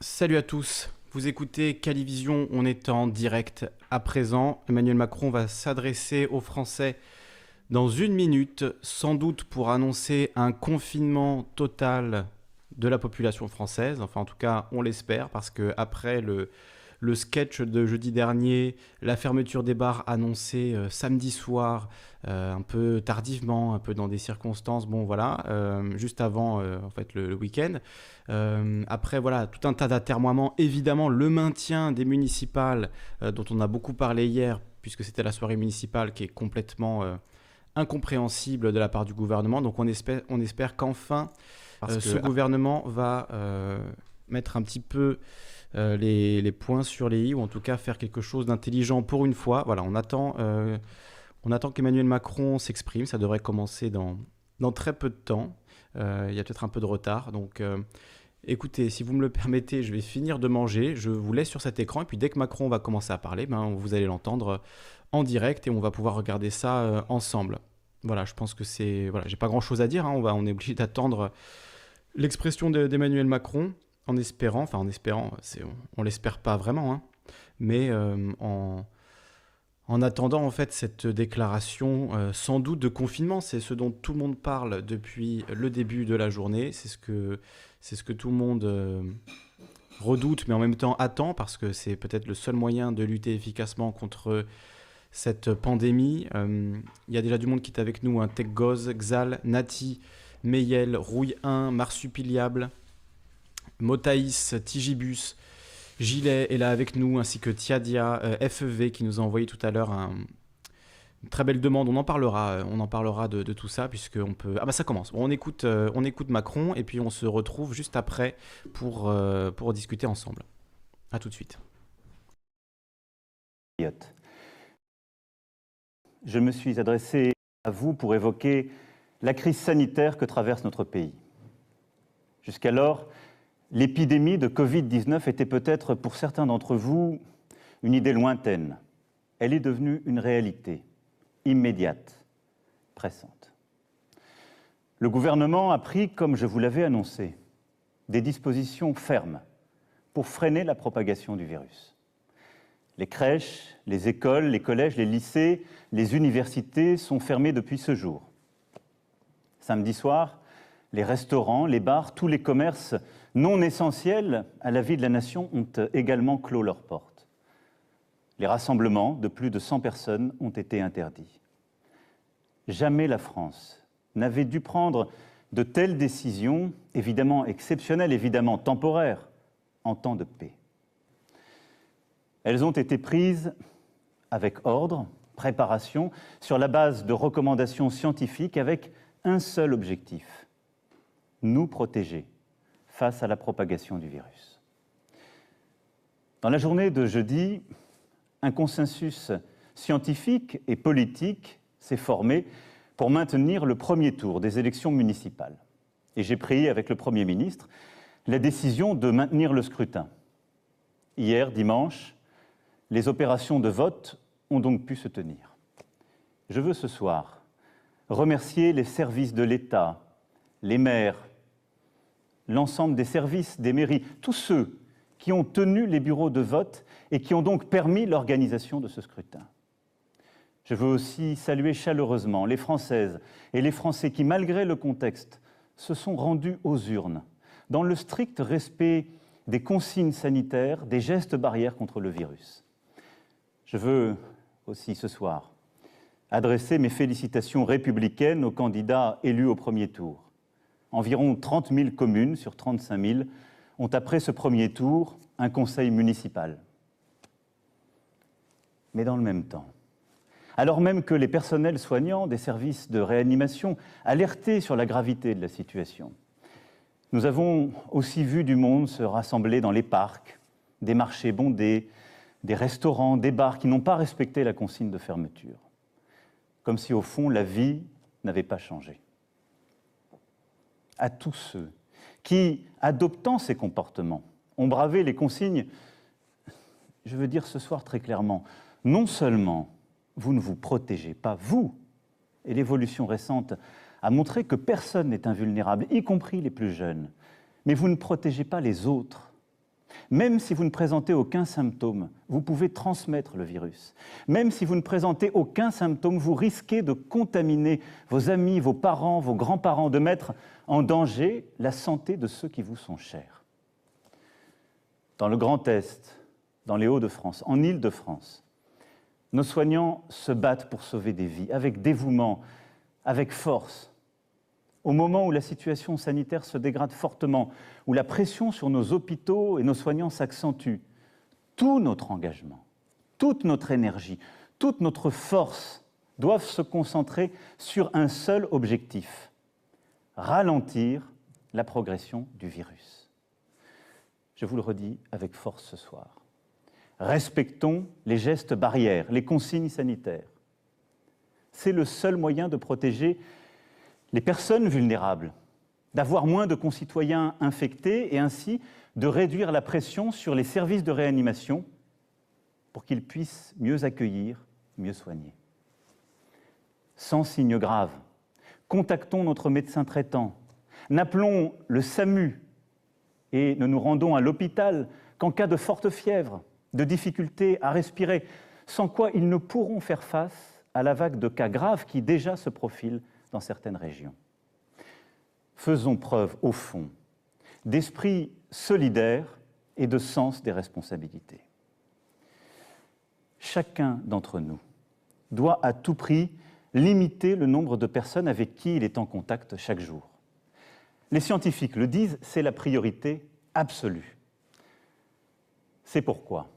Salut à tous. Vous écoutez Calivision, on est en direct à présent. Emmanuel Macron va s'adresser aux Français dans une minute, sans doute pour annoncer un confinement total de la population française. Enfin, en tout cas, on l'espère, parce que après le, le sketch de jeudi dernier, la fermeture des bars annoncée euh, samedi soir, euh, un peu tardivement, un peu dans des circonstances, bon voilà, euh, juste avant en fait le, week-end. après voilà, tout un tas d'atermoiements, évidemment le maintien des municipales dont on a beaucoup parlé hier, puisque c'était la soirée municipale qui est complètement incompréhensible de la part du gouvernement. Donc on espère, on espère qu'enfin ce gouvernement va mettre un petit peu euh, les, points sur les i, ou en tout cas faire quelque chose d'intelligent pour une fois. Voilà, on attend, euh, on attend qu'Emmanuel Macron s'exprime. Ça devrait commencer dans, dans très peu de temps. Euh, il y a peut-être un peu de retard. Donc, écoutez, si vous me le permettez, je vais finir de manger. Je vous laisse sur cet écran. Et puis, dès que Macron va commencer à parler, ben, vous allez l'entendre en direct et on va pouvoir regarder ça ensemble. Voilà, je pense que c'est. Voilà, j'ai pas grand chose à dire. Hein. On, va, on est obligé d'attendre l'expression d'Emmanuel Macron en espérant, enfin en espérant, on, ne l'espère pas vraiment, hein, mais euh, en, en, attendant en fait cette déclaration euh, sans doute de confinement, c'est ce dont tout le monde parle depuis le début de la journée, c'est ce que, c'est ce que tout le monde euh, redoute, mais en même temps attend, parce que c'est peut-être le seul moyen de lutter efficacement contre cette pandémie. Il y a déjà du monde qui est avec nous, un hein, Goz, Xal, Nati, Meyel, Rouille 1, Marsupiliable, Motaïs, Tigibus, Gilet est là avec nous, ainsi que Tiadia, euh, FEV qui nous a envoyé tout à l'heure une très belle demande. On en parlera, euh, on en parlera de, tout ça puisque on peut. Ah bah ça commence. on écoute, euh, on écoute Macron et puis on se retrouve juste après pour pour discuter ensemble. À tout de suite. Je me suis adressé à vous pour évoquer la crise sanitaire que traverse notre pays. Jusqu'alors, L'épidémie de Covid-19 était peut-être pour certains d'entre vous une idée lointaine. Elle est devenue une réalité, immédiate, pressante. Le gouvernement a pris, comme je vous l'avais annoncé, des dispositions fermes pour freiner la propagation du virus. Les crèches, les écoles, les collèges, les lycées, les universités sont fermés depuis ce jour. Samedi soir, les restaurants, les bars, tous les commerces non essentiels à la vie de la nation ont également clos leurs portes. Les rassemblements de plus de 100 personnes ont été interdits. Jamais la France n'avait dû prendre de telles décisions, évidemment exceptionnelles, évidemment temporaires, en temps de paix. Elles ont été prises avec ordre, préparation, sur la base de recommandations scientifiques avec un seul objectif, nous protéger face à la propagation du virus. Dans la journée de jeudi, un consensus scientifique et politique s'est formé pour maintenir le premier tour des élections municipales. Et j'ai pris avec le Premier ministre la décision de maintenir le scrutin. Hier, dimanche, les opérations de vote ont donc pu se tenir. Je veux ce soir remercier les services de l'État, les maires, l'ensemble des services, des mairies, tous ceux qui ont tenu les bureaux de vote et qui ont donc permis l'organisation de ce scrutin. Je veux aussi saluer chaleureusement les Françaises et les Français qui, malgré le contexte, se sont rendus aux urnes, dans le strict respect des consignes sanitaires, des gestes barrières contre le virus. Je veux aussi ce soir adresser mes félicitations républicaines aux candidats élus au premier tour. Environ 30 000 communes sur 35 000 ont, après ce premier tour, un conseil municipal. Mais dans le même temps, alors même que les personnels soignants des services de réanimation alertaient sur la gravité de la situation, nous avons aussi vu du monde se rassembler dans les parcs, des marchés bondés, des restaurants, des bars qui n'ont pas respecté la consigne de fermeture, comme si au fond la vie n'avait pas changé à tous ceux qui, adoptant ces comportements, ont bravé les consignes, je veux dire ce soir très clairement, non seulement vous ne vous protégez pas, vous, et l'évolution récente a montré que personne n'est invulnérable, y compris les plus jeunes, mais vous ne protégez pas les autres. Même si vous ne présentez aucun symptôme, vous pouvez transmettre le virus. Même si vous ne présentez aucun symptôme, vous risquez de contaminer vos amis, vos parents, vos grands-parents, de mettre en danger la santé de ceux qui vous sont chers. Dans le Grand Est, dans les Hauts-de-France, en Île-de-France, nos soignants se battent pour sauver des vies avec dévouement, avec force. Au moment où la situation sanitaire se dégrade fortement, où la pression sur nos hôpitaux et nos soignants s'accentue, tout notre engagement, toute notre énergie, toute notre force doivent se concentrer sur un seul objectif, ralentir la progression du virus. Je vous le redis avec force ce soir. Respectons les gestes barrières, les consignes sanitaires. C'est le seul moyen de protéger les personnes vulnérables, d'avoir moins de concitoyens infectés et ainsi de réduire la pression sur les services de réanimation pour qu'ils puissent mieux accueillir, mieux soigner. Sans signe grave, contactons notre médecin traitant, n'appelons le SAMU et ne nous rendons à l'hôpital qu'en cas de forte fièvre, de difficultés à respirer, sans quoi ils ne pourront faire face à la vague de cas graves qui déjà se profile dans certaines régions. Faisons preuve, au fond, d'esprit solidaire et de sens des responsabilités. Chacun d'entre nous doit à tout prix limiter le nombre de personnes avec qui il est en contact chaque jour. Les scientifiques le disent, c'est la priorité absolue. C'est pourquoi,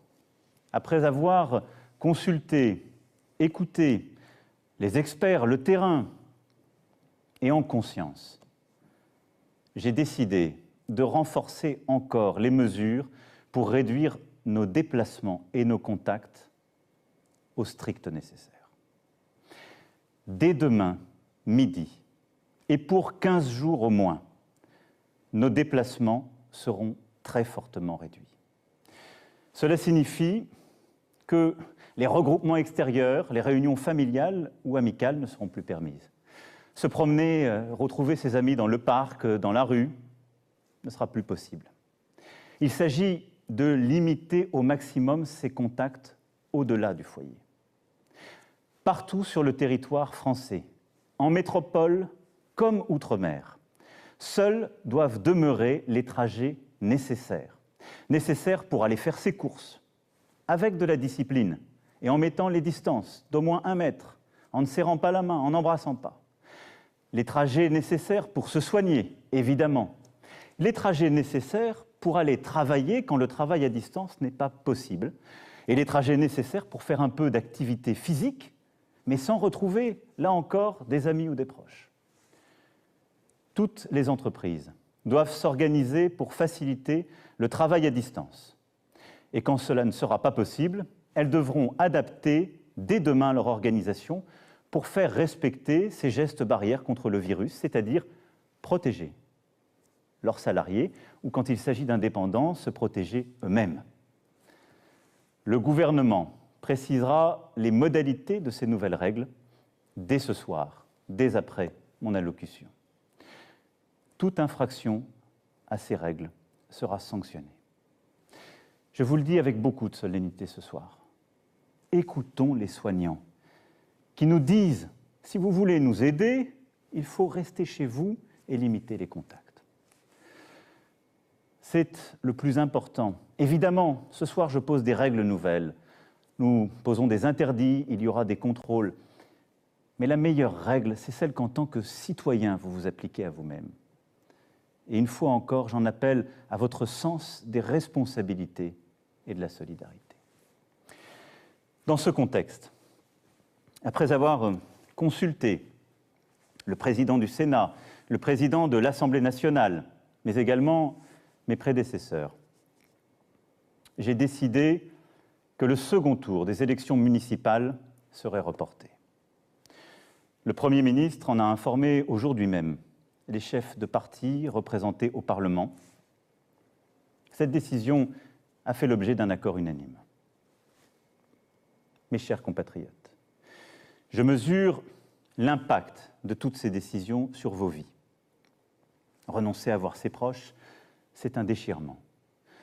après avoir consulté, écouté les experts, le terrain, et en conscience, j'ai décidé de renforcer encore les mesures pour réduire nos déplacements et nos contacts au strict nécessaire. Dès demain, midi, et pour 15 jours au moins, nos déplacements seront très fortement réduits. Cela signifie que les regroupements extérieurs, les réunions familiales ou amicales ne seront plus permises se promener, euh, retrouver ses amis dans le parc, euh, dans la rue, ne sera plus possible. Il s'agit de limiter au maximum ses contacts au-delà du foyer. Partout sur le territoire français, en métropole comme outre-mer, seuls doivent demeurer les trajets nécessaires. Nécessaires pour aller faire ses courses, avec de la discipline et en mettant les distances d'au moins un mètre, en ne serrant pas la main, en n'embrassant pas. Les trajets nécessaires pour se soigner, évidemment, les trajets nécessaires pour aller travailler quand le travail à distance n'est pas possible, et les trajets nécessaires pour faire un peu d'activité physique, mais sans retrouver, là encore, des amis ou des proches. Toutes les entreprises doivent s'organiser pour faciliter le travail à distance. Et quand cela ne sera pas possible, elles devront adapter dès demain leur organisation pour faire respecter ces gestes barrières contre le virus, c'est-à-dire protéger leurs salariés ou quand il s'agit d'indépendants, se protéger eux-mêmes. Le gouvernement précisera les modalités de ces nouvelles règles dès ce soir, dès après mon allocution. Toute infraction à ces règles sera sanctionnée. Je vous le dis avec beaucoup de solennité ce soir. Écoutons les soignants qui nous disent, si vous voulez nous aider, il faut rester chez vous et limiter les contacts. C'est le plus important. Évidemment, ce soir, je pose des règles nouvelles. Nous posons des interdits, il y aura des contrôles. Mais la meilleure règle, c'est celle qu'en tant que citoyen, vous vous appliquez à vous-même. Et une fois encore, j'en appelle à votre sens des responsabilités et de la solidarité. Dans ce contexte, après avoir euh, consulté le président du Sénat, le président de l'Assemblée nationale, mais également mes prédécesseurs, j'ai décidé que le second tour des élections municipales serait reporté. Le Premier ministre en a informé aujourd'hui même les chefs de parti représentés au Parlement. Cette décision a fait l'objet d'un accord unanime. Mes chers compatriotes, je mesure l'impact de toutes ces décisions sur vos vies. Renoncer à voir ses proches, c'est un déchirement.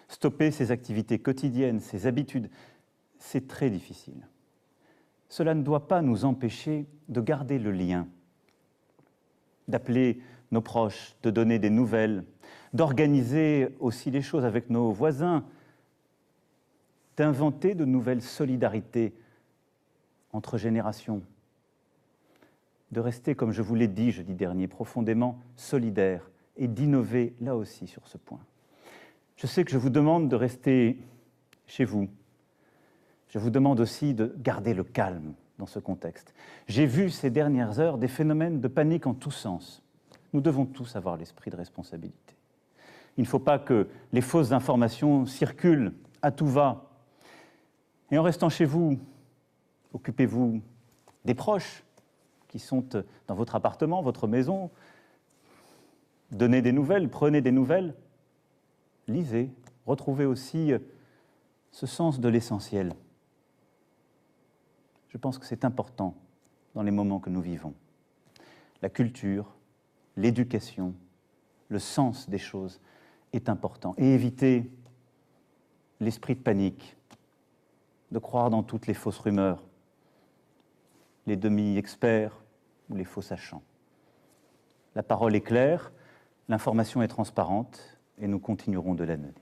stopper ses activités quotidiennes, ses habitudes. C'est très difficile. Cela ne doit pas nous empêcher de garder le lien, d'appeler nos proches, de donner des nouvelles, d'organiser aussi les choses avec nos voisins, d'inventer de nouvelles solidarités entre générations, de rester, comme je vous l'ai dit jeudi dernier, profondément solidaires et d'innover là aussi sur ce point. Je sais que je vous demande de rester chez vous. Je vous demande aussi de garder le calme dans ce contexte. J'ai vu ces dernières heures des phénomènes de panique en tous sens. Nous devons tous avoir l'esprit de responsabilité. Il ne faut pas que les fausses informations circulent à tout va. Et en restant chez vous, occupez-vous des proches qui sont dans votre appartement, votre maison. Donnez des nouvelles, prenez des nouvelles, lisez, retrouvez aussi ce sens de l'essentiel. Je pense que c'est important dans les moments que nous vivons. La culture, l'éducation, le sens des choses est important. Et éviter l'esprit de panique, de croire dans toutes les fausses rumeurs, les demi-experts ou les faux sachants. La parole est claire, l'information est transparente et nous continuerons de la donner.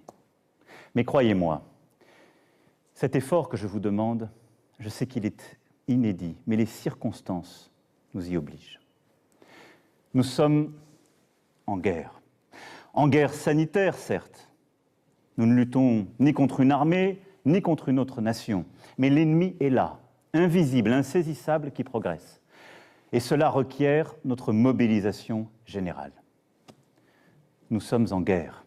Mais croyez-moi, cet effort que je vous demande, je sais qu'il est inédit, mais les circonstances nous y obligent. Nous sommes en guerre. En guerre sanitaire, certes. Nous ne luttons ni contre une armée, ni contre une autre nation. Mais l'ennemi est là, invisible, insaisissable, qui progresse. Et cela requiert notre mobilisation générale. Nous sommes en guerre.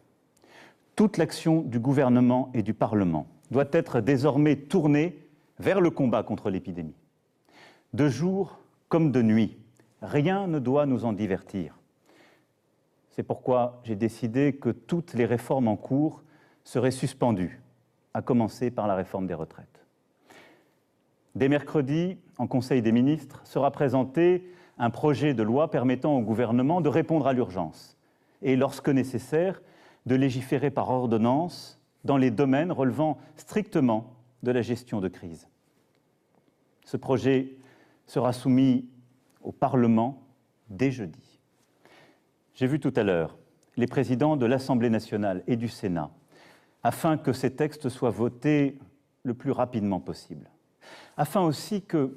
Toute l'action du gouvernement et du Parlement doit être désormais tournée vers le combat contre l'épidémie. De jour comme de nuit, Rien ne doit nous en divertir. C'est pourquoi j'ai décidé que toutes les réformes en cours seraient suspendues, à commencer par la réforme des retraites. Dès mercredi, en Conseil des ministres, sera présenté un projet de loi permettant au gouvernement de répondre à l'urgence et, lorsque nécessaire, de légiférer par ordonnance dans les domaines relevant strictement de la gestion de crise. Ce projet sera soumis au Parlement dès jeudi. J'ai vu tout à l'heure les présidents de l'Assemblée nationale et du Sénat afin que ces textes soient votés le plus rapidement possible, afin aussi que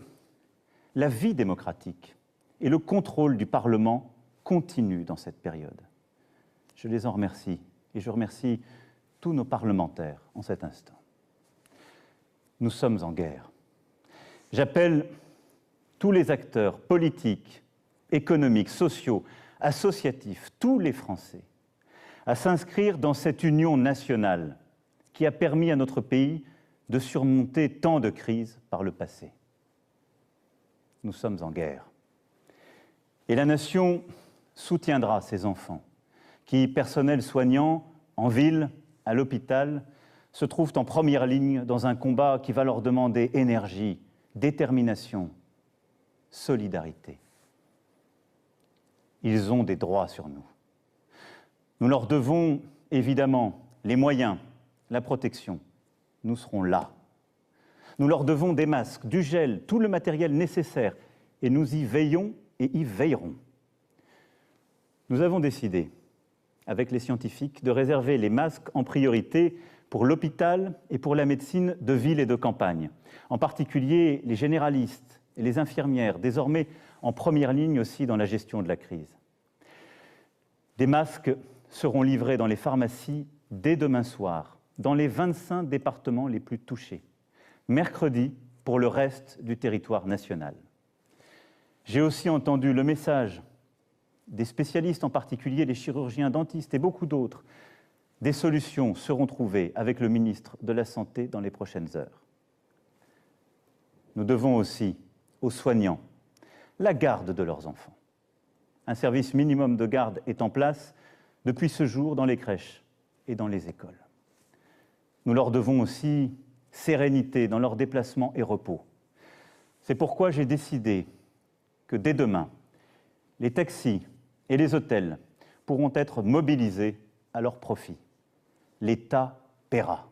la vie démocratique et le contrôle du Parlement continuent dans cette période. Je les en remercie et je remercie tous nos parlementaires en cet instant. Nous sommes en guerre. J'appelle tous les acteurs politiques, économiques, sociaux, associatifs, tous les Français, à s'inscrire dans cette union nationale qui a permis à notre pays de surmonter tant de crises par le passé. Nous sommes en guerre. Et la nation soutiendra ces enfants qui, personnel soignant, en ville, à l'hôpital, se trouvent en première ligne dans un combat qui va leur demander énergie, détermination, solidarité. Ils ont des droits sur nous. Nous leur devons évidemment les moyens, la protection. Nous serons là. Nous leur devons des masques, du gel, tout le matériel nécessaire, et nous y veillons et y veillerons. Nous avons décidé, avec les scientifiques, de réserver les masques en priorité pour l'hôpital et pour la médecine de ville et de campagne, en particulier les généralistes, et les infirmières, désormais en première ligne aussi dans la gestion de la crise. Des masques seront livrés dans les pharmacies dès demain soir, dans les 25 départements les plus touchés, mercredi pour le reste du territoire national. J'ai aussi entendu le message des spécialistes, en particulier les chirurgiens dentistes et beaucoup d'autres. Des solutions seront trouvées avec le ministre de la Santé dans les prochaines heures. Nous devons aussi aux soignants la garde de leurs enfants. Un service minimum de garde est en place depuis ce jour dans les crèches et dans les écoles. Nous leur devons aussi sérénité dans leurs déplacements et repos. C'est pourquoi j'ai décidé que dès demain, les taxis et les hôtels pourront être mobilisés à leur profit. L'État paiera.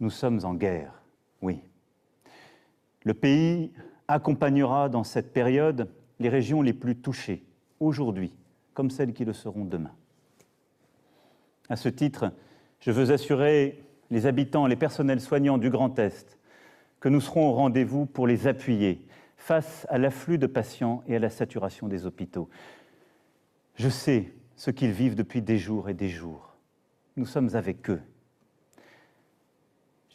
Nous sommes en guerre, oui. Le pays accompagnera dans cette période les régions les plus touchées, aujourd'hui, comme celles qui le seront demain. À ce titre, je veux assurer les habitants, les personnels soignants du Grand Est que nous serons au rendez-vous pour les appuyer face à l'afflux de patients et à la saturation des hôpitaux. Je sais ce qu'ils vivent depuis des jours et des jours. Nous sommes avec eux.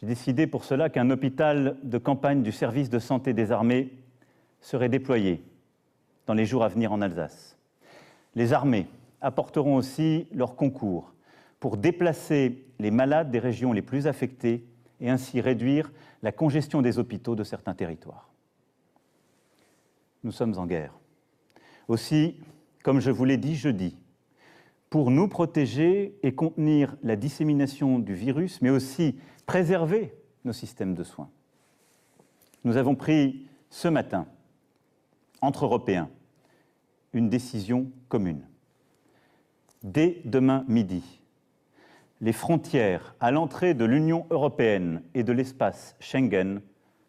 J'ai décidé pour cela qu'un hôpital de campagne du service de santé des armées serait déployé dans les jours à venir en Alsace. Les armées apporteront aussi leur concours pour déplacer les malades des régions les plus affectées et ainsi réduire la congestion des hôpitaux de certains territoires. Nous sommes en guerre. Aussi, comme je vous l'ai dit jeudi, pour nous protéger et contenir la dissémination du virus, mais aussi préserver nos systèmes de soins. Nous avons pris ce matin, entre Européens, une décision commune. Dès demain midi, les frontières à l'entrée de l'Union européenne et de l'espace Schengen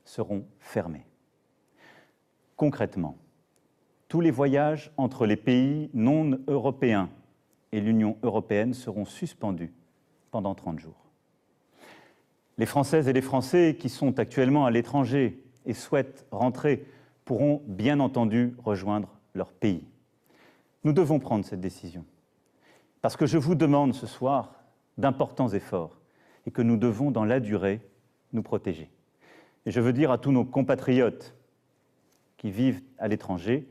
seront fermées. Concrètement, tous les voyages entre les pays non européens et l'Union européenne seront suspendus pendant 30 jours. Les Françaises et les Français qui sont actuellement à l'étranger et souhaitent rentrer pourront bien entendu rejoindre leur pays. Nous devons prendre cette décision. Parce que je vous demande ce soir d'importants efforts et que nous devons, dans la durée, nous protéger. Et je veux dire à tous nos compatriotes qui vivent à l'étranger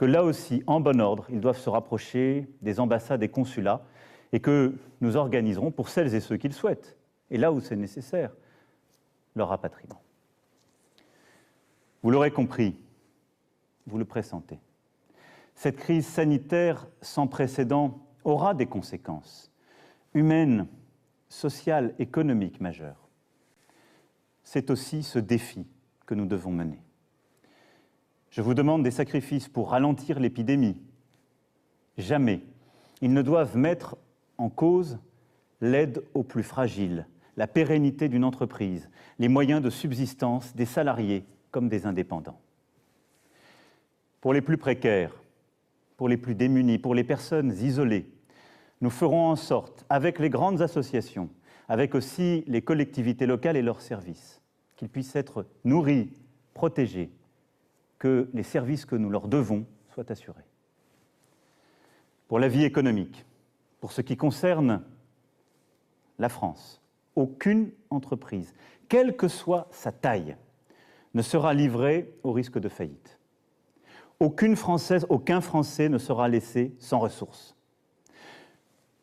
que là aussi, en bon ordre, ils doivent se rapprocher des ambassades et consulats et que nous organiserons, pour celles et ceux qui le souhaitent, et là où c'est nécessaire, leur rapatriement. Vous l'aurez compris, vous le pressentez. Cette crise sanitaire sans précédent aura des conséquences humaines, sociales, économiques majeures. C'est aussi ce défi que nous devons mener. Je vous demande des sacrifices pour ralentir l'épidémie. Jamais ils ne doivent mettre en cause l'aide aux plus fragiles, la pérennité d'une entreprise, les moyens de subsistance des salariés comme des indépendants. Pour les plus précaires, pour les plus démunis, pour les personnes isolées, nous ferons en sorte, avec les grandes associations, avec aussi les collectivités locales et leurs services, qu'ils puissent être nourris, protégés, que les services que nous leur devons soient assurés. Pour la vie économique, pour ce qui concerne la France, aucune entreprise, quelle que soit sa taille, ne sera livrée au risque de faillite. Aucune Française, aucun Français ne sera laissé sans ressources.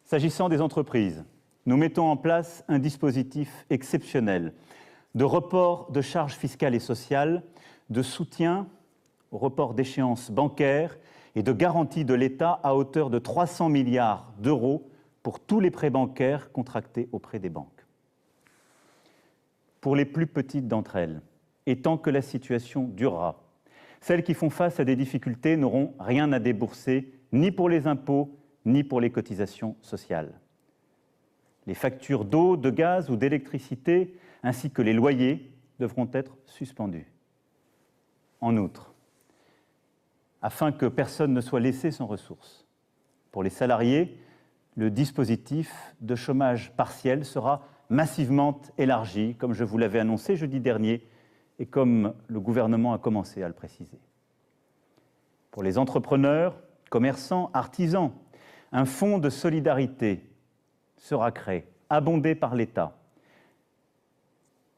S'agissant des entreprises, nous mettons en place un dispositif exceptionnel de report de charges fiscales et sociales, de soutien au report d'échéances bancaires et de garantie de l'État à hauteur de 300 milliards d'euros pour tous les prêts bancaires contractés auprès des banques. Pour les plus petites d'entre elles, et tant que la situation durera, celles qui font face à des difficultés n'auront rien à débourser, ni pour les impôts, ni pour les cotisations sociales. Les factures d'eau, de gaz ou d'électricité, ainsi que les loyers, devront être suspendus. En outre, afin que personne ne soit laissé sans ressources, pour les salariés, le dispositif de chômage partiel sera massivement élargi, comme je vous l'avais annoncé jeudi dernier et comme le gouvernement a commencé à le préciser. Pour les entrepreneurs, commerçants, artisans, un fonds de solidarité sera créé, abondé par l'État,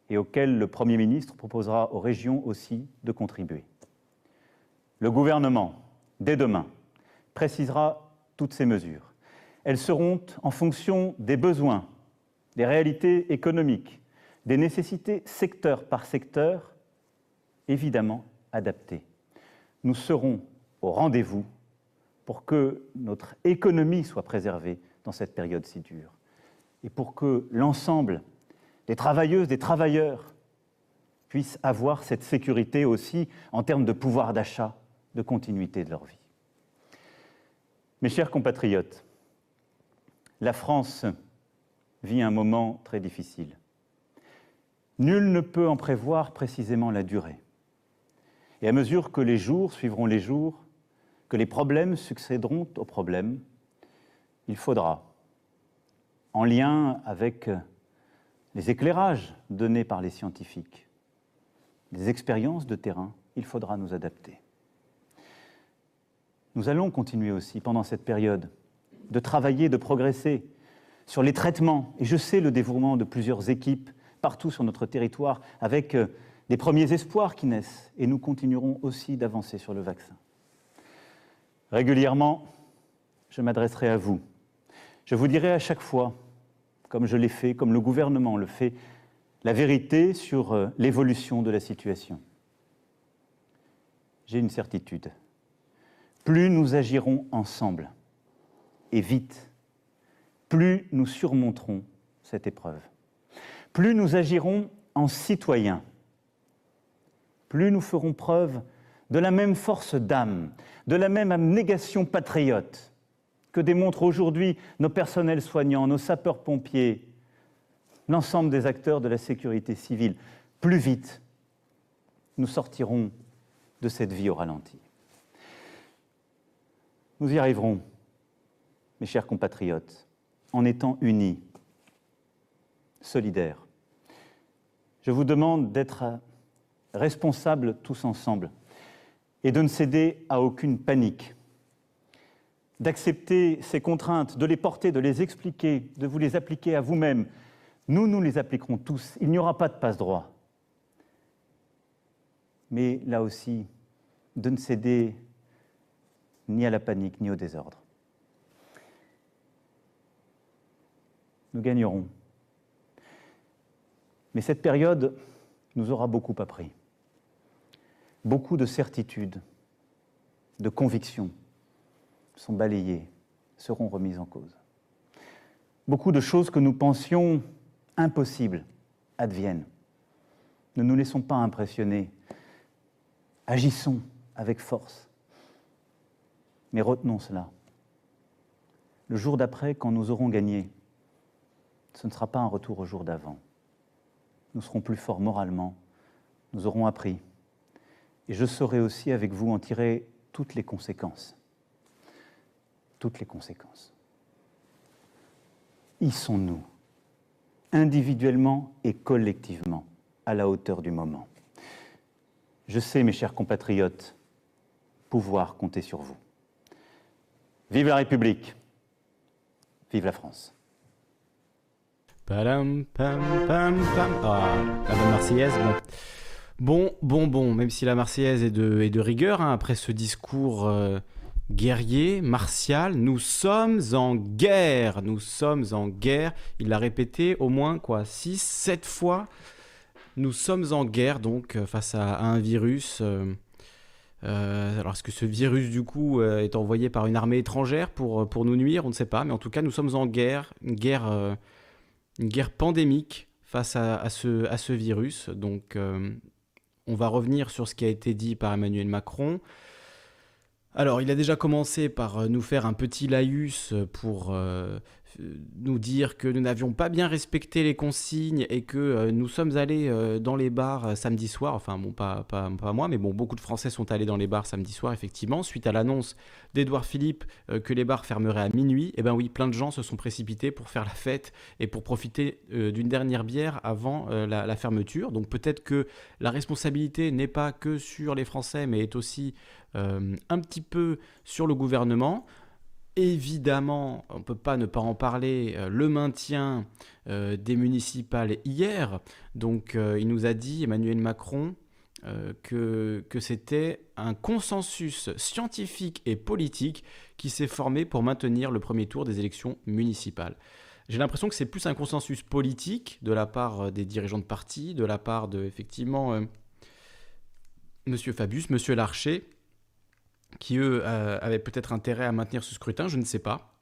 et auquel le Premier ministre proposera aux régions aussi de contribuer. Le gouvernement, dès demain, précisera toutes ces mesures. Elles seront en fonction des besoins, des réalités économiques, des nécessités secteur par secteur, évidemment adaptées. Nous serons au rendez-vous pour que notre économie soit préservée dans cette période si dure et pour que l'ensemble des travailleuses, des travailleurs puissent avoir cette sécurité aussi en termes de pouvoir d'achat, de continuité de leur vie. Mes chers compatriotes, la France vit un moment très difficile. Nul ne peut en prévoir précisément la durée. Et à mesure que les jours suivront les jours, que les problèmes succéderont aux problèmes, il faudra, en lien avec les éclairages donnés par les scientifiques, les expériences de terrain, il faudra nous adapter. Nous allons continuer aussi pendant cette période de travailler, de progresser sur les traitements. Et je sais le dévouement de plusieurs équipes partout sur notre territoire avec euh, des premiers espoirs qui naissent. Et nous continuerons aussi d'avancer sur le vaccin. Régulièrement, je m'adresserai à vous. Je vous dirai à chaque fois, comme je l'ai fait, comme le gouvernement le fait, la vérité sur euh, l'évolution de la situation. J'ai une certitude. Plus nous agirons ensemble, et vite, plus nous surmonterons cette épreuve. Plus nous agirons en citoyens, plus nous ferons preuve de la même force d'âme, de la même abnégation patriote que démontrent aujourd'hui nos personnels soignants, nos sapeurs-pompiers, l'ensemble des acteurs de la sécurité civile. Plus vite, nous sortirons de cette vie au ralenti. Nous y arriverons, mes chers compatriotes, en étant unis, solidaires. Je vous demande d'être responsables tous ensemble et de ne céder à aucune panique, d'accepter ces contraintes, de les porter, de les expliquer, de vous les appliquer à vous-même. Nous, nous les appliquerons tous. Il n'y aura pas de passe-droit. Mais là aussi, de ne céder ni à la panique, ni au désordre. Nous gagnerons. Mais cette période nous aura beaucoup appris beaucoup de certitudes, de convictions sont balayées, seront remises en cause. Beaucoup de choses que nous pensions impossibles adviennent. Ne nous laissons pas impressionner. Agissons avec force. Mais retenons cela. Le jour d'après, quand nous aurons gagné, ce ne sera pas un retour au jour d'avant. Nous serons plus forts moralement, nous aurons appris, et je saurai aussi avec vous en tirer toutes les conséquences. Toutes les conséquences. Y sont-nous, individuellement et collectivement, à la hauteur du moment Je sais, mes chers compatriotes, pouvoir compter sur vous. Vive la République Vive la France. Ah, la Marseillaise, bon. Bon, bon, même si la Marseillaise est de, de rigueur, hein, après ce discours euh, guerrier, martial, nous sommes en guerre, nous sommes en guerre. Il l'a répété au moins, quoi, 6, 7 fois. Nous sommes en guerre, donc, euh, face à, un virus. Euh, alors, est-ce que ce virus, du coup, est envoyé par une armée étrangère pour, pour nous nuire? On ne sait pas, mais en tout cas, nous sommes en guerre, une guerre, guerre pandémique face à, à, ce, à ce virus. Donc, on va revenir sur ce qui a été dit par Emmanuel Macron. Alors, il a déjà commencé par euh, nous faire un petit laïus pour euh, nous dire que nous n'avions pas bien respecté les consignes et que euh, nous sommes allés euh, dans les bars euh, samedi soir, enfin bon pas, pas, moi, mais bon beaucoup de Français sont allés dans les bars samedi soir effectivement, suite à l'annonce d'Edouard Philippe que les bars fermeraient à minuit, et eh ben oui, plein de gens se sont précipités pour faire la fête et pour profiter d'une dernière bière avant la, fermeture. Donc peut-être que la responsabilité n'est pas que sur les Français, mais est aussi un petit peu sur le gouvernement. Évidemment, on ne peut pas ne pas en parler, euh, le maintien euh, des municipales hier. Donc euh, il nous a dit, Emmanuel Macron, que, que c'était un consensus scientifique et politique qui s'est formé pour maintenir le premier tour des élections municipales. J'ai l'impression que c'est plus un consensus politique de la part des dirigeants de parti, de la part de, effectivement, Monsieur Fabius, Monsieur Larcher, qui eux euh, avaient peut-être intérêt à maintenir ce scrutin, je ne sais pas.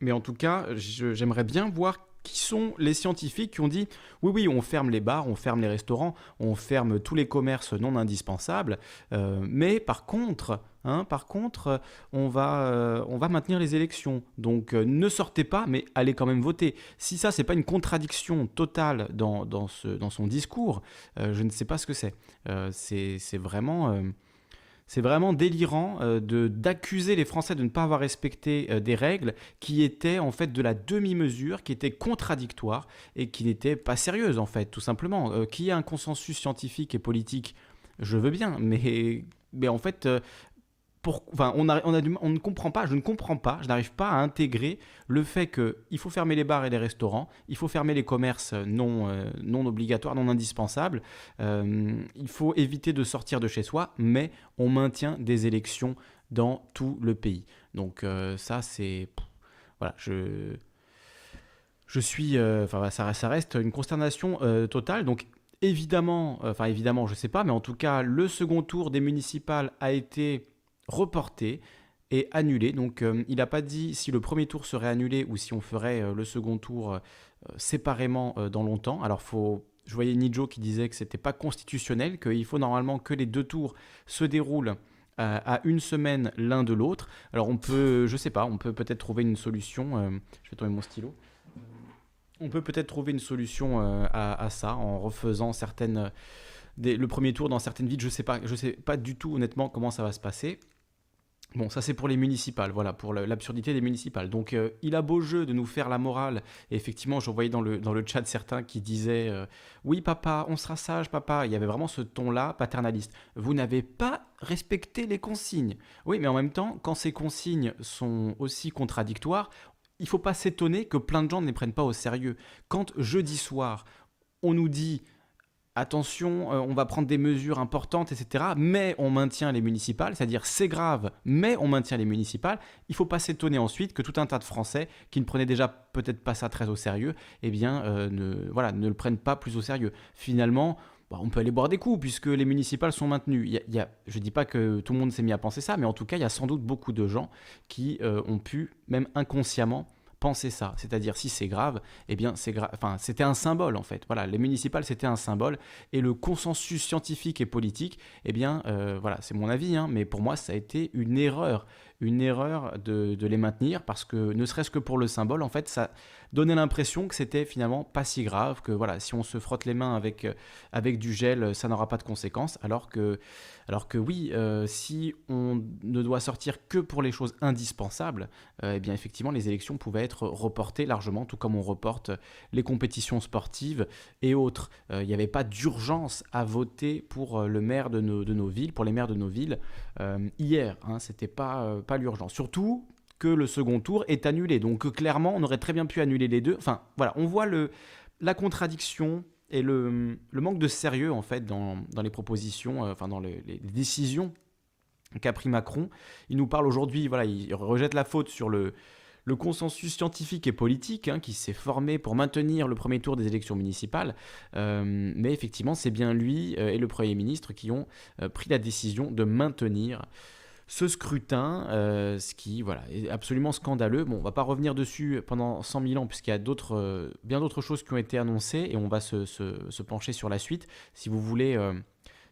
Mais en tout cas, j'aimerais bien voir qui sont les scientifiques qui ont dit oui, oui, on ferme les bars, on ferme les restaurants, on ferme tous les commerces non indispensables, euh, mais par contre, Hein. Par contre, on va, on va maintenir les élections. Donc ne sortez pas, mais allez quand même voter. Si ça, c'est pas une contradiction totale dans, dans, ce, dans son discours, je ne sais pas ce que c'est. c'est vraiment c'est vraiment délirant euh, d'accuser les Français de ne pas avoir respecté euh, des règles qui étaient en fait de la demi-mesure, qui étaient contradictoires et qui n'étaient pas sérieuses en fait, tout simplement. Euh, qui a un consensus scientifique et politique, je veux bien, mais en fait, on, ne comprend pas, je ne comprends pas, je n'arrive pas à intégrer le fait qu'il faut fermer les bars et les restaurants, il faut fermer les commerces non, euh, non obligatoires, non indispensables, euh, il faut éviter de sortir de chez soi, mais on maintient des élections dans tout le pays. Donc euh, ça, c'est... Voilà, je... Je suis... Enfin, ça, ça, reste une consternation totale. Donc évidemment, enfin évidemment, je ne sais pas, mais en tout cas, le second tour des municipales a été reporté et annulé. Donc euh, il n'a pas dit si le premier tour serait annulé ou si on ferait euh, le second tour euh, séparément dans longtemps. Alors faut, je voyais Nijo qui disait que c'était pas constitutionnel, qu'il faut normalement que les deux tours se déroulent à une semaine l'un de l'autre. Alors on peut, je sais pas, on peut peut-être trouver une solution. je vais tomber mon stylo. On peut peut-être trouver une solution à, ça en refaisant certaines, le premier tour dans certaines villes. Je sais sais pas du tout honnêtement comment ça va se passer. Bon, ça c'est pour les municipales, voilà, pour l'absurdité des municipales. Donc euh, il a beau jeu de nous faire la morale. Et effectivement, je voyais dans le, dans le chat certains qui disaient euh, Oui, papa, on sera sage, papa. Il y avait vraiment ce ton-là paternaliste. Vous n'avez pas respecté les consignes. Oui, mais en même temps, quand ces consignes sont aussi contradictoires, il faut pas s'étonner que plein de gens ne les prennent pas au sérieux. Quand jeudi soir, on nous dit attention, euh, on va prendre des mesures importantes, etc. Mais on maintient les municipales, c'est-à-dire c'est grave, mais on maintient les municipales. Il ne faut pas s'étonner ensuite que tout un tas de Français qui ne prenaient déjà peut-être pas ça très au sérieux, eh bien, euh, ne, voilà, ne le prennent pas plus au sérieux. Finalement, bah, on peut aller boire des coups puisque les municipales sont maintenues. Je ne dis pas que tout le monde s'est mis à penser ça, mais en tout cas, il y a sans doute beaucoup de gens qui euh, ont pu, même inconsciemment, penser ça. C'est-à-dire, si c'est grave, eh bien, c'est. Enfin, c'était un symbole, en fait. Voilà, les municipales, c'était un symbole. Et le consensus scientifique et politique, eh bien, euh, voilà, c'est mon avis, hein, mais pour moi, ça a été une erreur. Une erreur de, les maintenir parce que, ne serait-ce que pour le symbole, en fait, ça donnait l'impression que c'était finalement pas si grave, que voilà, si on se frotte les mains avec, euh, avec du gel, ça n'aura pas de conséquences. Alors que, alors que oui, euh, si on ne doit sortir que pour les choses indispensables, euh, eh bien effectivement les élections pouvaient être reportées largement, tout comme on reporte les compétitions sportives et autres. Il n'y avait pas d'urgence à voter pour le maire de nos, de nos villes, pour les maires de nos villes hier. Hein, C'était pas l'urgence. Surtout que le second tour est annulé. Donc clairement, on aurait très bien pu annuler les deux. Enfin, voilà, on voit le, la contradiction et le, manque de sérieux, en fait, dans, les propositions, euh, enfin, dans les, décisions qu'a pris Macron. Il nous parle aujourd'hui, voilà, il rejette la faute sur le, le consensus scientifique et politique hein, qui s'est formé pour maintenir le premier tour des élections municipales. Euh, mais effectivement, c'est bien lui euh, et le Premier ministre qui ont pris la décision de maintenir ce scrutin, euh, ce qui voilà, est absolument scandaleux. Bon, on va pas revenir dessus pendant 100 000 ans, puisqu'il y a euh, bien d'autres choses qui ont été annoncées, et on va se, se, pencher sur la suite. Si vous voulez, euh,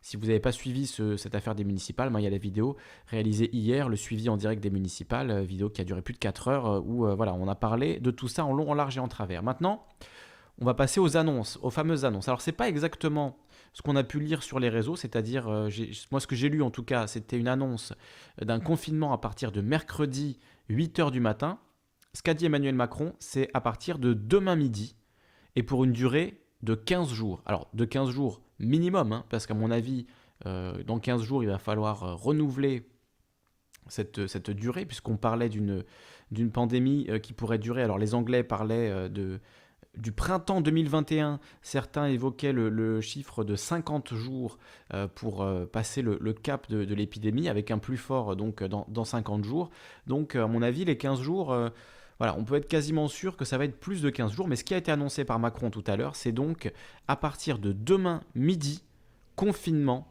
si vous n'avez pas suivi cette affaire des municipales, ben, il y a la vidéo réalisée hier, le suivi en direct des municipales, vidéo qui a duré plus de 4 heures, où voilà, on a parlé de tout ça en long, en large et en travers. Maintenant, on va passer aux annonces, aux fameuses annonces. Alors, c'est pas exactement ce qu'on a pu lire sur les réseaux, c'est-à-dire, euh, moi ce que j'ai lu en tout cas, c'était une annonce d'un confinement à partir de mercredi 8h du matin. Ce qu'a dit Emmanuel Macron, c'est à partir de demain midi et pour une durée de 15 jours. Alors de 15 jours minimum, hein, parce qu'à mon avis, euh, dans 15 jours, il va falloir euh, renouveler cette, cette durée, puisqu'on parlait d'une pandémie qui pourrait durer. Alors les Anglais parlaient de du printemps 2021, certains évoquaient le, chiffre de 50 jours euh, pour euh, passer le, cap de, l'épidémie, avec un plus fort donc dans, dans 50 jours. Donc à mon avis, les 15 jours, euh, voilà, on peut être quasiment sûr que ça va être plus de 15 jours. Mais ce qui a été annoncé par Macron tout à l'heure, c'est donc à partir de demain midi, confinement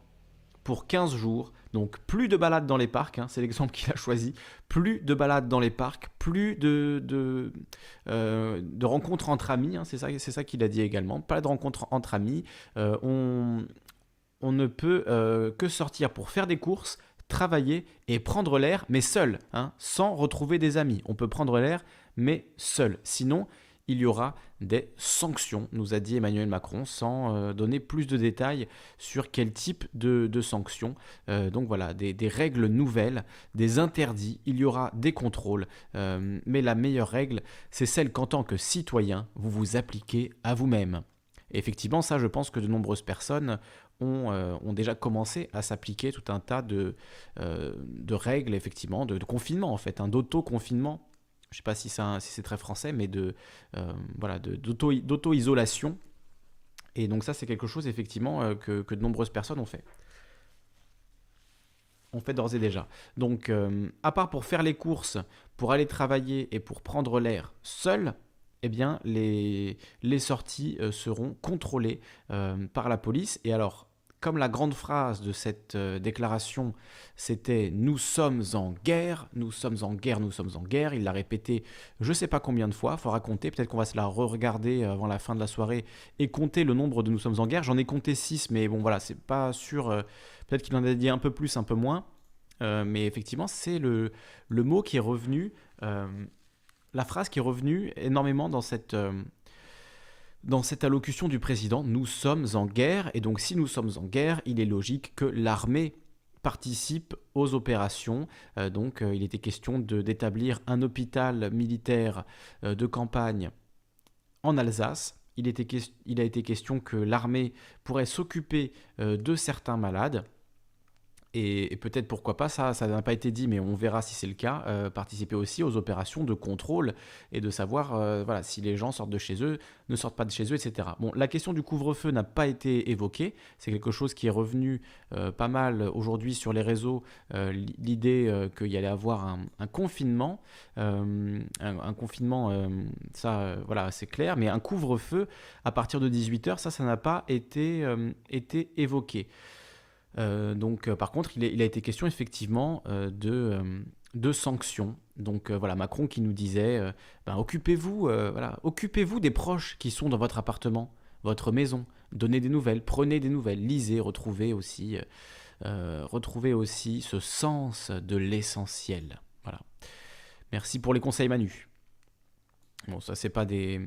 pour 15 jours. Donc plus de balades dans les parcs, hein, c'est l'exemple qu'il a choisi. Plus de balades dans les parcs, plus de, de, euh, rencontres entre amis, hein, c'est ça, ça qu'il a dit également. Pas de rencontres entre amis. Euh, on, on, ne peut euh, que sortir pour faire des courses, travailler et prendre l'air, mais seul, hein, sans retrouver des amis. On peut prendre l'air, mais seul. Sinon, il y aura des sanctions, nous a dit Emmanuel Macron, sans euh, donner plus de détails sur quel type de, sanctions. Euh, donc voilà, des, règles nouvelles, des interdits, il y aura des contrôles, euh, mais la meilleure règle, c'est celle qu'en tant que citoyen, vous vous appliquez à vous-même. Effectivement, ça, je pense que de nombreuses personnes ont, déjà commencé à s'appliquer tout un tas de, règles, effectivement, de, confinement, en fait, un d'auto-confinement je ne sais pas si c'est très français, mais de euh, voilà d'auto-isolation. Et donc ça, c'est quelque chose effectivement euh, que, de nombreuses personnes ont fait. On fait d'ores et déjà. Donc, euh, à part pour faire les courses, pour aller travailler et pour prendre l'air seul, eh bien, les, les sorties seront contrôlées par la police. Et alors, comme la grande phrase de cette euh, déclaration, c'était Nous sommes en guerre, nous sommes en guerre, nous sommes en guerre. Il l'a répété je ne sais pas combien de fois, il faudra compter. Peut-être qu'on va se la re-regarder avant la fin de la soirée et compter le nombre de Nous sommes en guerre. J'en ai compté 6, mais bon, voilà, c'est pas sûr. Euh, peut-être qu'il en a dit un peu plus, un peu moins. Euh, mais effectivement, c'est le mot qui est revenu, la phrase qui est revenue énormément dans cette dans cette allocution du président, nous sommes en guerre, et donc si nous sommes en guerre, il est logique que l'armée participe aux opérations. Euh, donc euh, il était question d'établir un hôpital militaire euh, de campagne en Alsace. Il, a été question que l'armée pourrait s'occuper de certains malades. Et, peut-être pourquoi pas, ça, n'a pas été dit, mais on verra si c'est le cas, euh, participer aussi aux opérations de contrôle et de savoir euh, voilà, si les gens sortent de chez eux, ne sortent pas de chez eux, etc. Bon, la question du couvre-feu n'a pas été évoquée, c'est quelque chose qui est revenu euh, pas mal aujourd'hui sur les réseaux, l'idée qu'il y allait avoir un, confinement, un, confinement, ça, voilà, c'est clair, mais un couvre-feu à partir de 18h, ça, ça n'a pas été, été évoqué. Euh, donc, euh, par contre, il, a été question effectivement euh, de, sanctions. Donc voilà, Macron qui nous disait ben, occupez-vous, voilà, occupez-vous des proches qui sont dans votre appartement, votre maison, donnez des nouvelles, prenez des nouvelles, lisez, retrouvez aussi, retrouvez aussi ce sens de l'essentiel. Voilà. Merci pour les conseils, Manu. Bon, ça c'est pas des,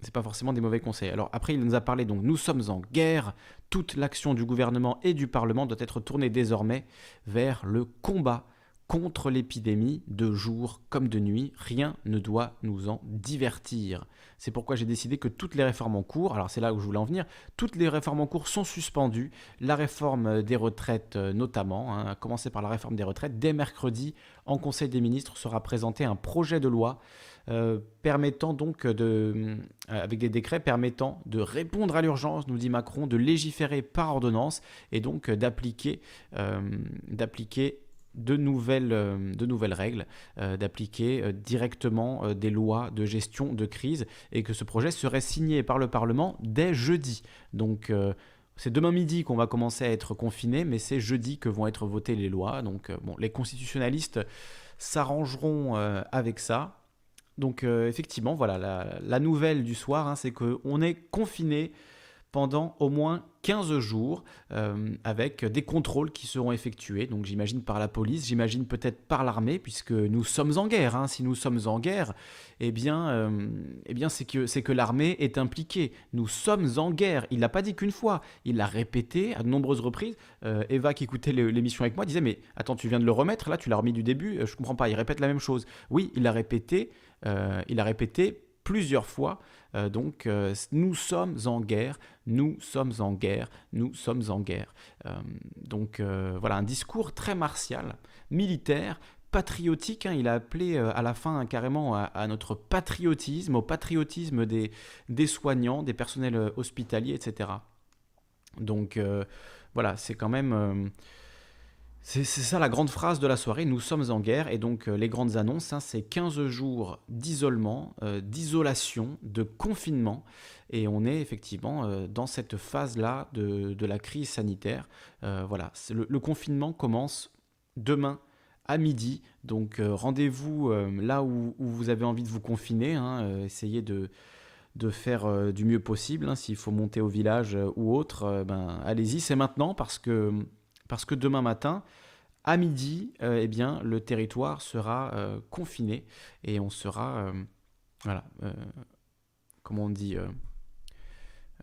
c'est pas forcément des mauvais conseils. Alors après, il nous a parlé donc nous sommes en guerre. Toute l'action du gouvernement et du Parlement doit être tournée désormais vers le combat contre l'épidémie de jour comme de nuit. Rien ne doit nous en divertir. C'est pourquoi j'ai décidé que toutes les réformes en cours, alors c'est là où je voulais en venir, toutes les réformes en cours sont suspendues. La réforme des retraites euh, notamment, hein, à commencer par la réforme des retraites, dès mercredi en Conseil des ministres sera présenté un projet de loi euh, permettant donc de, euh, avec des décrets permettant de répondre à l'urgence, nous dit Macron, de légiférer par ordonnance et donc d'appliquer d'appliquer de nouvelles, de nouvelles règles, d'appliquer directement des lois de gestion de crise et que ce projet serait signé par le Parlement dès jeudi. Donc c'est demain midi qu'on va commencer à être confiné, mais c'est jeudi que vont être votées les lois. Donc bon, les constitutionnalistes s'arrangeront avec ça. Donc effectivement, voilà, la, nouvelle du soir, hein, c'est qu'on est confiné pendant au moins 15 jours euh, avec des contrôles qui seront effectués. Donc j'imagine par la police, j'imagine peut-être par l'armée, puisque nous sommes en guerre. Hein. Si nous sommes en guerre, eh bien, euh, eh bien c'est que, c'est que l'armée est impliquée. Nous sommes en guerre. Il l'a pas dit qu'une fois, il l'a répété à de nombreuses reprises. Euh, Eva qui écoutait l'émission avec moi disait mais attends tu viens de le remettre là, tu l'as remis du début, je comprends pas. Il répète la même chose. Oui, il l'a répété. Il a répété plusieurs fois. Euh, donc euh, nous sommes en guerre, nous sommes en guerre, nous sommes en guerre. Euh, donc voilà, un discours très martial, militaire, patriotique. Hein. il a appelé à la fin hein, carrément à, notre patriotisme, au patriotisme des soignants, des personnels hospitaliers, etc. Donc voilà, c'est quand même c'est ça la grande phrase de la soirée, nous sommes en guerre, et donc euh, les grandes annonces, hein, c'est 15 jours d'isolement, euh, d'isolation, de confinement, et on est effectivement euh, dans cette phase-là de, la crise sanitaire. voilà, le, confinement commence demain à midi, donc rendez-vous là où, vous avez envie de vous confiner, hein, essayez de, faire du mieux possible, hein, s'il faut monter au village ou autre, ben, allez-y, c'est maintenant, parce que parce que demain matin, à midi, eh bien, le territoire sera confiné et on sera, voilà, comment on dit,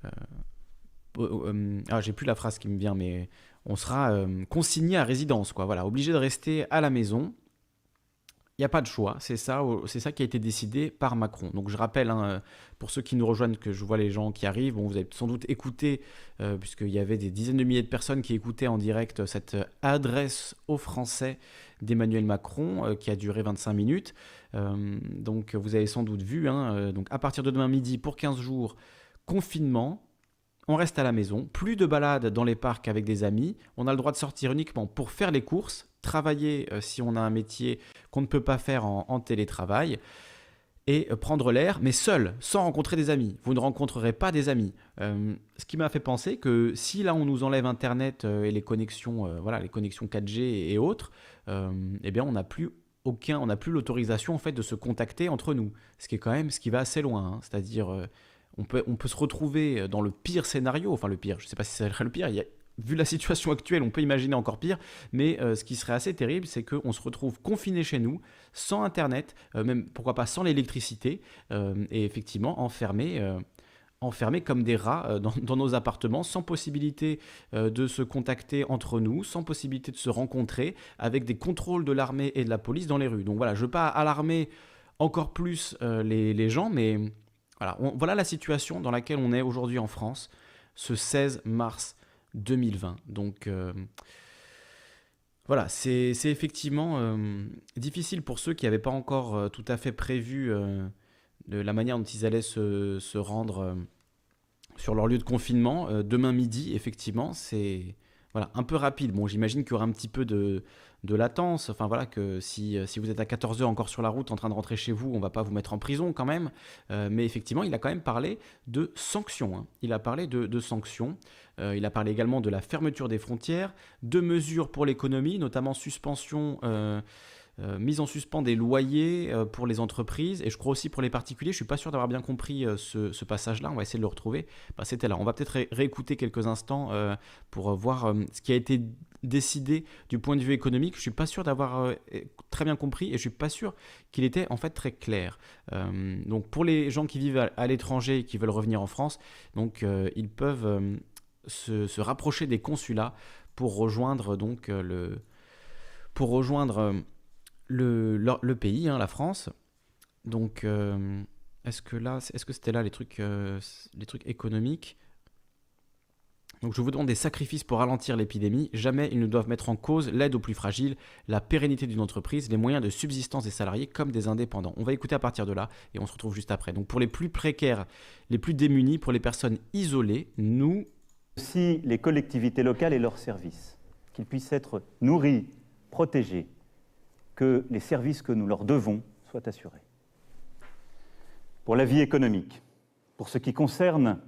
ah, j'ai plus la phrase qui me vient, mais on sera consigné à résidence, quoi. Voilà, obligé de rester à la maison. Il n'y a pas de choix, c'est ça, c'est ça qui a été décidé par Macron. Donc je rappelle, hein, pour ceux qui nous rejoignent, que je vois les gens qui arrivent, vous avez sans doute écouté, euh, puisqu'il y avait des dizaines de milliers de personnes qui écoutaient en direct cette adresse aux Français d'Emmanuel Macron, euh, qui a duré 25 minutes. Euh, donc vous avez sans doute vu, hein, donc à partir de demain midi, pour 15 jours, confinement, on reste à la maison, plus de balades dans les parcs avec des amis, on a le droit de sortir uniquement pour faire les courses, travailler euh, si on a un métier qu'on ne peut pas faire en, télétravail, et euh, prendre l'air, mais seul, sans rencontrer des amis. Vous ne rencontrerez pas des amis. Euh, ce qui m'a fait penser que si là on nous enlève Internet et les connexions, voilà, les connexions 4G et, autres, eh bien on n'a plus aucun, on n'a plus l'autorisation en fait de se contacter entre nous. Ce qui est quand même ce qui va assez loin, hein. c'est-à-dire on peut, on peut se retrouver dans le pire scénario, enfin le pire, je ne sais pas si ça serait le pire, il y a, vu la situation actuelle, on peut imaginer encore pire, mais euh, ce qui serait assez terrible, c'est qu'on se retrouve confiné chez nous, sans Internet, euh, même pourquoi pas sans l'électricité, euh, et effectivement enfermé enfermés comme des rats dans, nos appartements, sans possibilité de se contacter entre nous, sans possibilité de se rencontrer, avec des contrôles de l'armée et de la police dans les rues. Donc voilà, je ne veux pas alarmer encore plus les, gens, mais voilà la situation dans laquelle on est aujourd'hui en France, ce 16 mars 2020. Donc euh, voilà, c'est effectivement euh, difficile pour ceux qui n'avaient pas encore euh, tout à fait prévu de la manière dont ils allaient se, se rendre sur leur lieu de confinement. demain midi, effectivement, c'est voilà, un peu rapide. Bon, j'imagine qu'il y aura un petit peu de, de latence. Enfin voilà, que si, si vous êtes à 14h encore sur la route en train de rentrer chez vous, on va pas vous mettre en prison quand même. mais effectivement, il a quand même parlé de sanctions. Hein. Il a parlé de, de sanctions. Euh, il a parlé également de la fermeture des frontières, de mesures pour l'économie, notamment suspension. Euh, euh, mise en suspens des loyers pour les entreprises et je crois aussi pour les particuliers. Je suis pas sûr d'avoir bien compris ce, passage-là. On va essayer de le retrouver. Bah, C'était là. On va peut-être réécouter quelques instants pour voir ce qui a été décidé du point de vue économique. Je suis pas sûr d'avoir très bien compris et je suis pas sûr qu'il était en fait très clair. donc pour les gens qui vivent à, à l'étranger et qui veulent revenir en France, donc ils peuvent se, rapprocher des consulats pour rejoindre donc euh, le, pour rejoindre euh, le, le, pays, hein, la France. Donc, euh, est-ce que là, est-ce que c'était là les trucs, les trucs économiques? Donc je vous demande des sacrifices pour ralentir l'épidémie. Jamais ils ne doivent mettre en cause l'aide aux plus fragiles, la pérennité d'une entreprise, les moyens de subsistance des salariés comme des indépendants. On va écouter à partir de là et on se retrouve juste après. Donc pour les plus précaires, les plus démunis, pour les personnes isolées, nous, aussi les collectivités locales et leurs services, qu'ils puissent être nourris, protégés, que les services que nous leur devons soient assurés. Pour la vie économique, pour ce qui concerne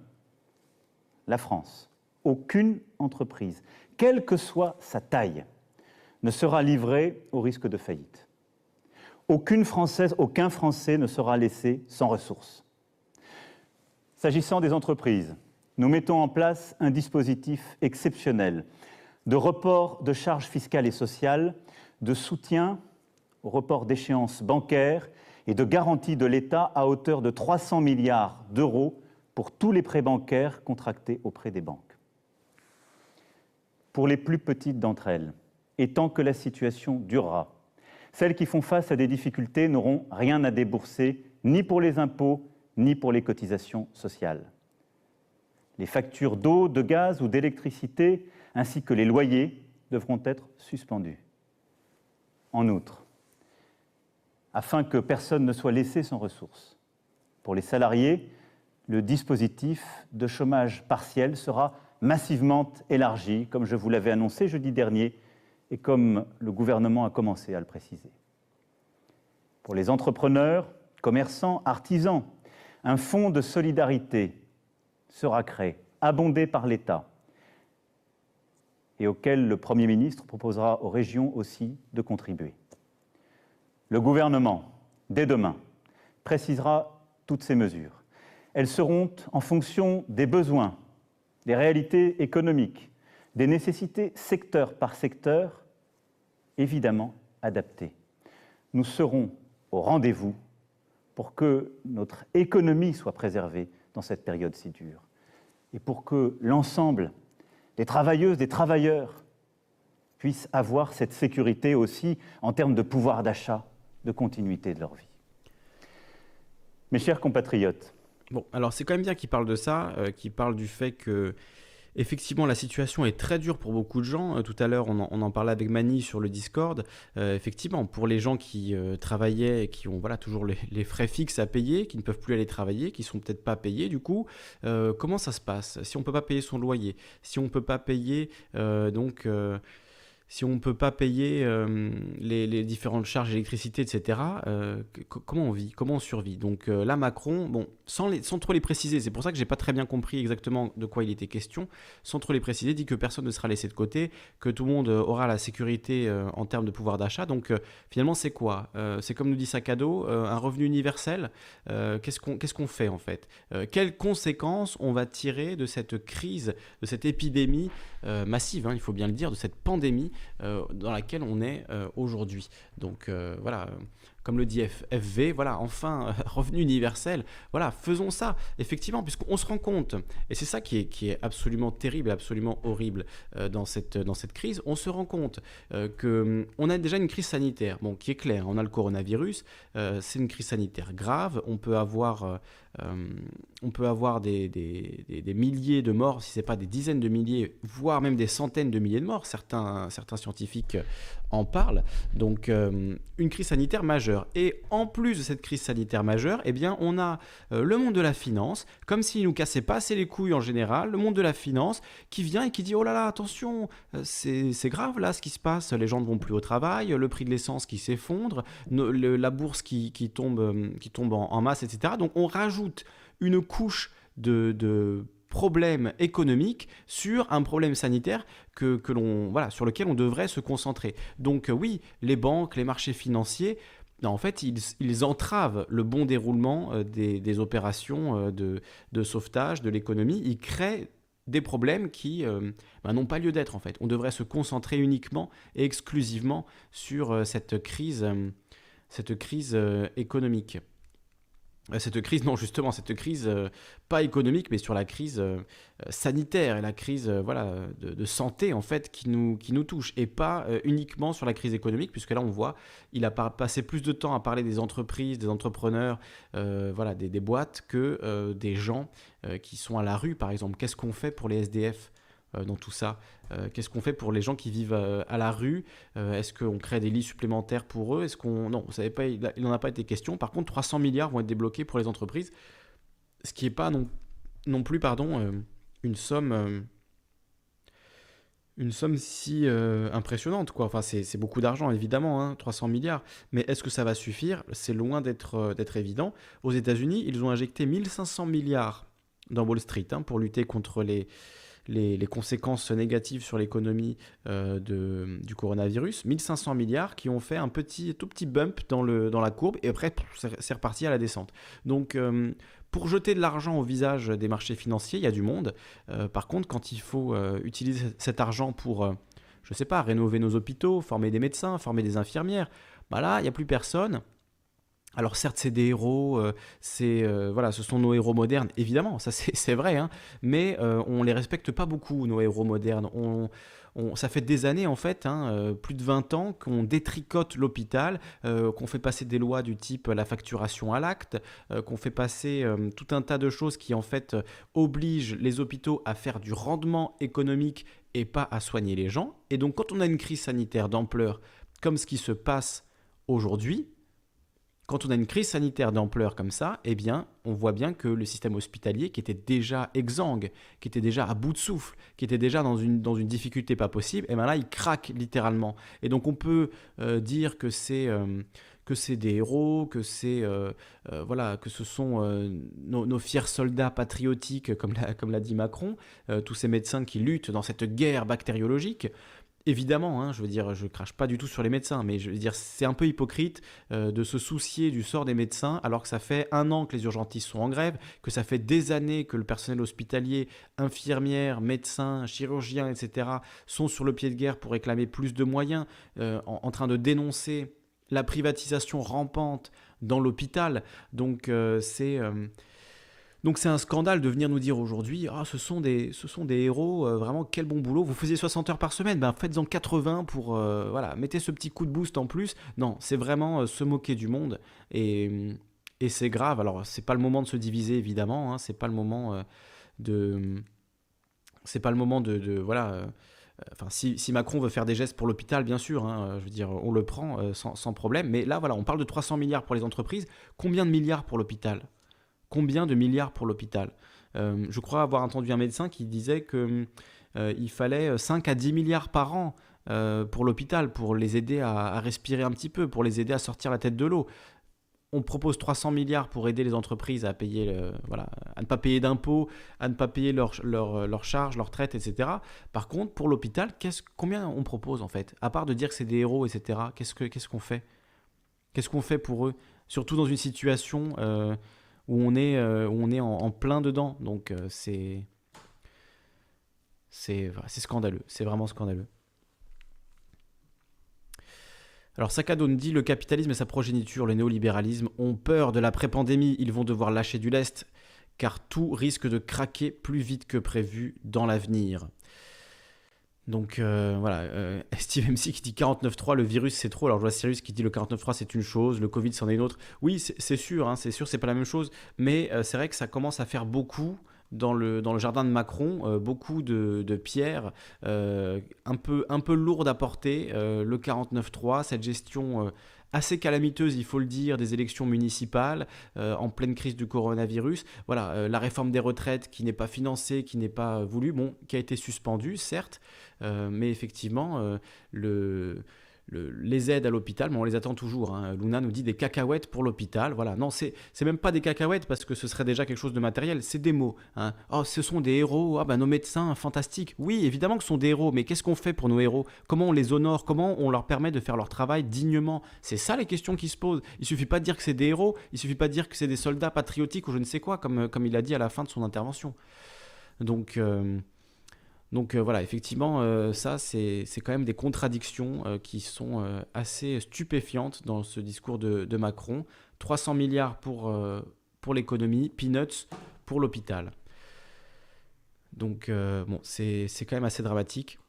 la France, aucune entreprise, quelle que soit sa taille, ne sera livrée au risque de faillite. Aucune Française, aucun Français ne sera laissé sans ressources. S'agissant des entreprises, nous mettons en place un dispositif exceptionnel de report de charges fiscales et sociales, de soutien au report d'échéances bancaires et de garantie de l'État à hauteur de 300 milliards d'euros pour tous les prêts bancaires contractés auprès des banques. Pour les plus petites d'entre elles, et tant que la situation durera, celles qui font face à des difficultés n'auront rien à débourser, ni pour les impôts, ni pour les cotisations sociales. Les factures d'eau, de gaz ou d'électricité, ainsi que les loyers, devront être suspendus. En outre, afin que personne ne soit laissé sans ressources, pour les salariés, le dispositif de chômage partiel sera massivement élargi, comme je vous l'avais annoncé jeudi dernier et comme le gouvernement a commencé à le préciser. Pour les entrepreneurs, commerçants, artisans, un fonds de solidarité sera créé, abondé par l'État, et auquel le Premier ministre proposera aux régions aussi de contribuer. Le gouvernement, dès demain, précisera toutes ces mesures. Elles seront en fonction des besoins, des réalités économiques, des nécessités secteur par secteur évidemment adaptés. Nous serons au rendez-vous pour que notre économie soit préservée dans cette période si dure et pour que l'ensemble des travailleuses, des travailleurs puissent avoir cette sécurité aussi en termes de pouvoir d'achat, de continuité de leur vie. Mes chers compatriotes. Bon, alors c'est quand même bien qu'il parle de ça, euh, qu'il parle du fait que Effectivement, la situation est très dure pour beaucoup de gens. Euh, tout à l'heure, on, en parlait avec Mani sur le Discord. Euh, effectivement, pour les gens qui euh, travaillaient et qui ont voilà, toujours les, frais fixes à payer, qui ne peuvent plus aller travailler, qui sont peut-être pas payés, du coup, comment ça se passe? Si on ne peut pas payer son loyer, si on ne peut pas payer donc si on ne peut pas payer euh, les, différentes charges d'électricité, etc., euh, comment on vit Comment on survit? Donc euh, là, Macron, bon, sans, sans trop les préciser, c'est pour ça que j'ai pas très bien compris exactement de quoi il était question, sans trop les préciser, dit que personne ne sera laissé de côté, que tout le monde aura la sécurité en termes de pouvoir d'achat. Donc finalement, c'est quoi? C'est comme nous dit Sacado, un revenu universel? Qu'est-ce qu'on qu'est-ce qu'on fait en fait? Quelles conséquences on va tirer de cette crise, de cette épidémie massive, hein, il faut bien le dire, de cette pandémie dans laquelle on est euh, aujourd'hui. Donc euh, voilà, comme le dit FV, voilà, enfin, revenu universel, voilà, faisons ça, effectivement, puisqu'on se rend compte, et c'est ça qui est, qui est absolument terrible absolument horrible dans, cette, dans cette crise, on se rend compte que qu'on a déjà une crise sanitaire, bon, qui est claire, on a le coronavirus, c'est une crise sanitaire grave, on peut avoir euh, on peut avoir des, milliers de morts, si ce n'est pas des dizaines de milliers, voire même des centaines de milliers de morts. Certains, certains scientifiques en parlent. Donc euh, une crise sanitaire majeure. Et en plus de cette crise sanitaire majeure, eh bien, on a euh, le monde de la finance, comme s'il nous cassait pas assez les couilles en général, le monde de la finance qui vient et qui dit, oh là là, attention, c'est grave là ce qui se passe, les gens ne vont plus au travail, le prix de l'essence qui s'effondre, la bourse qui, tombe, qui tombe en masse, etc. Donc on rajoute une couche de, problèmes économiques sur un problème sanitaire que, l'on, voilà, sur lequel on devrait se concentrer. Donc euh, oui, les banques, les marchés financiers, en fait, ils, entravent le bon déroulement euh, des, opérations euh, de, sauvetage de l'économie. Ils créent des problèmes qui ben, n'ont pas lieu d'être, en fait. On devrait se concentrer uniquement et exclusivement sur cette crise, cette crise économique. Euh, cette crise, non justement, cette crise, euh, pas économique, mais sur la crise euh, sanitaire et la crise de, santé, en fait, qui nous, touche, et pas uniquement sur la crise économique, puisque là, on voit, il a passé plus de temps à parler des entreprises, des entrepreneurs, voilà, des, boîtes, que des gens qui sont à la rue, par exemple. Qu'est-ce qu'on fait pour les SDF dans tout ça? Euh, Qu'est-ce qu'on fait pour les gens qui vivent euh, à la rue? Est-ce qu'on crée des lits supplémentaires pour eux? Est-ce qu'on non, savez pas, il n'en a pas été question. Par contre, 300 milliards vont être débloqués pour les entreprises, ce qui n'est pas non, non plus pardon une somme une somme si impressionnante. Enfin, c'est beaucoup d'argent, évidemment, 300 hein, milliards. Mais est-ce que ça va suffire? C'est loin d'être d'être évident. Aux États-Unis, ils ont injecté 1500 milliards dans Wall Street hein, pour lutter contre les, les, conséquences négatives sur l'économie euh, du coronavirus, 1500 milliards qui ont fait un petit, tout petit bump dans, le, dans la courbe et après c'est reparti à la descente. Donc euh, pour jeter de l'argent au visage des marchés financiers, il y a du monde. Euh, par contre, quand il faut utiliser cet argent pour, je ne sais pas, rénover nos hôpitaux, former des médecins, former des infirmières, bah là, il n'y a plus personne. Alors certes, c'est des héros, euh, c'est euh, voilà, ce sont nos héros modernes, évidemment, ça c'est vrai, hein, mais euh, on les respecte pas beaucoup nos héros modernes. On, ça fait des années en fait, hein, plus de 20 ans, qu'on détricote l'hôpital, qu'on fait passer des lois du type la facturation à l'acte, qu'on fait passer tout un tas de choses qui en fait obligent les hôpitaux à faire du rendement économique et pas à soigner les gens. Et donc quand on a une crise sanitaire d'ampleur comme ce qui se passe aujourd'hui, quand on a une crise sanitaire d'ampleur comme ça, eh bien, on voit bien que le système hospitalier, qui était déjà exsangue, qui était déjà à bout de souffle, qui était déjà dans une, dans une difficulté pas possible, eh bien là, il craque littéralement. Et donc, on peut euh, dire que c'est euh, que c'est des héros, que c'est euh, voilà, que ce sont nos, fiers soldats patriotiques, comme comme l'a dit Macron, tous ces médecins qui luttent dans cette guerre bactériologique. Évidemment, hein, je veux dire, je crache pas du tout sur les médecins, mais je veux dire, c'est un peu hypocrite euh, de se soucier du sort des médecins alors que ça fait un an que les urgentistes sont en grève, que ça fait des années que le personnel hospitalier, infirmières, médecins, chirurgiens, etc., sont sur le pied de guerre pour réclamer plus de moyens, euh, en, train de dénoncer la privatisation rampante dans l'hôpital. Donc euh, c'est donc c'est un scandale de venir nous dire aujourd'hui, ah, ce, sont des, héros, euh, vraiment quel bon boulot, vous faisiez 60 heures par semaine, ben faites-en 80 pour, euh, voilà, mettez ce petit coup de boost en plus. Non, c'est vraiment euh, se moquer du monde et, et c'est grave. Alors c'est pas le moment de se diviser évidemment, hein, c'est pas le moment de... C'est pas le moment de... voilà. Enfin, si, si, Macron veut faire des gestes pour l'hôpital, bien sûr, hein, je veux dire, on le prend sans, sans, problème. Mais là, voilà, on parle de 300 milliards pour les entreprises. Combien de milliards pour l'hôpital? Combien de milliards pour l'hôpital euh, Je crois avoir entendu un médecin qui disait qu'il euh, fallait 5 à 10 milliards par an euh, pour l'hôpital, pour les aider à, respirer un petit peu, pour les aider à sortir la tête de l'eau. On propose 300 milliards pour aider les entreprises à payer, voilà, à ne pas payer d'impôts, à ne pas payer leurs leur, charges, leurs traites, etc. Par contre, pour l'hôpital, combien on propose en fait? À part de dire que c'est des héros, etc. Qu'est-ce qu'on fait? Qu'est-ce qu'on fait pour eux? Surtout dans une situation où on est, euh, en, plein dedans. Donc euh, c'est c'est scandaleux, c'est vraiment scandaleux. Alors Sakado nous dit le capitalisme et sa progéniture, le néolibéralisme, ont peur de l'après-pandémie. Ils vont devoir lâcher du lest car tout risque de craquer plus vite que prévu dans l'avenir. Donc euh, voilà, euh, Steve MC qui dit 49.3, le virus c'est trop. Alors je vois Sirius qui dit le 49.3 c'est une chose, le Covid c'en est une autre. Oui, c'est sûr, hein, c'est sûr, c'est pas la même chose, mais euh, c'est vrai que ça commence à faire beaucoup dans le, jardin de Macron, beaucoup de, de pierres un, peu, un peu lourdes à porter. le 49.3, cette gestion assez calamiteuse, il faut le dire, des élections municipales euh, en pleine crise du coronavirus. Voilà, euh, la réforme des retraites qui n'est pas financée, qui n'est pas voulue, bon, qui a été suspendue, certes, euh, mais effectivement, le les aides à l'hôpital, mais on les attend toujours. Hein. Luna nous dit des cacahuètes pour l'hôpital. Voilà, non, c'est même pas des cacahuètes parce que ce serait déjà quelque chose de matériel, c'est des mots. Hein. Oh, ce sont des héros, ah, bah, nos médecins, fantastiques. Oui, évidemment que ce sont des héros, mais qu'est-ce qu'on fait pour nos héros? Comment on les honore? Comment on leur permet de faire leur travail dignement? C'est ça les questions qui se posent. Il suffit pas de dire que c'est des héros, il suffit pas de dire que c'est des soldats patriotiques ou je ne sais quoi, comme, comme il a dit à la fin de son intervention. Donc. Euh, donc euh, voilà, effectivement, euh, ça, c'est quand même des contradictions euh, qui sont assez stupéfiantes dans ce discours de, Macron. 300 milliards pour, l'économie, peanuts pour l'hôpital. Donc bon, c'est quand même assez dramatique.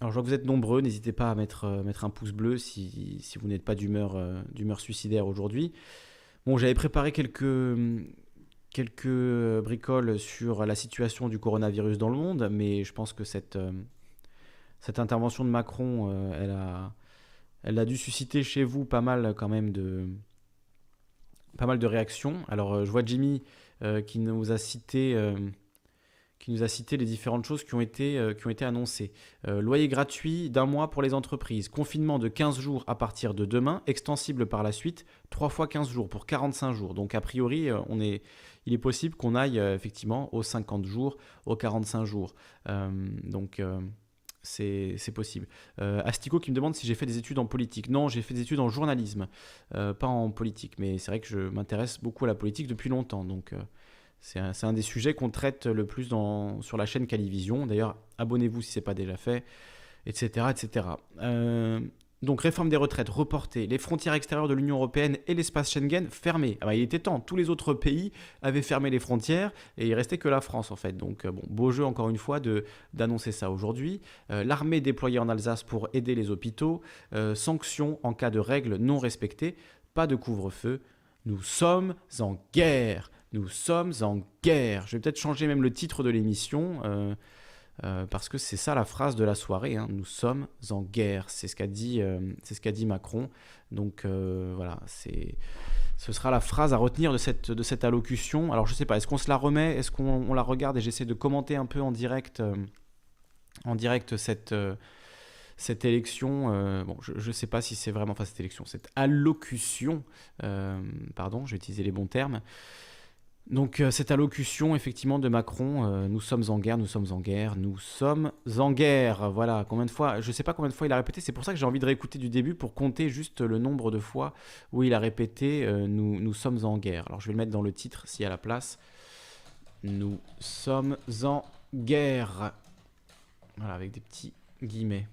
Alors je vois que vous êtes nombreux, n'hésitez pas à mettre, mettre un pouce bleu si, si vous n'êtes pas d'humeur suicidaire aujourd'hui. Bon, j'avais préparé quelques, quelques euh, bricoles sur la situation du coronavirus dans le monde, mais je pense que cette, euh, cette intervention de Macron, euh, elle, a, elle a dû susciter chez vous pas mal quand même de, pas mal de réactions. Alors je vois Jimmy qui nous a cité qui nous a cité les différentes choses qui ont été, euh, qui ont été annoncées. Euh, loyer gratuit d'un mois pour les entreprises, confinement de 15 jours à partir de demain, extensible par la suite, 3 fois 15 jours pour 45 jours. Donc a priori, euh, on est, il est possible qu'on aille effectivement aux 50 jours, aux 45 jours. donc c'est possible. Astico qui me demande si j'ai fait des études en politique. Non, j'ai fait des études en journalisme, pas en politique. Mais c'est vrai que je m'intéresse beaucoup à la politique depuis longtemps. Donc c'est un, des sujets qu'on traite le plus sur la chaîne Calivision. D'ailleurs, abonnez-vous si ce n'est pas déjà fait, etc. etc. Euh, donc, réforme des retraites reportée, les frontières extérieures de l'Union européenne et l'espace Schengen fermés. Ah bah, il était temps, tous les autres pays avaient fermé les frontières et il restait que la France en fait. Donc, euh, bon, beau jeu encore une fois d'annoncer ça aujourd'hui. Euh, l'armée déployée en Alsace pour aider les hôpitaux, sanctions en cas de règles non respectées, pas de couvre-feu. Nous sommes en guerre. Nous sommes en guerre. Je vais peut-être changer même le titre de l'émission. Euh, euh, parce que c'est ça la phrase de la soirée. Hein. Nous sommes en guerre. C'est ce qu'a dit, euh, ce dit Macron. Donc voilà, c'est, ce sera la phrase à retenir de cette, de cette allocution. Alors je sais pas, est-ce qu'on se la remet, est-ce qu'on la regarde et j'essaie de commenter un peu en direct, en direct cette, cette élection. bon, je ne sais pas si c'est vraiment, enfin cette élection, cette allocution. pardon, je vais utiliser les bons termes. Donc euh, cette allocution effectivement de Macron, euh, nous sommes en guerre, nous sommes en guerre, nous sommes en guerre. Voilà, combien de fois, je ne sais pas combien de fois il a répété, c'est pour ça que j'ai envie de réécouter du début pour compter juste le nombre de fois où il a répété euh, nous, nous sommes en guerre. Alors je vais le mettre dans le titre s'il y la place. Nous sommes en guerre. Voilà, avec des petits guillemets.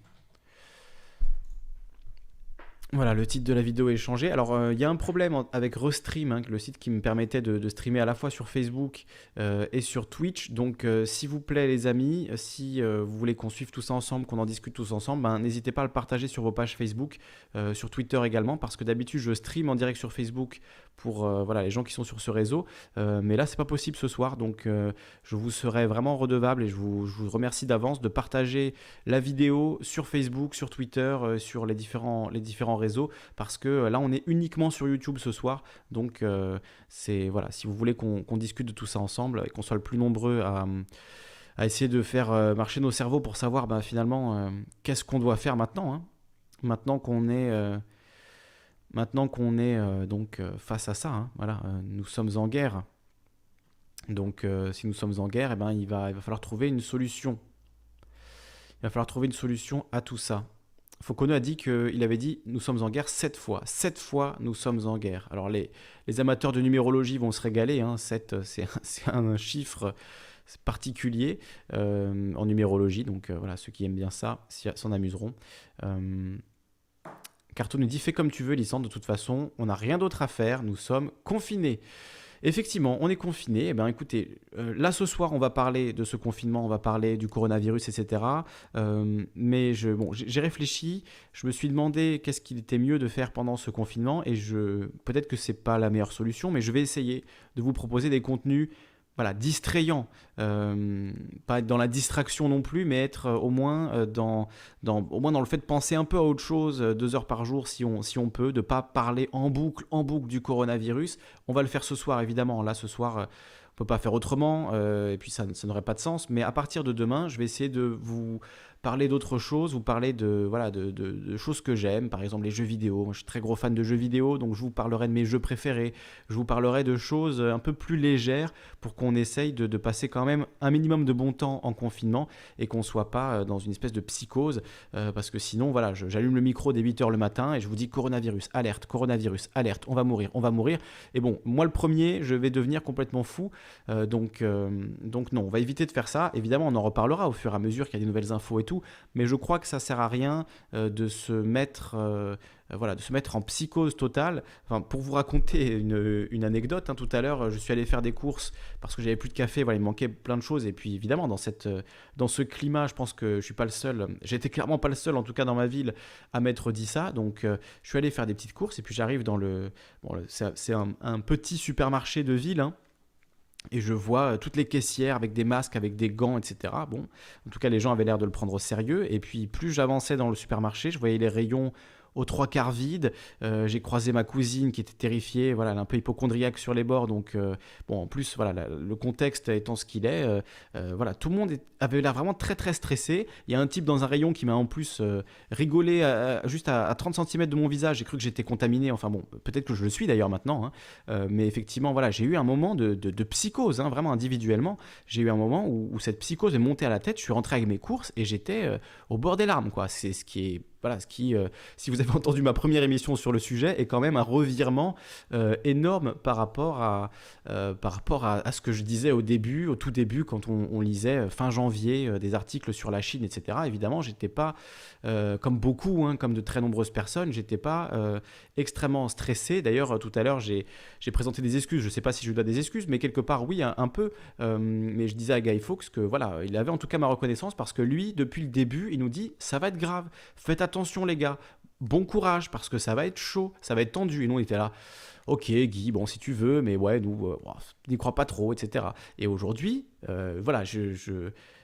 Voilà, le titre de la vidéo est changé. Alors, euh, il y a un problème avec Restream, hein, le site qui me permettait de, streamer à la fois sur Facebook euh, et sur Twitch. Donc, euh, s'il vous plaît, les amis, si vous voulez qu'on suive tout ça ensemble, qu'on en discute tous ensemble, ben, n'hésitez pas à le partager sur vos pages Facebook, sur Twitter également, parce que d'habitude, je stream en direct sur Facebook pour voilà, les gens qui sont sur ce réseau. mais là, c'est pas possible ce soir. Donc, je vous serai vraiment redevable et je vous, remercie d'avance de partager la vidéo sur Facebook, sur Twitter, sur les différents, réseaux parce que euh, là on est uniquement sur YouTube ce soir donc euh, c'est voilà si vous voulez qu'on discute de tout ça ensemble et qu'on soit le plus nombreux à, essayer de faire euh, marcher nos cerveaux pour savoir ben, finalement qu'est-ce qu'on doit faire maintenant hein. maintenant qu'on est maintenant qu'on est donc face à ça hein. voilà nous sommes en guerre donc si nous sommes en guerre eh ben, il, va, il va falloir trouver une solution il va falloir trouver une solution à tout ça Fauconeux a dit qu'il avait dit nous sommes en guerre sept fois. Sept fois nous sommes en guerre. Alors les, les amateurs de numérologie vont se régaler. Hein. Sept, c'est un, chiffre particulier euh, en numérologie. Donc euh, voilà, ceux qui aiment bien ça s'en amuseront. Euh, Carton nous dit fais comme tu veux, Lysandre. De toute façon, on n'a rien d'autre à faire. Nous sommes confinés. Effectivement, on est confiné. Eh ben, écoutez, euh, là ce soir, on va parler de ce confinement, on va parler du coronavirus, etc. Euh, mais bon, j'ai réfléchi, je me suis demandé qu'est-ce qu'il était mieux de faire pendant ce confinement, et je, peut-être que c'est pas la meilleure solution, mais je vais essayer de vous proposer des contenus voilà, distrayant. Euh, pas être dans la distraction non plus, mais être euh, au, moins, euh, au moins dans le fait de penser un peu à autre chose deux heures par jour si on, peut, de pas parler en boucle, en boucle du coronavirus. On va le faire ce soir, évidemment. Là, ce soir, on peut pas faire autrement, et puis ça, ça n'aurait pas de sens. Mais à partir de demain, je vais essayer de vous parler d'autres choses, vous parler de, voilà, de, choses que j'aime, par exemple les jeux vidéo. Je suis très gros fan de jeux vidéo, donc je vous parlerai de mes jeux préférés. Je vous parlerai de choses un peu plus légères pour qu'on essaye de, passer quand même un minimum de bon temps en confinement et qu'on ne soit pas euh, dans une espèce de psychose. Euh, parce que sinon, voilà, j'allume le micro dès 8h le matin et je vous dis coronavirus, alerte, coronavirus, alerte, on va mourir, on va mourir. Et bon, moi le premier, je vais devenir complètement fou. Euh, donc, donc non, on va éviter de faire ça. Évidemment, on en reparlera au fur et à mesure qu'il y a des nouvelles infos et mais je crois que ça sert à rien euh, de se mettre euh, voilà, de se mettre en psychose totale. Enfin, pour vous raconter une, anecdote, hein, tout à l'heure, je suis allé faire des courses parce que j'avais plus de café, voilà, il manquait plein de choses. Et puis évidemment, dans, cette, dans ce climat, je pense que je suis pas le seul, j'étais clairement pas le seul, en tout cas dans ma ville, à m'être dit ça. Donc euh, je suis allé faire des petites courses et puis j'arrive dans le... Bon, c'est un, petit supermarché de ville. Hein, et je vois euh, toutes les caissières avec des masques, avec des gants, etc. Bon, en tout cas, les gens avaient l'air de le prendre au sérieux. Et puis, plus j'avançais dans le supermarché, je voyais les rayons aux trois quarts vide. Euh, j'ai croisé ma cousine qui était terrifiée, voilà, un peu hypochondriaque sur les bords. Donc, euh, bon, en plus, voilà, le contexte étant ce qu'il est, euh, voilà, tout le monde avait l'air vraiment très très stressé. Il y a un type dans un rayon qui m'a en plus rigolé juste à, 30 cm de mon visage. J'ai cru que j'étais contaminé. Enfin bon, peut-être que je le suis d'ailleurs maintenant. Hein. mais effectivement, voilà, j'ai eu un moment de, de, psychose, hein, vraiment individuellement. J'ai eu un moment où, où, cette psychose est montée à la tête. Je suis rentré avec mes courses et j'étais au bord des larmes, quoi. C'est ce qui est voilà, ce qui, euh, si vous avez entendu ma première émission sur le sujet, est quand même un revirement euh, énorme par rapport, à, euh, par rapport à, ce que je disais au début, au tout début, quand on, lisait fin janvier des articles sur la Chine, etc. Évidemment, j'étais pas, comme beaucoup, hein, comme de très nombreuses personnes, j'étais pas extrêmement stressé. D'ailleurs, tout à l'heure, j'ai présenté des excuses. Je ne sais pas si je dois des excuses, mais quelque part, oui, un, peu. mais je disais à Guy Fawkes que voilà, il avait en tout cas ma reconnaissance parce que lui, depuis le début, il nous dit ça va être grave, faites attention les gars, bon courage parce que ça va être chaud, ça va être tendu. Et nous on était là, ok Guy, bon si tu veux, mais ouais, nous, euh, n'y crois pas trop, etc. Et aujourd'hui, euh, voilà, je,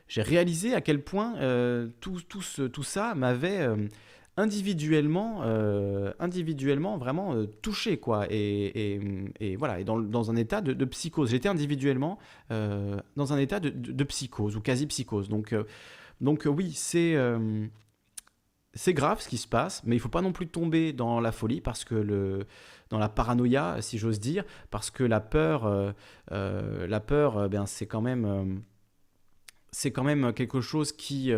j'ai réalisé à quel point euh, tout, tout, ça m'avait individuellement, individuellement vraiment touché, quoi. Et, voilà, et dans, dans un état de, psychose. J'étais individuellement dans un état de, de, psychose ou quasi-psychose. Donc, donc oui, c'est c'est grave ce qui se passe, mais il faut pas non plus tomber dans la folie parce que le, dans la paranoïa, si j'ose dire, parce que la peur, euh, euh, la peur, ben quand même, c'est quand même quelque chose qui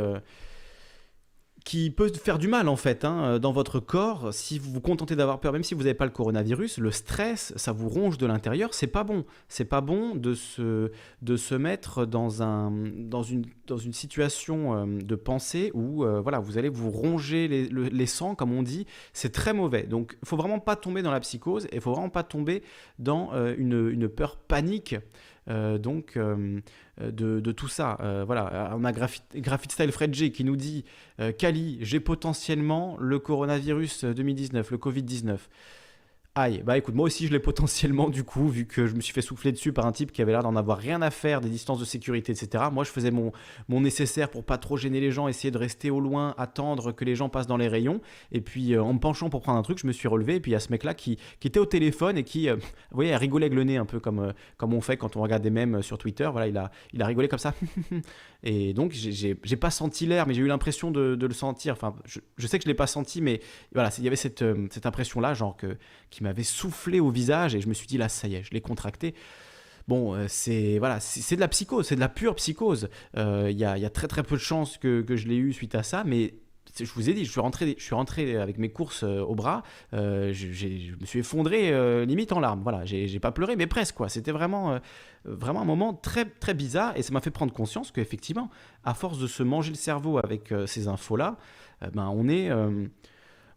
qui peut faire du mal en fait hein, euh, dans votre corps. Si vous vous contentez d'avoir peur même si vous n'avez pas le coronavirus le stress ça vous ronge de l'intérieur. C'est pas bon. C'est pas bon de se de se mettre dans un dans une dans une situation euh, de pensée où euh, voilà vous allez vous ronger les, les sangs comme on dit. C'est très mauvais. Donc il faut vraiment pas tomber dans la psychose et il faut vraiment pas tomber dans une, une peur panique euh, donc euh, de, tout ça. Euh, voilà, on a Graphite, Style Fred G qui nous dit Kali, j'ai potentiellement le coronavirus 2019, le Covid-19. Aïe, bah écoute, moi aussi je l'ai potentiellement du coup, vu que je me suis fait souffler dessus par un type qui avait l'air d'en avoir rien à faire des distances de sécurité, etc. Moi je faisais mon, mon nécessaire pour pas trop gêner les gens, essayer de rester au loin, attendre que les gens passent dans les rayons. Et puis euh, en me penchant pour prendre un truc, je me suis relevé. Et puis il y a ce mec-là qui, qui, était au téléphone et qui, euh, vous voyez, a rigolé avec le nez un peu comme, euh, comme on fait quand on regarde des mèmes sur Twitter. Voilà, il a, il a rigolé comme ça. et donc j'ai pas senti l'air, mais j'ai eu l'impression de, le sentir. Enfin, je, sais que je l'ai pas senti, mais voilà, il y avait cette, cette impression-là, genre que, qui m'avait soufflé au visage et je me suis dit là, ça y est, je l'ai contracté. Bon, euh, c'est voilà, c'est de la psychose, c'est de la pure psychose. Euh, il y, a, y, a, très très peu de chances que, que je l'ai eu suite à ça, mais je vous ai dit, je suis rentré, je suis rentré avec mes courses euh, au bras, je, je, me suis effondré limite en larmes. Voilà, j'ai pas pleuré, mais presque quoi. C'était vraiment, vraiment un moment très très bizarre et ça m'a fait prendre conscience qu'effectivement, à force de se manger le cerveau avec ces infos là, ben on est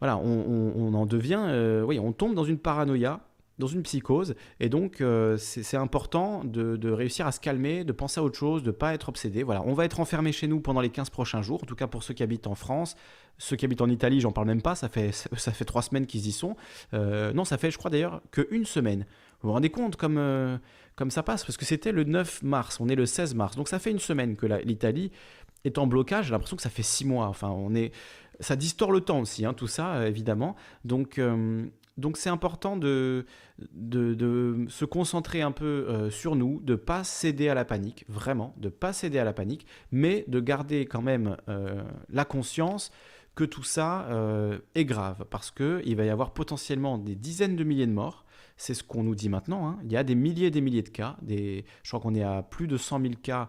voilà, on, en devient, euh, oui, on tombe dans une paranoïa, dans une psychose, et donc euh, c'est important de, réussir à se calmer, de penser à autre chose, de ne pas être obsédé. Voilà, on va être enfermé chez nous pendant les 15 prochains jours, en tout cas pour ceux qui habitent en France. Ceux qui habitent en Italie, j'en parle même pas, ça fait, ça fait trois semaines qu'ils y sont. Euh, non, ça fait, je crois d'ailleurs, qu'une semaine. Vous vous rendez compte comme, comme ça passe? Parce que c'était le 9 mars, on est le 16 mars, donc ça fait une semaine que l'Italie est en blocage. J'ai l'impression que ça fait six mois. Enfin, on est, ça distord le temps aussi, hein, tout ça, euh, évidemment. Donc, euh, donc c'est important de, se concentrer un peu euh, sur nous, de pas céder à la panique, vraiment, de pas céder à la panique, mais de garder quand même la conscience que tout ça est grave, parce qu'il va y avoir potentiellement des dizaines de milliers de morts. C'est ce qu'on nous dit maintenant. Hein. Il y a des milliers et des milliers de cas. Je crois qu'on est à plus de 100 000 cas euh,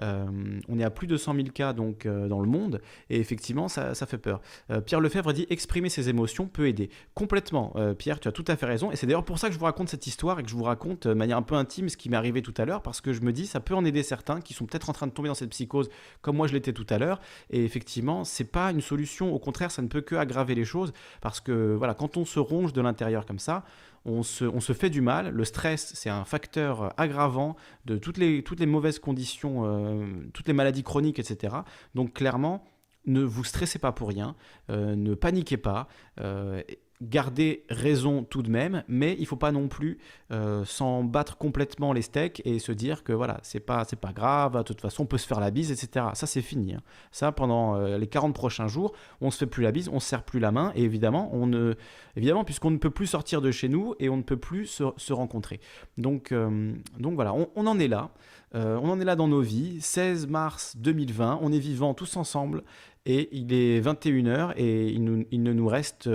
on est à plus de 100 000 cas donc, euh, dans le monde, et effectivement, ça, fait peur. Euh, Pierre Lefebvre dit exprimer ses émotions peut aider. Complètement, Pierre, tu as tout à fait raison, et c'est d'ailleurs pour ça que je vous raconte cette histoire et que je vous raconte de manière un peu intime ce qui m'est arrivé tout à l'heure, parce que je me dis, ça peut en aider certains qui sont peut-être en train de tomber dans cette psychose comme moi je l'étais tout à l'heure, et effectivement, c'est pas une solution, au contraire, ça ne peut que aggraver les choses, parce que voilà, quand on se ronge de l'intérieur comme ça, on se, fait du mal. Le stress, c'est un facteur aggravant de toutes les, mauvaises conditions, euh, toutes les maladies chroniques, etc. Donc clairement, ne vous stressez pas pour rien, euh, ne paniquez pas. Euh, garder raison tout de même, mais il faut pas non plus euh, s'en battre complètement les steaks et se dire que voilà, c'est pas, c'est pas grave, de toute façon on peut se faire la bise, etc. Ça c'est fini. Hein. Ça pendant euh, les 40 prochains jours, on se fait plus la bise, on se serre plus la main et évidemment, on ne, évidemment puisqu'on ne peut plus sortir de chez nous et on ne peut plus se, rencontrer. Donc, euh, donc voilà, on, en est là. on en est là dans nos vies. 16 mars 2020, on est vivants tous ensemble et il est 21h et il, il ne nous reste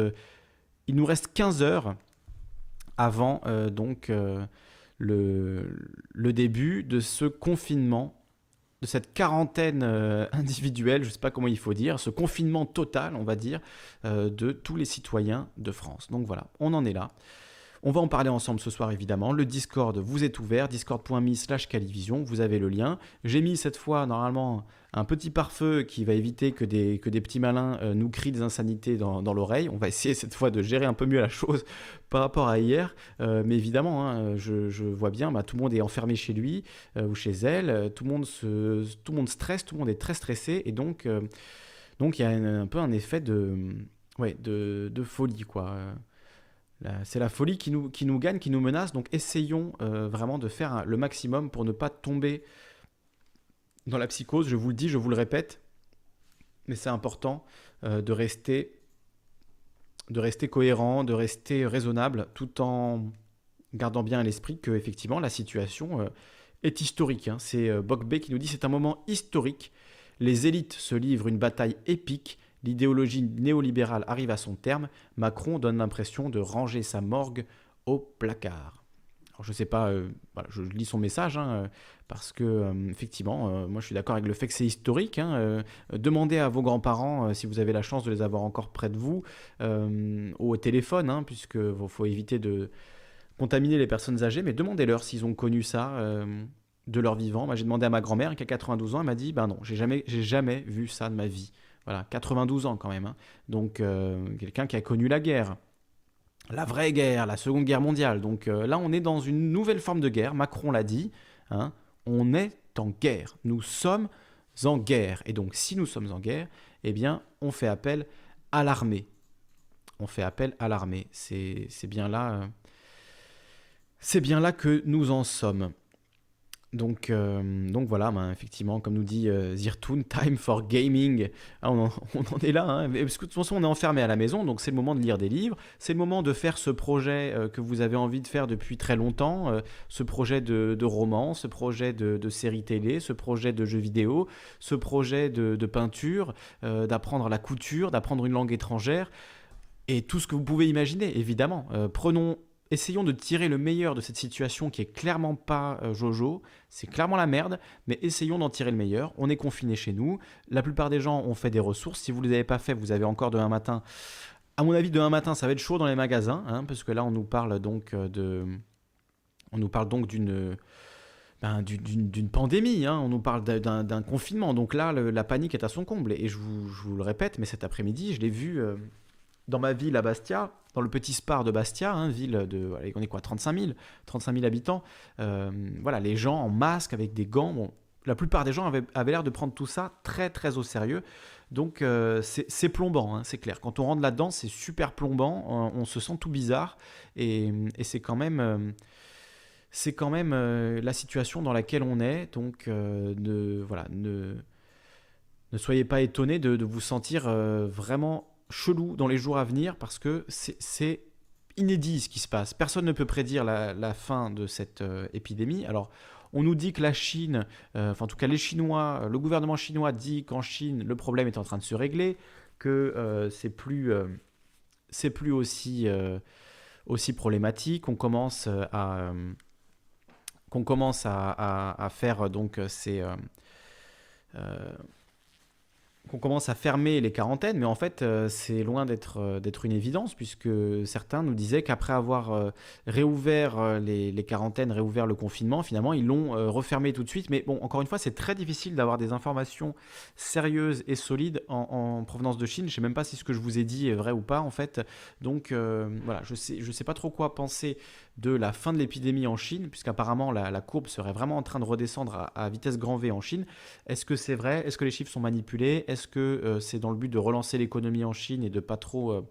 il nous reste 15 heures avant euh, donc euh, le, début de ce confinement, de cette quarantaine euh, individuelle, je ne sais pas comment il faut dire, ce confinement total, on va dire, de tous les citoyens de France. Donc voilà, on en est là. On va en parler ensemble ce soir évidemment. Le Discord vous est ouvert, discord.me slash calivision, vous avez le lien. J'ai mis cette fois normalement un petit pare-feu qui va éviter que des, que des petits malins euh, nous crient des insanités dans, l'oreille. On va essayer cette fois de gérer un peu mieux la chose par rapport à hier. Euh, mais évidemment, hein, je, vois bien, bah, tout le monde est enfermé chez lui euh, ou chez elle, tout le, monde se, tout le monde stresse, tout le monde est très stressé. Et donc, donc il y a un, peu un effet de, ouais, de, de folie. quoi. C'est la folie qui nous, gagne, qui nous menace. Donc essayons euh, vraiment de faire le maximum pour ne pas tomber dans la psychose. Je vous le dis, je vous le répète, mais c'est important euh, de, rester, de cohérent, de rester raisonnable, tout en gardant bien à l'esprit que effectivement la situation euh, est historique. Hein. C'est Bokbe qui nous dit c'est un moment historique. Les élites se livrent une bataille épique l'idéologie néolibérale arrive à son terme, Macron donne l'impression de ranger sa morgue au placard. Alors je sais pas, euh, je lis son message hein, euh, parce que euh, effectivement, moi je suis d'accord avec le fait que c'est historique. Hein, demandez à vos grands-parents si vous avez la chance de les avoir encore près de vous au téléphone, hein, puisque faut éviter de contaminer les personnes âgées, mais demandez-leur s'ils ont connu ça de leur vivant. J'ai demandé à ma grand-mère qui a 92 ans, elle m'a dit, ben non, j'ai jamais, jamais vu ça de ma vie. Voilà, 92 ans quand même. Donc quelqu'un qui a connu la guerre la vraie guerre, la Seconde Guerre mondiale. Donc euh, là, on est dans une nouvelle forme de guerre. Macron l'a dit. Hein, on est en guerre. Nous sommes en guerre. Et donc, si nous sommes en guerre, eh bien, on fait appel à l'armée. On fait appel à l'armée. C'est bien là. Euh, c'est bien là que nous en sommes. Donc, euh, donc voilà, ben, effectivement, comme nous dit euh, Zirtoon, time for gaming. Ah, on, en, est là, hein. parce que de toute façon, on est enfermé à la maison, donc c'est le moment de lire des livres. C'est le moment de faire ce projet euh, que vous avez envie de faire depuis très longtemps, ce projet de, roman, ce projet de, série télé, ce projet de jeu vidéo, ce projet de peinture, d'apprendre la couture, d'apprendre une langue étrangère. Et tout ce que vous pouvez imaginer, évidemment. prenons essayons de tirer le meilleur de cette situation qui est clairement pas euh, Jojo, c'est clairement la merde, mais essayons d'en tirer le meilleur. On est confiné chez nous, la plupart des gens ont fait des ressources. Si vous ne les avez pas fait, vous avez encore demain matin. À mon avis, demain matin, ça va être chaud dans les magasins, hein, parce que là, on nous parle donc euh, de, on nous parle donc d'une ben, pandémie, hein. on nous parle d'un confinement. Donc là, la panique est à son comble. Et je vous, le répète, mais cet après-midi, je l'ai vu euh, dans ma ville à Bastia, dans le petit Spar de Bastia, hein, ville de, on est quoi, 35 000, 35 000 habitants. Euh, voilà, les gens en masque avec des gants. Bon, la plupart des gens avaient, l'air de prendre tout ça très très au sérieux. Donc euh, c'est plombant, hein, c'est clair. Quand on rentre là-dedans, c'est super plombant. On, se sent tout bizarre et, c'est quand même. Euh, c'est quand même la situation dans laquelle on est, donc ne, voilà, ne, soyez pas étonnés de, de vous sentir vraiment chelou dans les jours à venir parce que c'est inédit ce qui se passe. Personne ne peut prédire la, fin de cette euh, épidémie. Alors, on nous dit que la Chine, euh, enfin en tout cas les Chinois, le gouvernement chinois dit qu'en Chine, le problème est en train de se régler, que euh, c'est plus, plus aussi, aussi problématique. On commence à, qu'on commence à, à, faire donc ces qu'on commence à fermer les quarantaines, mais en fait, euh, c'est loin d'être euh, d'être une évidence, puisque certains nous disaient qu'après avoir euh, réouvert les, quarantaines, réouvert le confinement, finalement, ils l'ont refermé tout de suite. Mais bon, encore une fois, c'est très difficile d'avoir des informations sérieuses et solides en, provenance de Chine. Je ne sais même pas si ce que je vous ai dit est vrai ou pas, en fait. Donc, voilà, je ne sais pas trop quoi penser de la fin de l'épidémie en Chine, puisqu'apparemment la, la, courbe serait vraiment en train de redescendre à, vitesse grand V en Chine. Est-ce que c'est vrai? Est-ce que les chiffres sont manipulés? Est-ce que euh, c'est dans le but de relancer l'économie en Chine et de pas trop euh,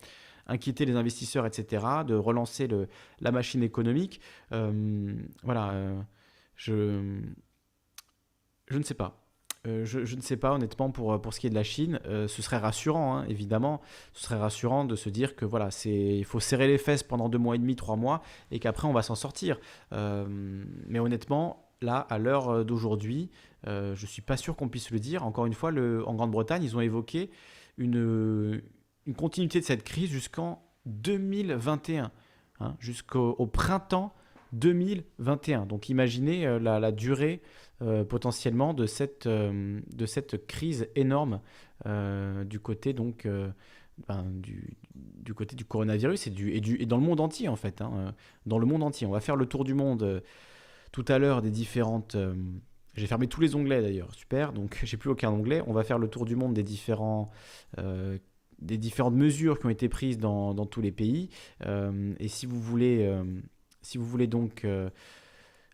inquiéter les investisseurs, etc., de relancer la machine économique? Euh, Voilà, je, je ne sais pas. Euh, je, ne sais pas honnêtement pour, pour ce qui est de la Chine. Euh, ce serait rassurant, hein, évidemment. Ce serait rassurant de se dire que voilà, il faut serrer les fesses pendant deux mois et demi, trois mois, et qu'après on va s'en sortir. Euh, mais honnêtement, là, à l'heure d'aujourd'hui, je ne suis pas sûr qu'on puisse le dire. Encore une fois, en Grande-Bretagne, ils ont évoqué une, une continuité de cette crise jusqu'en 2021, hein, jusqu'au printemps 2021. Donc imaginez la, la durée euh, potentiellement de cette, euh, de cette crise énorme euh, du côté donc ben, du, du, côté du coronavirus et, du, et dans le monde entier en fait. Hein, dans le monde entier. On va faire le tour du monde tout à l'heure des différentes... j'ai fermé tous les onglets d'ailleurs, super, donc j'ai plus aucun onglet. On va faire le tour du monde des différents des différentes mesures qui ont été prises dans, dans tous les pays. et si vous voulez, si vous voulez donc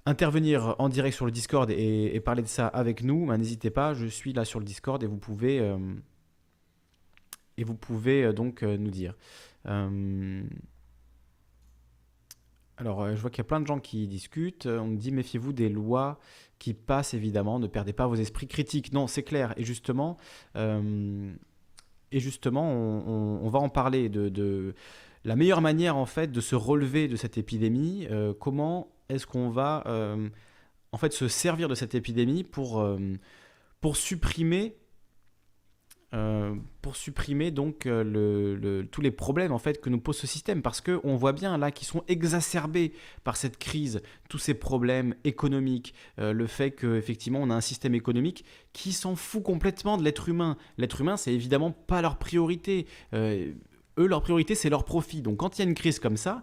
intervenir en direct sur le Discord et, parler de ça avec nous, ben, n'hésitez pas, je suis là sur le Discord et vous pouvez, euh, et vous pouvez euh, donc euh, nous dire. alors, je vois qu'il y a plein de gens qui discutent. On me dit méfiez-vous des lois qui passent, évidemment. Ne perdez pas vos esprits critiques. Non, c'est clair. Et justement, et justement on, va en parler de, la meilleure manière, en fait, de se relever de cette épidémie. comment est-ce qu'on va euh, en fait se servir de cette épidémie pour, euh, pour supprimer euh, pour supprimer donc tous les problèmes en fait que nous pose ce système? Parce que on voit bien là qu'ils sont exacerbés par cette crise, tous ces problèmes économiques, le fait qu'effectivement on a un système économique qui s'en fout complètement de l'être humain. L'être humain c'est évidemment pas leur priorité. Eux leur priorité c'est leur profit. Donc quand il y a une crise comme ça,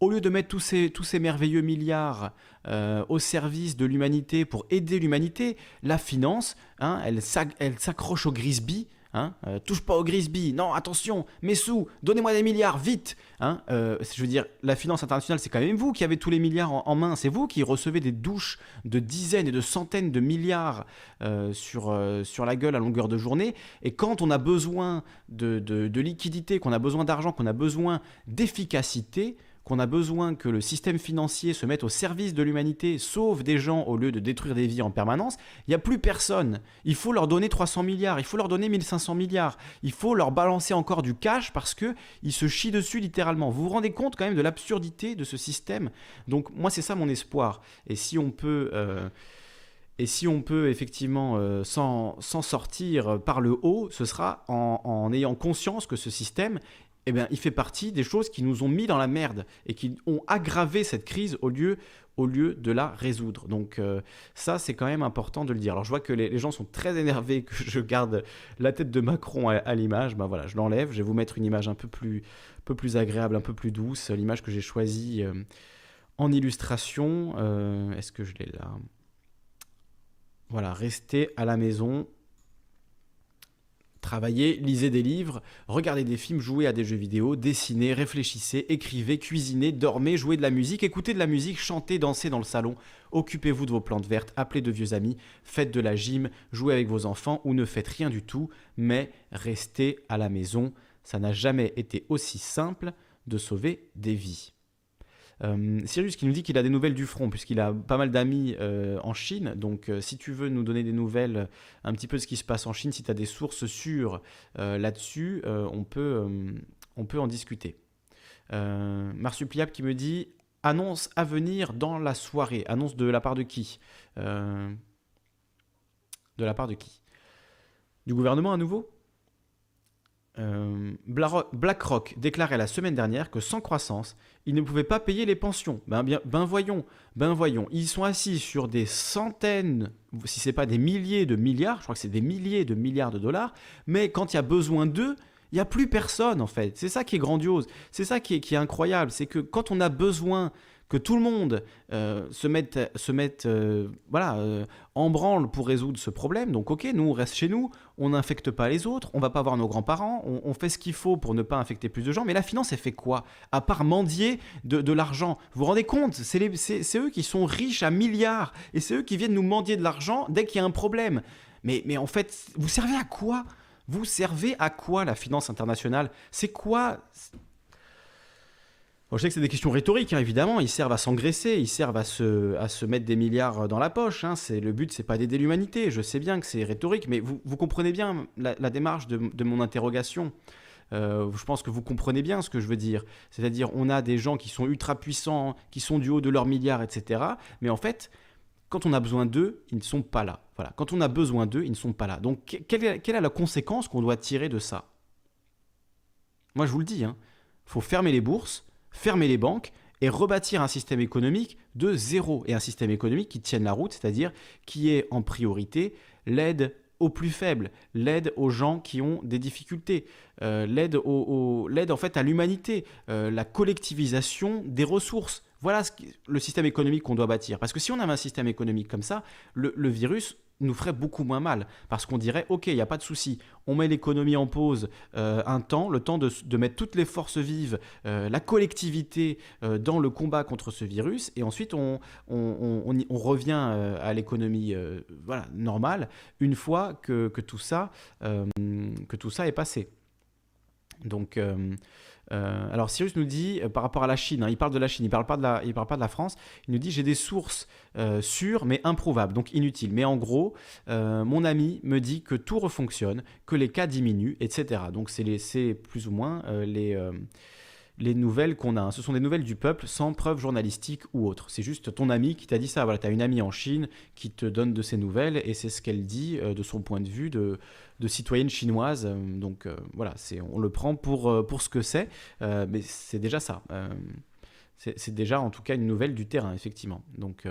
au lieu de mettre tous ces, merveilleux milliards euh, au service de l'humanité pour aider l'humanité, la finance, hein, elle, s'accroche au Grisby. Hein, euh, touche pas au Grisby, non, attention, mes sous, donnez-moi des milliards, vite hein, euh, Je veux dire, la finance internationale, c'est quand même vous qui avez tous les milliards en, main, c'est vous qui recevez des douches de dizaines et de centaines de milliards sur, sur la gueule à longueur de journée. Et quand on a besoin de, de liquidité, qu'on a besoin d'argent, qu'on a besoin d'efficacité, qu'on a besoin que le système financier se mette au service de l'humanité, sauve des gens au lieu de détruire des vies en permanence, il n'y a plus personne. Il faut leur donner 300 milliards, il faut leur donner 1500 milliards, il faut leur balancer encore du cash parce qu'ils se chient dessus littéralement. Vous vous rendez compte quand même de l'absurdité de ce système? Donc moi c'est ça mon espoir. Et si on peut... Euh, et si on peut effectivement euh, s'en sortir par le haut, ce sera en, ayant conscience que ce système eh bien, il fait partie des choses qui nous ont mis dans la merde et qui ont aggravé cette crise au lieu, de la résoudre. Donc euh, ça, c'est quand même important de le dire. Alors je vois que les, gens sont très énervés que je garde la tête de Macron à, l'image. Ben voilà, je l'enlève. Je vais vous mettre une image un peu plus, peu plus agréable, un peu plus douce. L'image que j'ai choisie euh, en illustration. Euh, est-ce que je l'ai là? Voilà, rester à la maison Travaillez, lisez des livres, regardez des films, jouez à des jeux vidéo, dessinez, réfléchissez, écrivez, cuisinez, dormez, jouez de la musique, écoutez de la musique, chantez, dansez dans le salon, occupez-vous de vos plantes vertes, appelez de vieux amis, faites de la gym, jouez avec vos enfants ou ne faites rien du tout, mais restez à la maison. Ça n'a jamais été aussi simple de sauver des vies. Euh, Sirius qui nous dit qu'il a des nouvelles du front, puisqu'il a pas mal d'amis euh, en Chine. Donc, euh, si tu veux nous donner des nouvelles, un petit peu de ce qui se passe en Chine, si tu as des sources sûres là-dessus, on, peut, on peut en discuter. Marsupliable qui me dit annonce à venir dans la soirée. Annonce de la part de qui? De la part de qui? Du gouvernement à nouveau? BlackRock déclarait la semaine dernière que sans croissance, ils ne pouvaient pas payer les pensions. Ben, ben voyons, ben voyons, ils sont assis sur des centaines, si ce n'est pas des milliers de milliards, je crois que c'est des milliers de milliards de dollars, mais quand il y a besoin d'eux, il n'y a plus personne en fait. C'est ça qui est grandiose, c'est ça qui est incroyable, c'est que quand on a besoin que tout le monde euh, se mette, se mette euh, voilà, euh, en branle pour résoudre ce problème. Donc ok, nous on reste chez nous, on n'infecte pas les autres, on va pas voir nos grands-parents, on, fait ce qu'il faut pour ne pas infecter plus de gens. Mais la finance, elle fait quoi? À part mendier de, l'argent. Vous vous rendez compte? C'est eux qui sont riches à milliards et c'est eux qui viennent nous mendier de l'argent dès qu'il y a un problème. Mais, mais en fait, vous servez à quoi? Vous servez à quoi la finance internationale? C'est quoi je sais que c'est des questions rhétoriques, hein, évidemment. Ils servent à s'engraisser, ils servent à se, à se mettre des milliards dans la poche. Hein. C'est, le but, c'est pas d'aider l'humanité. Je sais bien que c'est rhétorique, mais vous, comprenez bien la, démarche de, de, mon interrogation. Euh, je pense que vous comprenez bien ce que je veux dire. C'est-à-dire, on a des gens qui sont ultra puissants, qui sont du haut de leurs milliards, etc. Mais en fait, quand on a besoin d'eux, ils ne sont pas là. Voilà. Quand on a besoin d'eux, ils ne sont pas là. Donc, quelle est, quelle est la conséquence qu'on doit tirer de ça? Moi, je vous le dis, il hein. faut fermer les bourses fermer les banques et rebâtir un système économique de zéro et un système économique qui tienne la route, c'est-à-dire qui est en priorité l'aide aux plus faibles, l'aide aux gens qui ont des difficultés, euh, l'aide en fait à l'humanité, euh, la collectivisation des ressources. Voilà le système économique qu'on doit bâtir. Parce que si on avait un système économique comme ça, le virus, nous ferait beaucoup moins mal. Parce qu'on dirait, ok, il n'y a pas de souci, on met l'économie en pause euh, un temps, le temps de, mettre toutes les forces vives, euh, la collectivité euh, dans le combat contre ce virus, et ensuite on, on, revient à l'économie voilà, normale une fois que, que tout ça, que tout ça est passé. Donc euh, alors Cyrus nous dit, euh, par rapport à la Chine, hein, il parle de la Chine, il ne parle, pas de la, France, il nous dit j'ai des sources euh, sûres mais improuvables, donc inutiles. Mais en gros, mon ami me dit que tout refonctionne, que les cas diminuent, etc. Donc c'est plus ou moins les, les nouvelles qu'on a. Hein. Ce sont des nouvelles du peuple sans preuve journalistique ou autre. C'est juste ton ami qui t'a dit ça. Voilà, tu as une amie en Chine qui te donne de ces nouvelles et c'est ce qu'elle dit de son point de vue de, citoyenne chinoise. Donc voilà, c'est, on le prend pour, pour ce que c'est, mais c'est déjà ça c'est déjà en tout cas une nouvelle du terrain, effectivement. Donc,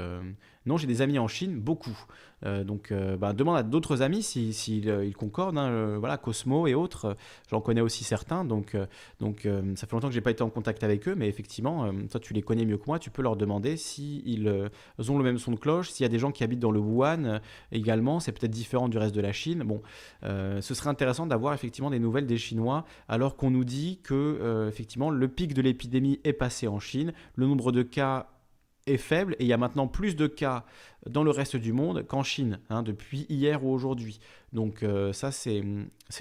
non, j'ai des amis en Chine, beaucoup. Euh, donc, euh, bah, demande à d'autres amis s'ils si, euh, concordent. Hein, voilà, Cosmo et autres, j'en connais aussi certains. Donc, donc ça fait longtemps que j'ai pas été en contact avec eux, mais effectivement, toi, tu les connais mieux que moi. Tu peux leur demander s'ils ont le même son de cloche, s'il y a des gens qui habitent dans le Wuhan également. C'est peut-être différent du reste de la Chine. Bon, ce serait intéressant d'avoir effectivement des nouvelles des Chinois, alors qu'on nous dit que effectivement le pic de l'épidémie est passé en Chine, le nombre de cas est faible et il y a maintenant plus de cas dans le reste du monde qu'en Chine, hein, depuis hier ou aujourd'hui. Donc euh, ça, c'est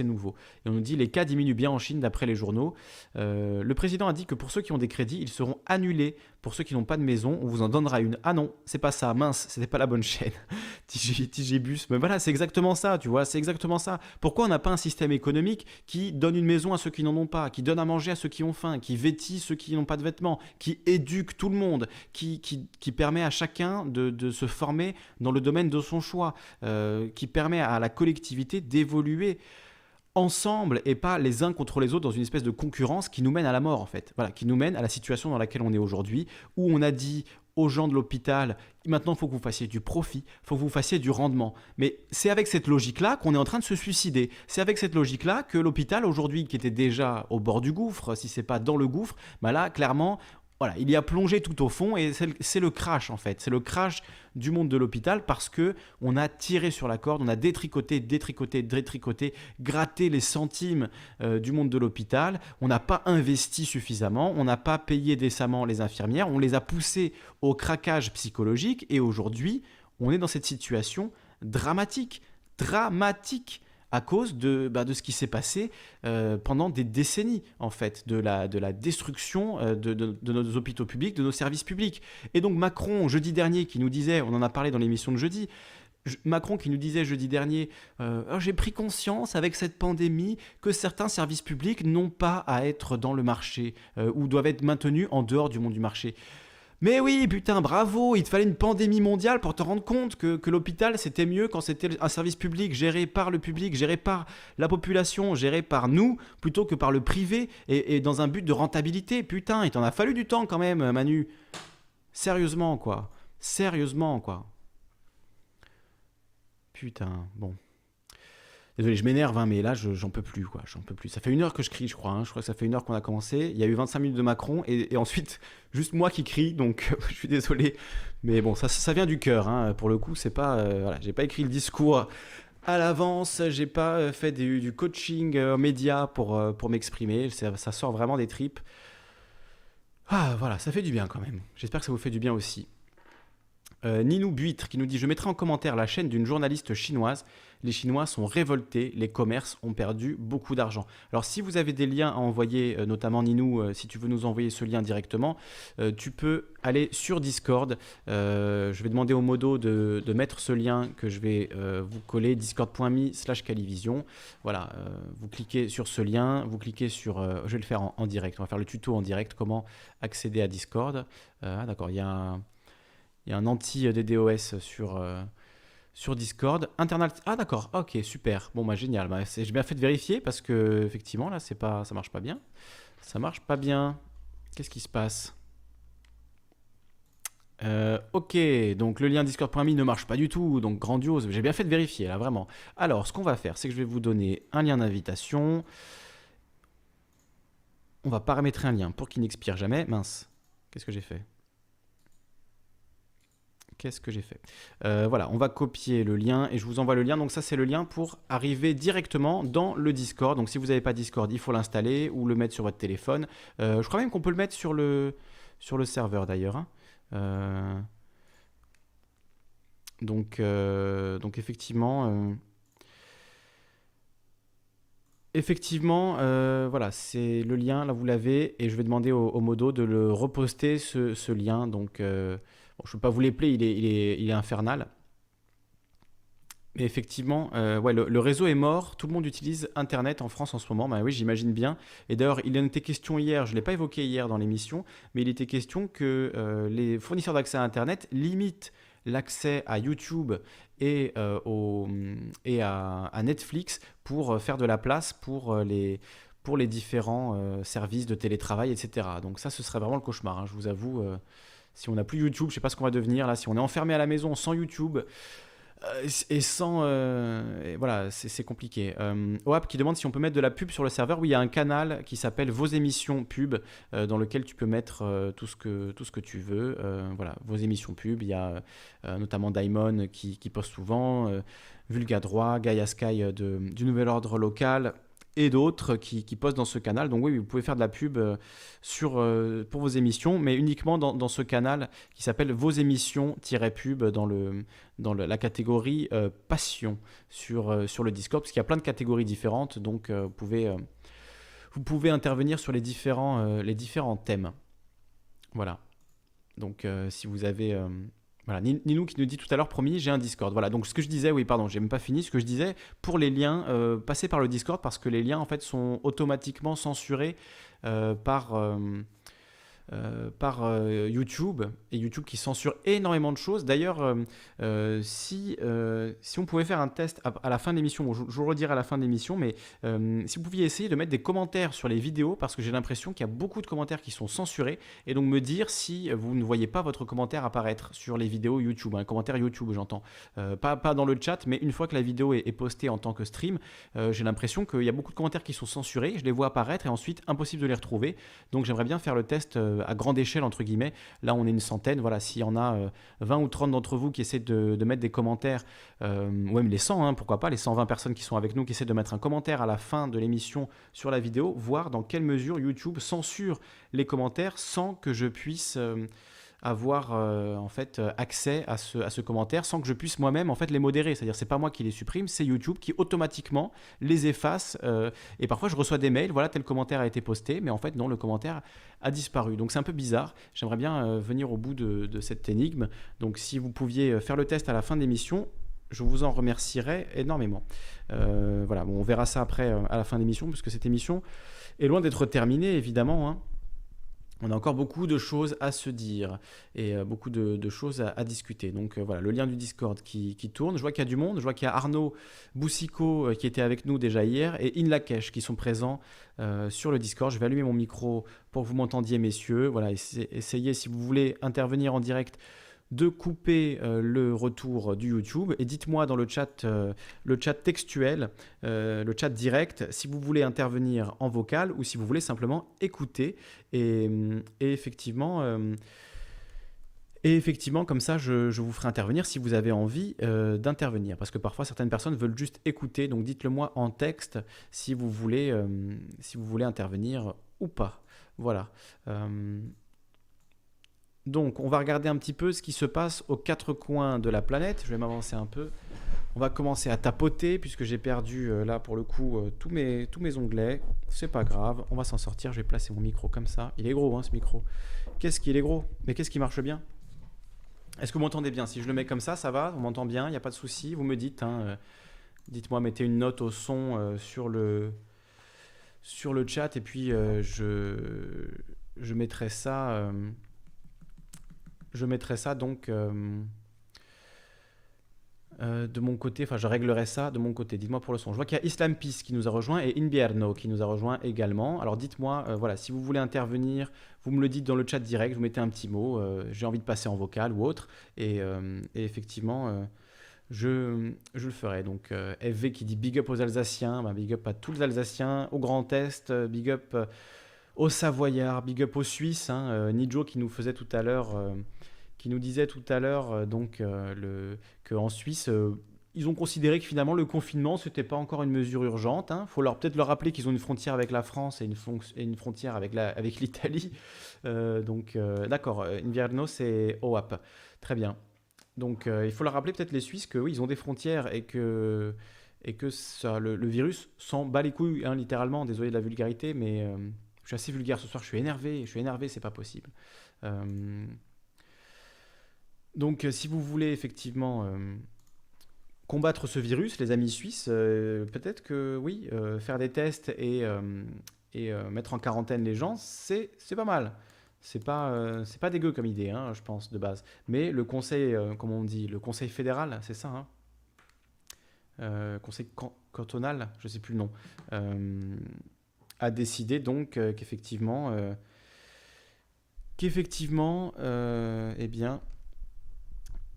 nouveau. Et on nous dit les cas diminuent bien en Chine d'après les journaux. Euh, le président a dit que pour ceux qui ont des crédits, ils seront annulés. Pour ceux qui n'ont pas de maison, on vous en donnera une. Ah non, c'est pas ça, mince, c'était pas la bonne chaîne. Tigibus, mais voilà, c'est exactement ça, tu vois, c'est exactement ça. Pourquoi on n'a pas un système économique qui donne une maison à ceux qui n'en ont pas, qui donne à manger à ceux qui ont faim, qui vêtit ceux qui n'ont pas de vêtements, qui éduque tout le monde, qui, qui, permet à chacun de, de se former dans le domaine de son choix, euh, qui permet à la collectivité d'évoluer ensemble et pas les uns contre les autres dans une espèce de concurrence qui nous mène à la mort en fait. Voilà, qui nous mène à la situation dans laquelle on est aujourd'hui, où on a dit aux gens de l'hôpital, maintenant il faut que vous fassiez du profit, il faut que vous fassiez du rendement. Mais c'est avec cette logique-là qu'on est en train de se suicider. C'est avec cette logique-là que l'hôpital aujourd'hui, qui était déjà au bord du gouffre, si c'est pas dans le gouffre, bah là clairement il y a plongé tout au fond et c'est le crash en fait. C'est le crash du monde de l'hôpital parce que on a tiré sur la corde, on a détricoté, détricoté, détricoté, gratté les centimes euh, du monde de l'hôpital. On n'a pas investi suffisamment, on n'a pas payé décemment les infirmières, on les a poussés au craquage psychologique et aujourd'hui, on est dans cette situation dramatique, dramatique à cause de, bah, de ce qui s'est passé euh, pendant des décennies, en fait, de la, de la destruction euh, de, de, nos hôpitaux publics, de nos services publics. Et donc Macron, jeudi dernier, qui nous disait, on en a parlé dans l'émission de jeudi, Macron qui nous disait jeudi dernier, euh, oh, j'ai pris conscience avec cette pandémie que certains services publics n'ont pas à être dans le marché ou doivent être maintenus en dehors du monde du marché. Mais oui, putain, bravo, il te fallait une pandémie mondiale pour te rendre compte que, l'hôpital, c'était mieux quand c'était un service public géré par le public, géré par la population, géré par nous, plutôt que par le privé, et, dans un but de rentabilité. Putain, il t'en a fallu du temps quand même, Manu. Sérieusement, quoi. Sérieusement, quoi. Putain, bon. Désolé, je m'énerve, hein, mais là, j'en peux plus. Ça fait une heure que je crie, je crois. Hein. Je crois que ça fait une heure qu'on a commencé. Il y a eu 25 minutes de Macron et, ensuite, juste moi qui crie, donc je suis désolé. Mais bon, ça, vient du cœur, hein. Pour le coup, c'est pas. Euh, j'ai pas écrit le discours à l'avance, j'ai pas euh, fait du, coaching euh, média pour, pour m'exprimer. Ça, sort vraiment des tripes. Ah, voilà, ça fait du bien quand même. J'espère que ça vous fait du bien aussi. Ninou Buitre qui nous dit Je mettrai en commentaire la chaîne d'une journaliste chinoise les Chinois sont révoltés, les commerces ont perdu beaucoup d'argent. Alors si vous avez des liens à envoyer, euh, notamment Ninou, euh, si tu veux nous envoyer ce lien directement, euh, tu peux aller sur Discord. je vais demander au modo de, mettre ce lien que je vais vous coller, discord.me slash calivision. Voilà, vous cliquez sur ce lien, vous cliquez sur... je vais le faire en, direct, on va faire le tuto en direct, comment accéder à Discord. ah d'accord, il y a un, un anti-DDoS sur sur Discord. Internal. Ah d'accord, ok, super. Bon bah génial. Bah, j'ai bien fait de vérifier parce que effectivement là c'est pas, ça marche pas bien. Ça marche pas bien. Qu'est-ce qui se passe? Euh, ok, donc le lien discord.me ne marche pas du tout, donc grandiose. J'ai bien fait de vérifier là, vraiment. Alors, ce qu'on va faire, c'est que je vais vous donner un lien d'invitation. On va paramétrer un lien pour qu'il n'expire jamais. Mince, qu'est-ce que j'ai fait? Qu'est-ce que j'ai fait euh, Voilà, on va copier le lien et je vous envoie le lien. Donc ça, c'est le lien pour arriver directement dans le Discord. Donc si vous n'avez pas Discord, il faut l'installer ou le mettre sur votre téléphone. Euh, je crois même qu'on peut le mettre sur le, sur serveur d'ailleurs. Hein. Euh, donc, donc effectivement... Effectivement, voilà, c'est le lien, là vous l'avez, et je vais demander au, modo de le reposter, ce, ce lien. Donc, je ne peux pas vous il est, il, est, infernal. Mais effectivement, euh, le, réseau est mort. Tout le monde utilise Internet en France en ce moment. Bah oui, j'imagine bien. Et d'ailleurs, il en était question hier. Je ne l'ai pas évoqué hier dans l'émission, mais il était question que euh, les fournisseurs d'accès à Internet limitent l'accès à YouTube et, euh, à, Netflix pour faire de la place pour les, pour les différents services de télétravail, etc. Donc ça, ce serait vraiment le cauchemar. Hein, je vous avoue. Si on n'a plus YouTube, je sais pas ce qu'on va devenir là. Si on est enfermé à la maison sans YouTube, euh, et sans. Euh, voilà, c'est compliqué. Euh, OAP qui demande si on peut mettre de la pub sur le serveur. Oui, il y a un canal qui s'appelle Vos émissions pub, dans lequel tu peux mettre tout, ce que, tout ce que tu veux. voilà, Vos émissions pub. Il y a notamment Daimon qui, qui poste souvent, Vulga Droit, Gaia Sky du Nouvel Ordre Local et d'autres qui, postent dans ce canal. Donc oui, vous pouvez faire de la pub euh, sur, euh, pour vos émissions, mais uniquement dans, ce canal qui s'appelle Vos émissions-pub dans, le, dans la catégorie euh, Passion sur, sur le Discord, parce qu'il y a plein de catégories différentes, donc vous, pouvez, vous pouvez intervenir sur les différents, les différents thèmes. Voilà. Donc si vous avez voilà, Ninou qui nous dit tout à l'heure, promis, j'ai un Discord. Voilà, donc ce que je disais, oui, pardon, j'ai même pas fini. Ce que je disais, pour les liens, euh, passez par le Discord parce que les liens, en fait, sont automatiquement censurés euh, par, euh, euh, par euh, YouTube, et YouTube qui censure énormément de choses. D'ailleurs, euh, si, si on pouvait faire un test à, la fin de l'émission, je, vous redirai à la fin de l'émission, mais si vous pouviez essayer de mettre des commentaires sur les vidéos, parce que j'ai l'impression qu'il y a beaucoup de commentaires qui sont censurés, et donc me dire si vous ne voyez pas votre commentaire apparaître sur les vidéos YouTube, un commentaire YouTube j'entends, pas, pas dans le chat, mais une fois que la vidéo est, postée en tant que stream, j'ai l'impression qu'il y a beaucoup de commentaires qui sont censurés, je les vois apparaître, et ensuite impossible de les retrouver, donc j'aimerais bien faire le test à grande échelle, entre guillemets. Là, on est une centaine. Voilà, s'il y en a 20 euh, ou 30 d'entre vous qui essaient de, mettre des commentaires, euh, ou même les 100, hein, pourquoi pas, les 120 personnes qui sont avec nous, qui essaient de mettre un commentaire à la fin de l'émission sur la vidéo, voir dans quelle mesure YouTube censure les commentaires sans que je puisse avoir euh, en fait euh, accès à ce, commentaire sans que je puisse moi-même en fait les modérer. C'est-à-dire c'est pas moi qui les supprime, c'est YouTube qui automatiquement les efface. Euh, et parfois je reçois des mails, voilà tel commentaire a été posté, mais en fait non le commentaire a disparu. Donc c'est un peu bizarre. J'aimerais bien venir au bout de, cette énigme. Donc si vous pouviez faire le test à la fin de l'émission, je vous en remercierais énormément. voilà, bon, on verra ça après à la fin de l'émission, puisque cette émission est loin d'être terminée, évidemment. Hein on a encore beaucoup de choses à se dire et euh, beaucoup de, choses à, discuter. Donc euh, voilà, le lien du Discord qui, tourne. Je vois qu'il y a du monde. Je vois qu'il y a Arnaud Boussico euh, qui était avec nous déjà hier et Inlakesh qui sont présents sur le Discord. Je vais allumer mon micro pour que vous m'entendiez, messieurs. Voilà, essayez si vous voulez intervenir en direct de couper euh, le retour du YouTube et dites-moi dans le chat, euh, le chat textuel, euh, le chat direct, si vous voulez intervenir en vocal ou si vous voulez simplement écouter. Et, effectivement, et effectivement, comme ça, je, vous ferai intervenir si vous avez envie d'intervenir. Parce que parfois, certaines personnes veulent juste écouter. Donc dites-le moi en texte si vous voulez, si vous voulez intervenir ou pas. Voilà. Donc, on va regarder un petit peu ce qui se passe aux quatre coins de la planète. Je vais m'avancer un peu. On va commencer à tapoter puisque j'ai perdu euh, là pour le coup euh, tous, mes, tous mes onglets. C'est pas grave, on va s'en sortir. Je vais placer mon micro comme ça. Il est gros hein, ce micro. Qu'est-ce qu'il est gros? Mais qu'est-ce qui marche bien? Est-ce que vous m'entendez bien? Si je le mets comme ça, ça va? On m'entend bien? Il n'y a pas de souci Vous me dites. Hein, euh, dites-moi, mettez une note au son sur, le, chat et puis je, je mettrai ça je mettrai ça donc euh, euh, de mon côté, enfin je réglerai ça de mon côté. Dites-moi pour le son. Je vois qu'il y a Islam Peace qui nous a rejoint et Invierno qui nous a rejoint également. Alors dites-moi, euh, voilà, si vous voulez intervenir, vous me le dites dans le chat direct, vous mettez un petit mot, j'ai envie de passer en vocal ou autre, et, effectivement, je, je, le ferai. Donc FV qui dit big up aux Alsaciens, ben, big up à tous les Alsaciens, au Grand Est, big up aux Savoyards, big up aux Suisses, hein, Nijo qui nous faisait tout à l'heure qui nous disait tout à l'heure euh, donc euh, qu'en Suisse, euh, ils ont considéré que finalement le confinement, ce n'était pas encore une mesure urgente. Il hein. faut leur peut-être leur rappeler qu'ils ont une frontière avec la France et une, et une frontière avec l'Italie. Donc, d'accord, Invierno, c'est OAP. Très bien. Donc, il faut leur rappeler peut-être les Suisses que oui, ils ont des frontières et que, et que ça, le, virus s'en bat les couilles, hein, littéralement. Désolé de la vulgarité, mais je suis assez vulgaire ce soir. Je suis énervé. Je suis énervé, c'est pas possible. Donc, euh, si vous voulez effectivement euh, combattre ce virus, les amis suisses, peut-être que oui, faire des tests et, et mettre en quarantaine les gens, c'est pas mal. C'est pas, dégueu comme idée, hein, je pense, de base. Mais le conseil, comme on dit, le conseil fédéral, c'est ça, hein, conseil cantonal, je sais plus le nom, a décidé donc qu'effectivement, qu'effectivement, eh bien,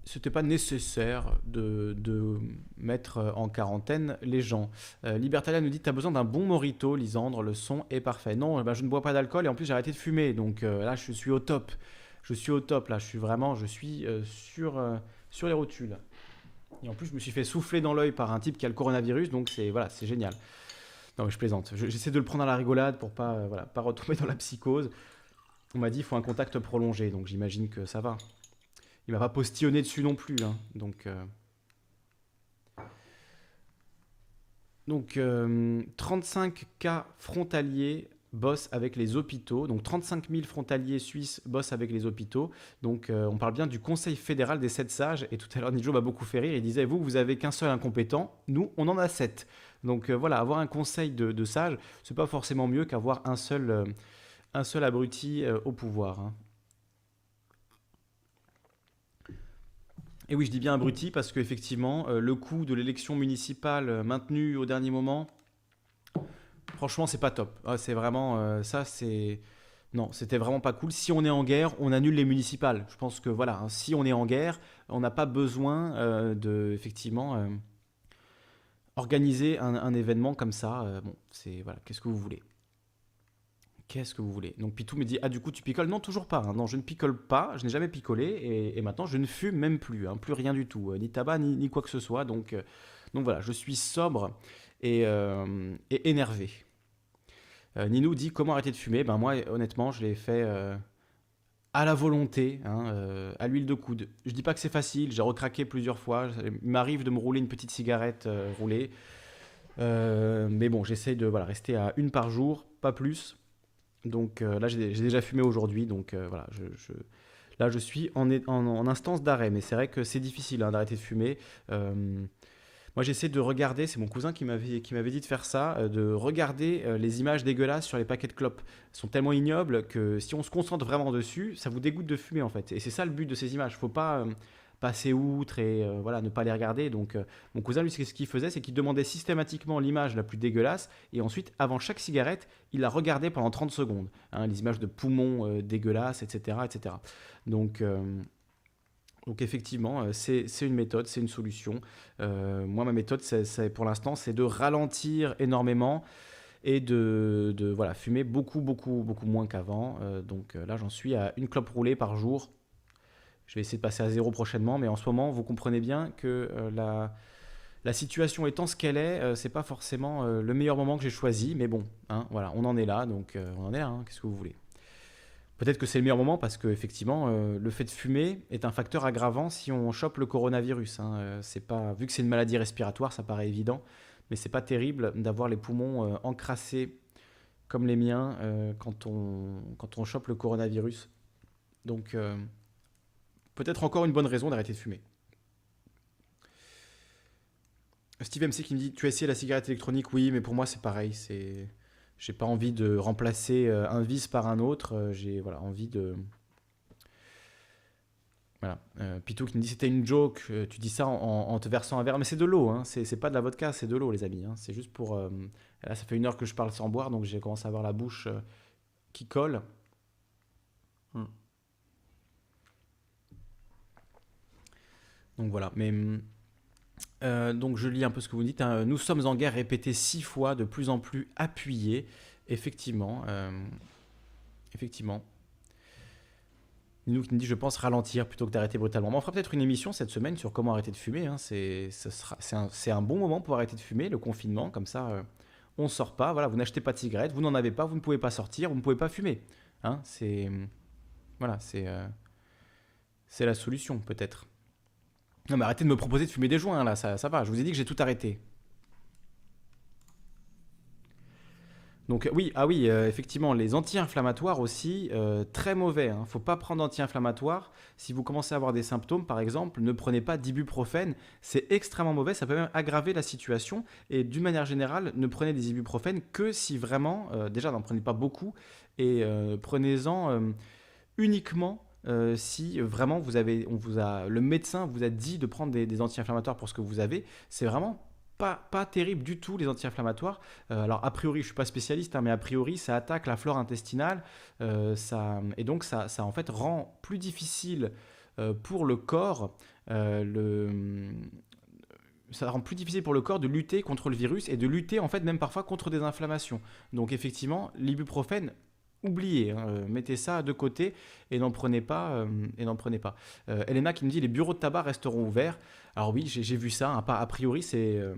c'était pas nécessaire de, mettre en quarantaine les gens. Euh, Libertalia nous dit Tu as besoin d'un bon morito, Lisandre, le son est parfait. Non, ben, je ne bois pas d'alcool et en plus j'ai arrêté de fumer, donc euh, là je suis au top. Je suis au top, là je suis vraiment, je suis euh, sur, sur les rotules. Et en plus je me suis fait souffler dans l'œil par un type qui a le coronavirus, donc c'est voilà, c'est génial. Non, je plaisante. J'essaie de le prendre à la rigolade pour pas, voilà, pas retomber dans la psychose. On m'a dit qu'il faut un contact prolongé, donc j'imagine que ça va il m'a pas postillonné dessus non plus. Hein. Donc, euh, donc 35 euh, cas frontaliers bossent avec les hôpitaux. Donc 35 000 frontaliers suisses bossent avec les hôpitaux. Donc euh, on parle bien du Conseil fédéral des sept sages. Et tout à l'heure, Nijo m'a beaucoup fait rire. Il disait, vous, vous avez qu'un seul incompétent. Nous, on en a sept. Donc voilà, avoir un conseil de, de sages, c'est pas forcément mieux qu'avoir un seul, un seul abruti au pouvoir. Hein. Et oui, je dis bien abruti parce qu'effectivement, euh, le coût de l'élection municipale euh, maintenue au dernier moment, franchement, c'est pas top. Ah, c'est vraiment euh, ça, c'est non, c'était vraiment pas cool. Si on est en guerre, on annule les municipales. Je pense que voilà, hein, si on est en guerre, on n'a pas besoin de effectivement organiser un, un, événement comme ça. bon, c'est voilà, qu'est-ce que vous voulez Qu'est-ce que vous voulez? Donc Pitou me dit Ah, du coup, tu picoles? Non, toujours pas. Hein. Non, je ne picole pas. Je n'ai jamais picolé. Et, maintenant, je ne fume même plus. Hein. Plus rien du tout. Euh, ni tabac, ni, quoi que ce soit. Donc, euh, donc voilà, je suis sobre et, euh, énervé. Ninou dit Comment arrêter de fumer? Ben, moi, honnêtement, je l'ai fait à la volonté, hein, à l'huile de coude. Je dis pas que c'est facile. J'ai recraqué plusieurs fois. Il m'arrive de me rouler une petite cigarette roulée. mais bon, j'essaye de rester à une par jour, pas plus. Donc euh, là, j'ai déjà fumé aujourd'hui, donc euh, voilà, je, là je suis en, instance d'arrêt, mais c'est vrai que c'est difficile hein, d'arrêter de fumer. Euh, moi, j'essaie de regarder, c'est mon cousin qui m'avait dit de faire ça, de regarder les images dégueulasses sur les paquets de clopes. Elles sont tellement ignobles que si on se concentre vraiment dessus, ça vous dégoûte de fumer en fait. Et c'est ça le but de ces images. Faut pas passer outre et euh, voilà ne pas les regarder. Donc euh, mon cousin lui ce qu'il faisait c'est qu'il demandait systématiquement l'image la plus dégueulasse et ensuite avant chaque cigarette il la regardait pendant 30 secondes. Hein, les images de poumons euh, dégueulasses etc etc. Donc donc effectivement, c'est une méthode, c'est une solution. moi, ma méthode, c'est pour l'instant, c'est de ralentir énormément et de, de, voilà, fumer beaucoup, beaucoup, beaucoup moins qu'avant. donc là, j'en suis à une clope roulée par jour. Je vais essayer de passer à zéro prochainement, mais en ce moment, vous comprenez bien que euh, la, situation étant ce qu'elle est, euh, c'est pas forcément euh, le meilleur moment que j'ai choisi, mais bon, hein, voilà, on en est là, donc on en est là. Hein, qu'est-ce que vous voulez Peut-être que c'est le meilleur moment parce que effectivement, le fait de fumer est un facteur aggravant si on chope le coronavirus. Hein. c'est pas vu que c'est une maladie respiratoire, ça paraît évident, mais c'est pas terrible d'avoir les poumons encrassés comme les miens quand on quand on chope le coronavirus. Donc Peut-être encore une bonne raison d'arrêter de fumer. Steve MC qui me dit Tu as essayé la cigarette électronique Oui, mais pour moi c'est pareil. C'est, j'ai pas envie de remplacer euh, un vice par un autre. Euh, j'ai voilà envie de. Voilà. Euh, Pitou qui me dit C'était une joke. Tu dis ça en, te versant un verre, mais c'est de l'eau. Hein. C'est, pas de la vodka, c'est de l'eau, les amis. Hein. C'est juste pour. Là, ça fait une heure que je parle sans boire, donc j'ai commencé à avoir la bouche qui colle. Hmm. Donc voilà, mais euh, donc je lis un peu ce que vous dites. Hein. Nous sommes en guerre répétée six fois, de plus en plus appuyée. Effectivement, euh, effectivement. Nous qui nous dit, je pense ralentir plutôt que d'arrêter brutalement. on fera peut-être une émission cette semaine sur comment arrêter de fumer. Hein. C'est, un, bon moment pour arrêter de fumer, le confinement. Comme ça, euh, on ne sort pas. Voilà, vous n'achetez pas de cigarettes, vous n'en avez pas, vous ne pouvez pas sortir, vous ne pouvez pas fumer. Hein. c'est voilà, c'est c'est la solution peut-être. Non, mais arrêtez de me proposer de fumer des joints, là, ça, ça va. Je vous ai dit que j'ai tout arrêté. Donc oui, ah oui, euh, effectivement, les anti-inflammatoires aussi, euh, très mauvais. Il hein. ne faut pas prendre d'anti-inflammatoires. Si vous commencez à avoir des symptômes, par exemple, ne prenez pas d'ibuprofène. C'est extrêmement mauvais, ça peut même aggraver la situation. Et d'une manière générale, ne prenez des ibuprofènes que si vraiment, euh, déjà n'en prenez pas beaucoup, et prenez-en uniquement si vraiment vous avez, on vous a, le médecin vous a dit de prendre des, anti-inflammatoires pour ce que vous avez. C'est vraiment pas, terrible du tout, les anti-inflammatoires. Euh, alors, a priori, je suis pas spécialiste, hein, mais a priori, ça attaque la flore intestinale. Euh, ça, et donc, ça, en fait rend plus difficile euh, pour le corps le ça rend plus difficile pour le corps de lutter contre le virus et de lutter en fait même parfois contre des inflammations. Donc effectivement, l'ibuprofène oubliez, hein, mettez ça de côté et n'en prenez pas. et n'en prenez pas. Elena qui me dit les bureaux de tabac resteront ouverts. Alors oui, j'ai vu ça. Hein, a priori, c'est euh,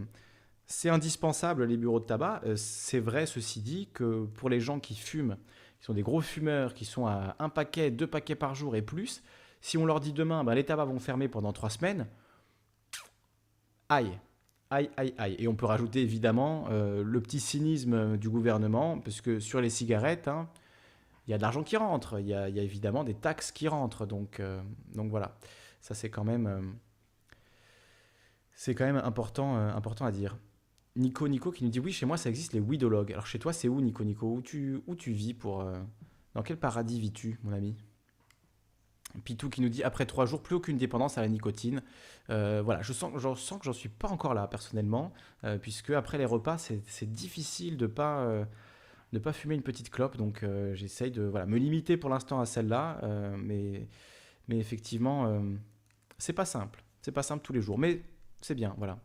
c'est indispensable les bureaux de tabac. Euh, c'est vrai, ceci dit, que pour les gens qui fument, qui sont des gros fumeurs, qui sont à un paquet, deux paquets par jour et plus, si on leur dit demain, bah, les tabacs vont fermer pendant trois semaines, aïe, aïe, aïe, aïe. Et on peut rajouter évidemment euh, le petit cynisme du gouvernement, parce que sur les cigarettes, hein, il y a de l'argent qui rentre, il y, a, évidemment des taxes qui rentrent. Donc, donc voilà, ça c'est quand même c'est quand même important, euh, important à dire. Nico Nico qui nous dit oui chez moi ça existe les widologues. Alors chez toi c'est où Nico Nico? Où tu, où tu vis pour euh, dans quel paradis vis-tu mon ami? Pitou qui nous dit après trois jours plus aucune dépendance à la nicotine. Euh, voilà je sens, je sens que j'en suis pas encore là personnellement puisque après les repas c'est difficile de pas de pas fumer une petite clope donc j'essaye de voilà, me limiter pour l'instant à celle-là mais mais effectivement c'est pas simple c'est pas simple tous les jours mais c'est bien, voilà.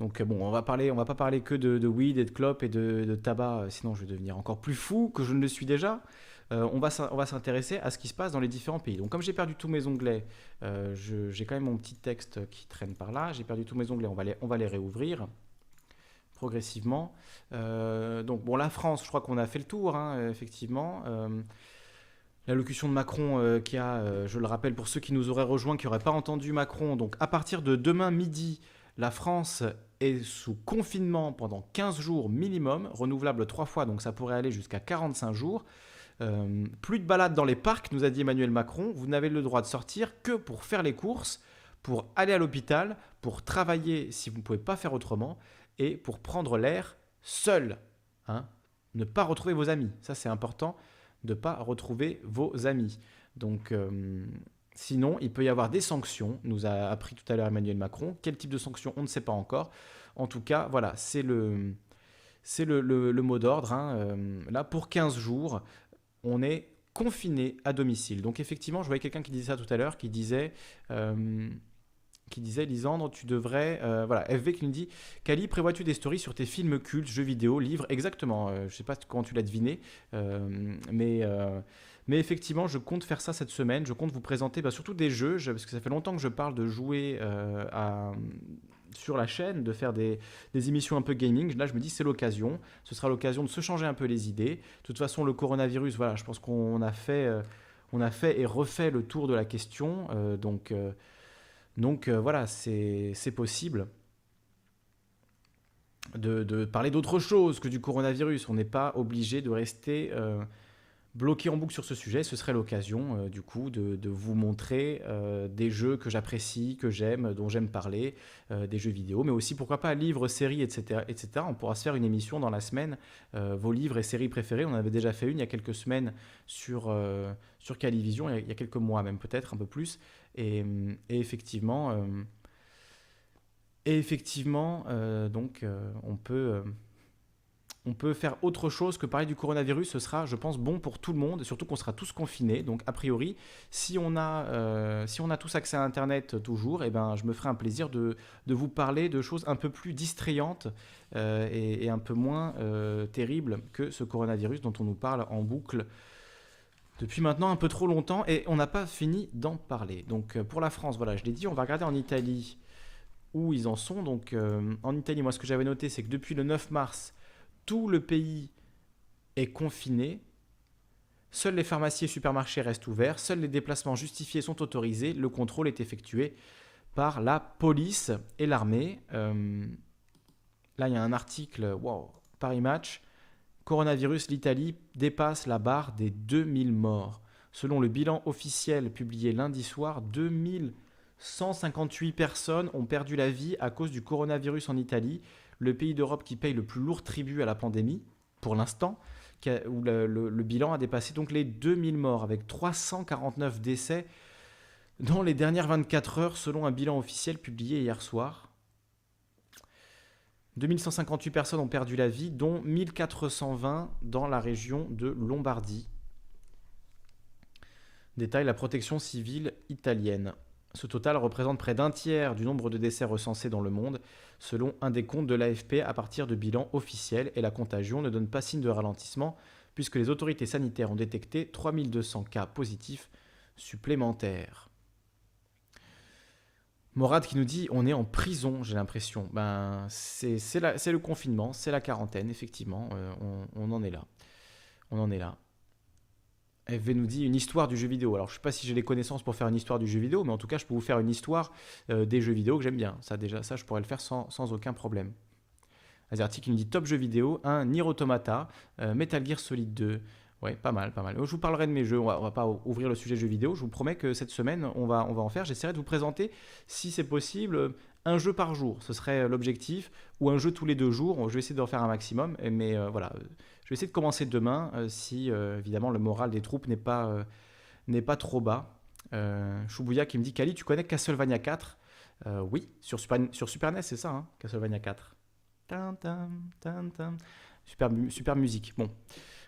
Donc euh, bon, on va parler, on va pas parler que de, weed et de clope et de, tabac, euh, sinon je vais devenir encore plus fou que je ne le suis déjà. Euh, on va, on va s'intéresser à ce qui se passe dans les différents pays. Donc comme j'ai perdu tous mes onglets, j'ai quand même mon petit texte qui traîne par là. J'ai perdu tous mes onglets, on va les, on va les réouvrir progressivement. donc bon, la France, je crois qu'on a fait le tour, hein, effectivement. L'allocution de Macron euh, qui a, euh, je le rappelle pour ceux qui nous auraient rejoints, qui n'auraient pas entendu Macron, donc à partir de demain midi, la France est sous confinement pendant 15 jours minimum, renouvelable trois fois, donc ça pourrait aller jusqu'à 45 jours. Euh, plus de balades dans les parcs, nous a dit Emmanuel Macron. Vous n'avez le droit de sortir que pour faire les courses, pour aller à l'hôpital, pour travailler si vous ne pouvez pas faire autrement, et pour prendre l'air seul. Hein ne pas retrouver vos amis, ça c'est important de ne pas retrouver vos amis. Donc, euh, sinon, il peut y avoir des sanctions, nous a appris tout à l'heure Emmanuel Macron. Quel type de sanctions, on ne sait pas encore. En tout cas, voilà, c'est le, c'est le, mot d'ordre. Hein. Euh, là, pour 15 jours, on est confiné à domicile. Donc, effectivement, je voyais quelqu'un qui disait ça tout à l'heure, qui disait... Euh, qui disait Lisandre, tu devrais. Euh, voilà, FV qui nous dit Kali, prévois-tu des stories sur tes films cultes, jeux vidéo, livres? Exactement. Euh, je sais pas comment tu l'as deviné, euh, mais. mais effectivement, je compte faire ça cette semaine. Je compte vous présenter bah, surtout des jeux, parce que ça fait longtemps que je parle de jouer sur la chaîne, de faire des, des, émissions un peu gaming. Là, je me dis c'est l'occasion. Ce sera l'occasion de se changer un peu les idées. De toute façon, le coronavirus, voilà, je pense qu'on a fait, a fait et refait le tour de la question. donc donc euh, voilà, c'est possible de, parler d'autre chose que du coronavirus. On n'est pas obligé de rester euh, bloqué en boucle sur ce sujet. Ce serait l'occasion, euh, du coup, de, vous montrer des jeux que j'apprécie, que j'aime, dont j'aime parler, des jeux vidéo, mais aussi, pourquoi pas, livres, séries, etc., etc. On pourra se faire une émission dans la semaine, vos livres et séries préférées. On avait déjà fait une il y a quelques semaines sur, sur Calivision, il y a quelques mois même, peut-être un peu plus. Et, effectivement, euh, et effectivement euh, donc, euh, on peut on peut faire autre chose que parler du coronavirus. Ce sera, je pense, bon pour tout le monde, surtout qu'on sera tous confinés. Donc, a priori, si on a, si on a tous accès à Internet toujours, eh ben, je me ferai un plaisir de, de vous parler de choses un peu plus distrayantes et, un peu moins terribles que ce coronavirus dont on nous parle en boucle depuis maintenant un peu trop longtemps et on n'a pas fini d'en parler. Donc euh, pour la France, voilà, je l'ai dit, on va regarder en Italie où ils en sont. Donc euh, en Italie, moi ce que j'avais noté, c'est que depuis le 9 mars, tout le pays est confiné. Seuls les pharmacies et supermarchés restent ouverts, seuls les déplacements justifiés sont autorisés, le contrôle est effectué par la police et l'armée. Euh, là il y a un article, wow, Paris Match, coronavirus, l'Italie dépasse la barre des 2000 morts. Selon le bilan officiel publié lundi soir, 2158 personnes ont perdu la vie à cause du coronavirus en Italie, le pays d'Europe qui paye le plus lourd tribut à la pandémie, pour l'instant, où le, bilan a dépassé donc les 2000 morts, avec 349 décès dans les dernières 24 heures, selon un bilan officiel publié hier soir. 2158 personnes ont perdu la vie, dont 1420 dans la région de Lombardie. Détaille la protection civile italienne. Ce total représente près d'un tiers du nombre de décès recensés dans le monde, selon un des comptes de l'AFP à partir de bilans officiels, et la contagion ne donne pas signe de ralentissement, puisque les autorités sanitaires ont détecté 3200 cas positifs supplémentaires. Morad qui nous dit on est en prison, j'ai l'impression. Ben, c'est le confinement, c'est la quarantaine, effectivement, euh, on, en est là. On en est là. FV nous dit une histoire du jeu vidéo. Alors je sais pas si j'ai les connaissances pour faire une histoire du jeu vidéo, mais en tout cas je peux vous faire une histoire euh, des jeux vidéo que j'aime bien. Ça déjà, ça je pourrais le faire sans, aucun problème. Azerty qui nous dit top jeu vidéo, un euh, Metal Gear Solid 2. Ouais, pas mal, pas mal. Je vous parlerai de mes jeux, on va, va pas ouvrir le sujet jeu vidéo, je vous promets que cette semaine on va, on va en faire. J'essaierai de vous présenter, si c'est possible, un jeu par jour, ce serait l'objectif, ou un jeu tous les deux jours, je vais essayer d'en faire un maximum, mais euh, voilà, je vais essayer de commencer demain euh, si euh, évidemment le moral des troupes n'est pas, n'est pas trop bas. Choubouya qui me dit Kali, tu connais Castlevania 4 Oui, sur Super, sur Super NES, c'est ça, hein, Castlevania 4. Super, super musique. Bon.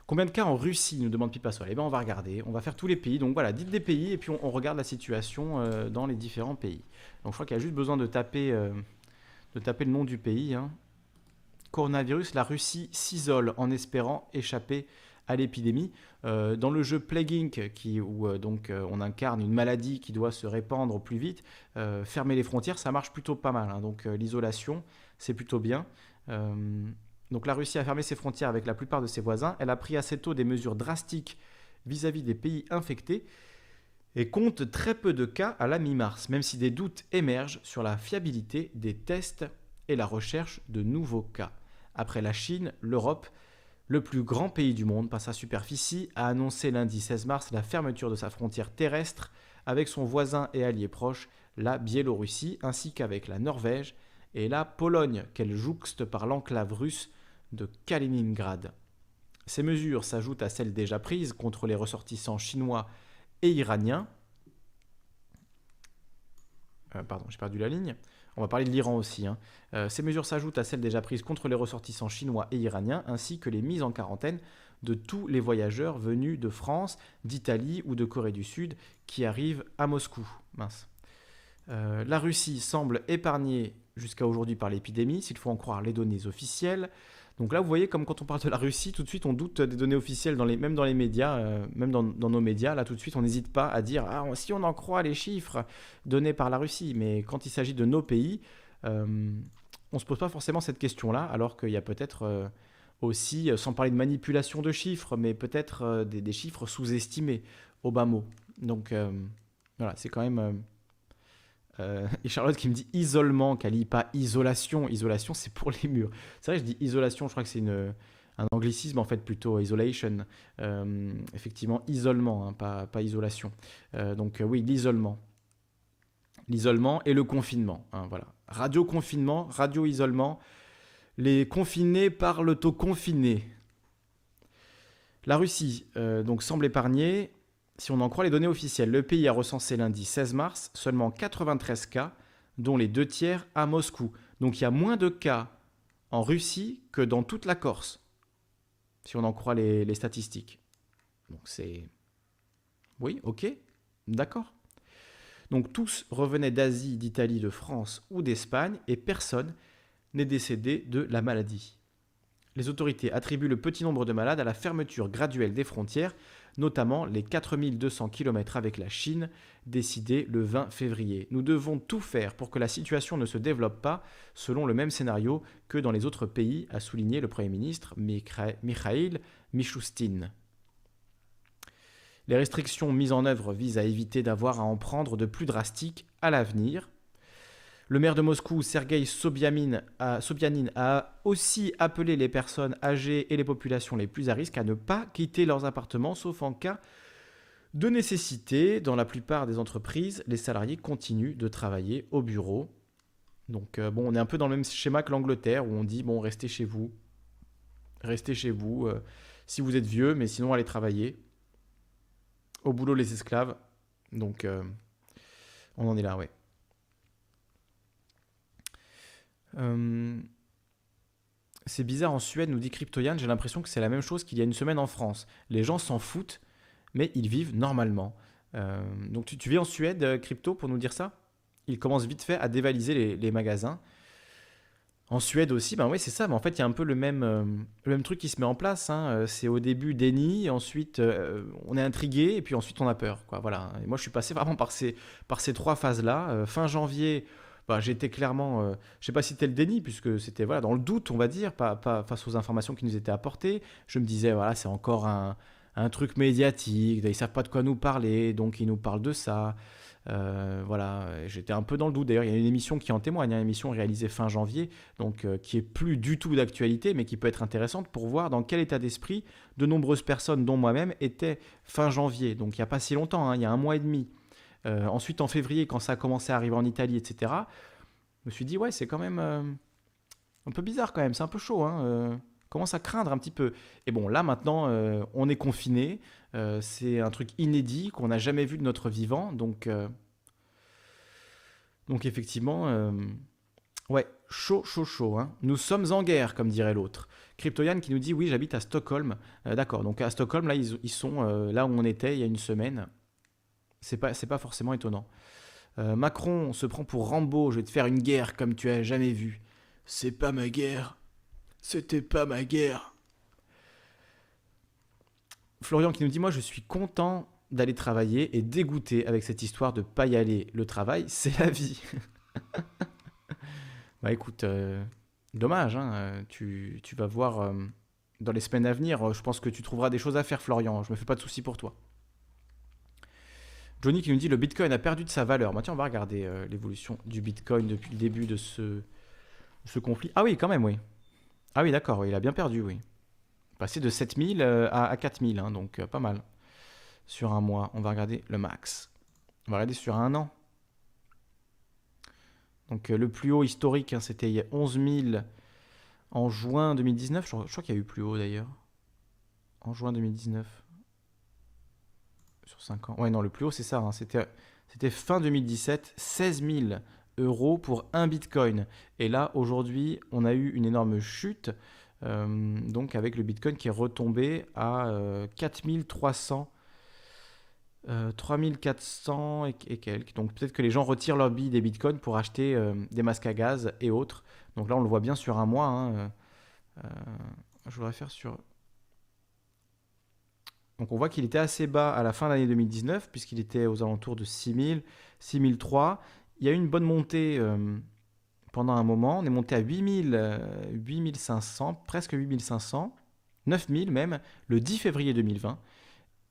Combien de cas en Russie nous demande Pipasso Eh bien, on va regarder. On va faire tous les pays. Donc voilà, dites des pays et puis on, regarde la situation dans les différents pays. Donc je crois qu'il y a juste besoin de taper, de taper le nom du pays. Hein coronavirus, la Russie s'isole en espérant échapper à l'épidémie. Euh, dans le jeu Plague Inc., où euh, donc, euh, on incarne une maladie qui doit se répandre plus vite, fermer les frontières, ça marche plutôt pas mal. Hein. donc l'isolation, c'est plutôt bien. Donc la Russie a fermé ses frontières avec la plupart de ses voisins. Elle a pris assez tôt des mesures drastiques vis-à-vis -vis des pays infectés et compte très peu de cas à la mi-mars, même si des doutes émergent sur la fiabilité des tests et la recherche de nouveaux cas. Après la Chine, l'Europe, le plus grand pays du monde par sa superficie, a annoncé lundi 16 mars la fermeture de sa frontière terrestre avec son voisin et allié proche, la Biélorussie, ainsi qu'avec la Norvège et la Pologne, qu'elle jouxte par l'enclave russe de Kaliningrad. Ces mesures s'ajoutent à celles déjà prises contre les ressortissants chinois et iraniens. Euh, pardon, j'ai perdu la ligne. On va parler de l'Iran aussi. Hein. Euh, ces mesures s'ajoutent à celles déjà prises contre les ressortissants chinois et iraniens, ainsi que les mises en quarantaine de tous les voyageurs venus de France, d'Italie ou de Corée du Sud qui arrivent à Moscou. Mince. Euh, la Russie semble épargnée jusqu'à aujourd'hui par l'épidémie, s'il faut en croire les données officielles. Donc là, vous voyez, comme quand on parle de la Russie, tout de suite, on doute des données officielles, même dans les médias, euh, même dans, nos médias. Là, tout de suite, on n'hésite pas à dire ah, si on en croit les chiffres donnés par la Russie. Mais quand il s'agit de nos pays, euh, on ne se pose pas forcément cette question-là, alors qu'il y a peut-être euh, aussi, sans parler de manipulation de chiffres, mais peut-être des, des, chiffres sous-estimés, au bas mot. Donc voilà, c'est quand même euh, et Charlotte qui me dit isolement, Kali, pas isolation. Isolation, c'est pour les murs. C'est vrai, je dis isolation, je crois que c'est un anglicisme en fait plutôt isolation. Euh, effectivement, isolement, hein, pas, isolation. Euh, donc oui, l'isolement. L'isolement et le confinement. Hein, voilà. Radio-confinement, radio-isolement. Les confinés parlent au confiné. La Russie donc semble épargnée. Si on en croit les données officielles, le pays a recensé lundi 16 mars seulement 93 cas, dont les deux tiers à Moscou. Donc il y a moins de cas en Russie que dans toute la Corse, si on en croit les, statistiques. Donc c'est... Oui, ok, d'accord. Donc tous revenaient d'Asie, d'Italie, de France ou d'Espagne et personne n'est décédé de la maladie. Les autorités attribuent le petit nombre de malades à la fermeture graduelle des frontières notamment les 4200 km avec la Chine décidés le 20 février. Nous devons tout faire pour que la situation ne se développe pas selon le même scénario que dans les autres pays, a souligné le Premier ministre Mikhail Mishustin. Les restrictions mises en œuvre visent à éviter d'avoir à en prendre de plus drastiques à l'avenir. Le maire de Moscou, Sergei Sobyanin, a, aussi appelé les personnes âgées et les populations les plus à risque à ne pas quitter leurs appartements, sauf en cas de nécessité. Dans la plupart des entreprises, les salariés continuent de travailler au bureau. Donc euh, bon, on est un peu dans le même schéma que l'Angleterre, où on dit, bon, restez chez vous, restez chez vous, euh, si vous êtes vieux, mais sinon allez travailler. Au boulot les esclaves. Donc euh, on en est là, ouais. Euh, c'est bizarre en Suède, nous dit Cryptoyan, j'ai l'impression que c'est la même chose qu'il y a une semaine en France. Les gens s'en foutent, mais ils vivent normalement. Euh, donc tu, vis en Suède, euh, Crypto, pour nous dire ça? Ils commencent vite fait à dévaliser les, magasins. En Suède aussi, ben oui, c'est ça. Mais en fait, il y a un peu le même, le même truc qui se met en place. Hein. C'est au début déni, ensuite on est intrigué, et puis ensuite on a peur. Voilà. Et moi, je suis passé vraiment par ces, par ces trois phases-là. fin janvier, j'étais clairement, je euh, je sais pas si c'était le déni, puisque c'était voilà, dans le doute, on va dire, pas, face aux informations qui nous étaient apportées. Je me disais, voilà, c'est encore un, truc médiatique, ils savent pas de quoi nous parler, donc ils nous parlent de ça. Euh, voilà, j'étais un peu dans le doute. D'ailleurs, il y a une émission qui en témoigne, hein, une émission réalisée fin janvier, donc euh, qui est plus du tout d'actualité, mais qui peut être intéressante pour voir dans quel état d'esprit de nombreuses personnes, dont moi-même, étaient fin janvier. Donc il n'y a pas si longtemps, hein, il y a un mois et demi. Euh, ensuite, en février, quand ça a commencé à arriver en Italie, etc., je me suis dit, ouais, c'est quand même euh, un peu bizarre quand même, c'est un peu chaud. Hein, euh, commence à craindre un petit peu. Et bon, là maintenant, on est confiné. c'est un truc inédit qu'on n'a jamais vu de notre vivant. Donc, donc effectivement, ouais, chaud, chaud, chaud. Hein. Nous sommes en guerre, comme dirait l'autre. Cryptoyan qui nous dit, oui, j'habite à Stockholm. D'accord, donc à Stockholm, là, ils sont là où on était il y a une semaine. C'est pas, pas forcément étonnant. Euh, Macron se prend pour Rambo, je vais te faire une guerre comme tu as jamais vu. C'est pas ma guerre. C'était pas ma guerre. Florian qui nous dit Moi, je suis content d'aller travailler et dégoûté avec cette histoire de pas y aller. Le travail, c'est la vie. bah écoute, euh, dommage, hein, euh, tu, tu, vas voir dans les semaines à venir. Je pense que tu trouveras des choses à faire, Florian. Je me fais pas de soucis pour toi. Johnny qui nous dit le Bitcoin a perdu de sa valeur. Bah, tiens, on va regarder euh, l'évolution du Bitcoin depuis le début de ce, ce conflit. Ah oui, quand même, oui. Ah oui, d'accord, il a bien perdu, oui. Passé de 7000 euh, à, à 4000, hein, donc euh, pas mal. Sur un mois, on va regarder le max. On va regarder sur un an. Donc le plus haut historique, hein, c'était 11 000 en juin 2019. Je, je crois qu'il y a eu plus haut d'ailleurs. En juin 2019 sur 5 ans. Ouais, non, le plus haut, c'est ça. Hein. C'était, fin 2017, 16 000 euros pour un bitcoin. Et là, aujourd'hui, on a eu une énorme chute. Euh, donc, avec le bitcoin qui est retombé à 4300. Euh, 3400 euh, et, quelques. Donc peut-être que les gens retirent leur billes des bitcoins pour acheter des masques à gaz et autres. Donc là, on le voit bien sur un mois. Hein. je voudrais faire sur donc on voit qu'il était assez bas à la fin de l'année 2019, puisqu'il était aux alentours de 6000, 6003. Il y a eu une bonne montée euh, pendant un moment. On est monté à 8000, 8500, euh, presque 8500, 9000 même, le 10 février 2020.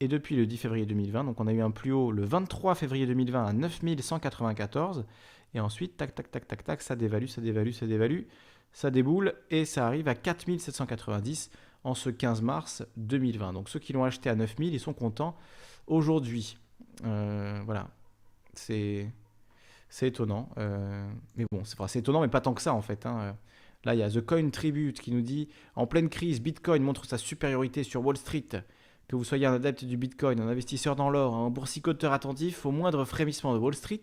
Et depuis le 10 février 2020, donc on a eu un plus haut le 23 février 2020 à 9194. Et ensuite, tac, tac, tac, tac, tac, ça dévalue, ça dévalue, ça dévalue, ça déboule et ça arrive à 4790 en ce 15 mars 2020. Donc ceux qui l'ont acheté à 9000, ils sont contents aujourd'hui. Euh, voilà, c'est étonnant. Euh, mais bon, c'est étonnant, mais pas tant que ça en fait. Hein. Là, il y a The Coin Tribute qui nous dit En pleine crise, Bitcoin montre sa supériorité sur Wall Street. Que vous soyez un adepte du Bitcoin, un investisseur dans l'or, un boursicoteur attentif au moindre frémissement de Wall Street,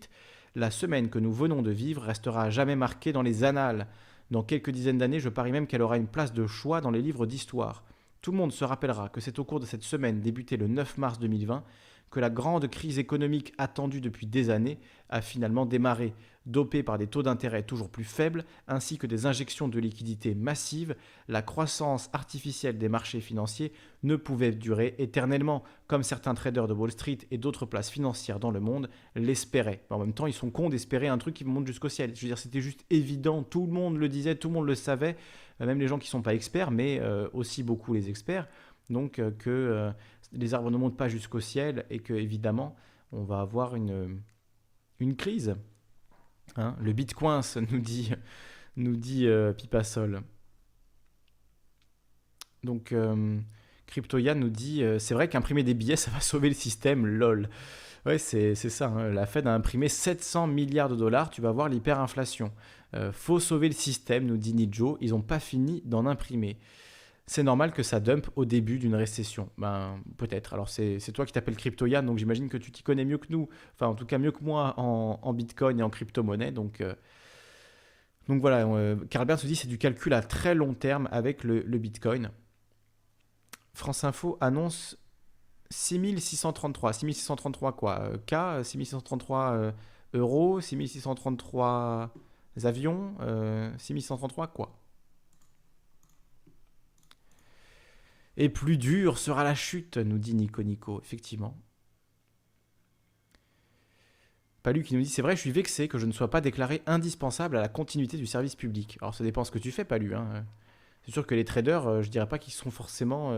la semaine que nous venons de vivre restera jamais marquée dans les annales dans quelques dizaines d'années, je parie même qu'elle aura une place de choix dans les livres d'histoire. Tout le monde se rappellera que c'est au cours de cette semaine débutée le 9 mars 2020 que la grande crise économique attendue depuis des années a finalement démarré, dopée par des taux d'intérêt toujours plus faibles ainsi que des injections de liquidités massives, la croissance artificielle des marchés financiers ne pouvait durer éternellement, comme certains traders de Wall Street et d'autres places financières dans le monde l'espéraient. En même temps, ils sont cons d'espérer un truc qui monte jusqu'au ciel. Je veux dire, c'était juste évident, tout le monde le disait, tout le monde le savait, même les gens qui ne sont pas experts, mais euh, aussi beaucoup les experts. Donc euh, que euh, les arbres ne montent pas jusqu'au ciel et que évidemment on va avoir une, une crise. Hein, le bitcoin, ça nous dit, nous dit euh, Pipasol. Donc, euh, CryptoYan nous dit euh, c'est vrai qu'imprimer des billets, ça va sauver le système, lol. Ouais, c'est ça. Hein. La Fed a imprimé 700 milliards de dollars. Tu vas voir l'hyperinflation. Euh, faut sauver le système, nous dit Nijo. Ils n'ont pas fini d'en imprimer. C'est normal que ça dump au début d'une récession. Ben, peut-être. Alors, c'est toi qui t'appelles CryptoYan, donc j'imagine que tu t'y connais mieux que nous. Enfin, en tout cas, mieux que moi en, Bitcoin et en crypto-monnaie. Donc, euh, donc voilà, euh, Carl Bert se dit c'est du calcul à très long terme avec le, Bitcoin. France Info annonce 6633. 6633 quoi euh, K 6633 euh, euros 6633 avions 6633 euh, quoi Et plus dur sera la chute, nous dit Nico Nico, effectivement. Palu qui nous dit c'est vrai, je suis vexé que je ne sois pas déclaré indispensable à la continuité du service public. Alors ça dépend ce que tu fais, Palu. Hein. C'est sûr que les traders, je dirais pas qu'ils sont forcément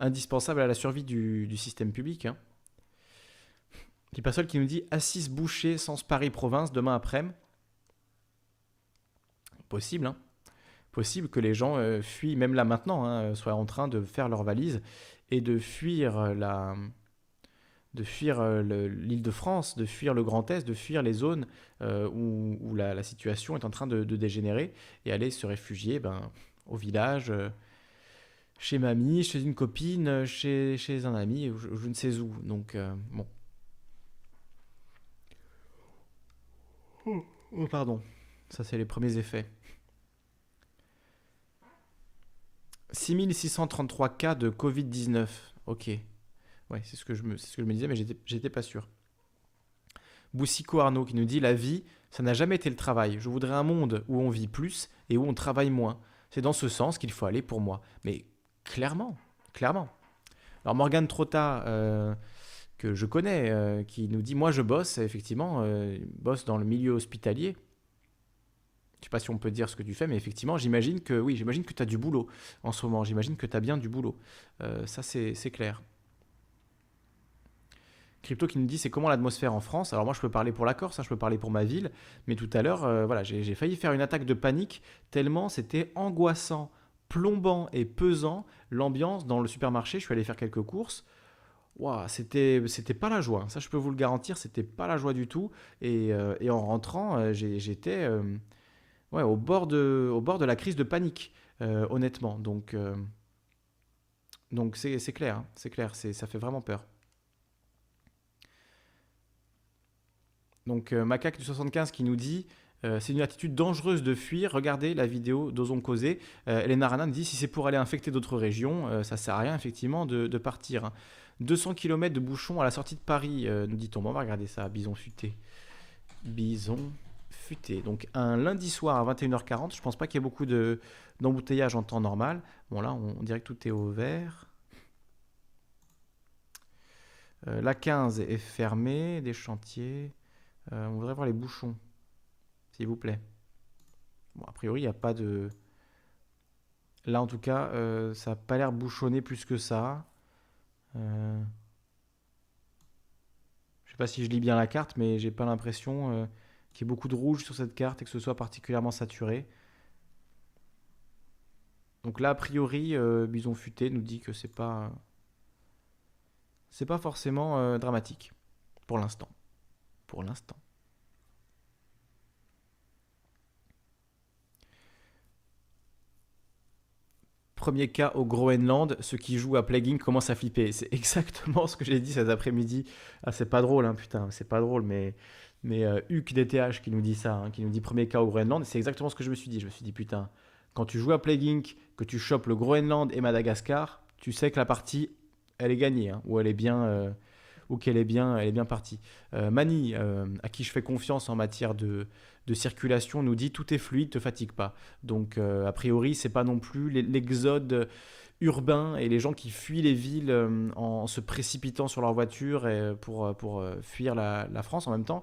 indispensable à la survie du, système public. Hein. Seul qui nous dit Assis boucher sans Paris-Province demain après-midi. Possible, hein. Possible que les gens euh, fuient, même là maintenant, hein, soient en train de faire leurs valises et de fuir la de fuir euh, l'île de France, de fuir le Grand Est, de fuir les zones euh, où, la, situation est en train de, dégénérer et aller se réfugier ben, au village, chez mamie, chez une copine, chez, chez un ami, je, je ne sais où. Donc, euh, bon. Oh, oh, pardon. Ça, c'est les premiers effets. 6633 cas de Covid-19. Ok. Ouais, c'est ce, que je me, ce que je me disais, mais j'étais pas sûr. Boussico Arnaud qui nous dit La vie, ça n'a jamais été le travail. Je voudrais un monde où on vit plus et où on travaille moins. C'est dans ce sens qu'il faut aller pour moi. Mais Clairement, clairement. Alors Morgane Trotta, euh, que je connais, euh, qui nous dit, moi je bosse, effectivement, euh, bosse dans le milieu hospitalier. Je sais pas si on peut dire ce que tu fais, mais effectivement, j'imagine que oui, j'imagine que tu as du boulot en ce moment. J'imagine que tu as bien du boulot. ça, c'est clair. Crypto qui nous dit c'est comment l'atmosphère en France? Alors moi je peux parler pour la Corse, hein, je peux parler pour ma ville, mais tout à l'heure, voilà, j'ai failli faire une attaque de panique tellement c'était angoissant plombant et pesant l'ambiance dans le supermarché. Je suis allé faire quelques courses. Wow, c'était c'était pas la joie. Ça, je peux vous le garantir, c'était pas la joie du tout. Et, euh, en rentrant, euh, j'étais euh, ouais, au, bord de, la crise de panique, honnêtement. Donc, donc c'est clair, hein. c'est clair, ça fait vraiment peur. Donc, Macaque du 75 qui nous dit euh, c'est une attitude dangereuse de fuir. Regardez la vidéo d'Ozon Causé. Euh, Elena dit si c'est pour aller infecter d'autres régions, ça euh, ça sert à rien effectivement de, partir. 200 hein. km de bouchons à la sortie de Paris, nous dit-on. on va regarder ça. Bison futé. Bison Donc un lundi soir à 21h40. Je pense pas qu'il y ait beaucoup d'embouteillage en temps normal. Bon là, on, dirait que tout est au vert. la 15 est fermée, des chantiers. on voudrait voir les bouchons s'il vous plaît. Bon, a priori, il n'y a pas de... Là, en tout cas, euh, ça n'a pas l'air bouchonné plus que ça. Euh... Je sais pas si je lis bien la carte, mais j'ai pas l'impression euh, qu'il y ait beaucoup de rouge sur cette carte et que ce soit particulièrement saturé. Donc là, a priori, euh, Bison Futé nous dit que c'est pas... C'est pas forcément dramatique. Pour l'instant. Pour l'instant. Premier cas au Groenland, ceux qui jouent à Plague commencent à flipper. C'est exactement ce que j'ai dit cet après-midi. Ah, c'est pas drôle, hein, putain, c'est pas drôle, mais, mais euh, DTH qui nous dit ça, hein, qui nous dit premier cas au Groenland, c'est exactement ce que je me suis dit. Je me suis dit, putain, quand tu joues à Plague que tu chopes le Groenland et Madagascar, tu sais que la partie, elle est gagnée, hein, ou elle est bien. Euh, ou qu'elle est bien, elle est bien partie. Euh, Mani, euh, à qui je fais confiance en matière de, circulation, nous dit tout est fluide, te fatigue pas. Donc a priori, c'est pas non plus l'exode urbain et les gens qui fuient les villes en se précipitant sur leur voiture pour, pour fuir la, France en même temps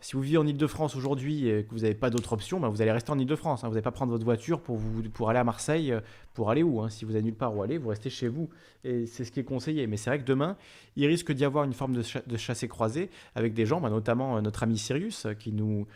si vous vivez en Ile-de-France aujourd'hui et que vous n'avez pas d'autre option, ben vous allez rester en Ile-de-France. Hein. Vous n'allez pas prendre votre voiture pour, vous, pour aller à Marseille, euh, pour aller où hein. Si vous n'avez nulle part où aller, vous restez chez vous. Et c'est ce qui est conseillé. Mais c'est vrai que demain, il risque d'y avoir une forme de, chassé croisé avec des gens, ben notamment euh, notre ami Sirius, qui nous,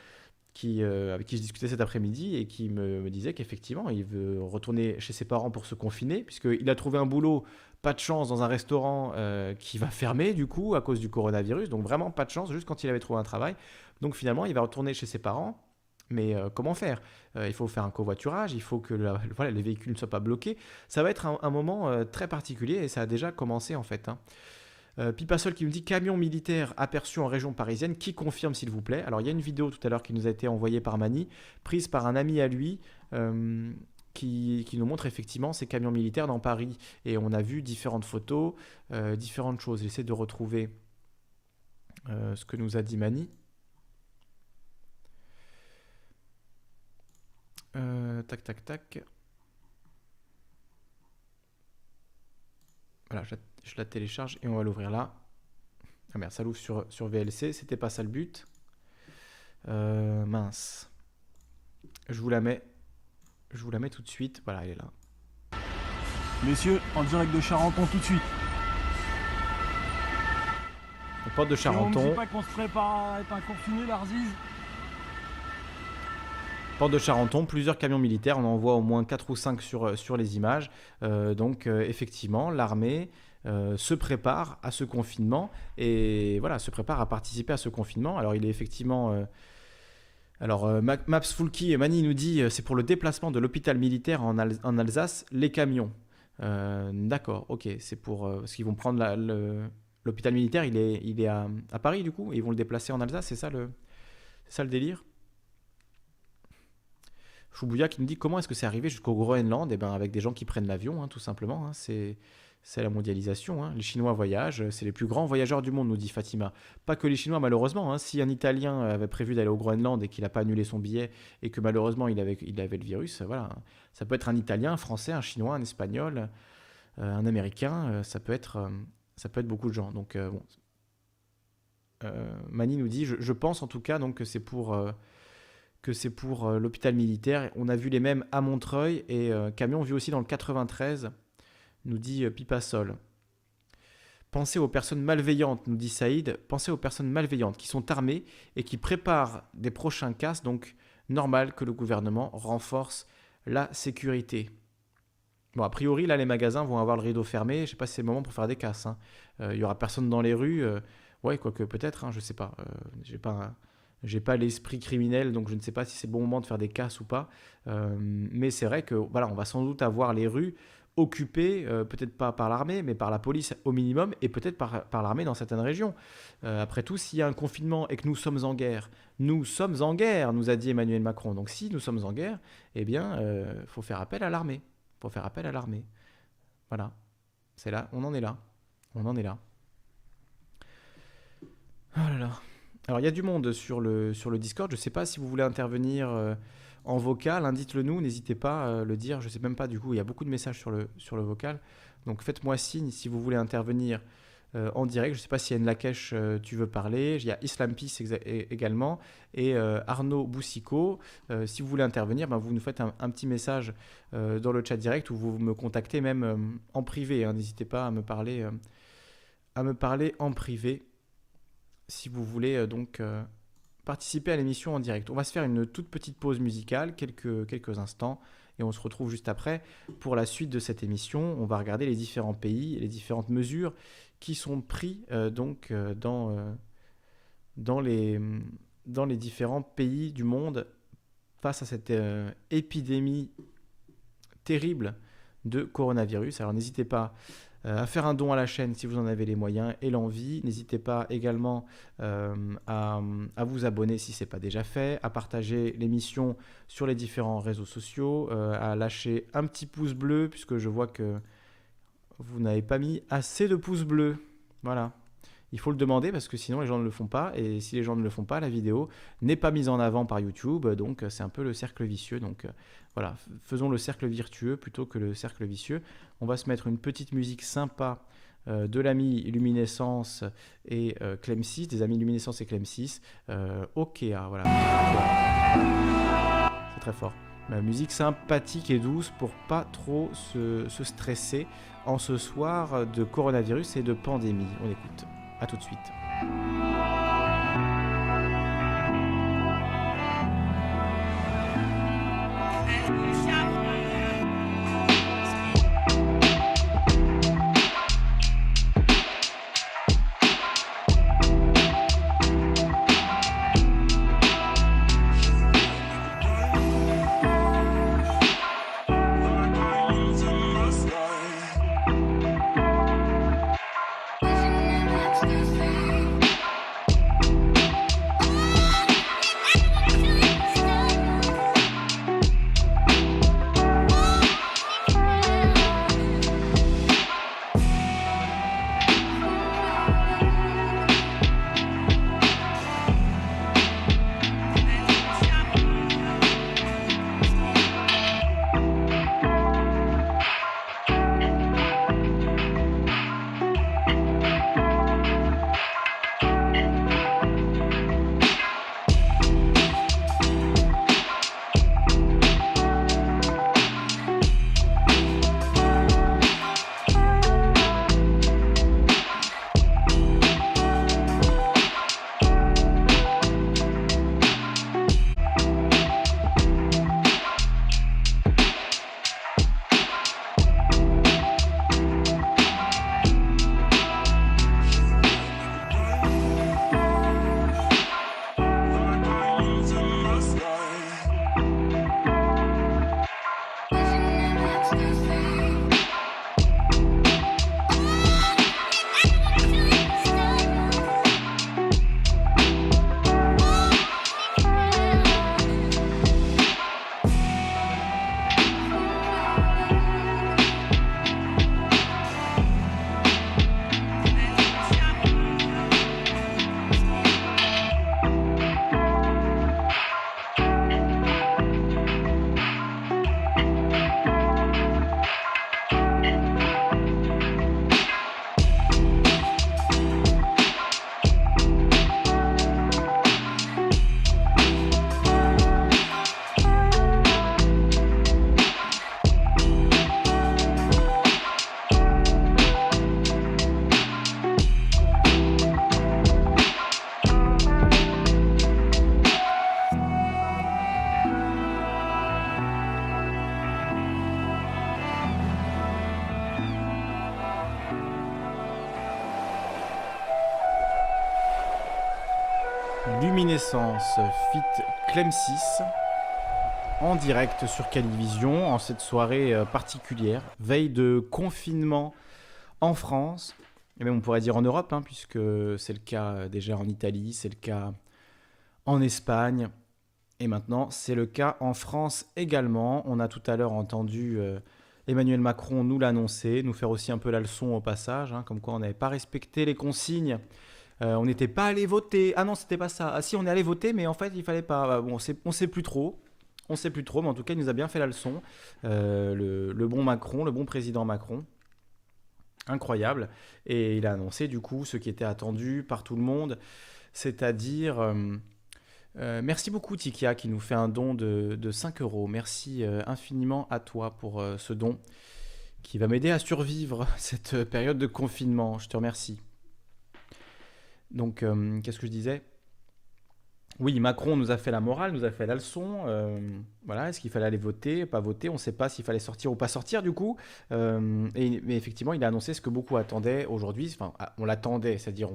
qui, avec qui je discutais cet après-midi et qui me, disait qu'effectivement, il veut retourner chez ses parents pour se confiner, puisqu'il a trouvé un boulot, pas de chance, dans un restaurant qui va fermer, du coup, à cause du coronavirus. Donc vraiment pas de chance, juste quand il avait trouvé un travail. Donc finalement, il va retourner chez ses parents. Mais comment faire? Il faut faire un covoiturage, il faut que les véhicules ne soient pas bloqués. Ça va être un, moment très particulier et ça a déjà commencé en fait. Hein. Euh, Pipasol qui nous dit camion militaire aperçu en région parisienne. Qui confirme s'il vous plaît Alors il y a une vidéo tout à l'heure qui nous a été envoyée par Mani, prise par un ami à lui. Euh, qui, nous montre effectivement ces camions militaires dans Paris. Et on a vu différentes photos, euh, différentes choses. J'essaie de retrouver ce que nous a dit Mani. tac, tac, tac. Voilà, je la télécharge et on va l'ouvrir là. Ah merde, ça l'ouvre sur, sur VLC, c'était pas ça le but. Euh, mince. Je vous la mets. Je vous la mets tout de suite. Voilà, elle est là. Messieurs, en direct de Charenton tout de suite. porte de Charenton. on ne pas qu'on se prépare à être un confiné, l'Arzise Porte de Charenton, plusieurs camions militaires, on en voit au moins 4 ou 5 sur, sur les images. Euh, donc euh, effectivement, l'armée euh, se prépare à ce confinement et voilà, se prépare à participer à ce confinement. Alors il est effectivement... Euh, alors euh, Maps Fulki, Mani nous dit c'est pour le déplacement de l'hôpital militaire en, Alsace, les camions. D'accord, ok, c'est pour... parce qu'ils vont prendre l'hôpital militaire, il est, il est à, Paris du coup, et ils vont le déplacer en Alsace, c'est ça le, ça le délire? Choubouya qui nous dit comment est-ce que c'est arrivé jusqu'au Groenland? Eh ben avec des gens qui prennent l'avion, hein, tout simplement. Hein. c'est c'est la mondialisation. Hein. Les Chinois voyagent, c'est les plus grands voyageurs du monde, nous dit Fatima. Pas que les Chinois, malheureusement. Hein. Si un Italien avait prévu d'aller au Groenland et qu'il n'a pas annulé son billet et que malheureusement il avait, le virus, voilà. Ça peut être un Italien, un Français, un Chinois, un Espagnol, euh, un Américain. Euh, ça peut être, euh, ça peut être beaucoup de gens. Donc. Mani nous dit, je, pense en tout cas donc que c'est pour que c'est pour l'hôpital militaire. On a vu les mêmes à Montreuil et Camion vu aussi dans le 93 nous dit euh, Pipa Sol. Pensez aux personnes malveillantes, nous dit Saïd. Pensez aux personnes malveillantes qui sont armées et qui préparent des prochains cas. Donc, normal que le gouvernement renforce la sécurité. Bon, a priori, là, les magasins vont avoir le rideau fermé. Je ne sais pas si c'est le moment pour faire des casses. Hein. Euh, il n'y aura personne dans les rues. Euh, ouais, quoique peut-être, hein, je ne sais pas. j'ai pas, j'ai pas l'esprit criminel, donc je ne sais pas si c'est le bon moment de faire des casses ou pas. mais c'est vrai que voilà, on va sans doute avoir les rues occupés, euh, peut-être pas par l'armée, mais par la police au minimum, et peut-être par, par l'armée dans certaines régions. Euh, après tout, s'il y a un confinement et que nous sommes en guerre, nous sommes en guerre, nous a dit Emmanuel Macron. Donc si nous sommes en guerre, eh bien, euh, faut faire appel à l'armée. faut faire appel à l'armée. Voilà. C'est là, on en est là. On en est là. Oh. Alors, il y a du monde sur le, sur le Discord. Je ne sais pas si vous voulez intervenir en vocal, indique-le nous, n'hésitez pas à le dire. Je ne sais même pas, du coup, il y a beaucoup de messages sur le, vocal. Donc faites-moi signe si vous voulez intervenir euh, en direct. Je ne sais pas si Yann Lakesh, euh, tu veux parler. Il y a Islam Peace également et euh, Arnaud Boussico. si vous voulez intervenir, ben, vous nous faites un, petit message dans le chat direct ou vous me contactez même en privé. Hein. N'hésitez pas à me parler, à me parler en privé si vous voulez donc participer à l'émission en direct. On va se faire une toute petite pause musicale, quelques, quelques instants, et on se retrouve juste après pour la suite de cette émission. On va regarder les différents pays et les différentes mesures qui sont prises euh, donc euh, dans, euh, dans, les, dans les différents pays du monde face à cette épidémie terrible de coronavirus. Alors n'hésitez pas à faire un don à la chaîne si vous en avez les moyens et l'envie. N'hésitez pas également euh, à, vous abonner si ce n'est pas déjà fait, à partager l'émission sur les différents réseaux sociaux, euh, à lâcher un petit pouce bleu puisque je vois que vous n'avez pas mis assez de pouces bleus. Voilà. Il faut le demander parce que sinon les gens ne le font pas. Et si les gens ne le font pas, la vidéo n'est pas mise en avant par YouTube. Donc c'est un peu le cercle vicieux. Donc voilà, faisons le cercle virtueux plutôt que le cercle vicieux. On va se mettre une petite musique sympa euh, de l'ami Luminescence et euh, Clem 6, des amis Luminescence et Clem 6. Euh, voilà. C'est très fort. La musique sympathique et douce pour pas trop se, se stresser en ce soir de coronavirus et de pandémie. On écoute. À tout de suite. Fit Clem 6 en direct sur Calivision en cette soirée euh, particulière, veille de confinement en France, et même on pourrait dire en Europe, hein, puisque c'est le cas déjà en Italie, c'est le cas en Espagne, et maintenant c'est le cas en France également. On a tout à l'heure entendu euh, Emmanuel Macron nous l'annoncer, nous faire aussi un peu la leçon au passage, hein, comme quoi on n'avait pas respecté les consignes euh, on n'était pas allé voter. Ah non, c'était pas ça. Ah si, on est allé voter, mais en fait, il fallait pas. Bon, on sait plus trop. On sait plus trop, mais en tout cas, il nous a bien fait la leçon. Euh, le, bon Macron, le bon président Macron. Incroyable. Et il a annoncé, du coup, ce qui était attendu par tout le monde. C'est-à-dire. Euh, merci beaucoup, Tikia, qui nous fait un don de, de 5 euros. Merci infiniment à toi pour ce don qui va m'aider à survivre cette période de confinement. Je te remercie. Donc, euh, qu'est-ce que je disais? Oui, Macron nous a fait la morale, nous a fait la leçon. Euh, voilà, est-ce qu'il fallait aller voter, pas voter On ne sait pas s'il fallait sortir ou pas sortir du coup. Euh, mais effectivement, il a annoncé ce que beaucoup attendaient aujourd'hui. Enfin, ah, on l'attendait, c'est-à-dire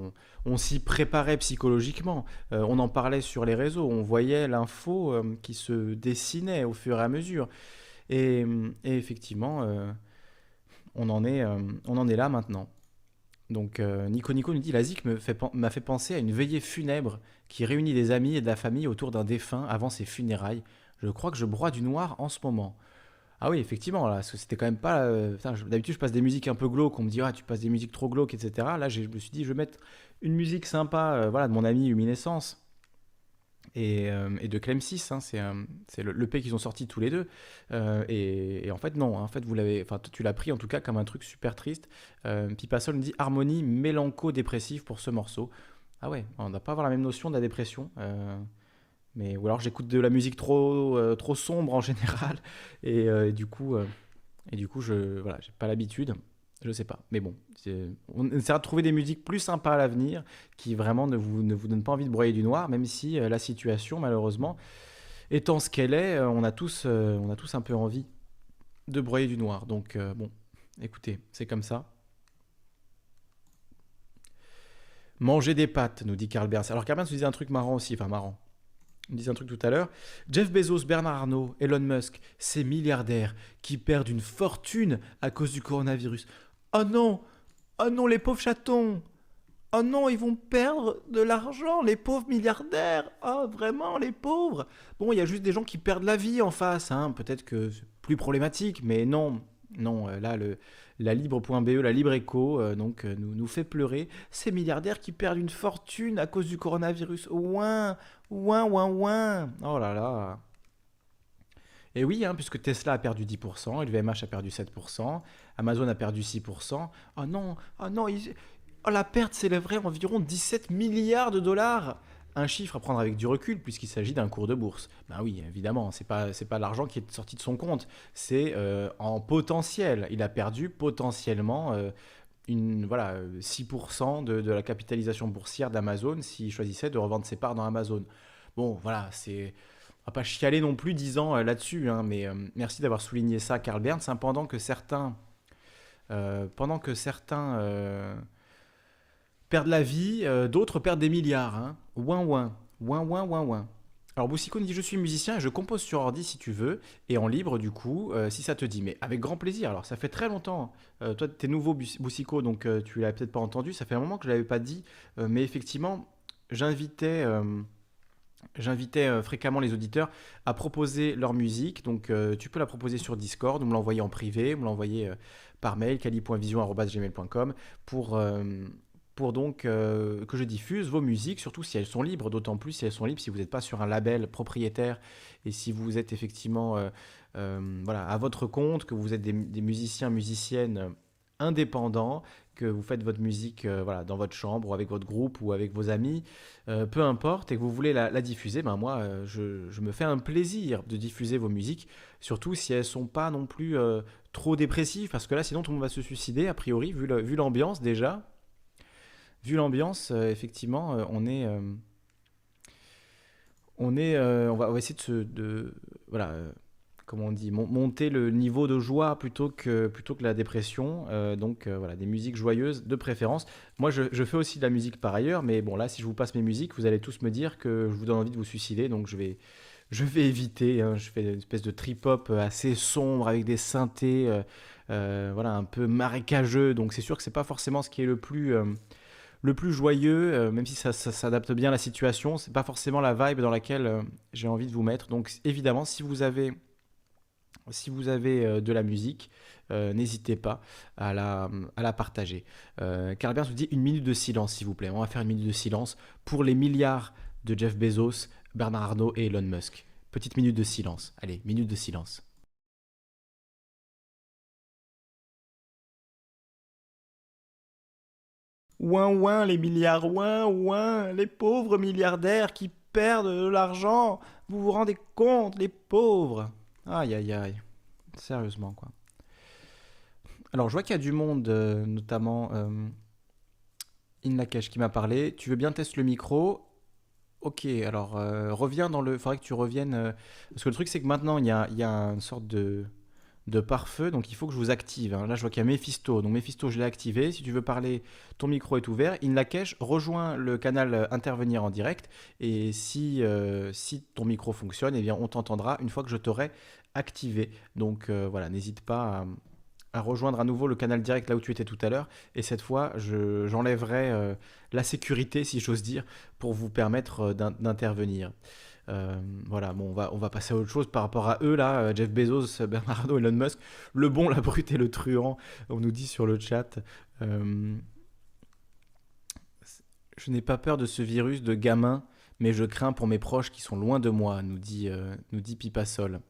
on, s'y préparait psychologiquement. on en parlait sur les réseaux, on voyait l'info qui se dessinait au fur et à mesure. Et, et effectivement, on en est, on en est là maintenant. Donc euh, Nico Nico nous dit la ZIC m'a fait, penser à une veillée funèbre qui réunit des amis et de la famille autour d'un défunt avant ses funérailles. Je crois que je broie du noir en ce moment. Ah oui, effectivement, là, c'était quand même pas. Euh, d'habitude, je passe des musiques un peu glauques, on me dit ah tu passes des musiques trop glauques, etc. Là, je me suis dit je vais mettre une musique sympa, euh, voilà, de mon ami Luminescence euh, et, de Clem 6. Hein, c'est euh, le l'EP qu'ils ont sorti tous les deux. Euh, et, en fait, non. En fait, vous l'avez, enfin, tu l'as pris en tout cas comme un truc super triste. Pipasol me dit harmonie mélanco-dépressive pour ce morceau. Ah ouais, on n'a pas avoir la même notion de la dépression. mais ou alors j'écoute de la musique trop trop sombre en général et, du coup et du coup je voilà j'ai pas l'habitude je sais pas. Mais bon, on essaiera de trouver des musiques plus sympas à l'avenir qui vraiment ne vous, ne vous donnent pas envie de broyer du noir, même si euh, la situation, malheureusement, étant ce qu'elle est, on a tous, on a tous un peu envie de broyer du noir. Donc bon, écoutez, c'est comme ça. Manger des pâtes, nous dit Karl Berns. Alors Karl Berns nous disait un truc marrant aussi, enfin marrant. Il disait un truc tout à l'heure. Jeff Bezos, Bernard Arnault, Elon Musk, ces milliardaires qui perdent une fortune à cause du coronavirus. Oh non Oh non, les pauvres chatons Oh non, ils vont perdre de l'argent, les pauvres milliardaires Oh, vraiment, les pauvres Bon, il y a juste des gens qui perdent la vie en face, hein. peut-être que c'est plus problématique, mais non, non, euh, là, le, la libre.be, la libre éco, euh, donc, euh, nous, nous fait pleurer. Ces milliardaires qui perdent une fortune à cause du coronavirus. Ouin, ouin, ouin, ouin. Oh là là. Et oui, hein, puisque Tesla a perdu 10%, LVMH a perdu 7%, Amazon a perdu 6%. Oh non, oh non, oh, la perte s'élèverait environ 17 milliards de dollars un chiffre à prendre avec du recul puisqu'il s'agit d'un cours de bourse. Ben oui, évidemment, c'est pas c'est pas l'argent qui est sorti de son compte, c'est euh, en potentiel. Il a perdu potentiellement euh, une voilà 6% de, de, la capitalisation boursière d'Amazon s'il choisissait de revendre ses parts dans Amazon. Bon, voilà, c'est va pas chialer non plus 10 ans euh, là-dessus, hein, mais merci d'avoir souligné ça, Karl Berns. Pendant que certains pendant que certains perdent la vie, euh, d'autres perdent des milliards. Hein. Ouin ouin, ouin ouin ouin ouin. Alors Boussico dit je suis musicien et je compose sur ordi si tu veux et en libre du coup euh, si ça te dit mais avec grand plaisir alors ça fait très longtemps euh, toi t'es nouveau Boussico donc tu l'as peut-être pas entendu ça fait un moment que je l'avais pas dit mais effectivement j'invitais J'invitais fréquemment les auditeurs à proposer leur musique. Donc, tu peux la proposer sur Discord ou me l'envoyer en privé, me l'envoyer par mail, cali.vision.gmail.com pour, pour donc euh, que je diffuse vos musiques, surtout si elles sont libres, d'autant plus si elles sont libres, si vous n'êtes pas sur un label propriétaire et si vous êtes effectivement euh, euh, voilà, à votre compte, que vous êtes des, musiciens, musiciennes indépendants, que vous faites votre musique voilà, dans votre chambre ou avec votre groupe ou avec vos amis, peu importe, et que vous voulez la, diffuser, ben moi, je, je, me fais un plaisir de diffuser vos musiques, surtout si elles ne sont pas non plus trop dépressives, parce que là, sinon, tout le monde va se suicider, a priori, vu l'ambiance déjà. Vu l'ambiance, euh, effectivement, euh, on est, euh, on est, on va, essayer de se, de, voilà, comment on dit, monter le niveau de joie plutôt que, plutôt que la dépression. donc voilà, des musiques joyeuses de préférence. Moi, je, fais aussi de la musique par ailleurs, mais bon, là, si je vous passe mes musiques, vous allez tous me dire que je vous donne envie de vous suicider, donc je vais, je vais éviter. Hein. je fais une espèce de trip-hop assez sombre avec des synthés, voilà, un peu marécageux. Donc c'est sûr que c'est pas forcément ce qui est le plus le plus joyeux, euh, même si ça, s'adapte bien à la situation, c'est pas forcément la vibe dans laquelle euh, j'ai envie de vous mettre. Donc évidemment, si vous avez, si vous avez euh, de la musique, n'hésitez pas à la, partager. Carl Berns vous dit une minute de silence, s'il vous plaît. On va faire une minute de silence pour les milliards de Jeff Bezos, Bernard Arnault et Elon Musk. Petite minute de silence. Allez, minute de silence. Ouin ouin les milliards, ouin ouin les pauvres milliardaires qui perdent de l'argent. Vous vous rendez compte, les pauvres? Aïe aïe aïe. Sérieusement quoi. Alors je vois qu'il y a du monde, euh, notamment euh, Inlakesh qui m'a parlé. Tu veux bien tester le micro? Ok, alors euh, reviens dans le. Il faudrait que tu reviennes. Euh, parce que le truc c'est que maintenant il y a, il y a une sorte de de pare-feu, donc il faut que je vous active. Hein. Là, je vois qu'il y a Mephisto, donc Mephisto, je l'ai activé. Si tu veux parler, ton micro est ouvert. In cache, rejoins le canal euh, intervenir en direct, et si, euh, si ton micro fonctionne, eh bien, on t'entendra une fois que je t'aurai activé. Donc euh, voilà, n'hésite pas à, rejoindre à nouveau le canal direct là où tu étais tout à l'heure, et cette fois, j'enlèverai la sécurité, si j'ose dire, pour vous permettre d'intervenir. Euh, voilà, bon, on va, on va passer à autre chose par rapport à eux, là, euh, Jeff Bezos, Bernardo, Elon Musk, le bon, la brute et le truand, on nous dit sur le chat. Euh, je n'ai pas peur de ce virus de gamin, mais je crains pour mes proches qui sont loin de moi, nous dit, nous dit Pipasol.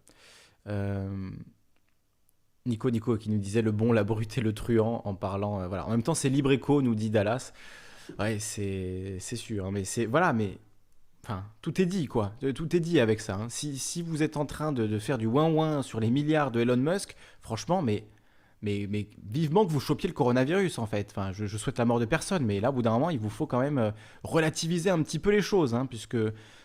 Nico Nico qui nous disait le bon, la brute et le truand en parlant. voilà. En même temps, c'est libre écho, nous dit Dallas. Ouais, c'est sûr. Hein, mais c'est voilà, mais Enfin, tout est dit, quoi. Tout est dit avec ça. Hein. Si, vous êtes en train de, faire du ouin-ouin sur les milliards de Elon Musk, franchement, mais, mais, vivement que vous chopiez le coronavirus, en fait. Enfin, je, souhaite la mort de personne, mais là, au bout d'un moment, il vous faut quand même euh, relativiser un petit peu les choses, hein, puisque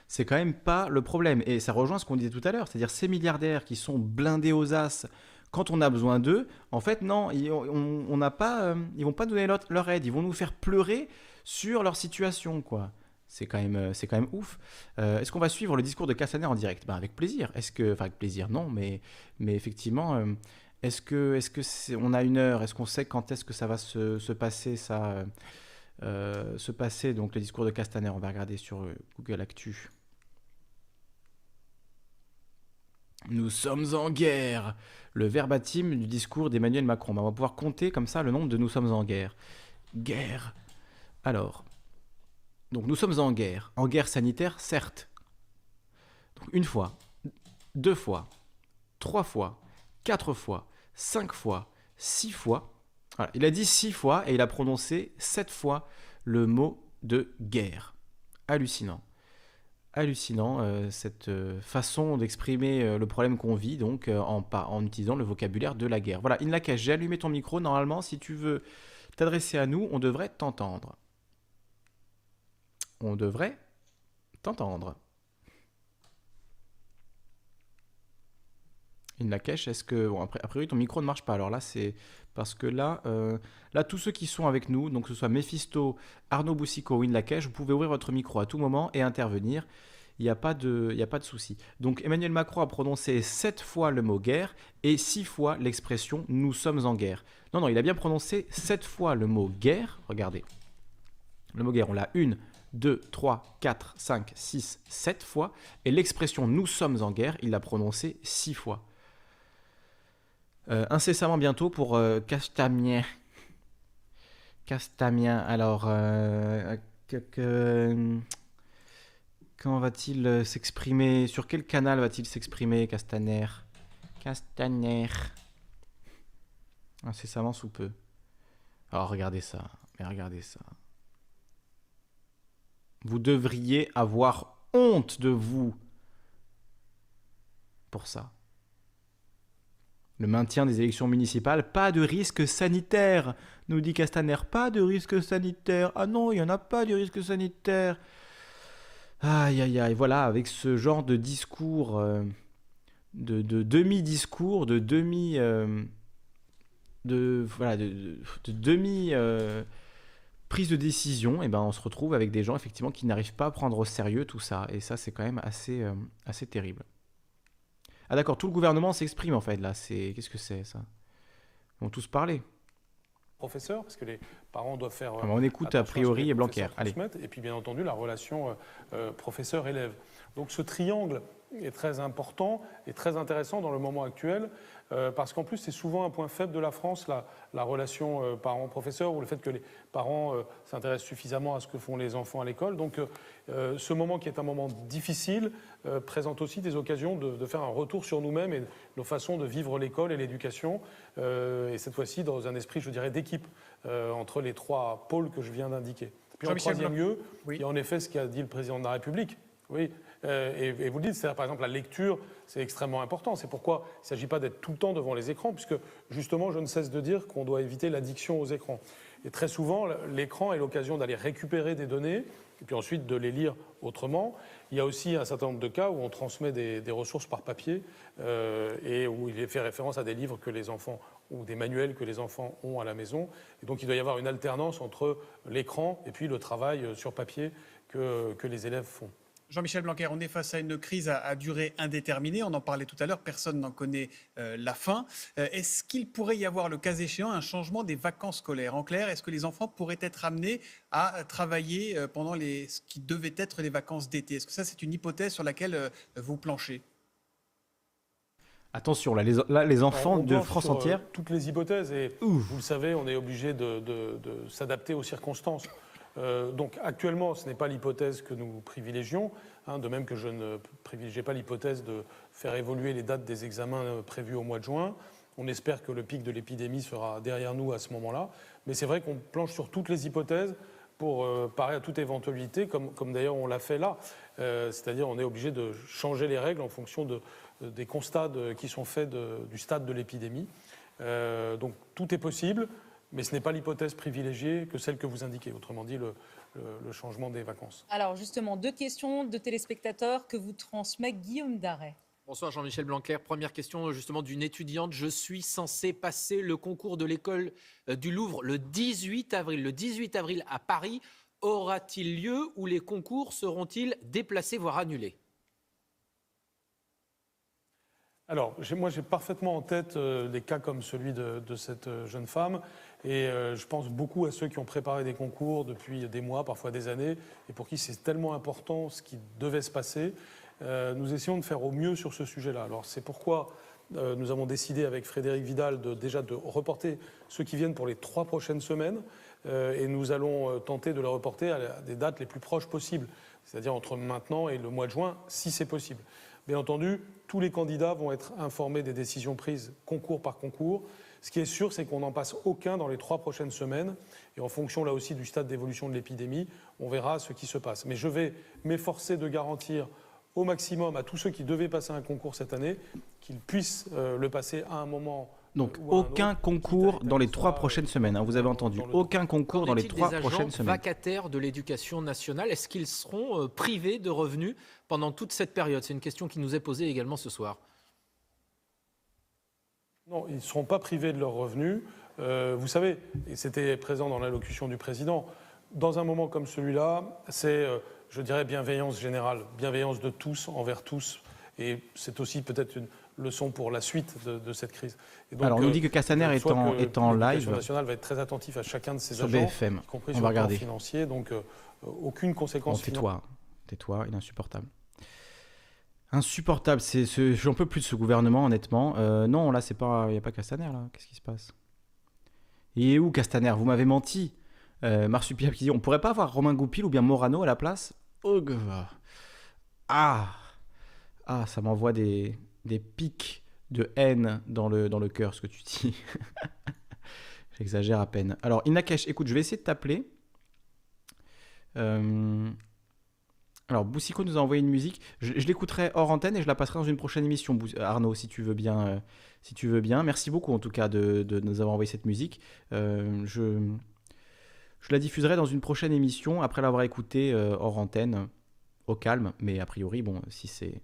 c'est quand même pas le problème. Et ça rejoint ce qu'on disait tout à l'heure, c'est-à-dire ces milliardaires qui sont blindés aux as quand on a besoin d'eux, en fait, non, ils, on n'a pas, euh, ils vont pas donner leur, aide, ils vont nous faire pleurer sur leur situation, quoi. C'est quand même, euh, c'est quand même ouf. Euh, est-ce qu'on va suivre le discours de Castaner en direct? Ben, Avec plaisir. Est-ce que, enfin, avec plaisir, non, mais, mais effectivement, est-ce que, est-ce que on a une heure? Est-ce qu'on sait quand est-ce que ça va se, se passer ça, se passer donc le discours de Castaner? On va regarder sur Google Actu. Nous sommes en guerre. Le verbatim du discours d'Emmanuel Macron. On va pouvoir compter comme ça le nombre de nous sommes en guerre. Guerre. Alors, donc nous sommes en guerre. En guerre sanitaire, certes. Donc une fois, deux fois, trois fois, quatre fois, cinq fois, six fois. il a dit six fois et il a prononcé sept fois le mot de guerre. Hallucinant hallucinant euh, cette euh, façon d'exprimer euh, le problème qu'on vit donc en, en, utilisant le vocabulaire de la guerre. Voilà, Inlaka, j'ai allumé ton micro. Normalement, si tu veux t'adresser à nous, on devrait t'entendre. On devrait t'entendre. Inlakesh, est-ce que. Bon, après, a priori, ton micro ne marche pas. Alors là, c'est parce que là, là, tous ceux qui sont avec nous, donc que ce soit Mephisto, Arnaud Boussico ou Inlakesh, vous pouvez ouvrir votre micro à tout moment et intervenir il n'y a pas de, a pas de souci. Donc Emmanuel Macron a prononcé sept fois le mot guerre et six fois l'expression nous sommes en guerre. Non, non, il a bien prononcé sept fois le mot guerre. Regardez. Le mot guerre, on l'a une, deux, trois, quatre, cinq, six, sept fois. Et l'expression nous sommes en guerre, il l'a prononcé six fois. Euh, incessamment bientôt pour euh, Castamien. Castamien, alors... Euh, Comment va-t-il euh, s'exprimer? Sur quel canal va-t-il s'exprimer, Castaner? Castaner. Incessamment sous peu. Alors regardez ça, mais regardez ça. Vous devriez avoir honte de vous pour ça. Le maintien des élections municipales, pas de risque sanitaire, nous dit Castaner. Pas de risque sanitaire. Ah non, il n'y en a pas de risque sanitaire. Aïe, aïe, aïe, voilà, avec ce genre de discours, euh, de, demi-discours, de demi... Euh, de, voilà, de, demi... Euh, prise de décision, et eh ben on se retrouve avec des gens effectivement qui n'arrivent pas à prendre au sérieux tout ça. Et ça, c'est quand même assez, assez terrible. Ah d'accord, tout le gouvernement s'exprime en fait là. C'est qu'est-ce que c'est ça? Ils vont tous parler professeurs, parce que les parents doivent faire. Ah, on écoute a priori et Blanquer. Allez. Et puis bien entendu la relation euh, euh, professeur-élève. Donc ce triangle est très important et très intéressant dans le moment actuel euh, parce qu'en plus, c'est souvent un point faible de la France, la, la relation euh, parents-professeurs, ou le fait que les parents euh, s'intéressent suffisamment à ce que font les enfants à l'école. Donc, ce moment qui est un moment difficile présente aussi des occasions de, de faire un retour sur nous-mêmes et nos façons de vivre l'école et l'éducation, et cette fois-ci dans un esprit, je dirais, d'équipe entre les trois pôles que je viens d'indiquer. Puis en troisième lieu, il y a en effet ce qu'a dit le président de la République. Oui, euh, et, vous le dites, c'est par exemple la lecture, c'est extrêmement important. C'est pourquoi il ne s'agit pas d'être tout le temps devant les écrans, puisque justement, je ne cesse de dire qu'on doit éviter l'addiction aux écrans. Et très souvent, l'écran est l'occasion d'aller récupérer des données, et puis ensuite de les lire autrement. Il y a aussi un certain nombre de cas où on transmet des, ressources par papier, euh, et où il est fait référence à des livres que les enfants ou des manuels que les enfants ont à la maison. Et donc il doit y avoir une alternance entre l'écran et puis le travail sur papier que les élèves font. Jean-Michel Blanquer, on est face à une crise à, durée indéterminée. On en parlait tout à l'heure, personne n'en connaît euh, la fin. Euh, est-ce qu'il pourrait y avoir, le cas échéant, un changement des vacances scolaires? En clair, est-ce que les enfants pourraient être amenés à travailler euh, pendant les, ce qui devait être les vacances d'été? Est-ce que ça, c'est une hypothèse sur laquelle vous planchez? Attention, là, les, enfants de France entière. toutes les hypothèses, et vous le savez, on est obligé de s'adapter aux circonstances. Euh, donc actuellement, ce n'est pas l'hypothèse que nous privilégions, hein, de même que je ne privilégiais pas l'hypothèse de faire évoluer les dates des examens euh, prévus au mois de juin. On espère que le pic de l'épidémie sera derrière nous à ce moment-là. Mais c'est vrai qu'on planche sur toutes les hypothèses pour euh, parer à toute éventualité, comme, d'ailleurs on l'a fait là. C'est-à-dire on est obligé de changer les règles en fonction des constats qui sont faits du stade de l'épidémie. donc tout est possible. Mais ce n'est pas l'hypothèse privilégiée que celle que vous indiquez, autrement dit le, le changement des vacances. Alors justement, deux questions de téléspectateurs que vous transmet Guillaume Darret. Bonsoir Jean-Michel Blanquer. Première question justement d'une étudiante. Je suis censé passer le concours de l'école euh, du Louvre le 18 avril. Le 18 avril à Paris, aura-t-il lieu ou les concours seront-ils déplacés, voire annulés? Alors, moi, j'ai parfaitement en tête euh, des cas comme celui de, cette euh, jeune femme. Et je pense beaucoup à ceux qui ont préparé des concours depuis des mois, parfois des années, et pour qui c'est tellement important ce qui devait se passer. Euh, nous essayons de faire au mieux sur ce sujet-là. Alors c'est pourquoi euh, nous avons décidé avec Frédéric Vidal de, déjà de reporter ceux qui viennent pour les trois prochaines semaines euh, et nous allons tenter de les reporter à, des dates les plus proches possibles, c'est-à-dire entre maintenant et le mois de juin, si c'est possible. Bien entendu, tous les candidats vont être informés des décisions prises concours par concours. Ce qui est sûr, c'est qu'on n'en passe aucun dans les trois prochaines semaines. Et en fonction là aussi du stade d'évolution de l'épidémie, on verra ce qui se passe. Mais je vais m'efforcer de garantir au maximum à tous ceux qui devaient passer un concours cette année, qu'ils puissent euh, le passer à un moment. Donc aucun concours dans les trois prochaines semaines, hein, vous avez entendu, aucun concours dans les trois prochaines semaines. vacataires de l'éducation nationale, est-ce qu'ils seront euh, privés de revenus pendant toute cette période? C'est une question qui nous est posée également ce soir. Non, ils ne seront pas privés de leurs revenus. Euh, vous savez, et c'était présent dans l'allocution du président, dans un moment comme celui-là, c'est je dirais, bienveillance générale, bienveillance de tous envers tous. Et c'est aussi peut-être une leçon pour la suite de, cette crise. Alors, on nous dit que Castaner est en, est en live. nationale va être très attentif à chacun de ses sur agents, BFM. y compris on sur va le regarder. financier. Donc, euh, aucune conséquence. tais-toi, tais-toi, il est insupportable. Insupportable, c'est ce, j'en peux plus de ce gouvernement, honnêtement. Euh, non, là, c'est pas, il n'y a pas Castaner, là. Qu'est-ce qui se passe? Il est où Castaner? Vous m'avez menti. Euh, Marsupilami qui dit on pourrait pas avoir Romain Goupil ou bien Morano à la place? Ah Ah, ça m'envoie des, des pics de haine dans le, dans le cœur, ce que tu dis. J'exagère à peine. Alors, Inakesh, écoute, je vais essayer de t'appeler. Euh, alors, Boussico nous a envoyé une musique. Je, l'écouterai hors antenne et je la passerai dans une prochaine émission, Arnaud, si tu veux bien. Euh, si tu veux bien. Merci beaucoup, en tout cas, de, nous avoir envoyé cette musique. Euh, je la diffuserai dans une prochaine émission après l'avoir écoutée euh, hors antenne, au calme. Mais a priori, bon, si c'est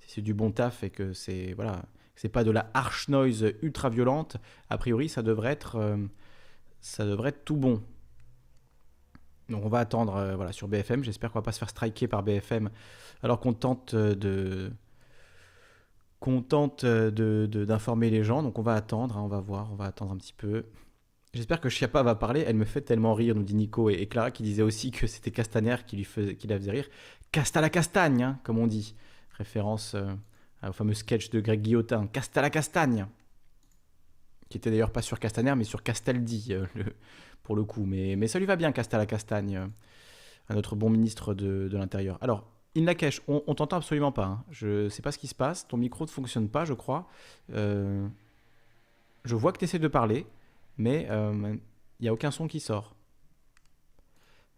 si du bon taf et que c'est voilà, c'est pas de la harsh noise ultra violente, a priori, ça devrait être euh, ça devrait être tout bon. Donc on va attendre euh, voilà sur BFM. J'espère qu'on va pas se faire striker par BFM alors qu'on tente de qu'on tente d'informer de, les gens. Donc on va attendre, hein, on va voir, on va attendre un petit peu. J'espère que Chiappa va parler. Elle me fait tellement rire, nous dit Nico et, Clara qui disait aussi que c'était Castaner qui, lui faisait, qui la faisait rire. Casta la castagne, hein, comme on dit. Référence euh, au fameux sketch de Greg Guillotin. Casta la castagne. Qui était d'ailleurs pas sur Castaner, mais sur Castaldi, euh, pour le coup. Mais, ça lui va bien, Casta la castagne, euh, à notre bon ministre de, l'Intérieur. Alors, Inlakesh, on, on t'entend absolument pas. Hein. Je sais pas ce qui se passe. Ton micro ne fonctionne pas, je crois. je vois que tu essaies de parler mais il euh, n'y a aucun son qui sort.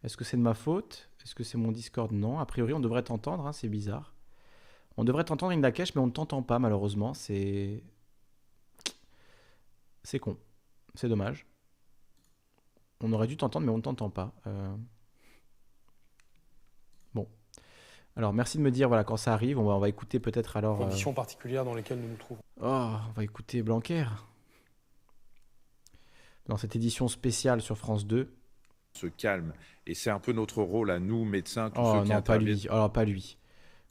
Est-ce que c'est de ma faute? Est-ce que c'est mon Discord? Non. A priori, on devrait t'entendre, hein, c'est bizarre. On devrait t'entendre Indakesh, mais on ne t'entend pas malheureusement. C'est con. C'est dommage. On aurait dû t'entendre, mais on ne t'entend pas. Euh. Bon. Alors, merci de me dire voilà, quand ça arrive. On va, on va écouter peut-être alors. Conditions euh, particulières dans lesquelles nous nous trouvons. Oh, on va écouter Blanquer dans cette édition spéciale sur France 2. Se calme. Et c'est un peu notre rôle à nous, médecins, tous oh, ceux qui non, pas lui. Alors, pas lui.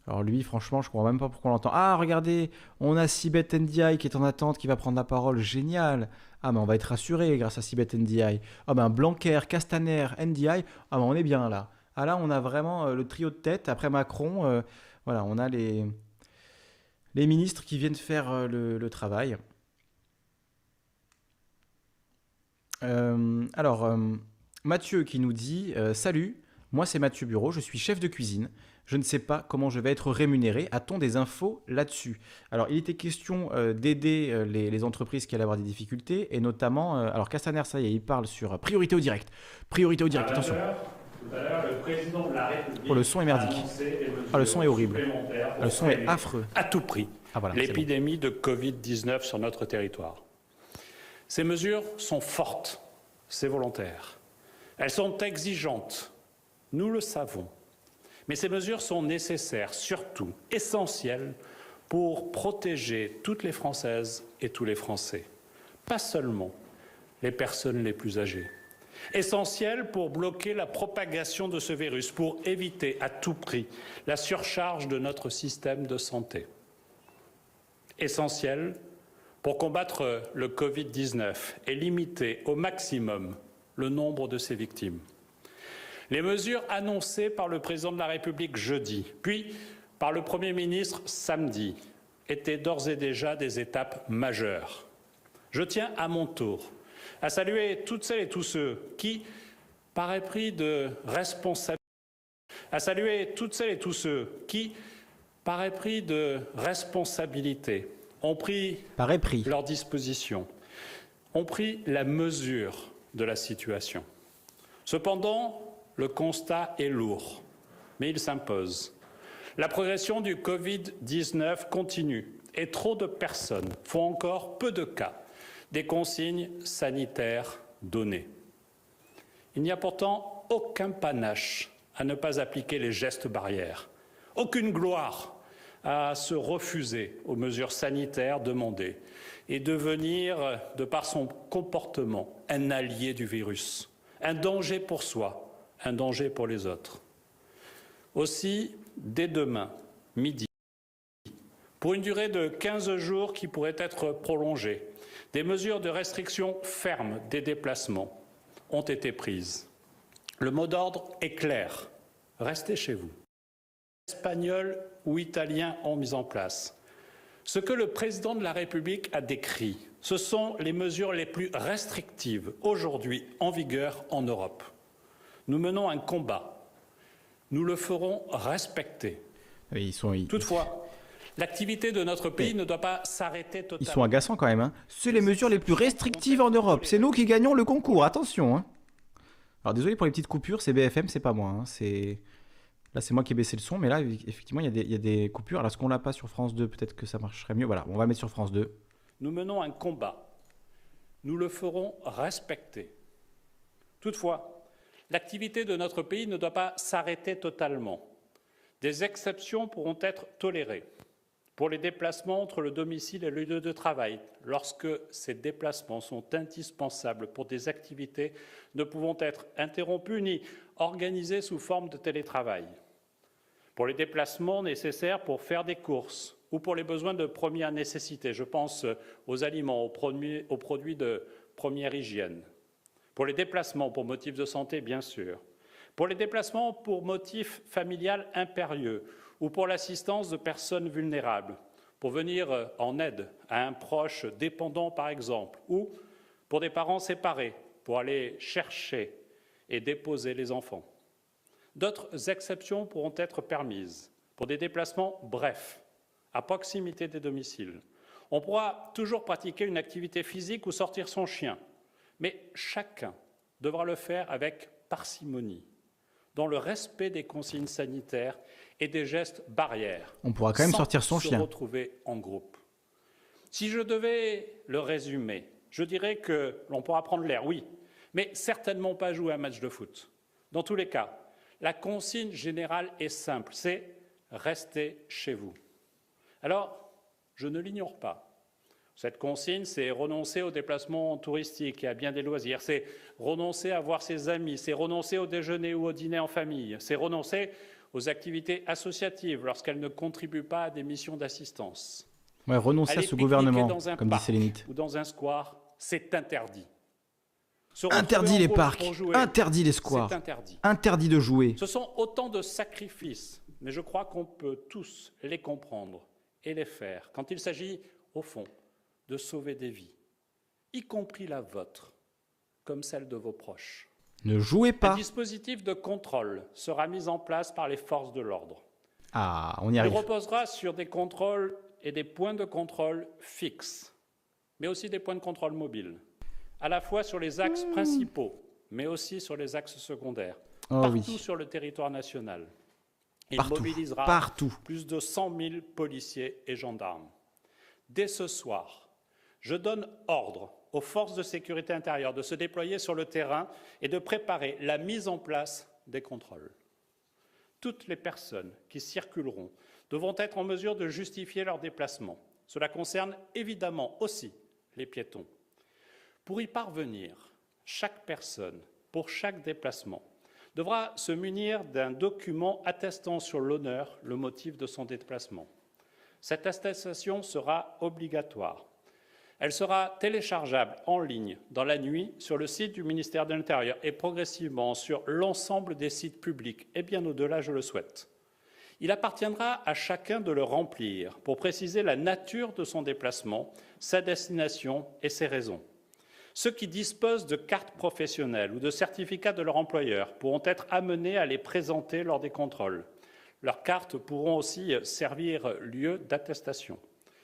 Alors lui, franchement, je ne comprends même pas pourquoi on l'entend. Ah, regardez, on a Sibeth Ndiaye qui est en attente, qui va prendre la parole. Génial. Ah, mais on va être rassuré grâce à Sibeth Ndiaye. Ah, ben Blanquer, Castaner, Ndiaye. Ah, ben on est bien là. Ah, là, on a vraiment euh, le trio de tête. Après Macron, euh, voilà, on a les, ministres qui viennent faire euh, le travail. Alors, Mathieu qui nous dit Salut, moi c'est Mathieu Bureau, je suis chef de cuisine. Je ne sais pas comment je vais être rémunéré. A-t-on des infos là-dessus? Alors, il était question d'aider les, entreprises qui allaient avoir des difficultés, et notamment, alors Castaner, ça y est, il parle sur priorité au direct. Priorité au direct, attention. Tout à l'heure, le président de la République. Oh, le son est merdique. Ah, le son est horrible. le son est affreux. À tout prix. Ah, voilà, l'épidémie de Covid-19 sur notre territoire. Ces mesures sont fortes, c'est volontaire. Elles sont exigeantes, nous le savons. Mais ces mesures sont nécessaires, surtout essentielles, pour protéger toutes les Françaises et tous les Français, pas seulement les personnes les plus âgées. Essentielles pour bloquer la propagation de ce virus, pour éviter à tout prix la surcharge de notre système de santé. Essentielles pour combattre le Covid-19 et limiter au maximum le nombre de ses victimes. Les mesures annoncées par le président de la République jeudi, puis par le Premier ministre samedi, étaient d'ores et déjà des étapes majeures. Je tiens à mon tour à saluer toutes celles et tous ceux qui, par épris de responsabilité, à saluer toutes celles et tous ceux qui, par épris de responsabilité, ont pris Par épris. leurs dispositions, ont pris la mesure de la situation. Cependant, le constat est lourd, mais il s'impose. La progression du Covid-19 continue et trop de personnes font encore peu de cas des consignes sanitaires données. Il n'y a pourtant aucun panache à ne pas appliquer les gestes barrières, aucune gloire à se refuser aux mesures sanitaires demandées et devenir, de par son comportement, un allié du virus, un danger pour soi, un danger pour les autres. Aussi, dès demain, midi, pour une durée de 15 jours qui pourrait être prolongée, des mesures de restriction fermes des déplacements ont été prises. Le mot d'ordre est clair. Restez chez vous. Espagnols ou Italiens ont mis en place. Ce que le président de la République a décrit, ce sont les mesures les plus restrictives aujourd'hui en vigueur en Europe. Nous menons un combat. Nous le ferons respecter. Oui, Ils sont, ils, Toutefois, l'activité de notre pays ne doit pas s'arrêter ils totalement. sont agaçants quand même. Hein. C'est les mesures les plus restrictives en Europe. C'est nous qui gagnons le concours. Attention. hein. Alors désolé pour les petites coupures. C'est BFM, c'est pas moi. hein. C'est là, c'est moi qui ai baissé le son, mais là, effectivement, il y, a des- il y a des coupures. Alors est-ce qu'on l'a pas sur France 2 Peut-être que ça marcherait mieux. Voilà, on va mettre sur France 2. Nous menons un combat. Nous le ferons respecter. Toutefois, l'activité de notre pays ne doit pas s'arrêter totalement. Des exceptions pourront être tolérées pour les déplacements entre le domicile et le lieu de travail, lorsque ces déplacements sont indispensables pour des activités ne pouvant être interrompues ni organisées sous forme de télétravail pour les déplacements nécessaires pour faire des courses ou pour les besoins de première nécessité. Je pense aux aliments, aux produits, de première hygiène. Pour les déplacements pour motifs de santé, bien sûr. Pour les déplacements pour motif familial impérieux ou pour l'assistance de personnes vulnérables, pour venir euh, en aide à un proche dépendant, par exemple, ou pour des parents séparés, pour aller chercher et déposer les enfants. D'autres exceptions pourront être permises pour des déplacements brefs, à proximité des domiciles. On pourra toujours pratiquer une activité physique ou sortir son chien, mais chacun devra le faire avec parcimonie, dans le respect des consignes sanitaires et des gestes barrières. On pourra quand même sans sortir son se chien. retrouver en groupe. Si je devais le résumer, je dirais que l'on pourra prendre l'air, oui, mais certainement pas jouer un match de foot. Dans tous les cas, la consigne générale est simple, c'est rester chez vous. Alors, je ne l'ignore pas. Cette consigne, c'est renoncer aux déplacements touristiques et à bien des loisirs, c'est renoncer à voir ses amis, c'est renoncer au déjeuner ou au dîner en famille, c'est renoncer aux activités associatives lorsqu'elles ne contribuent pas à des missions d'assistance. Ouais, renoncer à ce gouvernement, dans un comme dit parc Sélénite. Ou dans un square, c'est interdit. Interdit les parcs, jouer, interdit les squares, interdit de jouer. Ce sont autant de sacrifices, mais je crois qu'on peut tous les comprendre et les faire quand il s'agit, au fond, de sauver des vies, y compris la vôtre, comme celle de vos proches. Ne jouez Un pas. dispositif de contrôle sera mis en place par les forces de l'ordre. Ah, on y Il arrive. reposera sur des contrôles et des points de contrôle fixes, mais aussi des points de contrôle mobiles, à la fois sur les axes principaux, mais aussi sur les axes secondaires, Oh partout oui. sur le territoire national. Il Partout. mobilisera Partout. plus de 100 000 policiers et gendarmes. Dès ce soir, je donne ordre au aux forces de sécurité intérieure de se déployer sur le terrain et de préparer la mise en place des contrôles. Toutes les personnes qui circuleront devront être en mesure de justifier leur déplacement. Cela concerne évidemment aussi les piétons. Pour y parvenir, chaque personne, pour chaque déplacement, devra se munir d'un document attestant sur l'honneur le motif de son déplacement. Cette attestation sera obligatoire. Elle sera téléchargeable en ligne dans la nuit sur le site du ministère de l'Intérieur et progressivement sur l'ensemble des sites publics et bien au-delà, je le souhaite. Il appartiendra à chacun de le remplir pour préciser la nature de son déplacement, sa destination et ses raisons. Ceux qui disposent de cartes professionnelles ou de certificats de leur employeur pourront être amenés à les présenter lors des contrôles. Leurs cartes pourront aussi servir lieu d'attestation.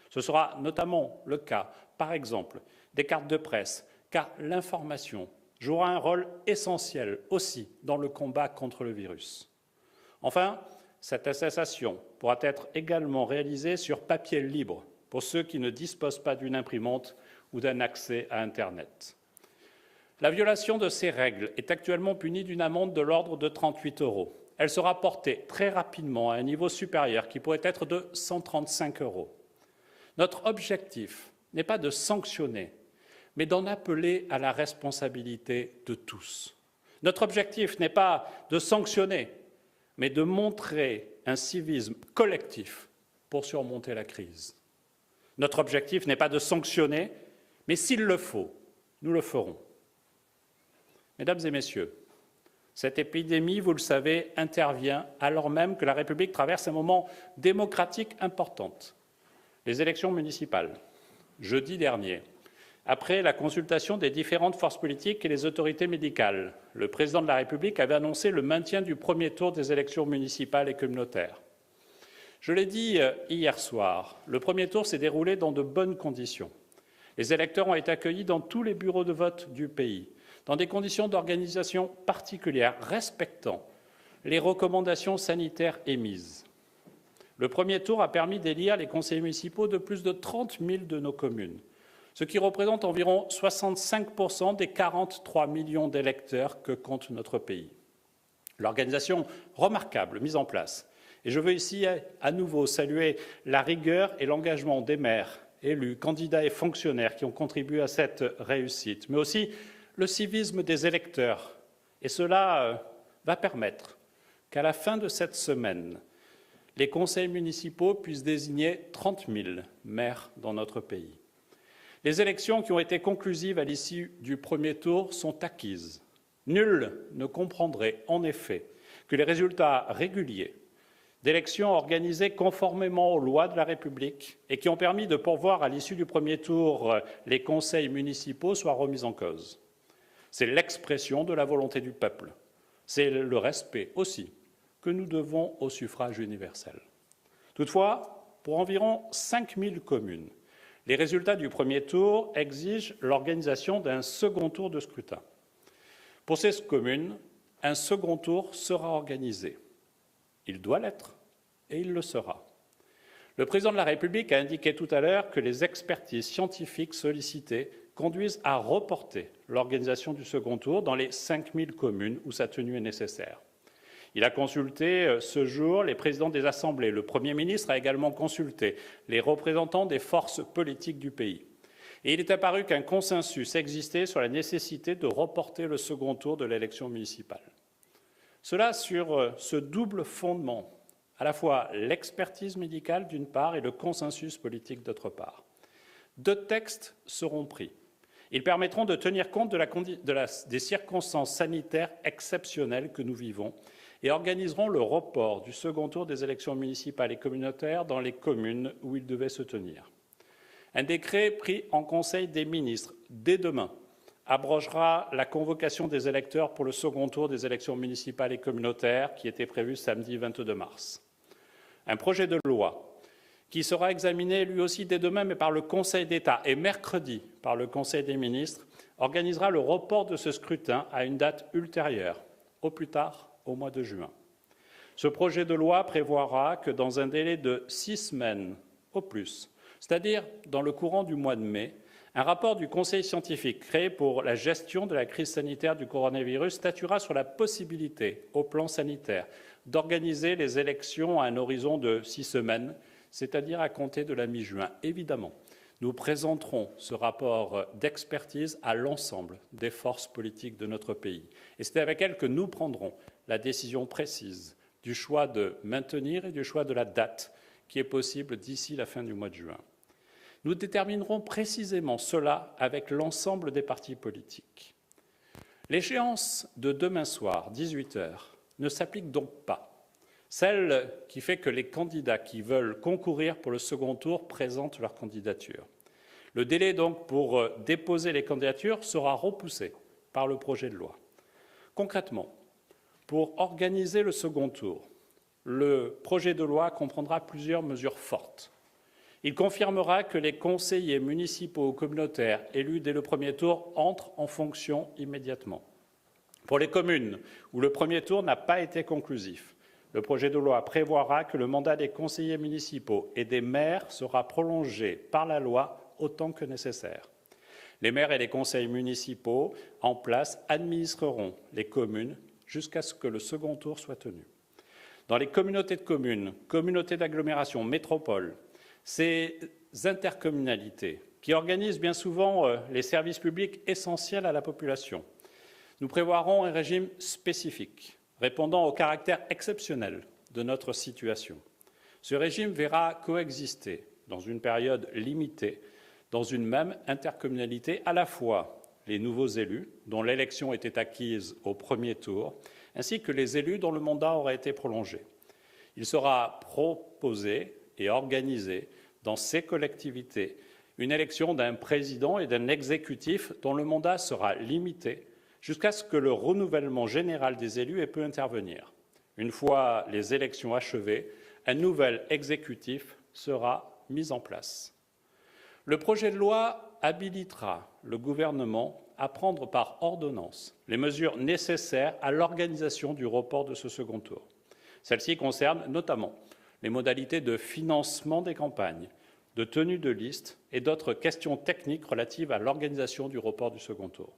Ce sera notamment le cas, par exemple, des cartes de presse, car l'information jouera un rôle essentiel aussi dans le combat contre le virus. Enfin, cette attestation pourra être également réalisée sur papier libre pour ceux qui ne disposent pas d'une imprimante ou d'un accès à Internet. La violation de ces règles est actuellement punie d'une amende de l'ordre de 38 euros. Elle sera portée très rapidement à un niveau supérieur qui pourrait être de 135 euros. Notre objectif n'est pas de sanctionner, mais d'en appeler à la responsabilité de tous. Notre objectif n'est pas de sanctionner, mais de montrer un civisme collectif pour surmonter la crise. Notre objectif n'est pas de sanctionner, mais s'il le faut, nous le ferons. Mesdames et Messieurs, cette épidémie, vous le savez, intervient alors même que la République traverse un moment démocratique important les élections municipales, jeudi dernier, après la consultation des différentes forces politiques et les autorités médicales, le président de la République avait annoncé le maintien du premier tour des élections municipales et communautaires. Je l'ai dit euh, hier soir, le premier tour s'est déroulé dans de bonnes conditions. Les électeurs ont été accueillis dans tous les bureaux de vote du pays, dans des conditions d'organisation particulières, respectant les recommandations sanitaires émises. Le premier tour a permis d'élire les conseillers municipaux de plus de 30 000 de nos communes, ce qui représente environ 65% des 43 millions d'électeurs que compte notre pays. L'organisation remarquable mise en place, et je veux ici à nouveau saluer la rigueur et l'engagement des maires, élus, candidats et fonctionnaires qui ont contribué à cette réussite, mais aussi le civisme des électeurs. Et cela euh, va permettre qu'à la fin de cette semaine, les conseils municipaux puissent désigner 30 000 maires dans notre pays. Les élections qui ont été conclusives à l'issue du premier tour sont acquises. Nul ne comprendrait en effet que les résultats réguliers d'élections organisées conformément aux lois de la République et qui ont permis de pourvoir à l'issue du premier tour les conseils municipaux soient remis en cause. C'est l'expression de la volonté du peuple. C'est le respect aussi que nous devons au suffrage universel. Toutefois, pour environ 5 000 communes, les résultats du premier tour exigent l'organisation d'un second tour de scrutin. Pour ces communes, un second tour sera organisé. Il doit l'être et il le sera. Le président de la République a indiqué tout à l'heure que les expertises scientifiques sollicitées conduisent à reporter l'organisation du second tour dans les 5 000 communes où sa tenue est nécessaire. Il a consulté euh, ce jour les présidents des assemblées. Le Premier ministre a également consulté les représentants des forces politiques du pays. Et il est apparu qu'un consensus existait sur la nécessité de reporter le second tour de l'élection municipale. Cela sur euh, ce double fondement, à la fois l'expertise médicale d'une part et le consensus politique d'autre part. Deux textes seront pris. Ils permettront de tenir compte des circonstances sanitaires exceptionnelles que nous vivons et organiseront le report du second tour des élections municipales et communautaires dans les communes où il devait se tenir. Un décret pris en Conseil des ministres dès demain abrogera la convocation des électeurs pour le second tour des élections municipales et communautaires qui était prévu samedi 22 mars. Un projet de loi qui sera examiné lui aussi dès demain, mais par le Conseil d'État et mercredi par le Conseil des ministres, organisera le report de ce scrutin à une date ultérieure, au plus tard au mois de juin. Ce projet de loi prévoira que dans un délai de six semaines au plus, c'est-à-dire dans le courant du mois de mai, Un rapport du Conseil scientifique créé pour la gestion de la crise sanitaire du coronavirus statuera sur la possibilité, au plan sanitaire, d'organiser les élections à un horizon de six semaines, c'est-à-dire à compter de la mi-juin. Évidemment, nous présenterons ce rapport d'expertise à l'ensemble des forces politiques de notre pays. Et c'est avec elles que nous prendrons la décision précise du choix de maintenir et du choix de la date qui est possible d'ici la fin du mois de juin. Nous déterminerons précisément cela avec l'ensemble des partis politiques. L'échéance de demain soir, 18 heures, ne s'applique donc pas. Celle qui fait que les candidats qui veulent concourir pour le second tour présentent leur candidature. Le délai donc pour euh, déposer les candidatures sera repoussé par le projet de loi. Concrètement, pour organiser le second tour, le projet de loi comprendra plusieurs mesures fortes. Il confirmera que les conseillers municipaux ou communautaires élus dès le premier tour entrent en fonction immédiatement. Pour les communes où le premier tour n'a pas été conclusif, le projet de loi prévoira que le mandat des conseillers municipaux et des maires sera prolongé par la loi autant que nécessaire. Les maires et les conseils municipaux en place administreront les communes jusqu'à ce que le second tour soit tenu. Dans les communautés de communes, communautés d'agglomération, métropoles, ces intercommunalités qui organisent bien souvent euh, les services publics essentiels à la population nous prévoirons un régime spécifique, répondant au caractère exceptionnel de notre situation. Ce régime verra coexister, dans une période limitée, dans une même intercommunalité, à la fois les nouveaux élus, dont l'élection était acquise au premier tour, ainsi que les élus dont le mandat aurait été prolongé. Il sera proposé et organisé dans ces collectivités une élection d'un président et d'un exécutif dont le mandat sera limité jusqu'à ce que le renouvellement général des élus ait pu intervenir. Une fois les élections achevées, un nouvel exécutif sera mis en place. Le projet de loi habilitera le gouvernement à prendre par ordonnance les mesures nécessaires à l'organisation du report de ce second tour. Celles-ci concernent notamment les modalités de financement des campagnes, de tenue de liste et d'autres questions techniques relatives à l'organisation du report du second tour.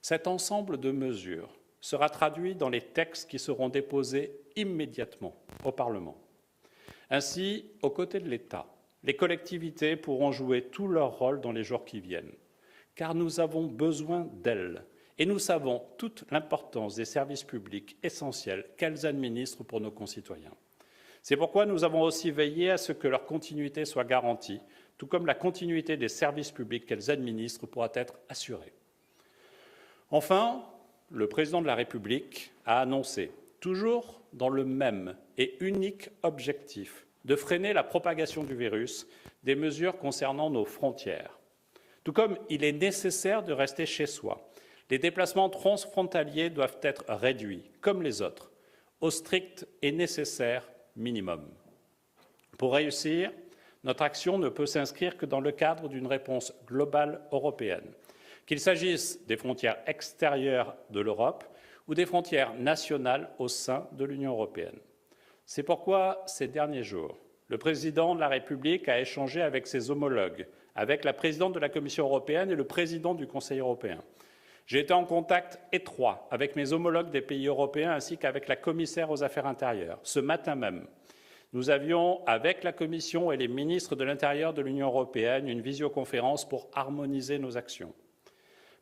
Cet ensemble de mesures sera traduit dans les textes qui seront déposés immédiatement au Parlement. Ainsi, aux côtés de l'État, les collectivités pourront jouer tout leur rôle dans les jours qui viennent, car nous avons besoin d'elles et nous savons toute l'importance des services publics essentiels qu'elles administrent pour nos concitoyens. C'est pourquoi nous avons aussi veillé à ce que leur continuité soit garantie, tout comme la continuité des services publics qu'elles administrent pourra être assurée. Enfin, le président de la République a annoncé, toujours dans le même et unique objectif de freiner la propagation du virus, des mesures concernant nos frontières. Tout comme il est nécessaire de rester chez soi, les déplacements transfrontaliers doivent être réduits, comme les autres, au strict et nécessaire minimum. Pour réussir, notre action ne peut s'inscrire que dans le cadre d'une réponse globale européenne qu'il s'agisse des frontières extérieures de l'Europe ou des frontières nationales au sein de l'Union européenne. C'est pourquoi, ces derniers jours, le président de la République a échangé avec ses homologues, avec la présidente de la Commission européenne et le président du Conseil européen. J'ai été en contact étroit avec mes homologues des pays européens ainsi qu'avec la commissaire aux affaires intérieures. Ce matin même, nous avions, avec la Commission et les ministres de l'Intérieur de l'Union européenne, une visioconférence pour harmoniser nos actions.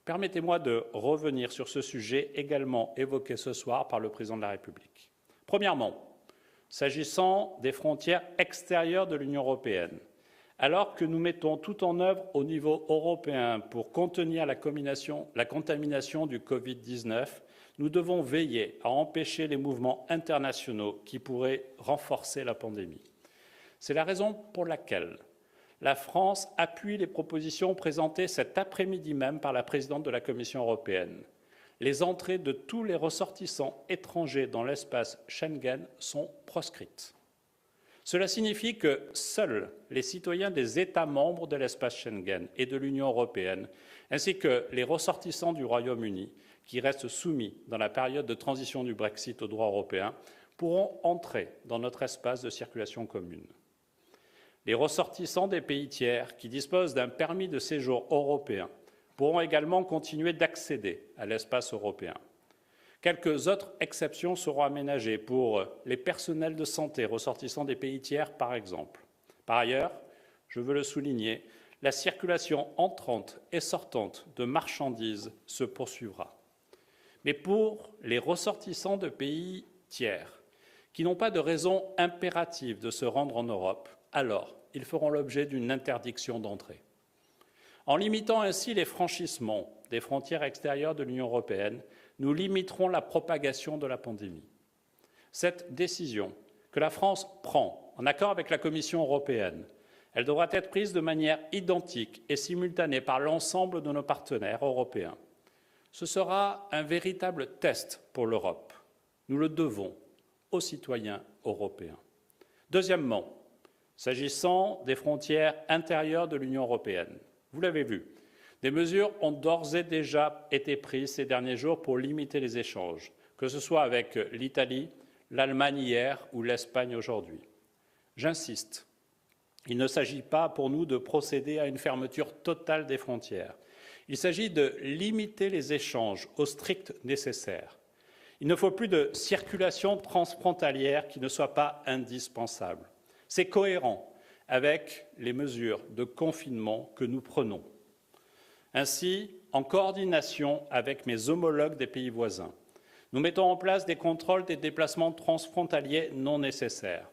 Permettez-moi de revenir sur ce sujet également évoqué ce soir par le Président de la République. Premièrement, s'agissant des frontières extérieures de l'Union européenne, alors que nous mettons tout en œuvre au niveau européen pour contenir la, contamination du Covid-19, nous devons veiller à empêcher les mouvements internationaux qui pourraient renforcer la pandémie. C'est la raison pour laquelle la France appuie les propositions présentées cet après-midi même par la présidente de la Commission européenne. Les entrées de tous les ressortissants étrangers dans l'espace Schengen sont proscrites. Cela signifie que seuls les citoyens des États membres de l'espace Schengen et de l'Union européenne, ainsi que les ressortissants du Royaume-Uni, qui restent soumis dans la période de transition du Brexit au droit européen, pourront entrer dans notre espace de circulation commune. Les ressortissants des pays tiers qui disposent d'un permis de séjour européen pourront également continuer d'accéder à l'espace européen. Quelques autres exceptions seront aménagées pour les personnels de santé ressortissants des pays tiers, par exemple. Par ailleurs, je veux le souligner, la circulation entrante et sortante de marchandises se poursuivra. Mais pour les ressortissants de pays tiers qui n'ont pas de raison impérative de se rendre en Europe, alors ils feront l'objet d'une interdiction d'entrée. En limitant ainsi les franchissements des frontières extérieures de l'Union européenne, nous limiterons la propagation de la pandémie. Cette décision que la France prend en accord avec la Commission européenne, elle devra être prise de manière identique et simultanée par l'ensemble de nos partenaires européens. Ce sera un véritable test pour l'Europe. Nous le devons aux citoyens européens. Deuxièmement, s'agissant des frontières intérieures de l'Union européenne, vous l'avez vu, des mesures ont d'ores et déjà été prises ces derniers jours pour limiter les échanges, que ce soit avec l'Italie, l'Allemagne hier ou l'Espagne aujourd'hui. J'insiste, il ne s'agit pas pour nous de procéder à une fermeture totale des frontières. Il s'agit de limiter les échanges au strict nécessaire. Il ne faut plus de circulation transfrontalière qui ne soit pas indispensable. C'est cohérent avec les mesures de confinement que nous prenons. Ainsi, en coordination avec mes homologues des pays voisins, nous mettons en place des contrôles des déplacements transfrontaliers non nécessaires.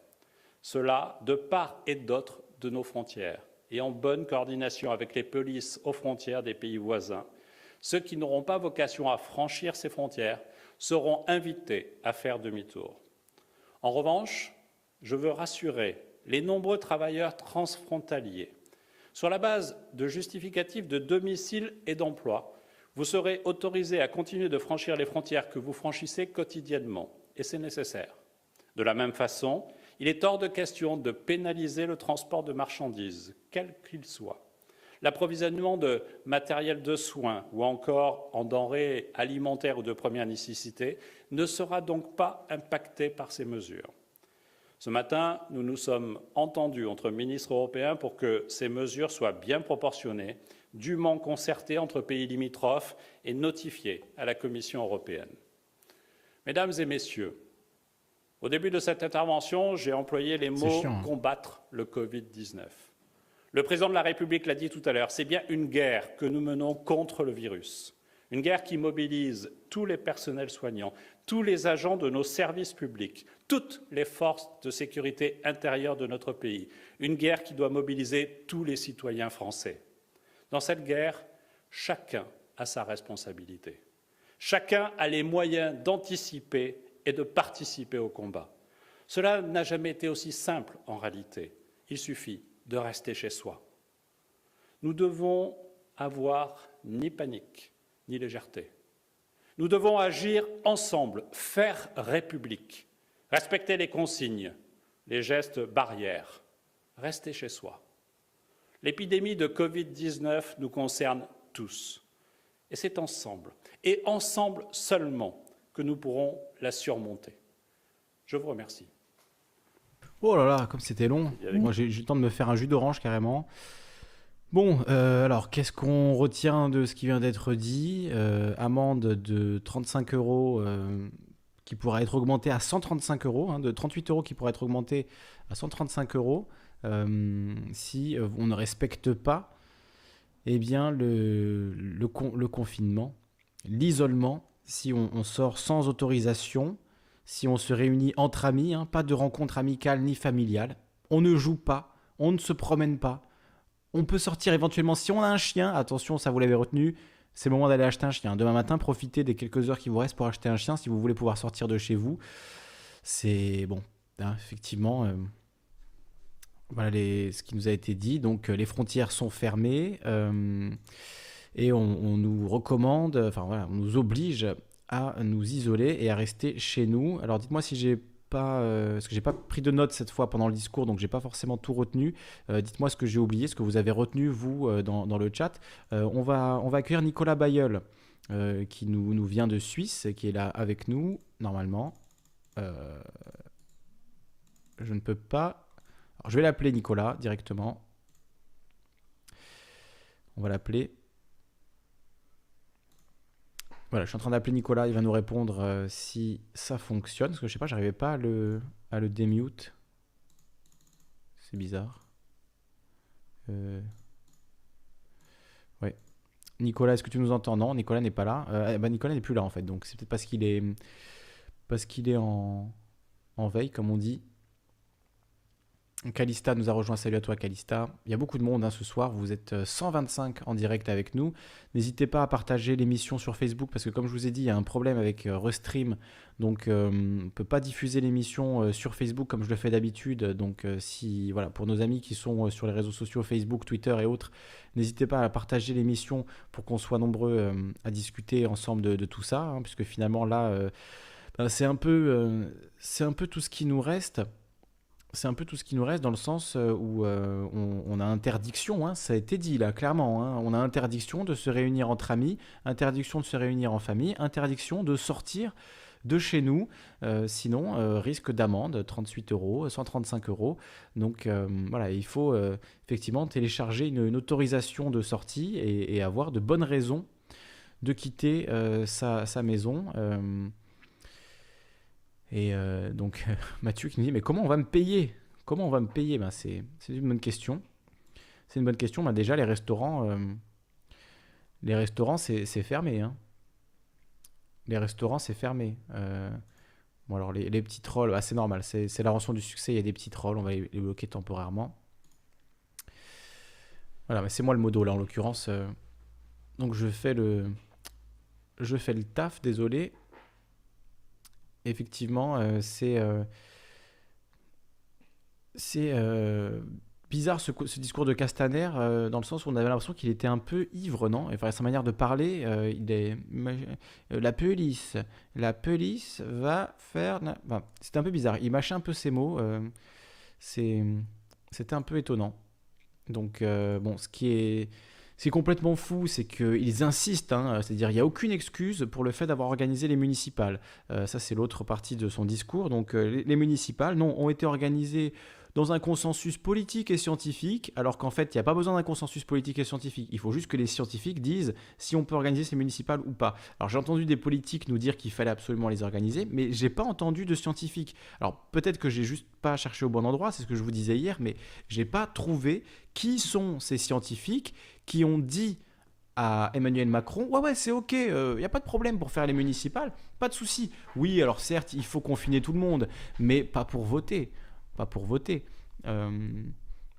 Cela de part et d'autre de nos frontières et en bonne coordination avec les polices aux frontières des pays voisins. Ceux qui n'auront pas vocation à franchir ces frontières seront invités à faire demi-tour. En revanche, je veux rassurer les nombreux travailleurs transfrontaliers. Sur la base de justificatifs de domicile et d'emploi, vous serez autorisés à continuer de franchir les frontières que vous franchissez quotidiennement, et c'est nécessaire. De la même façon, il est hors de question de pénaliser le transport de marchandises, quel qu'il soit. L'approvisionnement de matériel de soins ou encore en denrées alimentaires ou de première nécessité ne sera donc pas impacté par ces mesures. Ce matin, nous nous sommes entendus entre ministres européens pour que ces mesures soient bien proportionnées, dûment concertées entre pays limitrophes et notifiées à la Commission européenne. Mesdames et Messieurs, au début de cette intervention, j'ai employé les mots hein. combattre le Covid-19. Le président de la République l'a dit tout à l'heure, c'est bien une guerre que nous menons contre le virus. Une guerre qui mobilise tous les personnels soignants, tous les agents de nos services publics, toutes les forces de sécurité intérieure de notre pays. Une guerre qui doit mobiliser tous les citoyens français. Dans cette guerre, chacun a sa responsabilité. Chacun a les moyens d'anticiper et de participer au combat. Cela n'a jamais été aussi simple en réalité. Il suffit de rester chez soi. Nous devons avoir ni panique, ni légèreté. Nous devons agir ensemble, faire république, respecter les consignes, les gestes barrières, rester chez soi. L'épidémie de Covid-19 nous concerne tous. Et c'est ensemble, et ensemble seulement, que nous pourrons la surmonter. Je vous remercie. Oh là là, comme c'était long. Moi, j'ai j'ai eu le temps de me faire un jus d'orange carrément. Bon, euh, alors, qu'est-ce qu'on retient de ce qui vient d'être dit? Euh, Amende de 35 euros euh, qui pourra être augmentée à 135 euros, hein, de 38 euros qui pourra être augmentée à 135 euros si on ne respecte pas eh bien, le, le, con- le confinement, l'isolement, si on, on sort sans autorisation, si on se réunit entre amis, hein, pas de rencontre amicale ni familiale, on ne joue pas, on ne se promène pas. On peut sortir éventuellement si on a un chien, attention, ça vous l'avez retenu, c'est le moment d'aller acheter un chien. Demain matin, profitez des quelques heures qui vous restent pour acheter un chien si vous voulez pouvoir sortir de chez vous. C'est bon, hein, effectivement. euh, voilà ce qui nous a été dit. Donc euh, les frontières sont fermées euh, et on, on nous recommande, enfin voilà, on nous oblige à nous isoler et à rester chez nous. Alors dites-moi si j'ai euh, parce que j'ai pas pris de notes cette fois pendant le discours, donc j'ai pas forcément tout retenu. Euh, dites-moi ce que j'ai oublié, ce que vous avez retenu vous euh, dans, le chat. On va on va accueillir Nicolas Bayeul qui nous, nous vient de Suisse, qui est là avec nous normalement. Je ne peux pas. Alors, je vais l'appeler Nicolas directement. On va l'appeler. Voilà, je suis en train d'appeler Nicolas, il va nous répondre euh, si ça fonctionne. Parce que je sais pas, j'arrivais pas à le, à le démute. C'est bizarre. Euh, Ouais. Nicolas, est-ce que tu nous entends? Non, Nicolas n'est pas là. Bah, Nicolas n'est plus là en fait, donc c'est peut-être parce qu'il est, parce qu'il est en, en veille, comme on dit. Calista nous a rejoint. Salut à toi, Calista. Il y a beaucoup de monde hein, ce soir. Vous êtes euh, 125 en direct avec nous. N'hésitez pas à partager l'émission sur Facebook parce que, comme je vous ai dit, il y a un problème avec euh, Restream. Donc, euh, on ne peut pas diffuser l'émission euh, sur Facebook comme je le fais d'habitude. Donc, euh, si, voilà, pour nos amis qui sont euh, sur les réseaux sociaux, Facebook, Twitter et autres, n'hésitez pas à partager l'émission pour qu'on soit nombreux euh, à discuter ensemble de, tout ça. hein, puisque finalement, là, euh, euh, c'est un peu tout ce qui nous reste c'est un peu tout ce qui nous reste dans le sens euh, où euh, on, a interdiction, hein, ça a été dit là, clairement. hein, on a interdiction de se réunir entre amis, interdiction de se réunir en famille, interdiction de sortir de chez nous, euh, sinon risque d'amende, 38 euros, 135 euros. Donc voilà, il faut effectivement télécharger une, autorisation de sortie et, avoir de bonnes raisons de quitter sa maison. Et euh, donc, Mathieu qui nous dit, mais comment on va me payer? Comment on va me payer? Ben, c'est, une bonne question. C'est une bonne question. Ben, déjà, les restaurants, euh, les restaurants c'est, fermé. hein. Les restaurants, c'est fermé. Bon, alors, les, les petits trolls, ah, c'est normal. C'est, la rançon du succès. Il y a des petits trolls. On va les, les bloquer temporairement. Voilà, mais c'est moi le modo, là, en l'occurrence. euh. donc, je fais le... Je fais le taf, désolé effectivement, euh, c'est euh, c'est euh, bizarre ce, co- ce discours de Castaner dans le sens où on avait l'impression qu'il était un peu ivre, non? Enfin, sa manière de parler, il est la police, la police va faire. Enfin, c'était un peu bizarre. Il mâchait un peu ses mots. c'est c'était un peu étonnant. Donc bon, ce qui est c'est complètement fou, c'est qu'ils insistent, hein, c'est-à-dire il n'y a aucune excuse pour le fait d'avoir organisé les municipales. Euh, ça, c'est l'autre partie de son discours. Donc, euh, les, les municipales, non, ont été organisées dans un consensus politique et scientifique, alors qu'en fait, il n'y a pas besoin d'un consensus politique et scientifique. Il faut juste que les scientifiques disent si on peut organiser ces municipales ou pas. Alors, j'ai entendu des politiques nous dire qu'il fallait absolument les organiser, mais j'ai pas entendu de scientifiques. Alors, peut-être que j'ai juste pas cherché au bon endroit, c'est ce que je vous disais hier, mais j'ai pas trouvé qui sont ces scientifiques qui ont dit à Emmanuel Macron, ouais ouais c'est ok, il n'y a pas de problème pour faire les municipales, pas de souci. Oui, alors certes, il faut confiner tout le monde, mais pas pour voter, pas pour voter. Euh,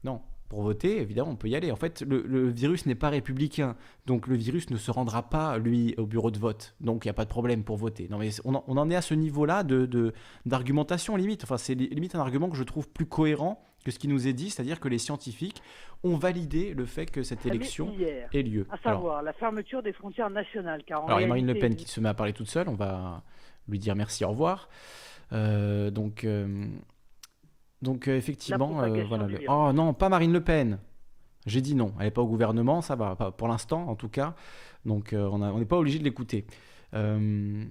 non, pour voter, évidemment, on peut y aller. En fait, le, virus n'est pas républicain, donc le virus ne se rendra pas, lui, au bureau de vote. Donc il n'y a pas de problème pour voter. Non, mais on en, est à ce niveau-là de, de- d'argumentation limite. Enfin, c'est li- limite un argument que je trouve plus cohérent que ce qui nous est dit, c'est-à-dire que les scientifiques ont validé le fait que cette met élection hier, ait lieu. à Alors, savoir la fermeture des frontières nationales. Car en alors, il y a Marine Le Pen qui se met à parler toute seule, on va lui dire merci, au revoir. Euh, donc, euh, donc euh, effectivement, euh, voilà. le-. Oh non, pas Marine Le Pen. J'ai dit non, elle n'est pas au gouvernement, ça va, pas pour l'instant en tout cas. Donc on n'est pas obligé de l'écouter. Euh,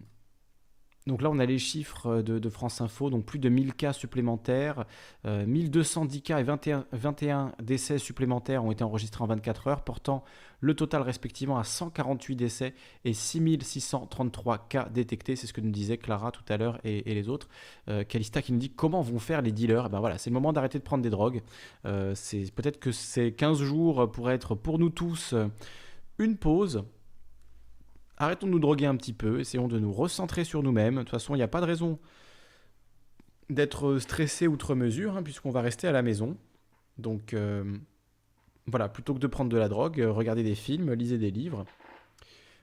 donc là, on a les chiffres de, de France Info, donc plus de 1000 cas supplémentaires, euh, 1210 cas et 21, 21 décès supplémentaires ont été enregistrés en 24 heures, portant le total respectivement à 148 décès et 6633 cas détectés. C'est ce que nous disait Clara tout à l'heure et, les autres. Euh, Calista qui nous dit comment vont faire les dealers? Eh ben voilà, c'est le moment d'arrêter de prendre des drogues. Euh, c'est peut-être que ces 15 jours pourraient être pour nous tous euh, une pause. Arrêtons de nous droguer un petit peu, essayons de nous recentrer sur nous-mêmes. De toute façon, il n'y a pas de raison d'être stressé outre mesure, hein, puisqu'on va rester à la maison. Donc euh, voilà, plutôt que de prendre de la drogue, euh, regardez des films, lisez des livres,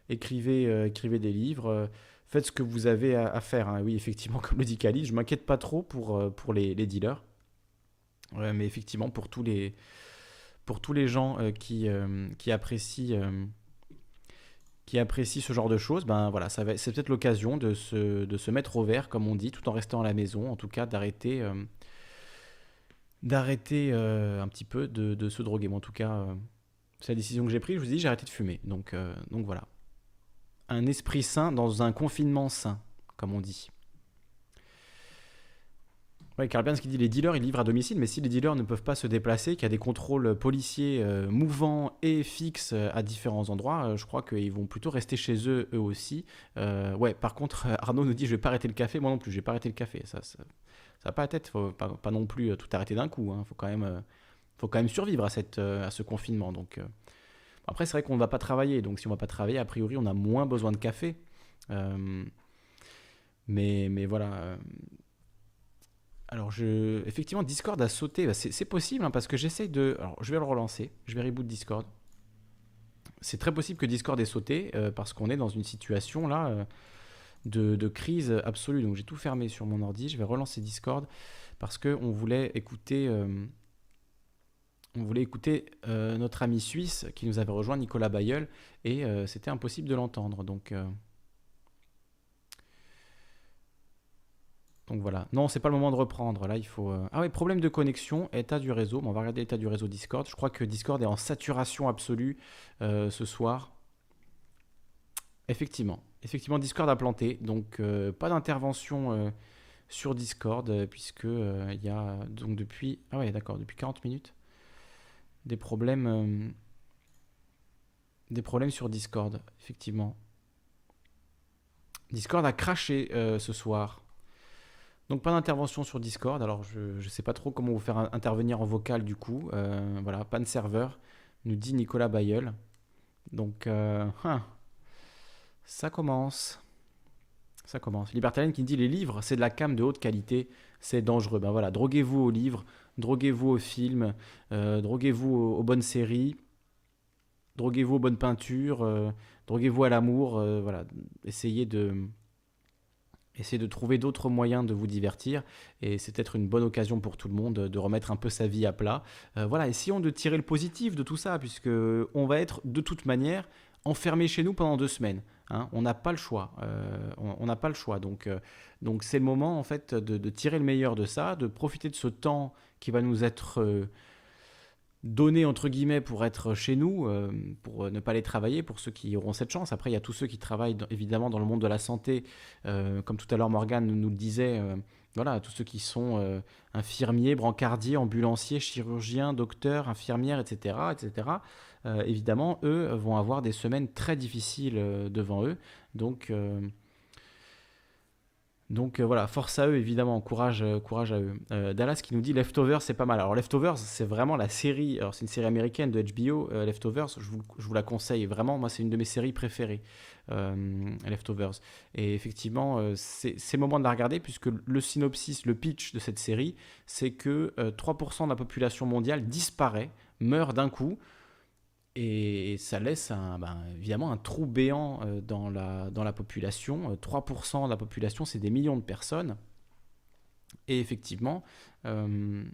écrivez, euh, écrivez des livres, faites ce que vous avez à, faire. hein. Oui, effectivement, comme le dit Kali, je m'inquiète pas trop pour, pour les, dealers. Mais effectivement, pour tous les, pour tous les gens qui, qui apprécient... qui apprécient ce genre de choses, ben voilà, ça va, c'est peut-être l'occasion de se, de se mettre au vert, comme on dit, tout en restant à la maison, en tout cas d'arrêter, euh, d'arrêter euh, un petit peu de, de se droguer. Moi, en tout cas, euh, c'est la décision que j'ai prise. Je vous dis, j'ai arrêté de fumer. Donc, donc voilà, un esprit sain dans un confinement sain, comme on dit. Oui, Carl Burns qui dit les dealers ils livrent à domicile, mais si les dealers ne peuvent pas se déplacer, qu'il y a des contrôles policiers euh, mouvants et fixes euh, à différents endroits, euh, je crois qu'ils vont plutôt rester chez eux eux aussi. Ouais, par contre, Arnaud nous dit je vais pas arrêter le café, moi non plus, je vais pas arrêter le café. Ça, ça, ça pas la tête, faut pas, non plus tout arrêter d'un coup. Hein. Faut quand même, faut quand même survivre à cette, à ce confinement. Donc après, c'est vrai qu'on ne va pas travailler, donc si on va pas travailler, a priori, on a moins besoin de café. Mais, mais voilà. Alors, je... effectivement, Discord a sauté. Bah, c'est possible hein, parce que j'essaye de. Alors, je vais le relancer. Je vais reboot Discord. C'est très possible que Discord ait sauté euh, parce qu'on est dans une situation là euh, de, crise absolue. Donc, j'ai tout fermé sur mon ordi. Je vais relancer Discord parce que on voulait écouter. on voulait écouter euh, notre ami suisse qui nous avait rejoint, Nicolas Bayeul, et c'était impossible de l'entendre. Donc, donc voilà. Non, c'est pas le moment de reprendre. Là, il faut. euh, Ah oui, problème de connexion, état du réseau. Bon, on va regarder l'état du réseau Discord. Je crois que Discord est en saturation absolue euh, ce soir. Effectivement. Effectivement, Discord a planté. Donc, euh, pas d'intervention sur Discord, puisque il y a donc depuis. Ah ouais, d'accord, depuis 40 minutes. Des problèmes. Des problèmes sur Discord, effectivement. Discord a craché ce soir. Donc pas d'intervention sur Discord. Alors je ne sais pas trop comment vous faire in- intervenir en vocal du coup. Euh, voilà, pas de serveur, nous dit Nicolas Bayeul. Donc euh, hein, ça commence. Ça commence. Libertalienne qui dit les livres, c'est de la cam de haute qualité, c'est dangereux. Ben voilà, droguez-vous aux livres, droguez-vous aux films, euh, droguez-vous aux, bonnes séries, droguez-vous aux bonnes peintures, droguez-vous à l'amour. voilà, essayez de Essayez de trouver d'autres moyens de vous divertir et c'est peut-être une bonne occasion pour tout le monde de remettre un peu sa vie à plat. Euh, voilà, essayons de tirer le positif de tout ça puisque on va être de toute manière enfermé chez nous pendant deux semaines. hein. on n'a pas le choix. Euh, on n'a pas le choix. Donc, euh, donc c'est le moment en fait de, tirer le meilleur de ça, de profiter de ce temps qui va nous être donné entre guillemets pour être chez nous, euh, pour ne pas aller travailler, pour ceux qui auront cette chance. Après, il y a tous ceux qui travaillent évidemment dans le monde de la santé, euh, comme tout à l'heure Morgane nous le disait. euh, voilà, tous ceux qui sont euh, infirmiers, brancardiers, ambulanciers, chirurgiens, docteurs, infirmières, etc., etc. euh, évidemment, eux vont avoir des semaines très difficiles euh, devant eux. Donc, euh, donc euh, voilà, force à eux, évidemment, courage, euh, courage à eux. Euh, Dallas qui nous dit Leftovers, c'est pas mal. Alors Leftovers, c'est vraiment la série, alors c'est une série américaine de HBO, Leftovers, je vous, je vous la conseille vraiment, moi c'est une de mes séries préférées, Leftovers. Et effectivement, c'est le moment de la regarder puisque le synopsis, le pitch de cette série, c'est que euh, 3% de la population mondiale disparaît, meurt d'un coup, et ça laisse ben, évidemment un trou béant euh, dans, la, dans la population. Euh, 3% de la population, c'est des millions de personnes. Et effectivement, euh,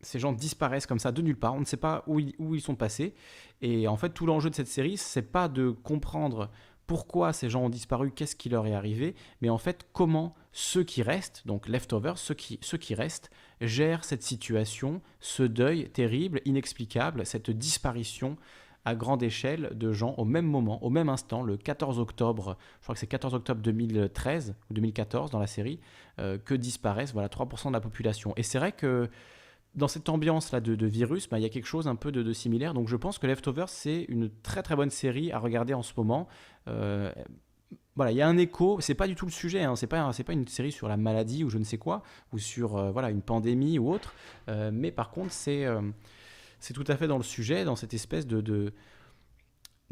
ces gens disparaissent comme ça de nulle part. On ne sait pas où ils, où ils sont passés. Et en fait, tout l'enjeu de cette série, c'est pas de comprendre pourquoi ces gens ont disparu, qu'est-ce qui leur est arrivé, mais en fait comment ceux qui restent, donc leftovers, ceux qui, qui restent, gèrent cette situation, ce deuil terrible, inexplicable, cette disparition à grande échelle de gens au même moment, au même instant, le 14 octobre, je crois que c'est 14 octobre 2013 ou 2014 dans la série, euh, que disparaissent voilà, 3% de la population. Et c'est vrai que dans cette ambiance-là de, de virus, bah, il y a quelque chose un peu de, similaire. Donc je pense que Leftovers, c'est une très très bonne série à regarder en ce moment. Euh, voilà, il y a un écho, c'est pas du tout le sujet, hein, c'est pas, une série sur la maladie ou je ne sais quoi, ou sur euh, voilà, une pandémie ou autre, euh, mais par contre, c'est tout à fait dans le sujet, dans cette espèce de-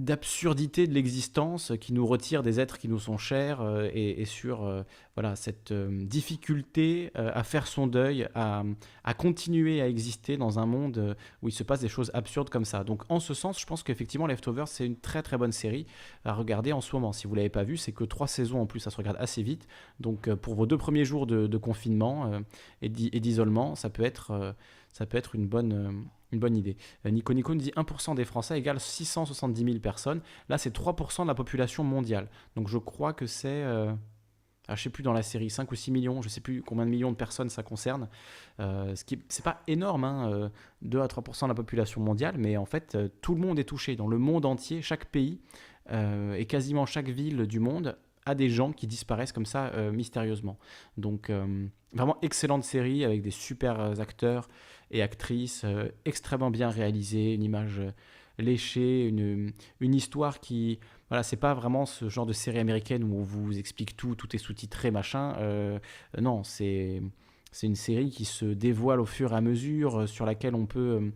d'absurdité de l'existence qui nous retire des êtres qui nous sont chers euh, et, sur euh, voilà, cette euh, difficulté à faire son deuil, à, à continuer à exister dans un monde où il se passe des choses absurdes comme ça. Donc en ce sens, je pense qu'effectivement Leftovers, c'est une très très bonne série à regarder en ce moment. Si vous l'avez pas vu, c'est que trois saisons en plus, ça se regarde assez vite. Donc pour vos deux premiers jours de, confinement et d'i- et d'isolement, ça peut être, ça peut être une bonne... une bonne idée. Euh, Nico Nico nous dit 1% des Français égale 670 000 personnes. Là, c'est 3% de la population mondiale. Donc je crois que c'est, euh, ah, je sais plus dans la série, 5 ou 6 millions, je sais plus combien de millions de personnes ça concerne. Euh, ce qui pas énorme, hein, euh, 2 à 3% de la population mondiale, mais en fait, tout le monde est touché. Dans le monde entier, chaque pays et quasiment chaque ville du monde à des gens qui disparaissent comme ça mystérieusement. Donc vraiment excellente série avec des super acteurs et actrices, extrêmement bien réalisée, une image léchée, une, une histoire qui voilà, c'est pas vraiment ce genre de série américaine où on vous explique tout, tout est sous-titré, machin. non, c'est c'est une série qui se dévoile au fur et à mesure, sur laquelle on peut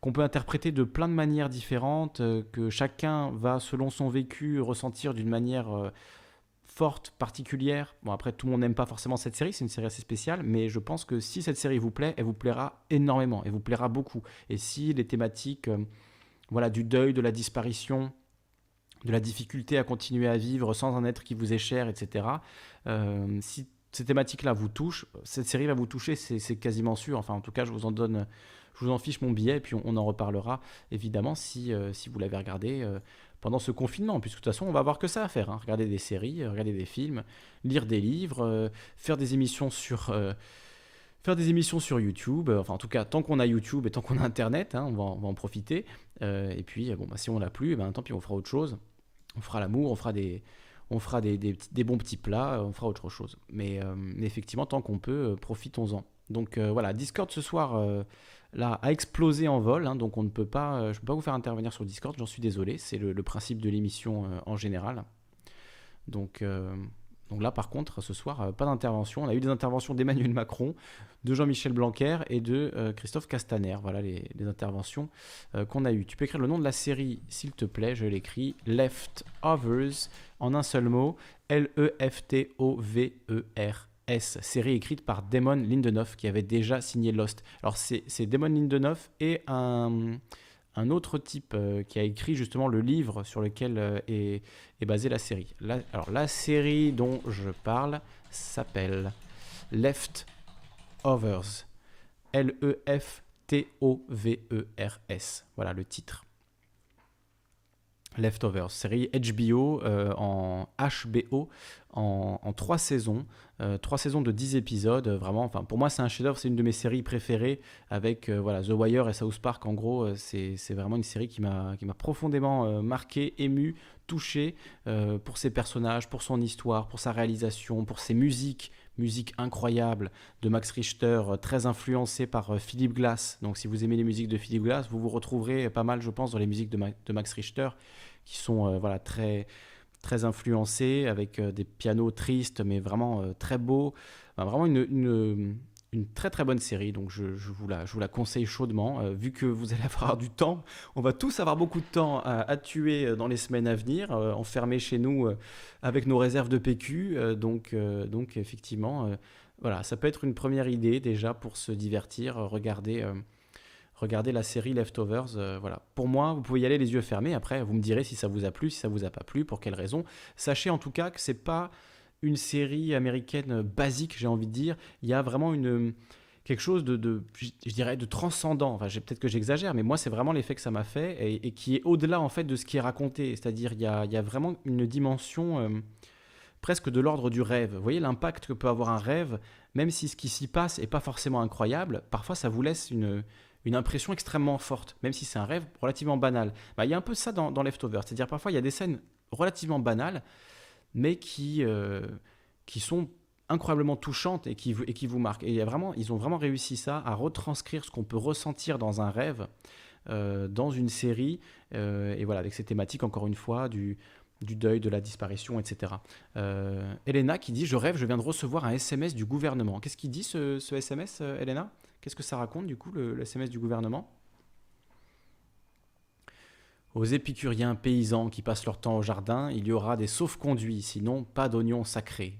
qu'on peut interpréter de plein de manières différentes, euh, que chacun va, selon son vécu, ressentir d'une manière euh, forte, particulière. Bon, après, tout le monde n'aime pas forcément cette série, c'est une série assez spéciale, mais je pense que si cette série vous plaît, elle vous plaira énormément, elle vous plaira beaucoup. Et si les thématiques euh, voilà, du deuil, de la disparition, de la difficulté à continuer à vivre sans un être qui vous est cher, etc., si ces thématiques-là vous touchent, cette série va vous toucher, c'est quasiment sûr. Enfin, en tout cas, je vous en donne je vous en fiche mon billet et puis on, en reparlera évidemment si, euh, si vous l'avez regardé euh, pendant ce confinement, puisque de toute façon on va avoir que ça à faire, hein. regarder des séries, euh, regarder des films, lire des livres, faire des émissions sur faire des émissions sur YouTube. Enfin, en tout cas, tant qu'on a YouTube et tant qu'on a Internet, hein, on, va, en profiter. et puis, bon, bah, si on l'a plus, eh ben, tant pis, on fera autre chose. On fera l'amour, on fera des, on fera des, des, bons petits plats, on fera autre chose. Mais effectivement, tant qu'on peut, profitons-en. Donc voilà, Discord ce soir là, a explosé en vol, hein, donc on ne peut pas, euh, je ne peux pas vous faire intervenir sur Discord, j'en suis désolé, c'est le, principe de l'émission euh, en général. Donc, euh, donc là, par contre, ce soir, pas d'intervention. On a eu des interventions d'Emmanuel Macron, de Jean-Michel Blanquer et de Christophe Castaner. Voilà les, les interventions qu'on a eues. Tu peux écrire le nom de la série, s'il te plaît, je l'écris, Leftovers, en un seul mot, L-E-F-T-O-V-E-R. Série écrite par Damon Lindelof qui avait déjà signé Lost. Alors c'est Damon Lindelof et un, autre type euh, qui a écrit justement le livre sur lequel euh, est, basée la série. Alors la série dont je parle s'appelle Leftovers. L-E-F-T-O-V-E-R-S. Voilà le titre. Leftovers, série HBO euh, en HBO en, trois saisons, euh, trois saisons de 10 épisodes. Vraiment, enfin pour moi c'est un chef-d'œuvre, c'est une de mes séries préférées avec euh, voilà The Wire et South Park. En gros, c'est vraiment une série qui m'a profondément marqué, ému, touché pour ses personnages, pour son histoire, pour sa réalisation, pour ses musiques musique incroyable de Max Richter, très influencé par Philip Glass. Donc si vous aimez les musiques de Philip Glass, vous vous retrouverez pas mal, je pense, dans les musiques de, Max Richter qui sont euh, voilà, très, très influencés, avec euh, des pianos tristes, mais vraiment euh, très beaux. vraiment une, très très bonne série, donc je, vous, la, je vous la conseille chaudement. vu que vous allez avoir du temps, on va tous avoir beaucoup de temps à, tuer dans les semaines à venir, enfermés chez nous avec nos réserves de PQ. donc, donc effectivement, voilà, ça peut être une première idée déjà pour se divertir, regarder regardez la série Leftovers. Euh, voilà. Pour moi, vous pouvez y aller les yeux fermés. Après, vous me direz si ça vous a plu, si ça vous a pas plu, pour quelles raisons. Sachez en tout cas que c'est pas une série américaine basique, j'ai envie de dire. Il y a vraiment une quelque chose de, je, dirais, de transcendant. Enfin, peut-être que j'exagère, mais moi, c'est vraiment l'effet que ça m'a fait et, qui est au-delà en fait de ce qui est raconté. C'est-à-dire, il y a, vraiment une dimension euh, presque de l'ordre du rêve. Vous voyez l'impact que peut avoir un rêve, même si ce qui s'y passe est pas forcément incroyable. Parfois, ça vous laisse une une impression extrêmement forte, même si c'est un rêve relativement banal. Bah, il y a un peu ça dans Leftover, c'est-à-dire parfois il y a des scènes relativement banales, mais qui, euh, qui sont incroyablement touchantes et qui, et qui vous marquent. Et il y a vraiment, ils ont vraiment réussi ça, à retranscrire ce qu'on peut ressentir dans un rêve, euh, dans une série, euh, et voilà, avec ces thématiques, encore une fois, du, du deuil, de la disparition, etc. Elena qui dit Je rêve, je viens de recevoir un SMS du gouvernement. Qu'est-ce qu'il dit ce, ce SMS, Elena? Qu'est-ce que ça raconte du coup, le, SMS du gouvernement? Aux épicuriens paysans qui passent leur temps au jardin, il y aura des sauf-conduits, sinon pas d'oignons sacrés.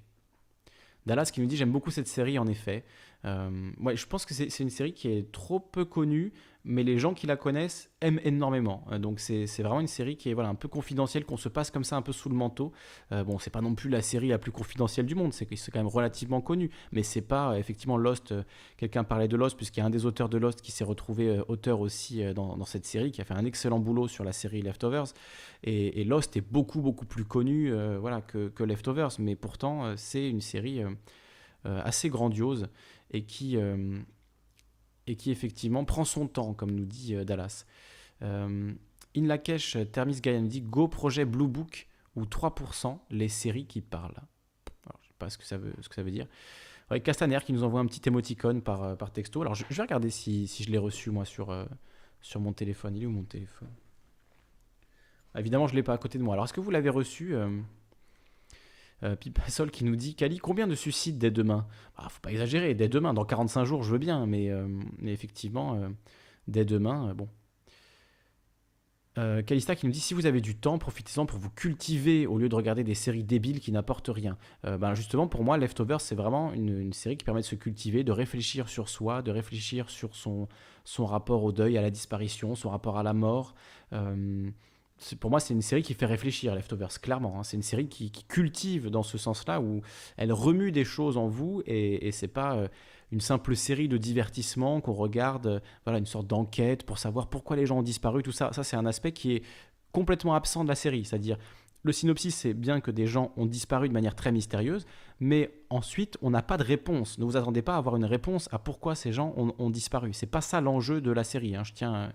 Dallas qui nous dit j'aime beaucoup cette série en effet. Euh, je pense que c'est une série qui est trop peu connue mais les gens qui la connaissent aiment énormément. Euh, donc c'est vraiment une série qui est voilà, un peu confidentielle, qu'on se passe comme ça un peu sous le manteau. Euh, bon, c'est pas non plus la série la plus confidentielle du monde, c'est quand même relativement connu, mais c'est pas euh, effectivement Lost. Quelqu'un parlait de Lost, puisqu'il y a un des auteurs de Lost qui s'est retrouvé auteur aussi dans, cette série, qui a fait un excellent boulot sur la série Leftovers. Et, Lost est beaucoup, beaucoup plus connu voilà, que, que Leftovers, mais pourtant c'est une série assez grandiose et qui et qui effectivement prend son temps, comme nous dit euh, Dallas. Euh, In Lakesh, Termis Gayan Go projet Blue Book ou 3% les séries qui parlent. Je sais pas ce que ça veut, ce que ça veut dire. Castaner qui nous envoie un petit émoticône par, euh, texto. Alors je, vais regarder si, si je l'ai reçu moi sur, euh, sur mon téléphone. Il est où mon téléphone? Ah, Évidemment, je ne l'ai pas à côté de moi. Alors est-ce que vous l'avez reçu euh, Pipasol qui nous dit Kali, combien de suicides dès demain? Bah, Faut pas exagérer, dès demain, dans 45 jours, je veux bien, mais, euh, effectivement, euh, dès demain, euh, bon. Calista qui nous dit si vous avez du temps, profitez-en pour vous cultiver au lieu de regarder des séries débiles qui n'apportent rien. Ben justement, pour moi, Leftovers, c'est vraiment une, série qui permet de se cultiver, de réfléchir sur soi, de réfléchir sur son rapport au deuil, à la disparition, son rapport à la mort. Pour moi, c'est une série qui fait réfléchir, Leftovers, clairement. hein. C'est une série qui, cultive dans ce sens-là, où elle remue des choses en vous, et, et c'est pas euh, une simple série de divertissement qu'on regarde, euh, voilà, une sorte d'enquête pour savoir pourquoi les gens ont disparu, tout ça. Ça, c'est un aspect qui est complètement absent de la série. C'est-à-dire, le synopsis, c'est bien que des gens ont disparu de manière très mystérieuse, mais ensuite, on n'a pas de réponse. Ne vous attendez pas à avoir une réponse à pourquoi ces gens ont, ont disparu. C'est pas ça l'enjeu de la série. hein. Je, tiens,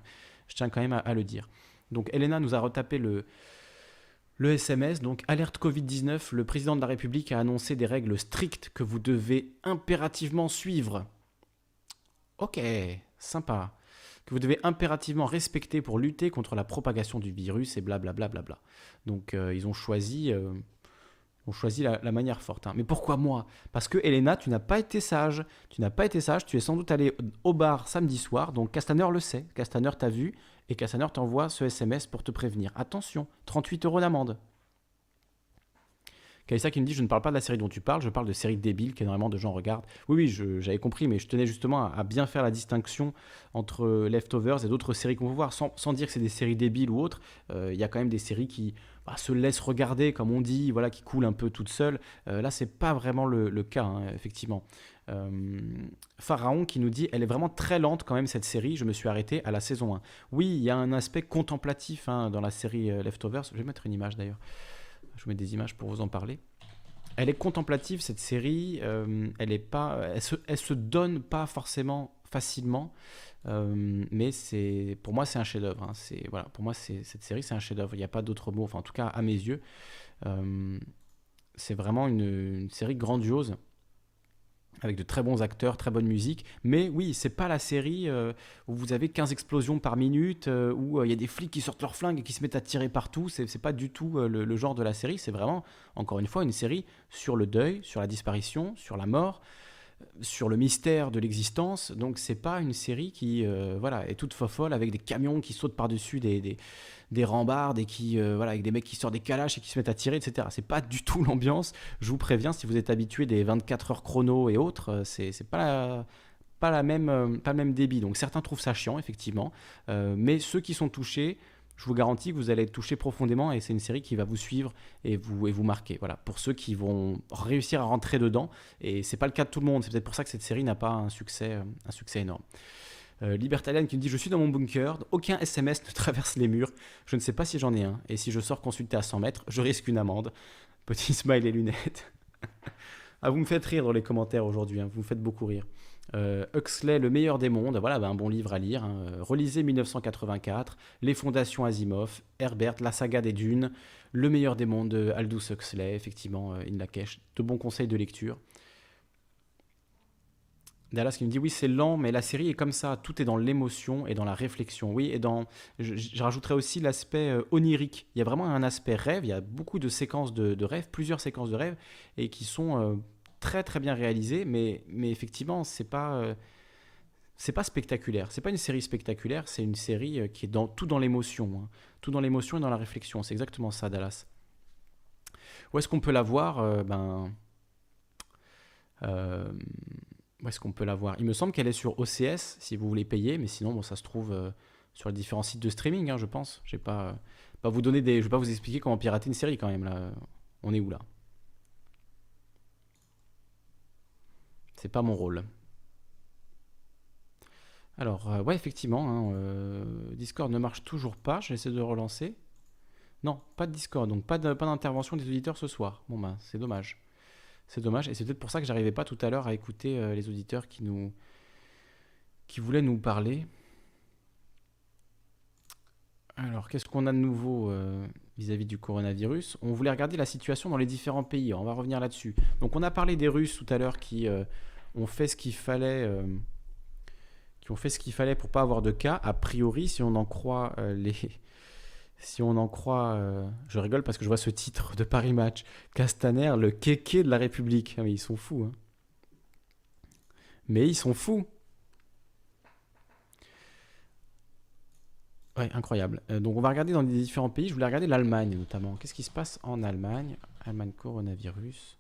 je tiens quand même à le dire. Donc, Elena nous a retapé le, SMS, donc alerte Covid-19, le président de la République a annoncé des règles strictes que vous devez impérativement suivre. Ok, sympa. Que vous devez impérativement respecter pour lutter contre la propagation du virus et blablabla. Bla, bla, bla. Donc euh, ils ont choisi, euh, la manière forte. hein. Mais pourquoi moi? Parce que Elena, tu n'as pas été sage. Tu n'as pas été sage, tu es sans doute allé au bar samedi soir, donc Castaner le sait. Castaner t'a vu et Castaner t'envoie ce SMS pour te prévenir. Attention, 38 euros d'amende. Kalissa qui me dit Je ne parle pas de la série dont tu parles, je parle de séries débiles qu'énormément de gens regardent. Oui, oui, j'avais compris, mais je tenais justement à, bien faire la distinction entre Leftovers et d'autres séries qu'on peut voir, sans, dire que c'est des séries débiles ou autres. Euh, Il y a quand même des séries qui bah, se laissent regarder, comme on dit, voilà, qui coulent un peu toutes seules. Euh, là, c'est pas vraiment le, le cas, hein, effectivement. Euh, Pharaon qui nous dit Elle est vraiment très lente quand même cette série, je me suis arrêté à la saison 1. Oui, il y a un aspect contemplatif hein, dans la série euh, Leftovers. Je vais mettre une image d'ailleurs. Je vous mets des images pour vous en parler. Elle est contemplative cette série. euh, elle est pas, elle se, donne pas forcément facilement, mais c'est, pour moi c'est un chef-d'œuvre. hein. C'est voilà, pour moi c'est cette série c'est un chef-d'œuvre. Il n'y a pas d'autre mot. Enfin en tout cas à mes yeux, c'est vraiment une série grandiose avec de très bons acteurs, très bonne musique. Mais oui, c'est pas la série euh, où vous avez 15 explosions par minute, euh, où euh, il y a des flics qui sortent leurs flingues et qui se mettent à tirer partout. C'est pas du tout le, genre de la série. C'est vraiment, encore une fois, une série sur le deuil, sur la disparition, sur la mort, sur le mystère de l'existence. Donc c'est pas une série qui euh, voilà, est toute fofolle avec des camions qui sautent par-dessus des, des, des rambardes et qui, euh, voilà, avec des mecs qui sortent des calaches et qui se mettent à tirer, etc. C'est pas du tout l'ambiance. Je vous préviens, si vous êtes habitué des 24 heures chrono et autres, euh, c'est pas la, pas, la même, pas le même débit. Donc certains trouvent ça chiant, effectivement. Mais ceux qui sont touchés, je vous garantis que vous allez être touchés profondément et c'est une série qui va vous suivre et vous, marquer. Voilà, pour ceux qui vont réussir à rentrer dedans. Et c'est pas le cas de tout le monde. C'est peut-être pour ça que cette série n'a pas un succès, euh, énorme. Euh, Libertalian qui me dit Je suis dans mon bunker, aucun SMS ne traverse les murs, je ne sais pas si j'en ai un, et si je sors consulter à 100 mètres, je risque une amende. Petit smile et lunettes. ah, vous me faites rire dans les commentaires aujourd'hui, hein, vous me faites beaucoup rire. Euh, Huxley, Le meilleur des mondes, voilà bah, un bon livre à lire. hein. Relisez 1984, Les fondations Asimov, Herbert, La saga des dunes, Le meilleur des mondes de Aldous Huxley, effectivement, euh, In Lakesh. De bons conseils de lecture. Dallas qui me dit oui c'est lent mais la série est comme ça tout est dans l'émotion et dans la réflexion oui et dans je, rajouterais aussi l'aspect euh, onirique il y a vraiment un aspect rêve il y a beaucoup de séquences de, de rêves plusieurs séquences de rêves et qui sont euh, très très bien réalisées mais mais effectivement c'est pas euh, c'est pas spectaculaire c'est pas une série spectaculaire c'est une série euh, qui est dans tout dans l'émotion hein. tout dans l'émotion et dans la réflexion c'est exactement ça Dallas où est-ce qu'on peut la voir Euh, ben où est-ce qu'on peut la voir? Il me semble qu'elle est sur OCS si vous voulez payer, mais sinon bon, ça se trouve sur les différents sites de streaming, hein, je pense. Je vais pas, pas vous donner des, je vais pas vous expliquer comment pirater une série quand même là. On est où là? C'est pas mon rôle. Alors euh, ouais effectivement, hein, euh, Discord ne marche toujours pas. J'essaie de relancer. Non, pas de Discord, donc pas d'intervention des auditeurs ce soir. Bon ben c'est dommage. C'est dommage, et c'est peut-être pour ça que j'arrivais pas tout à l'heure à écouter euh, les auditeurs qui nous qui voulaient nous parler. Alors, qu'est-ce qu'on a de nouveau vis-à-vis du coronavirus? On voulait regarder la situation dans les différents pays. On va revenir là-dessus. Donc, on a parlé des Russes tout à l'heure qui ont fait ce qu'il fallait, euh, qui pour pas avoir de cas. A priori, si on en croit les, si on en croit, je rigole parce que je vois ce titre de Paris Match, Castaner, le kéké de la République. Ah, mais ils sont fous. Hein. Mais ils sont fous. Ouais, incroyable. Euh, donc on va regarder dans les différents pays. Je voulais regarder l'Allemagne notamment. Qu'est-ce qui se passe en Allemagne? Allemagne coronavirus.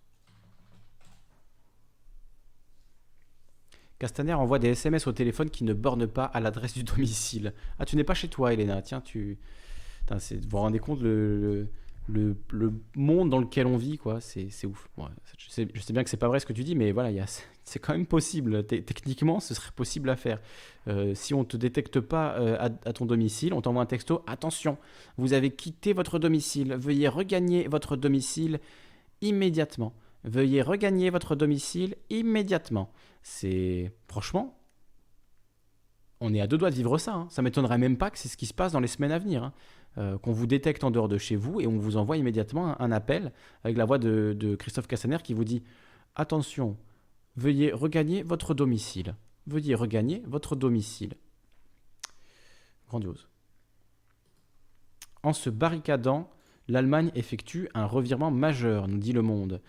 Castaner envoie des SMS au téléphone qui ne bornent pas à l'adresse du domicile. Ah, tu n'es pas chez toi, Elena. Tiens, tu. vous vous rendez compte le, le, monde dans lequel on vit, quoi. C'est ouf. je, sais, je, sais, bien que c'est pas vrai ce que tu dis, mais voilà, c'est quand même possible. Techniquement, ce serait possible à faire. Euh, si on te détecte pas euh, à, à, ton domicile, on t'envoie un texto. Attention, vous avez quitté votre domicile. Veuillez regagner votre domicile immédiatement. Veuillez regagner votre domicile immédiatement. C'est franchement, on est à deux doigts de vivre ça. Hein. Ça m'étonnerait même pas que c'est ce qui se passe dans les semaines à venir. Hein. Euh, qu'on vous détecte en dehors de chez vous et on vous envoie immédiatement un, appel avec la voix de, Christophe Cassaner qui vous dit Attention, veuillez regagner votre domicile. Veuillez regagner votre domicile. Grandiose. En se barricadant, l'Allemagne effectue un revirement majeur, nous dit Le Monde.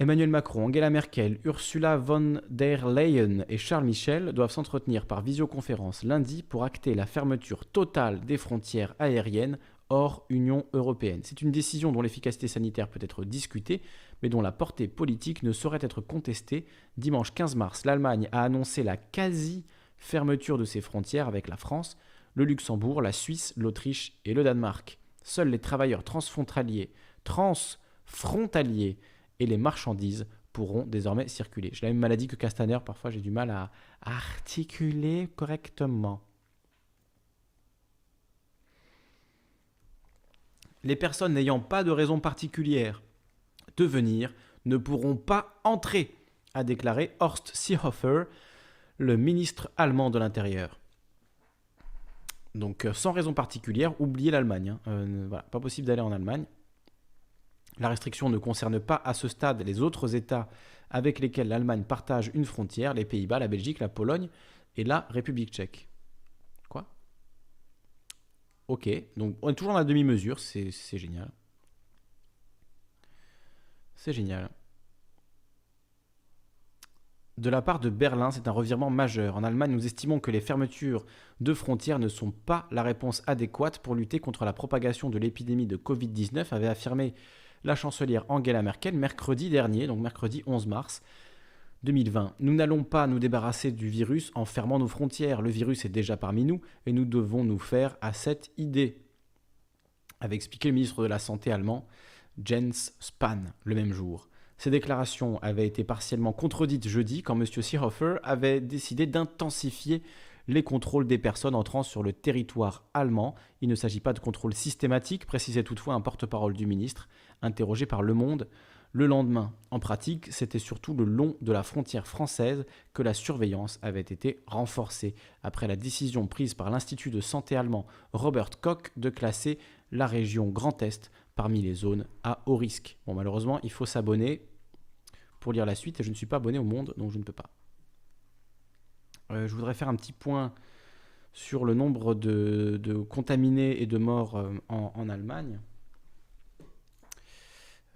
Emmanuel Macron, Angela Merkel, Ursula von der Leyen et Charles Michel doivent s'entretenir par visioconférence lundi pour acter la fermeture totale des frontières aériennes hors Union européenne. C'est une décision dont l'efficacité sanitaire peut être discutée, mais dont la portée politique ne saurait être contestée. Dimanche 15 mars, l'Allemagne a annoncé la quasi-fermeture de ses frontières avec la France, le Luxembourg, la Suisse, l'Autriche et le Danemark. Seuls les travailleurs transfrontaliers, transfrontaliers et les marchandises pourront désormais circuler. J'ai la même maladie que Castaner, parfois j'ai du mal à articuler correctement. Les personnes n'ayant pas de raison particulière de venir ne pourront pas entrer, a déclaré Horst Seehofer, le ministre allemand de l'Intérieur. Donc euh, sans raison particulière, oubliez l'Allemagne. Hein. Euh, pas possible d'aller en Allemagne. La restriction ne concerne pas à ce stade les autres États avec lesquels l'Allemagne partage une frontière, les Pays-Bas, la Belgique, la Pologne et la République tchèque. Quoi? Ok, donc on est toujours dans la demi-mesure, c'est génial. C'est génial. De la part de Berlin, c'est un revirement majeur. En Allemagne, nous estimons que les fermetures de frontières ne sont pas la réponse adéquate pour lutter contre la propagation de l'épidémie de Covid-19, avait affirmé la chancelière Angela Merkel mercredi dernier, donc mercredi 11 mars 2020. Nous n'allons pas nous débarrasser du virus en fermant nos frontières. Le virus est déjà parmi nous et nous devons nous faire à cette idée, avait expliqué le ministre de la Santé allemand Jens Spahn le même jour. Ces déclarations avaient été partiellement contredites jeudi quand M. Seehofer avait décidé d'intensifier les contrôles des personnes entrant sur le territoire allemand. Il ne s'agit pas de contrôle systématique, précisait toutefois un porte-parole du ministre, interrogé par Le Monde le lendemain. En pratique, c'était surtout le long de la frontière française que la surveillance avait été renforcée, après la décision prise par l'Institut de santé allemand Robert Koch de classer la région Grand Est parmi les zones à haut risque. Bon, malheureusement, il faut s'abonner pour lire la suite, et je ne suis pas abonné au Monde, donc je ne peux pas. Euh, je voudrais faire un petit point sur le nombre de, contaminés et de morts euh, en, Allemagne.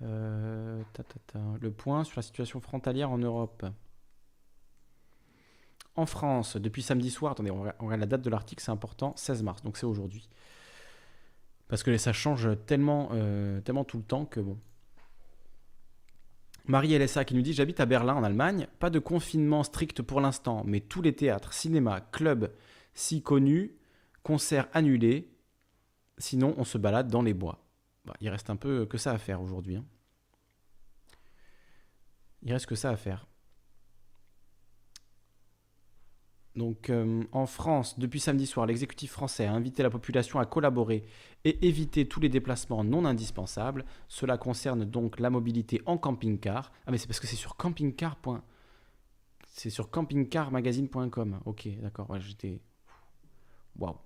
Euh, le point sur la situation frontalière en Europe. En France, depuis samedi soir, attendez, on regarde la date de l'article, c'est important, 16 mars, donc c'est aujourd'hui. Parce que ça change tellement, tellement tout le temps que bon, Marie LSA qui nous dit J'habite à Berlin en Allemagne, pas de confinement strict pour l'instant, mais tous les théâtres, cinémas, clubs si connus, concerts annulés, sinon on se balade dans les bois. Bah, il reste un peu que ça à faire aujourd'hui. Hein. Il reste que ça à faire. Donc euh, en France, depuis samedi soir, l'exécutif français a invité la population à collaborer et éviter tous les déplacements non indispensables. Cela concerne donc la mobilité en camping-car. Ah mais c'est parce que c'est sur camping-car. C'est sur campingcarmagazine.com. Ok, d'accord. j'étais. Waouh.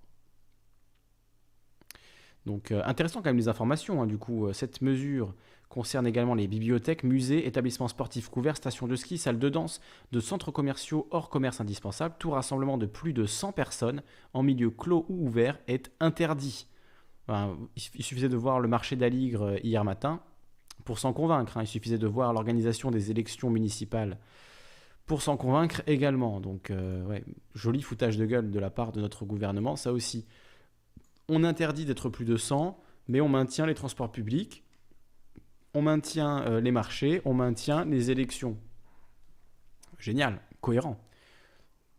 Donc intéressant quand même les informations. hein. Du coup, euh, cette mesure concerne également les bibliothèques, musées, établissements sportifs couverts, stations de ski, salles de danse, de centres commerciaux hors commerce indispensable. Tout rassemblement de plus de 100 personnes en milieu clos ou ouvert est interdit. Il suff- il suffisait de voir le marché d'Aligre euh, hier matin pour s'en convaincre. hein. Il suffisait de voir l'organisation des élections municipales pour s'en convaincre également. Donc, euh, joli foutage de gueule de la part de notre gouvernement, ça aussi. On interdit d'être plus de 100, mais on maintient les transports publics, on maintient euh, les marchés, on maintient les élections. Génial, cohérent.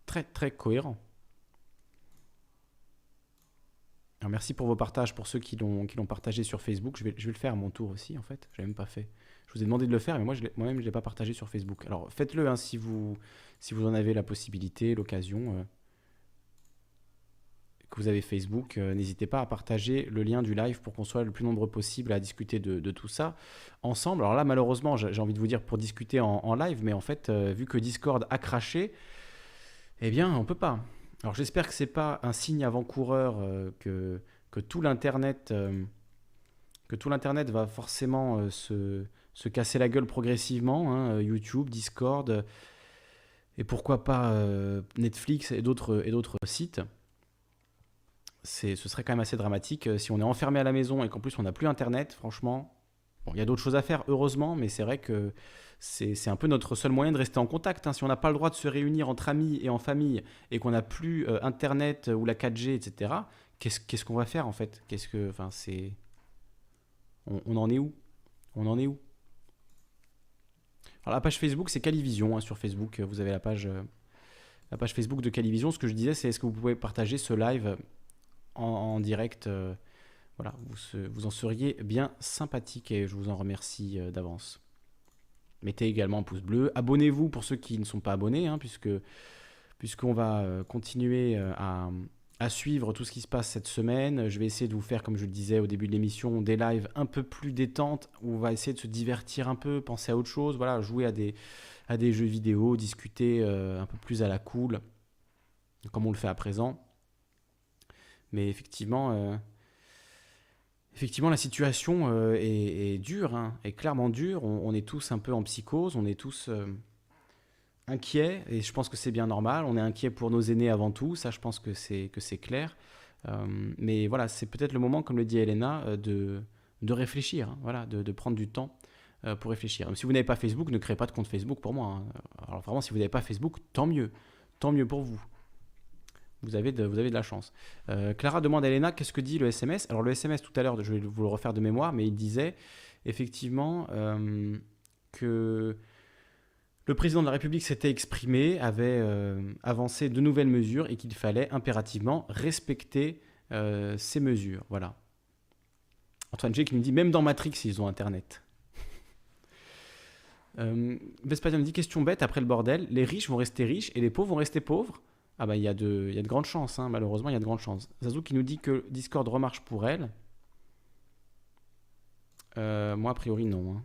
Très, très cohérent. Alors, merci pour vos partages, pour ceux qui l'ont partagé sur Facebook. Je vais, le faire à mon tour aussi, en fait. Je l'ai même pas fait. Je vous ai demandé de le faire, mais moi, moi-même, je ne l'ai pas partagé sur Facebook. Alors, faites-le hein, si, vous, si vous en avez la possibilité, l'occasion. euh, vous avez Facebook, euh, n'hésitez pas à partager le lien du live pour qu'on soit le plus nombreux possible à discuter de, tout ça ensemble. Alors là, malheureusement, j'ai envie de vous dire pour discuter en, live, mais en fait, euh, vu que Discord a craché, eh bien, on peut pas. Alors j'espère que c'est pas un signe avant-coureur euh, que, tout l'internet que tout l'internet va forcément se, se casser la gueule progressivement. hein, YouTube, Discord, et pourquoi pas Netflix et d'autres sites. Ce serait quand même assez dramatique euh, si on est enfermé à la maison et qu'en plus on n'a plus internet. Franchement, bon, il y a d'autres choses à faire heureusement, mais c'est vrai que c'est, un peu notre seul moyen de rester en contact. hein. Si on n'a pas le droit de se réunir entre amis et en famille et qu'on n'a plus euh, internet euh, ou la 4G, etc. Qu'est-ce, qu'on va faire en fait? Qu'est-ce que, c'est, on, en est où? On en est où? La page Facebook, c'est Calivision hein, sur Facebook. Vous avez la page, euh, la page Facebook de Calivision. Ce que je disais, c'est est-ce que vous pouvez partager ce live en, direct euh, Voilà, vous, vous en seriez bien sympathique et je vous en remercie euh, d'avance. Mettez également un pouce bleu. Abonnez-vous pour ceux qui ne sont pas abonnés, hein, puisque puisqu'on va euh, continuer à, suivre tout ce qui se passe cette semaine. Je vais essayer de vous faire, comme je le disais au début de l'émission, des lives un peu plus détentes, où on va essayer de se divertir un peu, penser à autre chose, voilà, jouer à des, à des jeux vidéo, discuter un peu plus à la cool, comme on le fait à présent. Mais effectivement, euh, effectivement la situation euh, est, dure, hein, est clairement dure. On, est tous un peu en psychose, on est tous euh, inquiets, et je pense que c'est bien normal. On est inquiet pour nos aînés avant tout, ça je pense que c'est que c'est clair. Mais voilà, c'est peut-être le moment, comme le dit Elena, de, de réfléchir, hein, voilà, de, de prendre du temps pour réfléchir. Si vous n'avez pas Facebook, ne créez pas de compte Facebook pour moi. hein. Alors vraiment, si vous n'avez pas Facebook, tant mieux, tant mieux pour vous. Vous avez de, vous avez de la chance. Euh, Clara demande à Elena qu'est-ce que dit le SMS. Alors le SMS tout à l'heure, je vais vous le refaire de mémoire, mais il disait effectivement euh, que le président de la République s'était exprimé, avait euh, avancé de nouvelles mesures et qu'il fallait impérativement respecter ces mesures. Voilà. Antoine G qui nous dit même dans Matrix ils ont Internet. Vespasien me dit question bête après le bordel, les riches vont rester riches et les pauvres vont rester pauvres? Ah bah il y, a de- y a de grandes chances, hein, malheureusement il y a de grandes chances. Zazou qui nous dit que Discord remarche pour elle. Euh, moi a priori non. hein.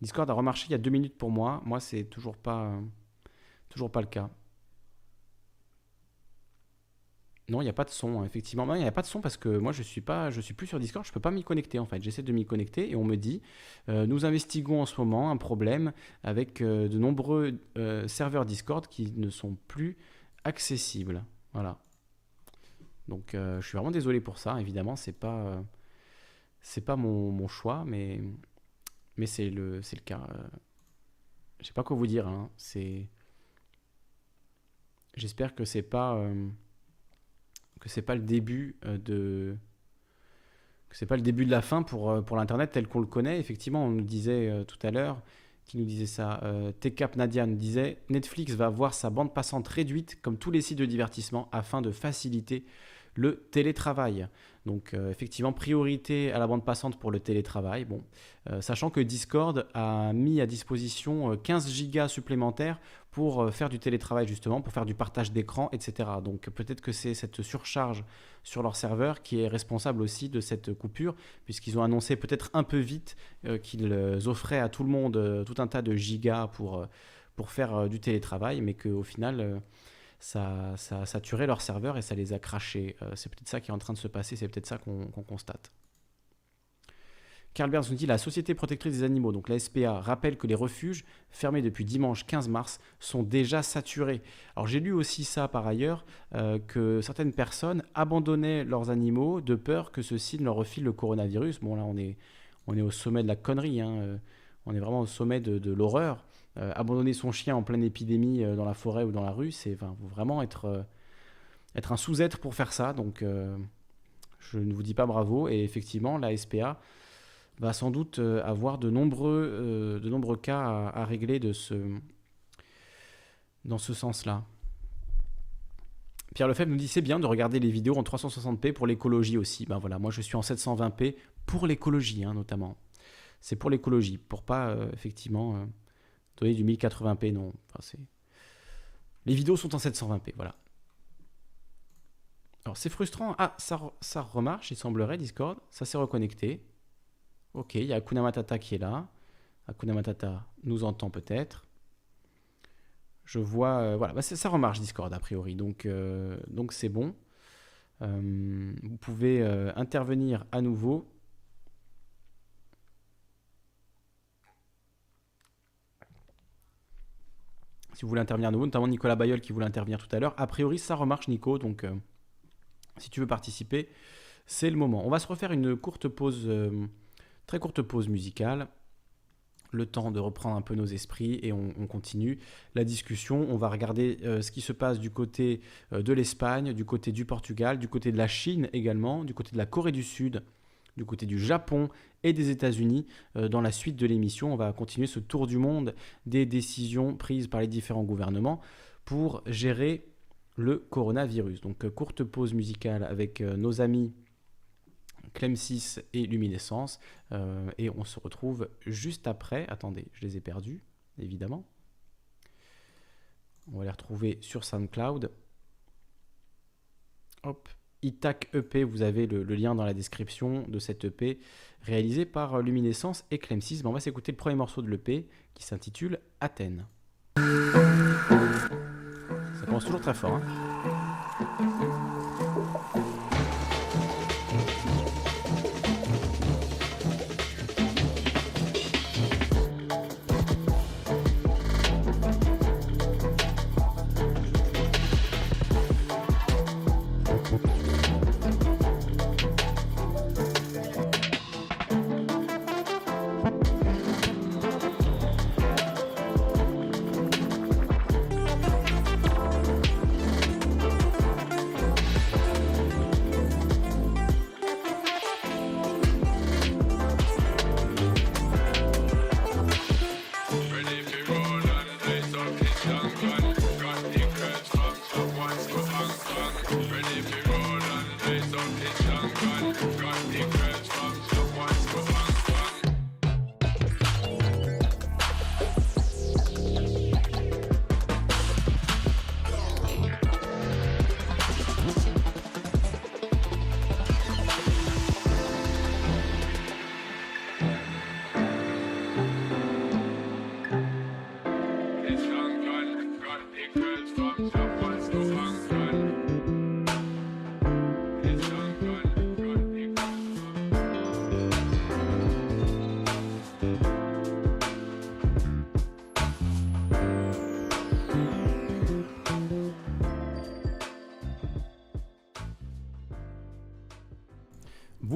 Discord a remarché il y a deux minutes pour moi. Moi c'est toujours pas, euh, toujours pas le cas. Non, il n'y a pas de son, effectivement. Non, Il n'y a pas de son parce que moi, je suis pas, je suis plus sur Discord, je peux pas m'y connecter en fait. J'essaie de m'y connecter et on me dit, euh, nous investiguons en ce moment un problème avec euh, de nombreux euh, serveurs Discord qui ne sont plus accessibles. Voilà. Donc, je suis vraiment désolé pour ça. Évidemment, c'est pas, c'est pas mon, choix, mais, mais c'est le, cas. Je sais pas quoi vous dire. hein. J'espère que c'est pas que c'est pas le début euh, de pas le début de la fin pour, euh, pour l'internet tel qu'on le connaît. Effectivement, on nous disait euh, tout à l'heure qui nous disait ça. Euh, Nadia nous disait Netflix va voir sa bande passante réduite comme tous les sites de divertissement afin de faciliter le télétravail. Donc euh, effectivement, priorité à la bande passante pour le télétravail. Bon, Euh, sachant que Discord a mis à disposition euh, 15 gigas supplémentaires pour euh, faire du télétravail justement, pour faire du partage d'écran, etc. Donc peut-être que c'est cette surcharge sur leur serveur qui est responsable aussi de cette coupure, puisqu'ils ont annoncé peut-être un peu vite euh, qu'ils euh, offraient à tout le monde euh, tout un tas de gigas pour, euh, pour faire euh, du télétravail, mais qu'au final, ça, ça a saturé leur serveur et ça les a crachés. Euh, c'est peut-être ça qui est en train de se passer, c'est peut-être ça qu'on constate. Carl Burns nous dit la Société protectrice des animaux, donc la SPA, rappelle que les refuges fermés depuis dimanche 15 mars sont déjà saturés. Alors j'ai lu aussi ça par ailleurs, euh, que certaines personnes abandonnaient leurs animaux de peur que ceux-ci ne leur refilent le coronavirus. Bon là on est, au sommet de la connerie, hein, euh, on est vraiment au sommet de l'horreur. Euh, abandonner son chien en pleine épidémie euh, dans la forêt ou dans la rue, c'est vraiment être, euh, être un sous-être pour faire ça. Donc je ne vous dis pas bravo. Et effectivement, la SPA va sans doute avoir de nombreux, de nombreux cas à, régler de ce, dans ce sens-là. Pierre Lefebvre nous dit c'est bien de regarder les vidéos en 360p pour l'écologie aussi. Ben voilà, moi je suis en 720p pour l'écologie hein, notamment. C'est pour l'écologie, pour pas effectivement donner du 1080p non. Les vidéos sont en 720p, voilà. Alors c'est frustrant. Ah, ça, ça remarche, il semblerait, Discord. Ça s'est reconnecté. Ok, il y a Akuna Matata qui est là. Akuna Matata nous entend peut-être. Je vois, euh, voilà, bah, ça remarche Discord a priori, donc euh, c'est bon. Euh, vous pouvez intervenir à nouveau. Si vous voulez intervenir à nouveau, notamment Nicolas Bayeul qui voulait intervenir tout à l'heure. A priori, ça remarche, Nico, donc euh, si tu veux participer, c'est le moment. On va se refaire une courte pause, euh, très courte pause musicale le temps de reprendre un peu nos esprits et on, on continue la discussion. On va regarder euh, ce qui se passe du côté de l'Espagne, du côté du Portugal, du côté de la Chine également, du côté de la Corée du Sud, du côté du Japon et des États-Unis. Euh, dans la suite de l'émission, on va continuer ce tour du monde des décisions prises par les différents gouvernements pour gérer le coronavirus. Donc euh, courte pause musicale avec euh, nos amis Clem 6 et Luminescence. Et on se retrouve juste après. Attendez, je les ai perdus, évidemment. On va les retrouver sur SoundCloud. Hop. Itac EP, vous avez le, lien dans la description de cette EP réalisé par Luminescence et Clem 6. Ben, on va s'écouter le premier morceau de l'EP qui s'intitule Athènes. Ça commence toujours très fort. hein.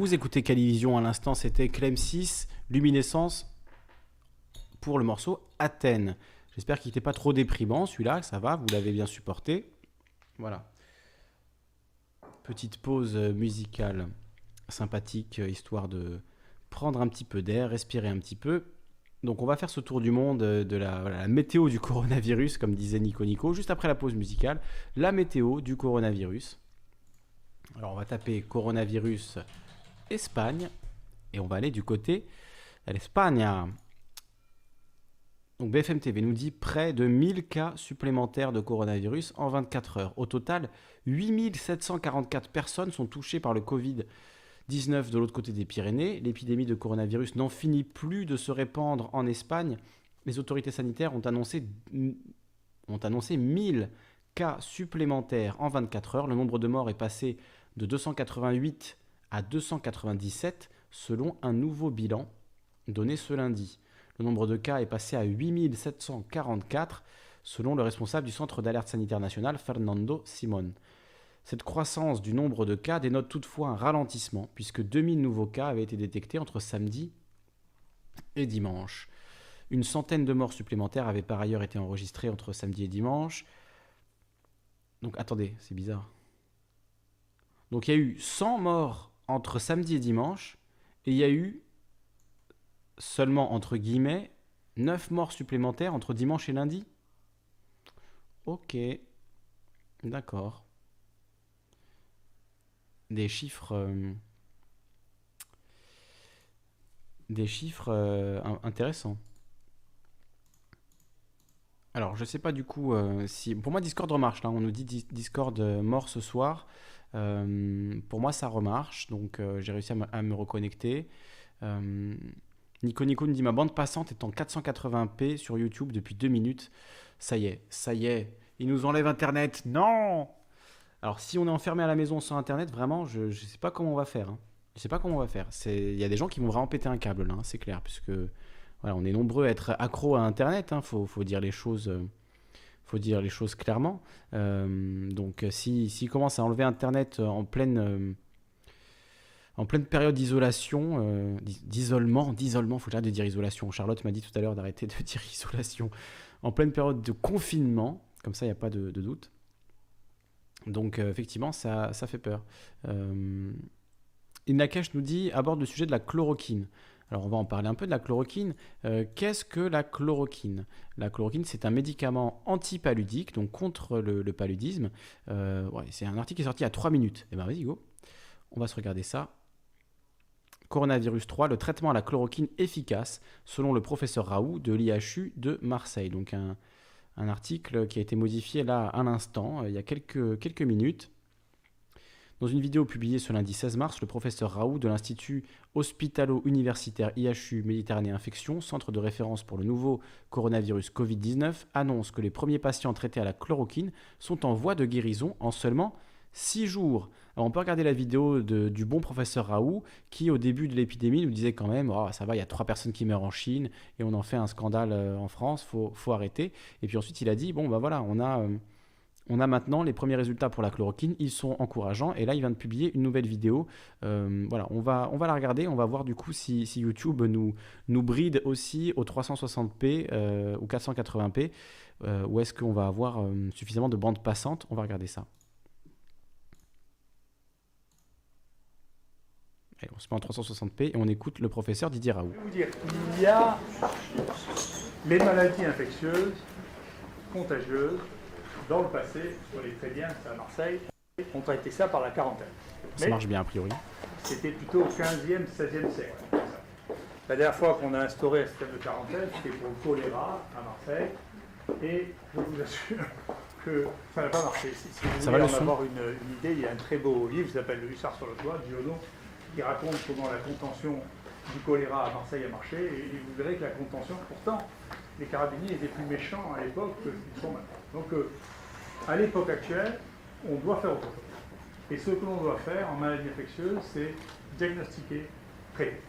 Vous écoutez Calivision à l'instant, c'était Clem 6, Luminescence pour le morceau Athènes. J'espère qu'il n'était pas trop déprimant celui-là, ça va, vous l'avez bien supporté. Voilà. Petite pause euh, musicale sympathique, euh, histoire de prendre un petit peu d'air, respirer un petit peu. Donc on va faire ce tour du monde euh, de la, météo du coronavirus, comme disait Nico Nico, juste après la pause musicale, la météo du coronavirus. Alors on va taper coronavirus Espagne et on va aller du côté de l'Espagne. Donc BFM TV nous dit près de 1000 cas supplémentaires de coronavirus en 24 heures. Au total, 8744 personnes sont touchées par le Covid-19 de l'autre côté des Pyrénées. L'épidémie de coronavirus n'en finit plus de se répandre en Espagne. Les autorités sanitaires ont annoncé, ont annoncé 1000 cas supplémentaires en 24 heures. Le nombre de morts est passé de 288 à 297 selon un nouveau bilan donné ce lundi. Le nombre de cas est passé à 8744 selon le responsable du Centre d'alerte sanitaire national, Fernando Simon. Cette croissance du nombre de cas dénote toutefois un ralentissement, puisque 2000 nouveaux cas avaient été détectés entre samedi et dimanche. Une centaine de morts supplémentaires avaient par ailleurs été enregistrées entre samedi et dimanche. Donc attendez, c'est bizarre. Donc il y a eu 100 morts entre samedi et dimanche, et il y a eu seulement, entre guillemets, 9 morts supplémentaires entre dimanche et lundi. Ok, d'accord. Des chiffres... euh, des chiffres euh, in- intéressants. Alors, je sais pas du coup euh, si. Pour moi, Discord remarche. Là, on nous dit Dis- Discord mort ce soir. Euh, pour moi, ça remarche. Donc, euh, j'ai réussi à me, reconnecter. Euh, Nico Nico nous dit Ma bande passante est en 480p sur YouTube depuis deux minutes. Ça y est, ça y est. Ils nous enlèvent Internet. Non Alors, si on est enfermé à la maison sans Internet, vraiment, je ne sais pas comment on va faire. hein. Je sais pas comment on va faire. Il y a des gens qui vont vraiment péter un câble, là, hein, c'est clair. Puisque voilà, on est nombreux à être accros à Internet. Il faut, faut dire les choses. Faut dire les choses clairement. Euh, donc, euh, si s'ils commencent à enlever Internet euh, en pleine, en pleine période d'isolation, d'i- d'isolement, d'isolement, faut que j'arrête de dire isolation. Charlotte m'a dit tout à l'heure d'arrêter de dire isolation. En pleine période de confinement, comme ça, il n'y a pas de, doute. Donc, effectivement, ça, ça fait peur. Inakesh nous dit aborde le sujet de la chloroquine. Alors on va en parler un peu de la chloroquine. Euh, Qu'est-ce que la chloroquine? La chloroquine, c'est un médicament antipaludique, donc contre le, paludisme. Euh, c'est un article qui est sorti il y a 3 minutes. Eh ben vas-y, go. On va se regarder ça. Coronavirus 3, le traitement à la chloroquine efficace, selon le professeur Raoult de l'IHU de Marseille. Donc un, article qui a été modifié là à l'instant, euh, il y a quelques minutes. Dans une vidéo publiée ce lundi 16 mars, le professeur Raoult de l'Institut hospitalo-universitaire IHU Méditerranée Infection, centre de référence pour le nouveau coronavirus Covid-19, annonce que les premiers patients traités à la chloroquine sont en voie de guérison en seulement 6 jours. Alors on peut regarder la vidéo du bon professeur Raoult qui au début de l'épidémie nous disait quand même oh, ça va, il y a trois personnes qui meurent en Chine et on en fait un scandale euh, en France, faut, faut arrêter. Et puis ensuite il a dit bon bah voilà, on a... euh, on a maintenant les premiers résultats pour la chloroquine, ils sont encourageants. Et là, il vient de publier une nouvelle vidéo. Euh, voilà, on va, on va la regarder. On va voir du coup si, si YouTube nous, nous bride aussi au 360p euh, ou 480p, euh, ou est-ce qu'on va avoir suffisamment de bandes passantes? On va regarder ça. Allez, on se met en 360p et on écoute le professeur Didier Raoult. Je vais vous dire, il y a les maladies infectieuses, contagieuses, dans le passé, on les très bien, c'est à Marseille, on traitait ça par la quarantaine. Ça Mais marche bien a priori. c'était plutôt au 15e, 16e siècle. La dernière fois qu'on a instauré un système de quarantaine, c'était pour le choléra à Marseille, et je vous assure que ça n'a pas marché. Si, si vous Ça voulez va, en avoir une, une idée, il y a un très beau livre qui s'appelle Le Hussard sur le toit, qui raconte comment la contention du choléra à Marseille a marché, et, et vous verrez que la contention, pourtant, les carabiniers étaient plus méchants à l'époque qu'ils sont maintenant. Donc, euh, à l'époque actuelle, on doit faire autre chose. Et ce que l'on doit faire en maladie infectieuse, c'est diagnostiquer, traiter.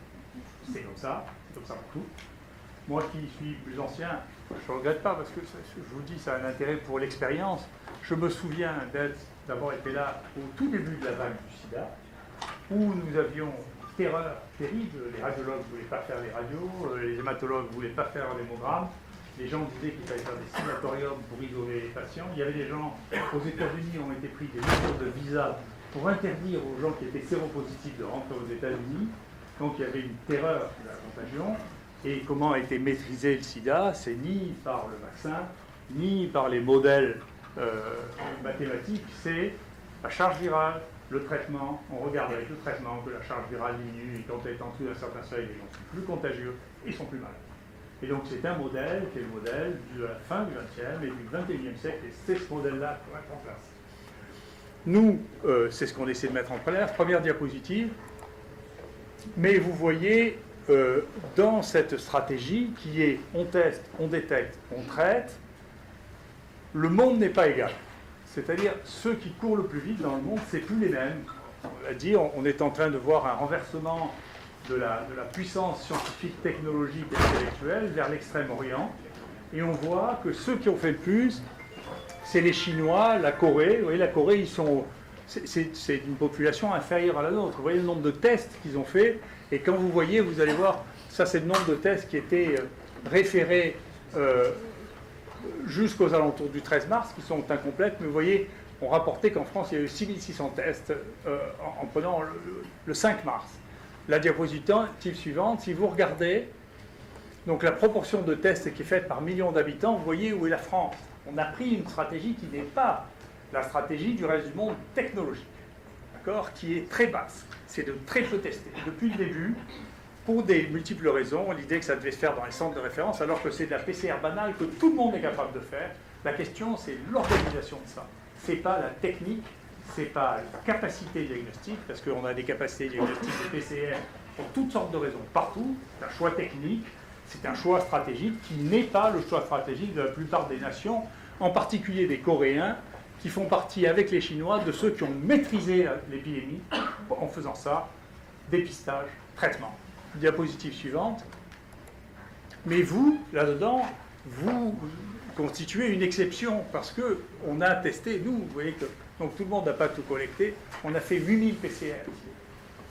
C'est comme ça, c'est comme ça pour tout. Moi qui suis plus ancien, je ne regrette pas parce que je vous dis, ça a un intérêt pour l'expérience. Je me souviens d'avoir été là au tout début de la vague du sida, où nous avions terreur terrible. Les radiologues ne voulaient pas faire les radios, euh, les hématologues ne voulaient pas faire l'hémogramme. Les gens disaient qu'il fallait faire des sanatoriums pour isoler les patients. Il y avait des gens, aux États-Unis, ont été pris des mesures de visa pour interdire aux gens qui étaient séropositifs de rentrer aux États-Unis. Donc il y avait une terreur de la contagion. Et comment a été maîtrisé le sida? C'est ni par le vaccin, ni par les modèles euh, mathématiques, c'est la charge virale, le traitement. On regarde avec le traitement que la charge virale diminue et quand elle est en dessous d'un certain seuil, les gens sont plus contagieux et sont plus malades. Et donc c'est un modèle qui est le modèle de la fin du XXe et du XXIe siècle, et c'est ce modèle-là qu'il faut mettre en place. Nous, euh, c'est ce qu'on essaie de mettre en place. Première diapositive. Mais vous voyez, euh, dans cette stratégie qui est on teste, on détecte, on traite, le monde n'est pas égal. C'est-à-dire, ceux qui courent le plus vite dans le monde, c'est plus les mêmes. On on, on est en train de voir un renversement de la, puissance scientifique, technologique et intellectuelle vers l'extrême-orient. Et on voit que ceux qui ont fait le plus, c'est les Chinois, la Corée. Vous voyez, la Corée, ils sont, c'est une population inférieure à la nôtre. Vous voyez le nombre de tests qu'ils ont fait. Et quand vous voyez, vous allez voir, ça c'est le nombre de tests qui étaient euh, référés euh, jusqu'aux alentours du 13 mars, qui sont incomplètes. Mais vous voyez, on rapportait qu'en France, il y a eu 6600 tests euh, en, en prenant le, le 5 mars. La diapositive suivante, si vous regardez, donc la proportion de tests qui est faite par million d'habitants, vous voyez où est la France. On a pris une stratégie qui n'est pas la stratégie du reste du monde technologique, d'accord, qui est très basse. C'est de très peu tester. Depuis le début, pour des multiples raisons, l'idée que ça devait se faire dans les centres de référence, alors que c'est de la PCR banale que tout le monde est capable de faire. La question, c'est l'organisation de ça. C'est pas la technique, c'est pas la capacité diagnostique, parce qu'on a des capacités diagnostiques de PCR pour toutes sortes de raisons partout. C'est un choix technique, c'est un choix stratégique qui n'est pas le choix stratégique de la plupart des nations, en particulier des Coréens, qui font partie avec les Chinois de ceux qui ont maîtrisé l'épidémie en faisant ça, dépistage, traitement. Diapositive suivante. Mais vous, là-dedans, vous constituez une exception parce que on a testé, nous, vous voyez que donc tout le monde n'a pas tout collecté, on a fait 8000 PCR.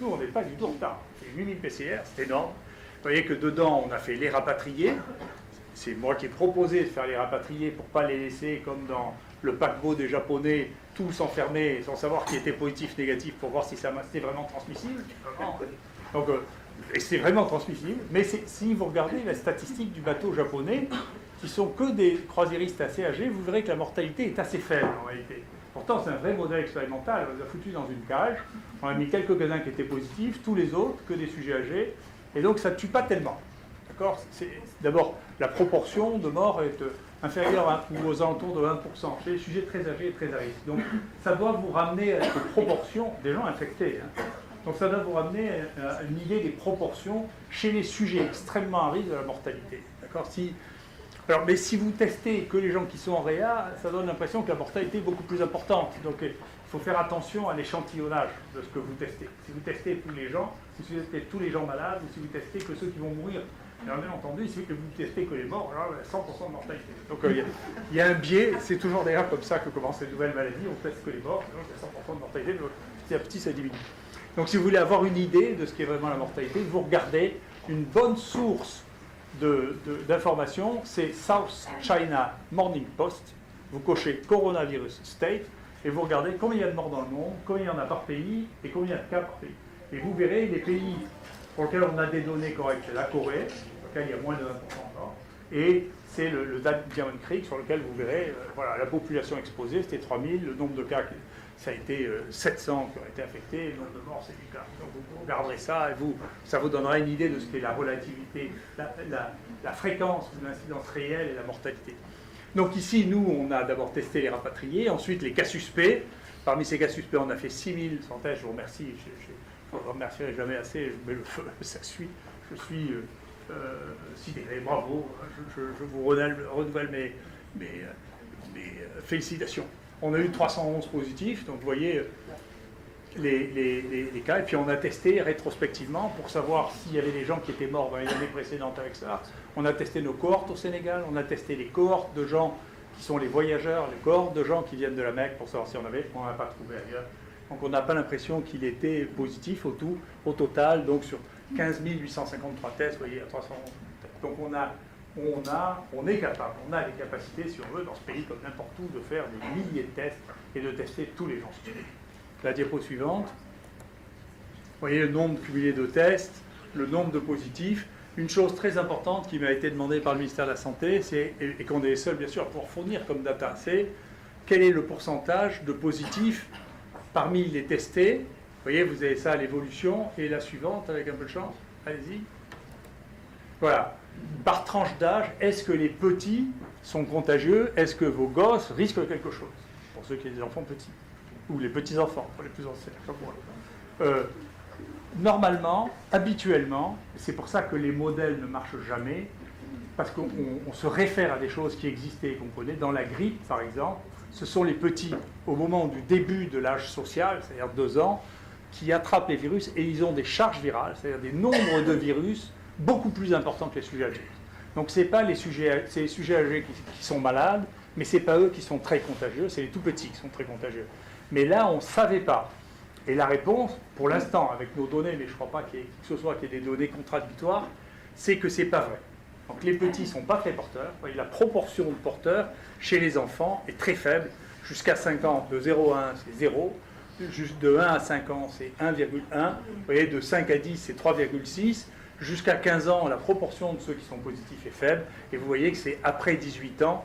Nous, on n'est pas du tout en retard. Fait 8000 PCR, c'est énorme. Vous voyez que dedans, on a fait les rapatriés. C'est moi qui ai proposé de faire les rapatriés pour ne pas les laisser comme dans le paquebot des Japonais, tous enfermés sans savoir qui était positif, négatif, pour voir si ça c'était vraiment transmissible. Donc, euh, et c'est vraiment transmissible. Mais c'est- si vous regardez la statistique du bateau japonais, qui sont que des croisiéristes assez âgés, vous verrez que la mortalité est assez faible en réalité. Pourtant, c'est un vrai modèle expérimental. On les a foutus dans une cage. On a mis quelques gazins qui étaient positifs, tous les autres, que des sujets âgés. Et donc, ça ne tue pas tellement. D'accord? D'abord, la proportion de morts est euh, inférieure à, ou aux alentours de 20% chez les sujets très âgés et très à risque. Donc, ça doit vous ramener à une proportion des gens infectés. hein. Donc, ça doit vous ramener à une idée des proportions chez les sujets extrêmement à risque de la mortalité. D'accord? Si, alors, mais si vous testez que les gens qui sont en réa, ça donne l'impression que la mortalité est beaucoup plus importante. Donc il faut faire attention à l'échantillonnage de ce que vous testez. Si vous testez tous les gens, si vous testez tous les gens malades, ou si vous testez que ceux qui vont mourir, alors bien entendu, si vous testez que les morts, alors 100% de mortalité. Donc euh, il y a- il un biais, c'est toujours d'ailleurs comme ça que commencent les nouvelles maladies, on teste que les morts, donc il y a 100% de mortalité, petit à petit ça diminue. Donc si vous voulez avoir une idée de ce qu'est vraiment la mortalité, vous regardez une bonne source d'informations, c'est South China Morning Post. Vous cochez coronavirus state et vous regardez combien il y a de morts dans le monde, combien il y en a par pays et combien il y a de cas par pays. Et vous verrez les pays pour lesquels on a des données correctes, la Corée, pour lequel il y a moins de 20% de morts, et c'est le, le Diamond Creek sur lequel vous verrez euh, voilà, la population exposée, c'était 3000, le nombre de cas, ça a été euh, 700 qui ont été infectés, le nombre de morts, c'est 8 cas. Donc vous regarderez ça et vous, ça vous donnera une idée de ce qu'est la relativité, la, fréquence de l'incidence réelle et la mortalité. Donc ici, nous, on a d'abord testé les rapatriés, ensuite les cas suspects. Parmi ces cas suspects, on a fait 6000 sans test, je vous remercie, je ne vous remercierai jamais assez, mets le feu, ça suit, je suis euh, euh, sidéré, bravo, je, vous renouvelle, euh, mes, euh, félicitations. On a eu 311 positifs, donc vous voyez euh, les, cas, et puis on a testé rétrospectivement pour savoir s'il y avait des gens qui étaient morts dans les années précédentes avec ça. On a testé nos cohortes au Sénégal, on a testé les cohortes de gens qui sont les voyageurs, les cohortes de gens qui viennent de la Mecque pour savoir si on avait, on n'a pas trouvé ailleurs. Donc on n'a pas l'impression qu'il était positif au tout, au total, donc sur 15 853 tests, vous voyez, à 300. Donc on a, on a, on est capable, on a les capacités, si on veut, dans ce pays comme n'importe où, de faire des milliers de tests et de tester tous les gens. La diapo suivante. Vous voyez le nombre cumulé de tests, le nombre de positifs. Une chose très importante qui m'a été demandée par le ministère de la Santé, c'est, et, qu'on est les seuls bien sûr pour fournir comme data, c'est quel est le pourcentage de positifs parmi les testés. Vous voyez, vous avez ça à l'évolution, et la suivante avec un peu de chance. Allez-y. Voilà. Par tranche d'âge, est-ce que les petits sont contagieux? Est-ce que vos gosses risquent quelque chose? Pour ceux qui ont des enfants petits. Ou les petits-enfants, pour les plus anciens. Euh, normalement, habituellement, c'est pour ça que les modèles ne marchent jamais, parce qu'on on- on se réfère à des choses qui existaient et qu'on connaît. Dans la grippe, par exemple, ce sont les petits, au moment du début de l'âge social, c'est-à-dire deux ans, qui attrapent les virus et ils ont des charges virales, c'est-à-dire des nombres de virus beaucoup plus importants que les sujets âgés. Donc ce n'est pas les sujets, c'est les sujets âgés qui, qui sont malades, mais ce n'est pas eux qui sont très contagieux, c'est les tout petits qui sont très contagieux. Mais là, on ne savait pas. Et la réponse, pour l'instant, avec nos données, mais je ne crois pas qu'il y ait que ce soit qu'il y ait des données contradictoires, c'est que ce n'est pas vrai. Donc les petits ne sont pas très porteurs. La proportion de porteurs chez les enfants est très faible. Jusqu'à 5 ans, de 0 à 1, c'est 0. Juste de 1 à 5 ans, c'est 1,1. Vous voyez, de 5 à 10, c'est 3,6. Jusqu'à 15 ans, la proportion de ceux qui sont positifs est faible. Et vous voyez que c'est après 18 ans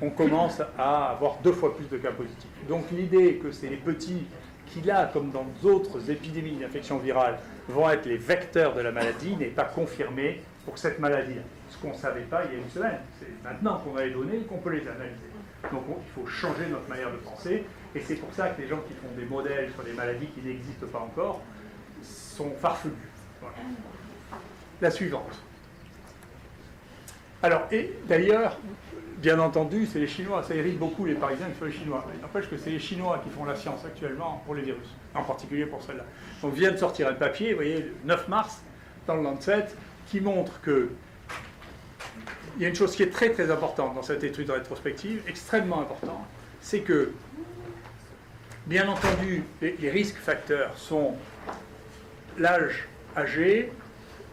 qu'on commence à avoir deux fois plus de cas positifs. Donc l'idée que c'est les petits qui, là, comme dans d'autres épidémies d'infection virale, vont être les vecteurs de la maladie n'est pas confirmée pour cette maladie-là. Ce qu'on ne savait pas il y a une semaine. C'est maintenant qu'on a les données qu'on peut les analyser. Donc on, il faut changer notre manière de penser. Et c'est pour ça que les gens qui font des modèles sur des maladies qui n'existent pas encore sont farfelus. Voilà. La suivante. Alors, et d'ailleurs, bien entendu, c'est les Chinois. Ça irrite beaucoup les Parisiens qui sont les Chinois. Il n'empêche que c'est les Chinois qui font la science actuellement pour les virus, en particulier pour celle-là. On vient de sortir un papier, vous voyez, le 9 mars, dans le Lancet, qui montre que il y a une chose qui est très très importante dans cette étude rétrospective, extrêmement importante, c'est que, bien entendu, les risques facteurs sont l'âge âgé,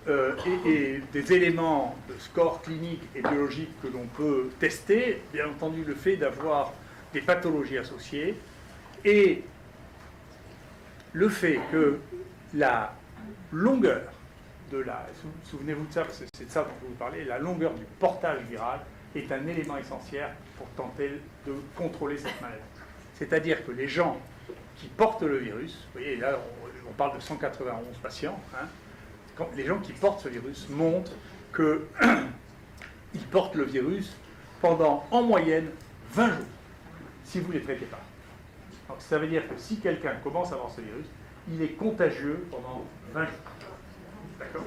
euh, et, des éléments de score clinique et biologique que l'on peut tester, bien entendu le fait d'avoir des pathologies associées, et le fait que la longueur de la, souvenez-vous de ça, c'est de ça dont je vous parler, la longueur du portage viral est un élément essentiel pour tenter de contrôler cette maladie. C'est-à-dire que les gens qui portent le virus, vous voyez, là on, on parle de 191 patients, hein, les gens qui portent ce virus montrent qu'ils portent le virus pendant en moyenne 20 jours, si vous ne les traitez pas. Donc ça veut dire que si quelqu'un commence à avoir ce virus, il est contagieux pendant 20 jours. D'accord?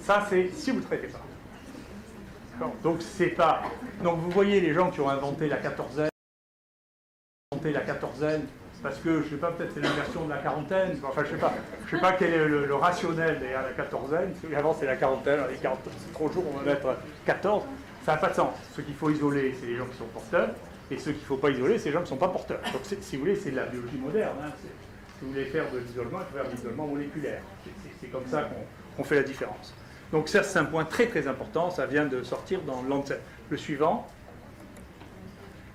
Ça, c'est si vous ne traitez pas. Donc c'est pas. Donc vous voyez les gens qui ont inventé la quatorzaine, inventé la quatorzaine parce que, je sais pas, peut-être c'est l'inversion de la quarantaine, enfin je sais pas, je sais pas quel est le, rationnel derrière la quatorzaine, avant c'est la quarantaine, les 40, c'est trop jours, on va mettre 14, ça n'a pas de sens. Ceux qu'il faut isoler, c'est les gens qui sont porteurs, et ceux qu'il ne faut pas isoler, c'est les gens qui ne sont pas porteurs. Donc si vous voulez, c'est de la biologie moderne. Hein. Si vous voulez faire de l'isolement, il faut faire de l'isolement moléculaire. C'est comme ça qu'on qu fait la différence. Donc ça, c'est un point très très important, ça vient de sortir dans Lancet. Le suivant.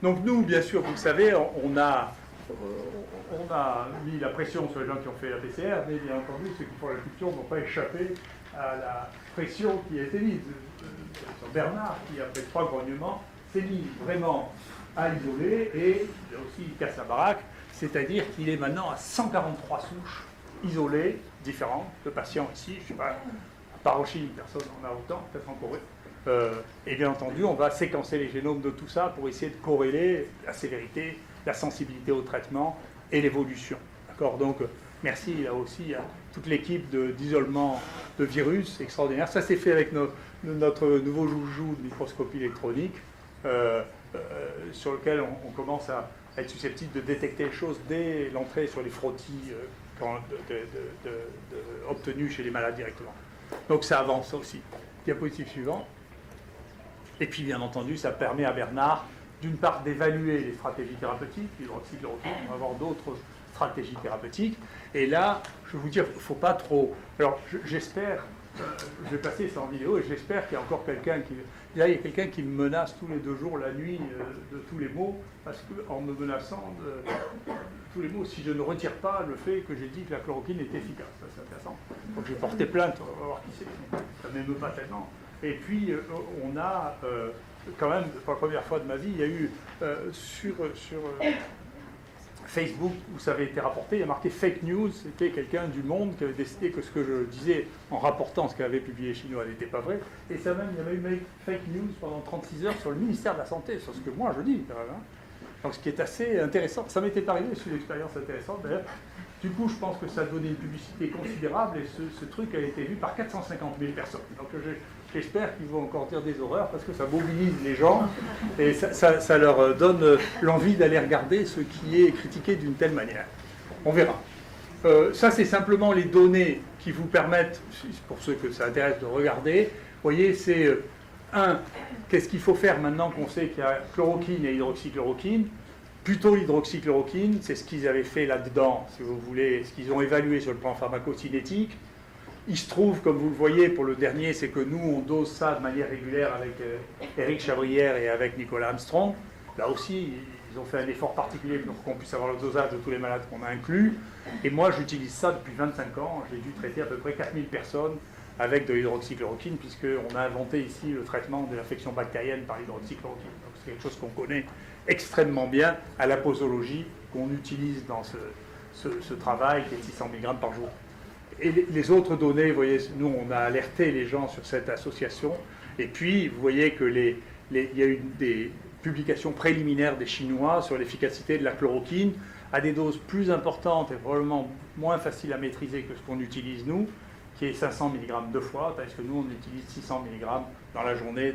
Donc nous, bien sûr, vous le savez, on a on a mis la pression sur les gens qui ont fait la PCR, mais bien entendu, ceux qui font la culture n'ont pas échappé à la pression qui a été mise. Sur Bernard, qui, après trois grognements, s'est mis vraiment à isoler et il a aussi casse la baraque, c'est-à-dire qu'il est maintenant à 143 souches isolées, différentes, de patients ici, je ne sais pas, à part en Chine, personne n'en a autant, peut-être en Corée. Euh, et bien entendu, on va séquencer les génomes de tout ça pour essayer de corréler la sévérité, la sensibilité au traitement et l'évolution. D'accord? Donc, merci là aussi à toute l'équipe d'isolement de, de, virus extraordinaire. Ça s'est fait avec notre nouveau joujou de microscopie électronique, euh, euh, sur lequel on, commence à être susceptible de détecter les choses dès l'entrée sur les frottis euh, obtenus chez les malades directement. Donc ça avance aussi. Diapositive suivante. Et puis, bien entendu, ça permet à Bernard d'une part d'évaluer les stratégies thérapeutiques, on va avoir d'autres stratégies thérapeutiques. Et là, je vais vous dire, il ne faut pas trop. Alors, j'espère, euh, je vais passer ça en vidéo, et j'espère qu'il y a encore quelqu'un qui. Là, il y a quelqu'un qui me menace tous les deux jours, la nuit, euh, de tous les mots, parce qu'en me menaçant de tous les mots, si je ne retire pas le fait que j'ai dit que la chloroquine est efficace. Ça, c'est intéressant. Donc, je vais porter plainte, on va voir qui c'est. Ça ne m'émeut pas tellement. Et puis, euh, on a quand même, pour la première fois de ma vie, il y a eu euh, sur, euh, Facebook, où ça avait été rapporté, il y a marqué fake news. C'était quelqu'un du monde qui avait décidé que ce que je disais en rapportant ce qu'avait publié Chinois n'était pas vrai. Et ça même, il y avait eu fake news pendant 36 heures sur le ministère de la Santé, sur ce que moi je dis quand même. Hein. Donc ce qui est assez intéressant. Ça m'était arrivé, c'est une expérience intéressante d'ailleurs. Du coup, je pense que ça a donné une publicité considérable et ce, truc a été vu par 450 000 personnes. Donc j'espère qu'ils vont encore dire des horreurs parce que ça mobilise les gens et ça, leur donne l'envie d'aller regarder ce qui est critiqué d'une telle manière. On verra. Euh, ça, c'est simplement les données qui vous permettent, pour ceux que ça intéresse, de regarder. Vous voyez, c'est euh, un, qu'est-ce qu'il faut faire maintenant qu'on sait qu'il y a chloroquine et hydroxychloroquine? Plutôt l'hydroxychloroquine, c'est ce qu'ils avaient fait là-dedans, si vous voulez, ce qu'ils ont évalué sur le plan pharmacocinétique. Il se trouve, comme vous le voyez pour le dernier, c'est que nous, on dose ça de manière régulière avec Eric euh, Chabrière et avec Nicolas Armstrong. Là aussi, ils ont fait un effort particulier pour qu'on puisse avoir le dosage de tous les malades qu'on a inclus. Et moi, j'utilise ça depuis 25 ans. J'ai dû traiter à peu près 4000 personnes avec de l'hydroxychloroquine, puisqu'on a inventé ici le traitement de l'infection bactérienne par l'hydroxychloroquine. C'est quelque chose qu'on connaît extrêmement bien à la posologie, qu'on utilise dans ce, travail qui est 600 mg par jour. Et les autres données, vous voyez, nous, on a alerté les gens sur cette association. Et puis, vous voyez que les, il y a eu des publications préliminaires des Chinois sur l'efficacité de la chloroquine à des doses plus importantes et probablement moins faciles à maîtriser que ce qu'on utilise nous qui est 500 mg deux fois, parce que nous, on utilise 600 mg dans la journée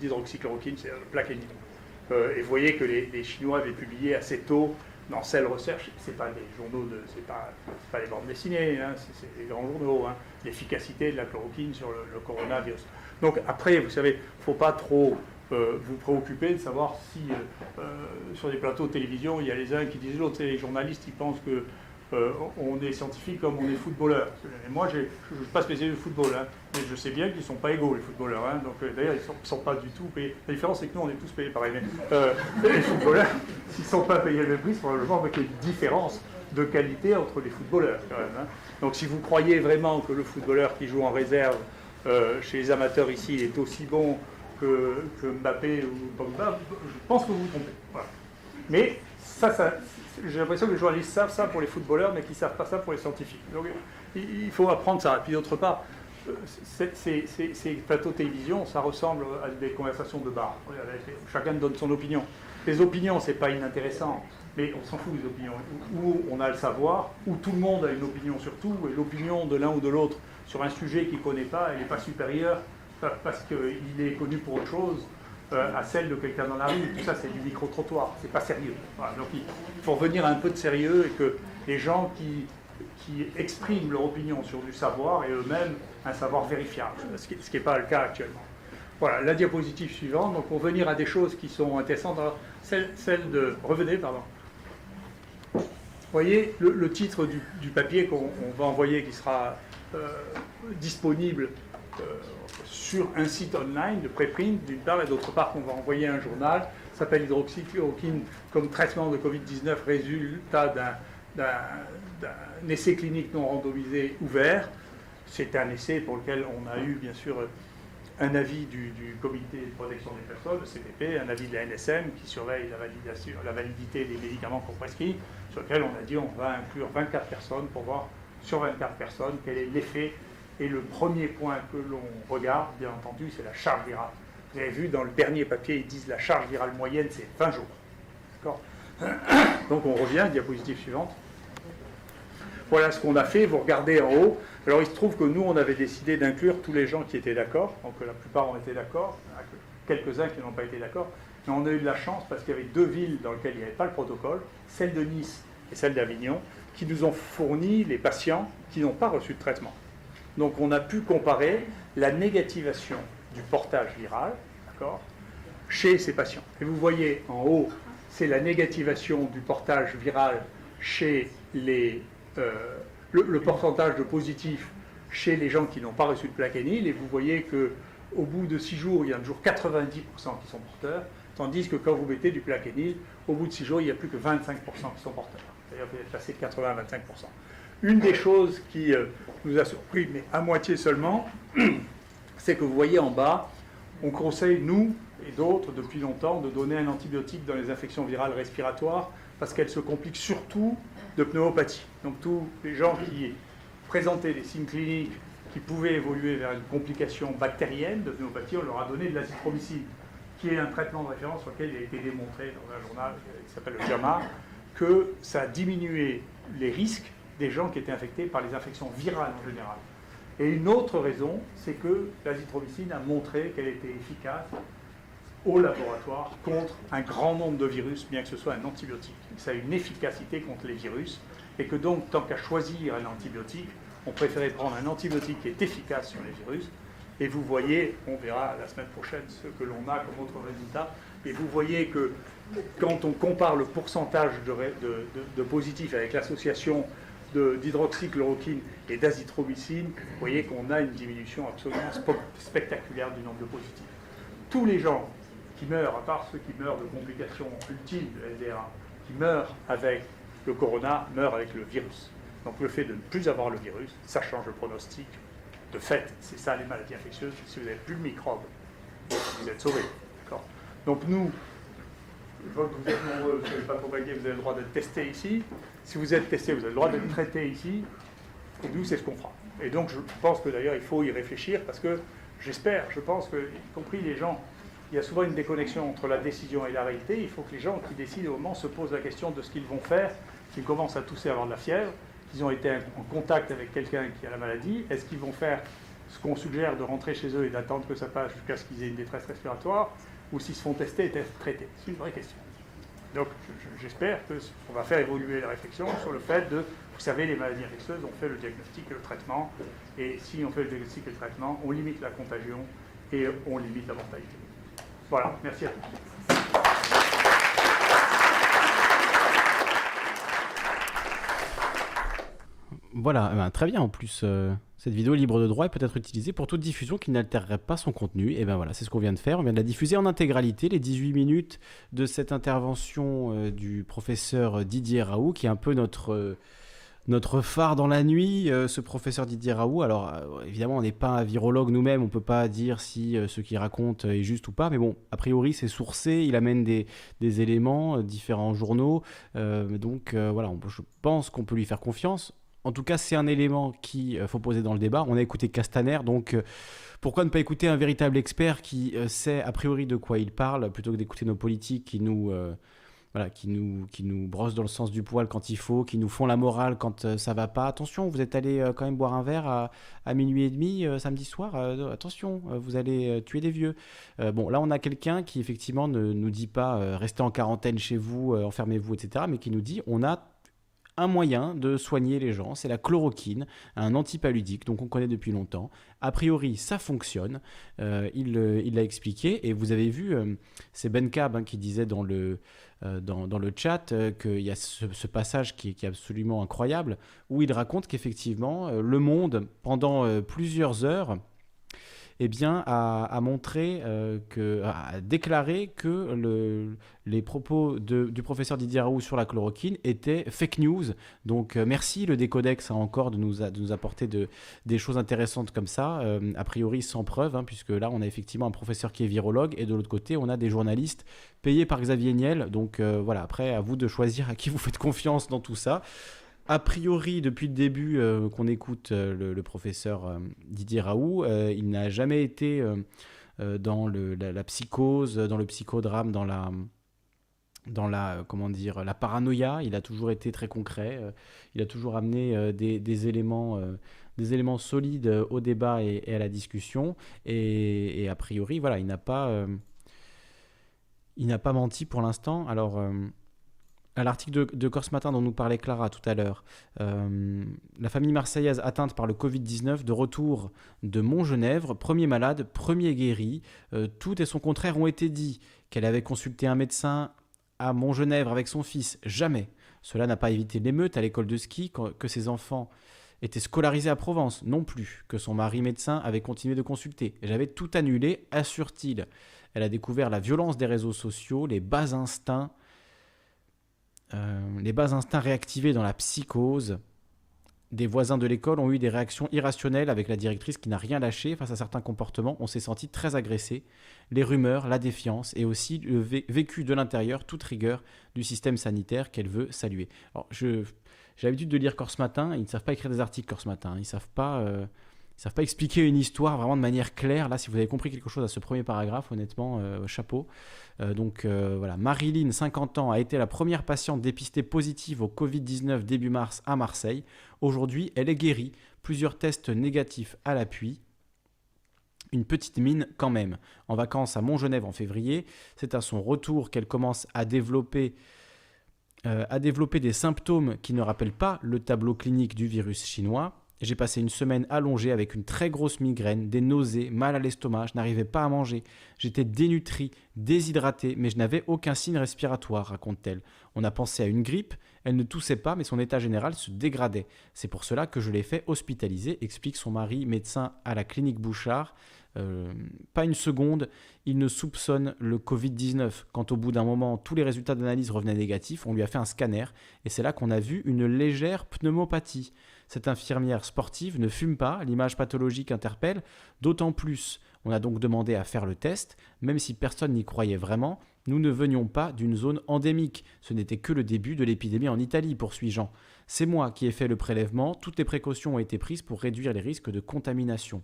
d'hydroxychloroquine, c'est le plaquenil. Euh, et vous voyez que les, Chinois avaient publié assez tôt dans Cell Research, ce n'est pas des journaux, de, c'est pas, pas les bandes dessinées, hein, c'est des grands journaux, hein, l'efficacité de la chloroquine sur le, coronavirus. Donc après, vous savez, il ne faut pas trop euh, vous préoccuper de savoir si euh, sur des plateaux de télévision, il y a les uns qui disent l'autre, les journalistes, ils pensent que euh, on est scientifique comme on est footballeur. Et moi, je ne suis pas spécialiste de football, hein, mais je sais bien qu'ils ne sont pas égaux, les footballeurs. Hein. donc, euh, d'ailleurs, ils ne sont, pas du tout payés. La différence, c'est que nous, on est tous payés pareil. Euh, les footballeurs, s'ils ne sont pas payés le même prix, c'est probablement avec une différence de qualité entre les footballeurs. Hein. Donc, si vous croyez vraiment que le footballeur qui joue en réserve chez les amateurs ici est aussi bon que, Mbappé ou Pogba, je pense que vous vous trompez. Mais ça, ça j'ai l'impression que les journalistes savent ça pour les footballeurs, mais qu'ils ne savent pas ça pour les scientifiques. Donc il faut apprendre ça. Et puis d'autre part, euh, ces, plateaux télévision, ça ressemble à des conversations de bar. Chacun donne son opinion. Les opinions, c'est pas inintéressant, mais on s'en fout des opinions. Où on a le savoir, où tout le monde a une opinion sur tout, et l'opinion de l'un ou de l'autre sur un sujet qu'il ne connaît pas, elle n'est pas supérieure parce qu'il est connu pour autre chose euh, à celle de quelqu'un dans la rue. Tout ça, c'est du micro-trottoir, c'est pas sérieux. donc il faut revenir à un peu de sérieux et que les gens qui, qui expriment leur opinion sur du savoir et eux-mêmes un savoir vérifiable, ce qui n'est pas le cas actuellement. Voilà, la diapositive suivante, donc pour venir à des choses qui sont intéressantes, celle, celle de... Revenez, pardon. Vous voyez le, titre du, papier qu'on va envoyer qui sera euh, disponible euh, sur un site online de préprint, d'une part, et d'autre part, qu'on va envoyer un journal, s'appelle hydroxychloroquine comme traitement de Covid-19, résultat d'un essai clinique non randomisé ouvert. C'est un essai pour lequel on a eu, bien sûr, un avis du, comité de protection des personnes, le CPP, un avis de la NSM qui surveille la, validité des médicaments qu'on prescrit, sur lequel on a dit on va inclure 24 personnes pour voir sur 24 personnes quel est l'effet et le premier point que l'on regarde, bien entendu, c'est la charge virale. Vous avez vu dans le dernier papier, ils disent la charge virale moyenne, c'est 20 jours. D'accord Donc on revient, diapositive suivante. Voilà ce qu'on a fait, vous regardez en haut. Alors il se trouve que nous, on avait décidé d'inclure tous les gens qui étaient d'accord, donc la plupart ont été d'accord, quelques-uns qui n'ont pas été d'accord, mais on a eu de la chance parce qu'il y avait deux villes dans lesquelles il n'y avait pas le protocole, celle de Nice et celle d'Avignon, qui nous ont fourni les patients qui n'ont pas reçu de traitement. Donc on a pu comparer la négativation du portage viral chez ces patients. Et vous voyez en haut, c'est la négativation du portage viral chez les, euh, le, pourcentage de positifs chez les gens qui n'ont pas reçu de plaquenil. Et vous voyez que au bout de 6 jours, il y a toujours 90% qui sont porteurs, tandis que quand vous mettez du plaquenil, au bout de 6 jours, il n'y a plus que 25% qui sont porteurs. C'est-à-dire que vous êtes passé de 80 à 25%. Une des choses qui euh, nous a surpris, mais à moitié seulement, c'est que vous voyez en bas, on conseille, nous et d'autres, depuis longtemps, de donner un antibiotique dans les infections virales respiratoires parce qu'elles se compliquent surtout de pneumopathie. Donc tous les gens qui présentaient des signes cliniques qui pouvaient évoluer vers une complication bactérienne de pneumopathie, on leur a donné de l'azithromycine, qui est un traitement de référence sur lequel il a été démontré dans un journal qui s'appelle le JAMA, que ça a diminué les risques des gens qui étaient infectés par les infections virales en général. Et une autre raison, c'est que l'azithromycine a montré qu'elle était efficace au laboratoire contre un grand nombre de virus, bien que ce soit un antibiotique. Ça a une efficacité contre les virus, et que donc, tant qu'à choisir un antibiotique, on préférait prendre un antibiotique qui est efficace sur les virus. Et vous voyez, on verra la semaine prochaine ce que l'on a comme autre résultat, et vous voyez que quand on compare le pourcentage de, positifs avec l'association d'hydroxychloroquine et d'azithromycine, vous voyez qu'on a une diminution absolument spectaculaire du nombre de positifs. Tous les gens qui meurent, à part ceux qui meurent de complications ultimes de LDRA, qui meurent avec le corona, meurent avec le virus. Donc le fait de ne plus avoir le virus, ça change le pronostic. De fait, c'est ça les maladies infectieuses. Si vous n'avez plus le microbe, vous êtes sauvé. Donc nous, je vois que vous êtes nombreux, vous n'êtes pas convaincu, vous avez le droit d'être testé ici. Si vous êtes testé, vous avez le droit d'être traité ici. Et nous, c'est ce qu'on fera. Et donc, je pense que d'ailleurs, il faut y réfléchir parce que j'espère, je pense que, y compris les gens, il y a souvent une déconnexion entre la décision et la réalité. Il faut que les gens qui décident au moment se posent la question de ce qu'ils vont faire, s'ils commencent à tousser, avoir de la fièvre, qu'ils ont été en contact avec quelqu'un qui a la maladie. Est-ce qu'ils vont faire ce qu'on suggère de rentrer chez eux et d'attendre que ça passe jusqu'à ce qu'ils aient une détresse respiratoire? Ou s'ils se font tester et être traités C'est une vraie question. Donc j'espère qu'on va faire évoluer la réflexion sur le fait de, vous savez, les maladies infectieuses, on fait le diagnostic et le traitement, et si on fait le diagnostic et le traitement, on limite la contagion et on limite la mortalité. Voilà, merci à tous. Voilà, eh ben, très bien en plus. Euh, cette vidéo libre de droit peut être utilisée pour toute diffusion qui n'altérerait pas son contenu. Et bien voilà, c'est ce qu'on vient de faire. On vient de la diffuser en intégralité, les 18 minutes de cette intervention euh, du professeur Didier Raoult, qui est un peu notre, euh, notre phare dans la nuit, euh, ce professeur Didier Raoult. Alors évidemment, on n'est pas un virologue nous-mêmes, on ne peut pas dire si ce qu'il raconte est juste ou pas, mais bon, a priori c'est sourcé, il amène des, des éléments, différents journaux. donc voilà, je pense qu'on peut lui faire confiance en tout cas, c'est un élément qu'il euh, faut poser dans le débat. On a écouté Castaner, donc euh, pourquoi ne pas écouter un véritable expert qui euh, sait a priori de quoi il parle, plutôt que d'écouter nos politiques qui nous, voilà, qui, nous, qui nous brossent dans le sens du poil quand il faut, qui nous font la morale quand ça va pas. Attention, vous êtes allé quand même boire un verre à, minuit et demi samedi soir. attention, vous allez tuer des vieux. bon, là, on a quelqu'un qui effectivement ne nous dit pas restez en quarantaine chez vous, enfermez-vous, etc., mais qui nous dit on a un moyen de soigner les gens, c'est la chloroquine, un antipaludique, donc on connaît depuis longtemps. A priori, ça fonctionne. Euh, euh, il l'a expliqué et vous avez vu, euh, c'est Ben Cab hein, qui disait dans le, dans, le chat qu'il y a ce, passage qui, qui, est absolument incroyable où il raconte qu'effectivement, le monde, pendant plusieurs heures, eh bien, a, montré, euh, que, a déclaré que le, les propos du professeur Didier Raoult sur la chloroquine étaient fake news. Donc, euh, merci le Décodex hein, encore de nous, apporter de, des choses intéressantes comme ça, euh, a priori sans preuve, hein, puisque là, on a effectivement un professeur qui est virologue et de l'autre côté, on a des journalistes payés par Xavier Niel. Donc, voilà, après, à vous de choisir à qui vous faites confiance dans tout ça. A priori, depuis le début euh, qu'on écoute euh, le, professeur euh, Didier Raoult, il n'a jamais été dans la, psychose, dans le psychodrame, dans la, dans la, comment dire, la paranoïa. Il a toujours été très concret. il a toujours amené des, éléments, des éléments solides au débat et, à la discussion. Et, et, a priori, voilà, il n'a pas, il n'a pas menti pour l'instant. Alors à l'article de, Corse Matin dont nous parlait Clara tout à l'heure, euh, la famille marseillaise atteinte par le Covid-19 de retour de Montgenèvre, premier malade, premier guéri. Euh, tout et son contraire ont été dit. Qu'elle avait consulté un médecin à Montgenèvre avec son fils, jamais. Cela n'a pas évité l'émeute à l'école de ski, que ses enfants étaient scolarisés à Provence, non plus. Que son mari médecin avait continué de consulter. J'avais tout annulé, assure-t-il. Elle a découvert la violence des réseaux sociaux, les bas instincts euh, les bas instincts réactivés dans la psychose. Des voisins de l'école ont eu des réactions irrationnelles avec la directrice qui n'a rien lâché face à certains comportements. On s'est senti très agressé. Les rumeurs, la défiance et aussi le vécu de l'intérieur, toute rigueur du système sanitaire qu'elle veut saluer. J'ai l'habitude de lire Corse Matin. Ils ne savent pas écrire des articles Corse Matin. Ils ne savent pas. Euh, Ils savent pas expliquer une histoire vraiment de manière claire. Là, si vous avez compris quelque chose à ce premier paragraphe, honnêtement, euh, chapeau. Euh, donc euh, voilà, Marilyn, 50 ans, a été la première patiente dépistée positive au Covid-19 début mars à Marseille. Aujourd'hui, elle est guérie. Plusieurs tests négatifs à l'appui. Une petite mine quand même. En vacances à Montgenèvre en février, c'est à son retour qu'elle commence à développer à développer des symptômes qui ne rappellent pas le tableau clinique du virus chinois. J'ai passé une semaine allongée avec une très grosse migraine, des nausées, mal à l'estomac, je n'arrivais pas à manger. J'étais dénutrie, déshydratée, mais je n'avais aucun signe respiratoire, raconte-t-elle. On a pensé à une grippe, elle ne toussait pas, mais son état général se dégradait. C'est pour cela que je l'ai fait hospitaliser, explique son mari, médecin à la clinique Bouchard. Euh, pas une seconde, il ne soupçonne le Covid-19. Quand au bout d'un moment, tous les résultats d'analyse revenaient négatifs, on lui a fait un scanner, et c'est là qu'on a vu une légère pneumopathie. Cette infirmière sportive ne fume pas, l'image pathologique interpelle, d'autant plus. On a donc demandé à faire le test, même si personne n'y croyait vraiment, nous ne venions pas d'une zone endémique, ce n'était que le début de l'épidémie en Italie, poursuit Jean. C'est moi qui ai fait le prélèvement, toutes les précautions ont été prises pour réduire les risques de contamination.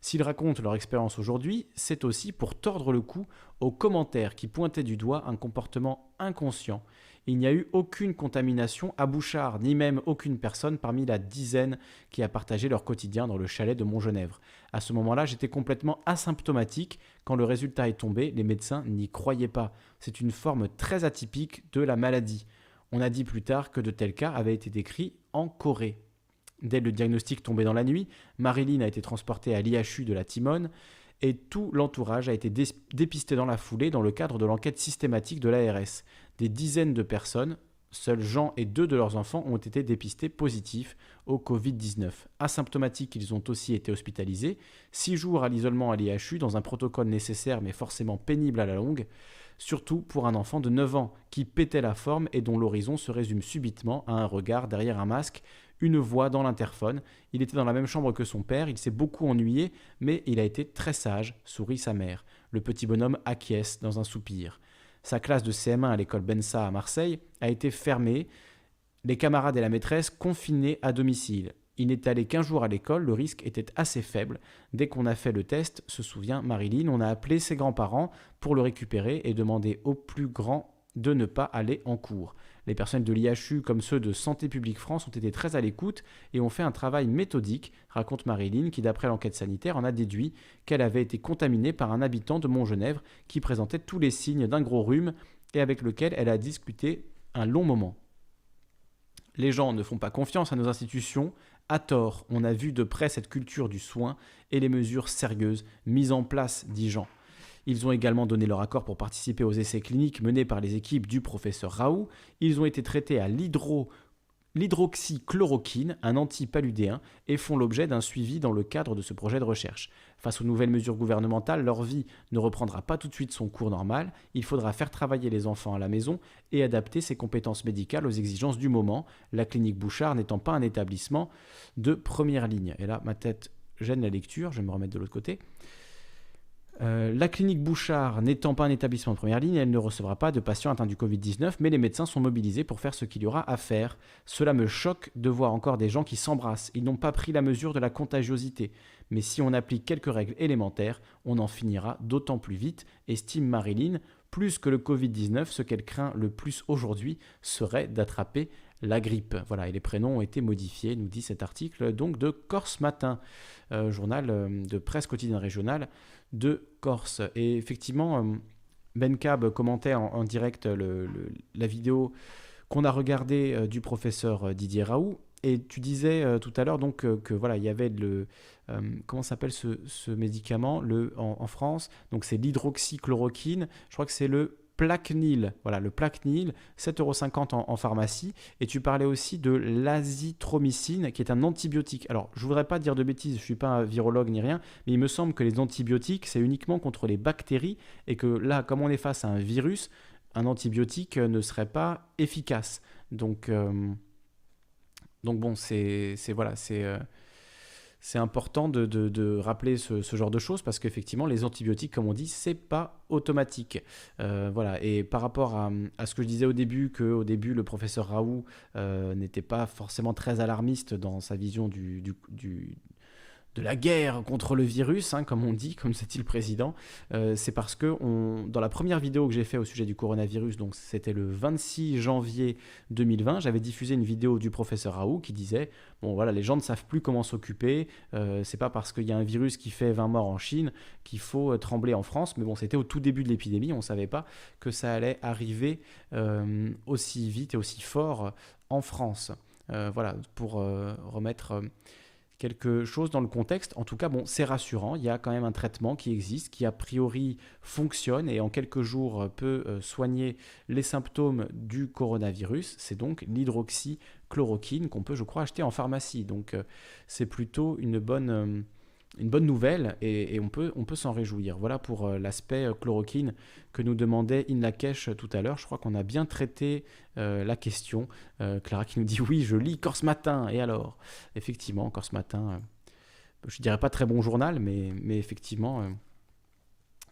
S'ils racontent leur expérience aujourd'hui, c'est aussi pour tordre le cou aux commentaires qui pointaient du doigt un comportement inconscient il n'y a eu aucune contamination à Bouchard, ni même aucune personne parmi la dizaine qui a partagé leur quotidien dans le chalet de Montgenèvre. À ce moment-là, j'étais complètement asymptomatique. Quand le résultat est tombé, les médecins n'y croyaient pas. C'est une forme très atypique de la maladie. On a dit plus tard que de tels cas avaient été décrits en Corée. Dès le diagnostic tombé dans la nuit, Marilyn a été transportée à l'IHU de la Timone et tout l'entourage a été dépisté dans la foulée dans le cadre de l'enquête systématique de l'ARS. Des dizaines de personnes, seuls Jean et deux de leurs enfants ont été dépistés positifs au Covid-19. Asymptomatiques, ils ont aussi été hospitalisés. Six jours à l'isolement à l'IHU dans un protocole nécessaire mais forcément pénible à la longue, surtout pour un enfant de 9 ans qui pétait la forme et dont l'horizon se résume subitement à un regard derrière un masque une voix dans l'interphone. Il était dans la même chambre que son père, il s'est beaucoup ennuyé, mais il a été très sage, sourit sa mère. Le petit bonhomme acquiesce dans un soupir. Sa classe de CM1 à l'école Bensa à Marseille a été fermée, les camarades et la maîtresse confinés à domicile. Il n'est allé qu'un jour à l'école, le risque était assez faible. Dès qu'on a fait le test, se souvient Marilyn, on a appelé ses grands-parents pour le récupérer et demandé au plus grand de ne pas aller en cours. Les personnels de l'IHU comme ceux de Santé publique France ont été très à l'écoute et ont fait un travail méthodique, raconte Marilyn, qui d'après l'enquête sanitaire en a déduit qu'elle avait été contaminée par un habitant de Montgenèvre qui présentait tous les signes d'un gros rhume et avec lequel elle a discuté un long moment. Les gens ne font pas confiance à nos institutions. À tort, on a vu de près cette culture du soin et les mesures sérieuses mises en place, dit Jean. Ils ont également donné leur accord pour participer aux essais cliniques menés par les équipes du professeur Raoult. Ils ont été traités à l'hydro l'hydroxychloroquine, un antipaludéen, et font l'objet d'un suivi dans le cadre de ce projet de recherche. Face aux nouvelles mesures gouvernementales, leur vie ne reprendra pas tout de suite son cours normal, il faudra faire travailler les enfants à la maison et adapter ses compétences médicales aux exigences du moment, la clinique Bouchard n'étant pas un établissement de première ligne. Et là, ma tête gêne la lecture, je vais me remettre de l'autre côté. Euh, la clinique Bouchard n'étant pas un établissement de première ligne, elle ne recevra pas de patients atteints du Covid-19, mais les médecins sont mobilisés pour faire ce qu'il y aura à faire. Cela me choque de voir encore des gens qui s'embrassent. Ils n'ont pas pris la mesure de la contagiosité. Mais si on applique quelques règles élémentaires, on en finira d'autant plus vite, estime Marilyn. Plus que le Covid-19, ce qu'elle craint le plus aujourd'hui serait d'attraper la grippe. Voilà, et les prénoms ont été modifiés, nous dit cet article donc de Corse Matin, euh, journal euh, de presse quotidienne régionale de Corse. Et effectivement, euh, Ben Cab commentait en, direct la vidéo qu'on a regardée euh, du professeur euh, Didier Raoult. Et tu disais tout à l'heure donc que, voilà, il y avait le comment s'appelle ce, médicament le en, France? Donc c'est l'hydroxychloroquine. Je crois que c'est le Placnil. Voilà, le Placnil, 7,50€ en, en pharmacie. Et tu parlais aussi de l'azithromycine, qui est un antibiotique. Alors, je voudrais pas dire de bêtises, je suis pas un virologue ni rien, mais il me semble que les antibiotiques, c'est uniquement contre les bactéries, et que là, comme on est face à un virus, un antibiotique ne serait pas efficace. Donc, euh, bon, c'est voilà, c'est euh, c'est important de, rappeler ce, genre de choses parce qu'effectivement, les antibiotiques, comme on dit, c'est pas automatique. Euh, voilà. Et par rapport à, ce que je disais au début, qu'au début, le professeur Raoult euh, n'était pas forcément très alarmiste dans sa vision du, de la guerre contre le virus, hein, comme on dit, comme c'est dit le président, euh, c'est parce que dans la première vidéo que j'ai fait au sujet du coronavirus, donc c'était le 26 janvier 2020, j'avais diffusé une vidéo du professeur Raoult qui disait bon voilà, les gens ne savent plus comment s'occuper, euh, c'est pas parce qu'il y a un virus qui fait 20 morts en Chine qu'il faut euh, trembler en France, mais bon, c'était au tout début de l'épidémie, on savait pas que ça allait arriver aussi vite et aussi fort en France. voilà, pour remettre quelque chose dans le contexte. En tout cas, bon, c'est rassurant. Il y a quand même un traitement qui existe, qui a priori fonctionne et en quelques jours peut euh, soigner les symptômes du coronavirus. C'est donc l'hydroxychloroquine qu'on peut, je crois, acheter en pharmacie. Donc, euh, c'est plutôt une bonne euh, une bonne nouvelle et, on peut, s'en réjouir. Voilà pour euh, l'aspect euh, chloroquine que nous demandait Inlakesh tout à l'heure. Je crois qu'on a bien traité euh, la question. Clara qui nous dit oui, je lis Corse Matin. Et alors? Effectivement, Corse Matin, je dirais pas très bon journal, mais, effectivement,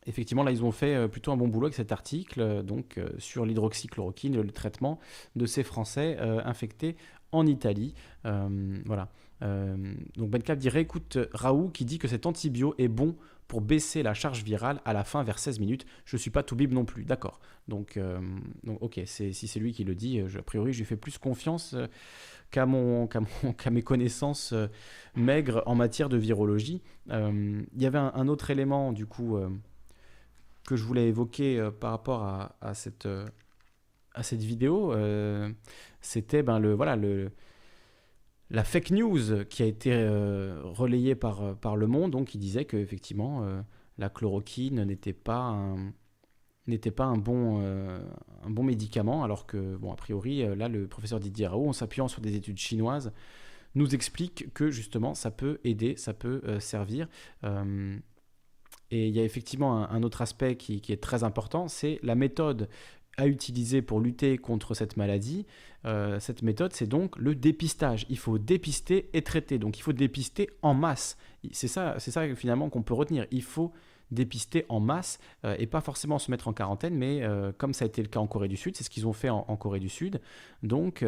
là, ils ont fait plutôt un bon boulot avec cet article donc, sur l'hydroxychloroquine, le traitement de ces Français infectés en Italie. voilà. Euh, donc Ben Cap dirait écoute Raoult qui dit que cet antibio est bon pour baisser la charge virale à la fin vers 16 minutes. Je suis pas tout bib non plus, d'accord. Donc, euh, ok, si c'est lui qui le dit, a priori je lui fais plus confiance euh, qu'à mes connaissances maigres en matière de virologie. Il y avait un, autre élément du coup que je voulais évoquer par rapport à, à cette, à cette vidéo. C'était ben, le, voilà, le, la fake news qui a été euh, relayée par, euh, par Le Monde, donc, qui disait qu'effectivement, euh, la chloroquine n'était pas un n'était pas un bon, un bon médicament, alors que, bon, a priori, là, le professeur Didier Raoult, en s'appuyant sur des études chinoises, nous explique que, justement, ça peut aider, ça peut servir. et il y a effectivement un, autre aspect qui, qui est très important, c'est la méthode à utiliser pour lutter contre cette maladie. Euh, cette méthode, c'est donc le dépistage. Il faut dépister et traiter. Donc il faut dépister en masse. C'est ça, c'est ça finalement qu'on peut retenir. Il faut dépister en masse euh, et pas forcément se mettre en quarantaine, mais euh, comme ça a été le cas en Corée du Sud, c'est ce qu'ils ont fait en, en, Corée du Sud. Donc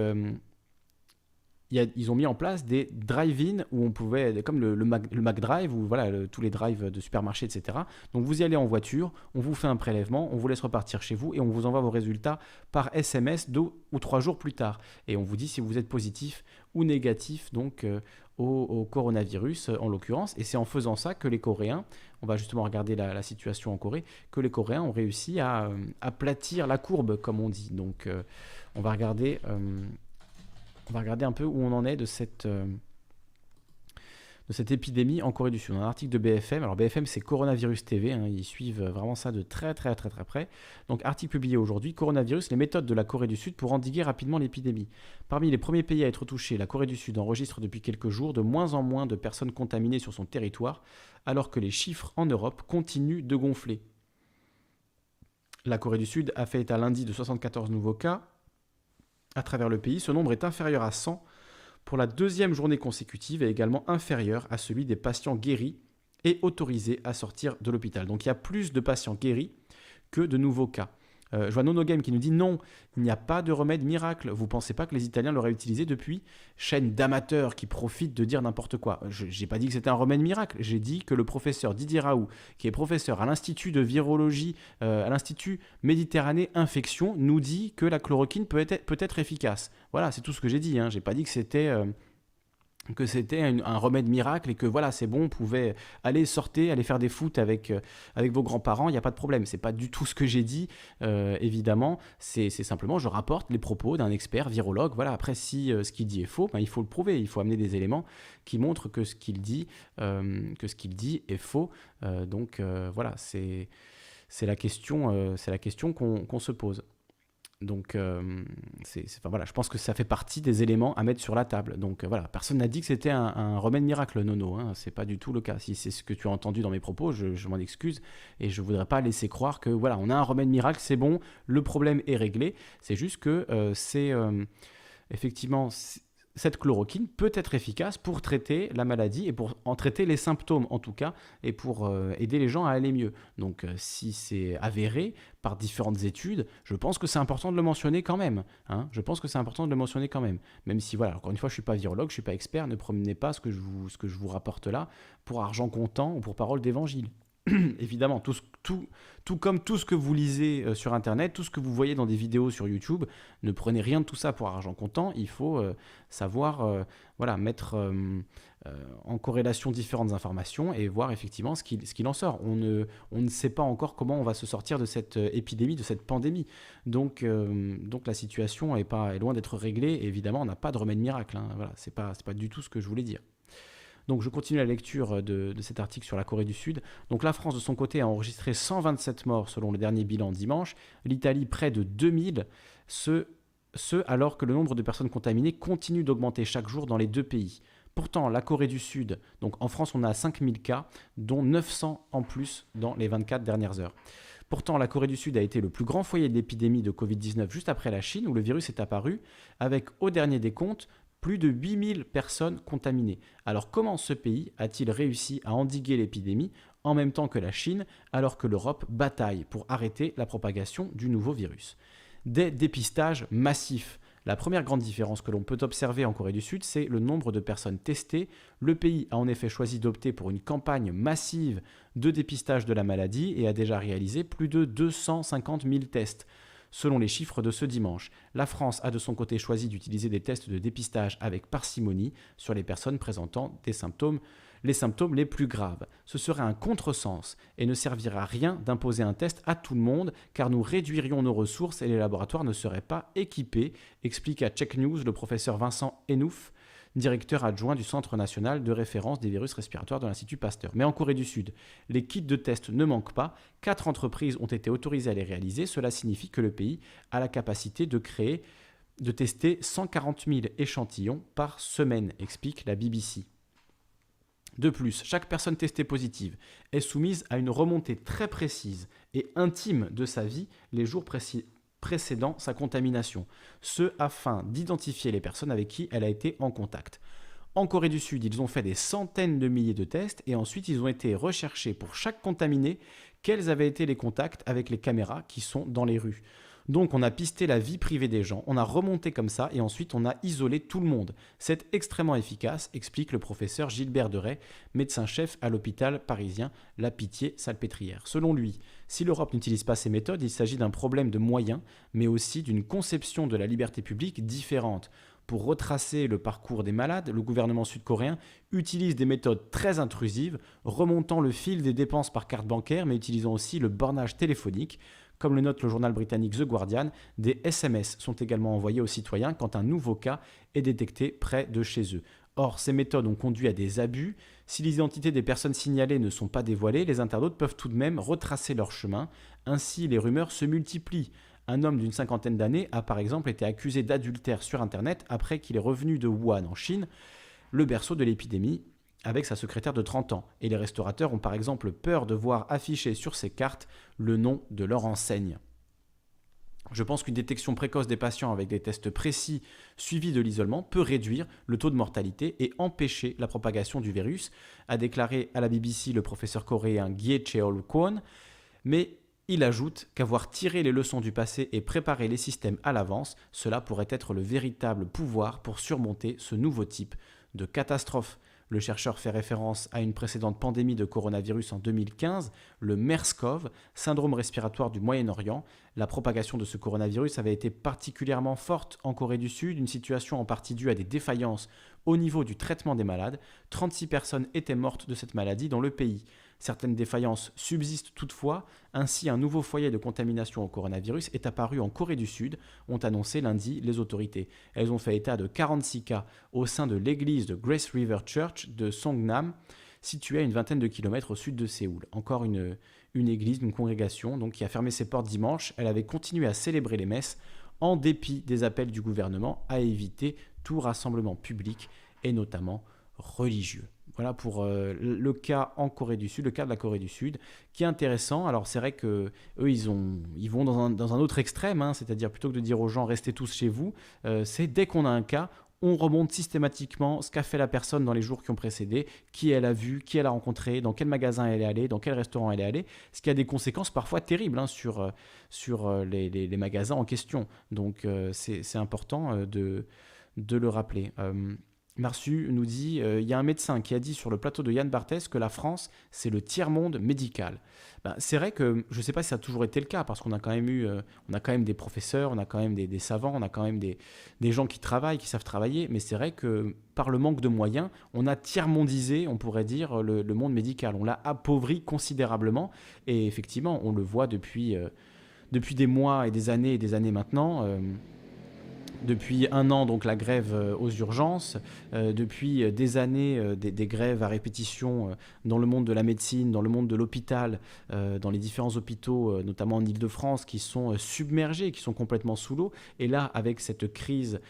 ils ont mis en place des drive-in où on pouvait, comme le, Mac, le McDrive, ou voilà, tous les drives de supermarché, etc. Donc vous y allez en voiture, on vous fait un prélèvement, on vous laisse repartir chez vous et on vous envoie vos résultats par SMS deux ou trois jours plus tard. Et on vous dit si vous êtes positif ou négatif donc euh, au, coronavirus en l'occurrence. Et c'est en faisant ça que les Coréens, on va justement regarder la, situation en Corée, que les Coréens ont réussi à euh, aplatir la courbe, comme on dit. Donc euh, on va regarder on va regarder un peu où on en est de cette, euh, épidémie en Corée du Sud. Un article de BFM. Alors BFM, c'est Coronavirus TV. Hein. ils suivent vraiment ça de très très très très près. Donc article publié aujourd'hui, Coronavirus, les méthodes de la Corée du Sud pour endiguer rapidement l'épidémie. Parmi les premiers pays à être touchés, la Corée du Sud enregistre depuis quelques jours de moins en moins de personnes contaminées sur son territoire, alors que les chiffres en Europe continuent de gonfler. La Corée du Sud a fait état lundi de 74 nouveaux cas, à travers le pays. Ce nombre est inférieur à 100 pour la deuxième journée consécutive et également inférieur à celui des patients guéris et autorisés à sortir de l'hôpital. Donc il y a plus de patients guéris que de nouveaux cas. Euh, je vois Nono Game qui nous dit non, il n'y a pas de remède miracle. Vous pensez pas que les Italiens l'auraient utilisé depuis? Chaîne d'amateurs qui profitent de dire n'importe quoi. Je n'ai pas dit que c'était un remède miracle. J'ai dit que le professeur Didier Raoult, qui est professeur à l'Institut de virologie, euh, à l'Institut Méditerranée Infection, nous dit que la chloroquine peut être, peut être efficace. Voilà, c'est tout ce que j'ai dit. Hein. J'ai pas dit que c'était. Euh, que c'était un, remède miracle et que voilà, c'est bon, vous pouvez aller sortir, aller faire des foot avec, euh, avec vos grands-parents, il n'y a pas de problème. C'est pas du tout ce que j'ai dit, euh, évidemment. C'est simplement, je rapporte les propos d'un expert virologue. Voilà, après, si euh, ce qu'il dit est faux, ben, il faut le prouver. Il faut amener des éléments qui montrent que ce qu'il dit, que ce dit est faux. donc voilà, c'est la question, c'est la question qu'on se pose. Donc, euh, c'est, voilà, je pense que ça fait partie des éléments à mettre sur la table. Donc, euh, voilà, personne n'a dit que c'était un, remède miracle, Nono. Hein, c'est pas du tout le cas. Si c'est ce que tu as entendu dans mes propos, je, m'en excuse et je voudrais pas laisser croire que voilà, on a un remède miracle, c'est bon, le problème est réglé. C'est juste que euh, c'est effectivement cette chloroquine peut être efficace pour traiter la maladie et pour en traiter les symptômes en tout cas et pour euh, aider les gens à aller mieux. Donc euh, si c'est avéré par différentes études, je pense que c'est important de le mentionner quand même. Hein. je pense que c'est important de le mentionner quand même. Même si voilà, encore une fois, je suis pas virologue, je suis pas expert, ne promenez pas ce que je vous, ce que je vous rapporte là pour argent comptant ou pour parole d'évangile. évidemment, tout, comme tout ce que vous lisez euh, sur Internet, tout ce que vous voyez dans des vidéos sur YouTube, ne prenez rien de tout ça pour argent comptant. Il faut euh, savoir euh, voilà, mettre en corrélation différentes informations et voir effectivement ce qu'il ce en sort. On ne, on ne sait pas encore comment on va se sortir de cette épidémie, de cette pandémie. Donc, donc la situation est, pas, loin d'être réglée. évidemment, on n'a pas de remède miracle. Hein. Voilà, Ce n'est pas du tout ce que je voulais dire. Donc je continue la lecture de, cet article sur la Corée du Sud. Donc la France de son côté a enregistré 127 morts selon le dernier bilan dimanche, l'Italie près de 2000, ce, ce alors que le nombre de personnes contaminées continue d'augmenter chaque jour dans les deux pays. Pourtant, la Corée du Sud, donc en France on a 5000 cas, dont 900 en plus dans les 24 dernières heures. Pourtant, la Corée du Sud a été le plus grand foyer de l'épidémie de Covid-19 juste après la Chine, où le virus est apparu, avec au dernier des comptes plus de 8000 personnes contaminées. Alors comment ce pays a-t-il réussi à endiguer l'épidémie en même temps que la Chine, alors que l'Europe bataille pour arrêter la propagation du nouveau virus? Des dépistages massifs. La première grande différence que l'on peut observer en Corée du Sud, c'est le nombre de personnes testées. Le pays a en effet choisi d'opter pour une campagne massive de dépistage de la maladie et a déjà réalisé plus de 250 000 tests. Selon les chiffres de ce dimanche, la France a de son côté choisi d'utiliser des tests de dépistage avec parcimonie sur les personnes présentant des symptômes les symptômes les plus graves. Ce serait un contresens et ne servira à rien d'imposer un test à tout le monde car nous réduirions nos ressources et les laboratoires ne seraient pas équipés, explique à Check News le professeur Vincent Enouf, directeur adjoint du Centre national de référence des virus respiratoires de l'Institut Pasteur. Mais en Corée du Sud, les kits de test ne manquent pas. Quatre entreprises ont été autorisées à les réaliser. Cela signifie que le pays a la capacité de créer, de tester 140 000 échantillons par semaine, explique la BBC. De plus, chaque personne testée positive est soumise à une remontée très précise et intime de sa vie les jours précis précédant sa contamination, ce afin d'identifier les personnes avec qui elle a été en contact. En Corée du Sud, ils ont fait des centaines de milliers de tests et ensuite ils ont été recherchés pour chaque contaminé quels avaient été les contacts avec les caméras qui sont dans les rues. Donc on a pisté la vie privée des gens, on a remonté comme ça et ensuite on a isolé tout le monde. C'est extrêmement efficace, explique le professeur Gilbert Deray, médecin-chef à l'hôpital parisien La Pitié-Salpêtrière. Selon lui, si l'Europe n'utilise pas ces méthodes, il s'agit d'un problème de moyens, mais aussi d'une conception de la liberté publique différente. Pour retracer le parcours des malades, le gouvernement sud-coréen utilise des méthodes très intrusives, remontant le fil des dépenses par carte bancaire, mais utilisant aussi le bornage téléphonique. Comme le note le journal britannique The Guardian, des SMS sont également envoyés aux citoyens quand un nouveau cas est détecté près de chez eux. Or, ces méthodes ont conduit à des abus. Si les identités des personnes signalées ne sont pas dévoilées, les internautes peuvent tout de même retracer leur chemin. Ainsi, les rumeurs se multiplient. Un homme d'une cinquantaine d'années a par exemple été accusé d'adultère sur Internet après qu'il est revenu de Wuhan en Chine, le berceau de l'épidémie, avec sa secrétaire de 30 ans. Et les restaurateurs ont par exemple peur de voir affiché sur ces cartes le nom de leur enseigne. Je pense qu'une détection précoce des patients avec des tests précis suivis de l'isolement peut réduire le taux de mortalité et empêcher la propagation du virus, a déclaré à la BBC le professeur coréen Gye Cheol Kwon. Mais il ajoute qu'avoir tiré les leçons du passé et préparé les systèmes à l'avance, cela pourrait être le véritable pouvoir pour surmonter ce nouveau type de catastrophe. Le chercheur fait référence à une précédente pandémie de coronavirus en 2015, le MERS-CoV, syndrome respiratoire du Moyen-Orient. La propagation de ce coronavirus avait été particulièrement forte en Corée du Sud, une situation en partie due à des défaillances au niveau du traitement des malades. 36 personnes étaient mortes de cette maladie dans le pays. Certaines défaillances subsistent toutefois, ainsi un nouveau foyer de contamination au coronavirus est apparu en Corée du Sud, ont annoncé lundi les autorités. Elles ont fait état de 46 cas au sein de l'église de Grace River Church de Songnam, située à une vingtaine de kilomètres au sud de Séoul. Encore une, église, une congrégation donc, qui a fermé ses portes dimanche. Elle avait continué à célébrer les messes en dépit des appels du gouvernement à éviter tout rassemblement public et notamment religieux. Voilà pour euh, le cas en Corée du Sud, le cas de la Corée du Sud, qui est intéressant. Alors c'est vrai que eux, ils, ont, ils vont dans un, autre extrême, hein, c'est-à-dire plutôt que de dire aux gens restez tous chez vous, euh, c'est dès qu'on a un cas, on remonte systématiquement ce qu'a fait la personne dans les jours qui ont précédé, qui elle a vu, qui elle a rencontré, dans quel magasin elle est allée, dans quel restaurant elle est allée, ce qui a des conséquences parfois terribles hein, sur, euh, les, magasins en question. Donc c'est important de le rappeler. Marsu nous dit, il y a un médecin qui a dit sur le plateau de Yann Barthès que la France, c'est le tiers-monde médical. Ben, c'est vrai que je ne sais pas si ça a toujours été le cas, parce qu'on a quand même eu, euh, on a quand même des professeurs, on a quand même des, savants, on a quand même des, des, gens qui travaillent, qui savent travailler, mais c'est vrai que par le manque de moyens, on a tiers-mondisé, on pourrait dire, le, monde médical. On l'a appauvri considérablement, et effectivement, on le voit depuis, euh, depuis des mois et des années et des années maintenant. Euh, depuis un an, donc la grève euh, aux urgences, euh, depuis des années, euh, des, grèves à répétition dans le monde de la médecine, dans le monde de l'hôpital, dans les différents hôpitaux, notamment en Ile-de-France, qui sont submergés, qui sont complètement sous l'eau. Et là, avec cette crise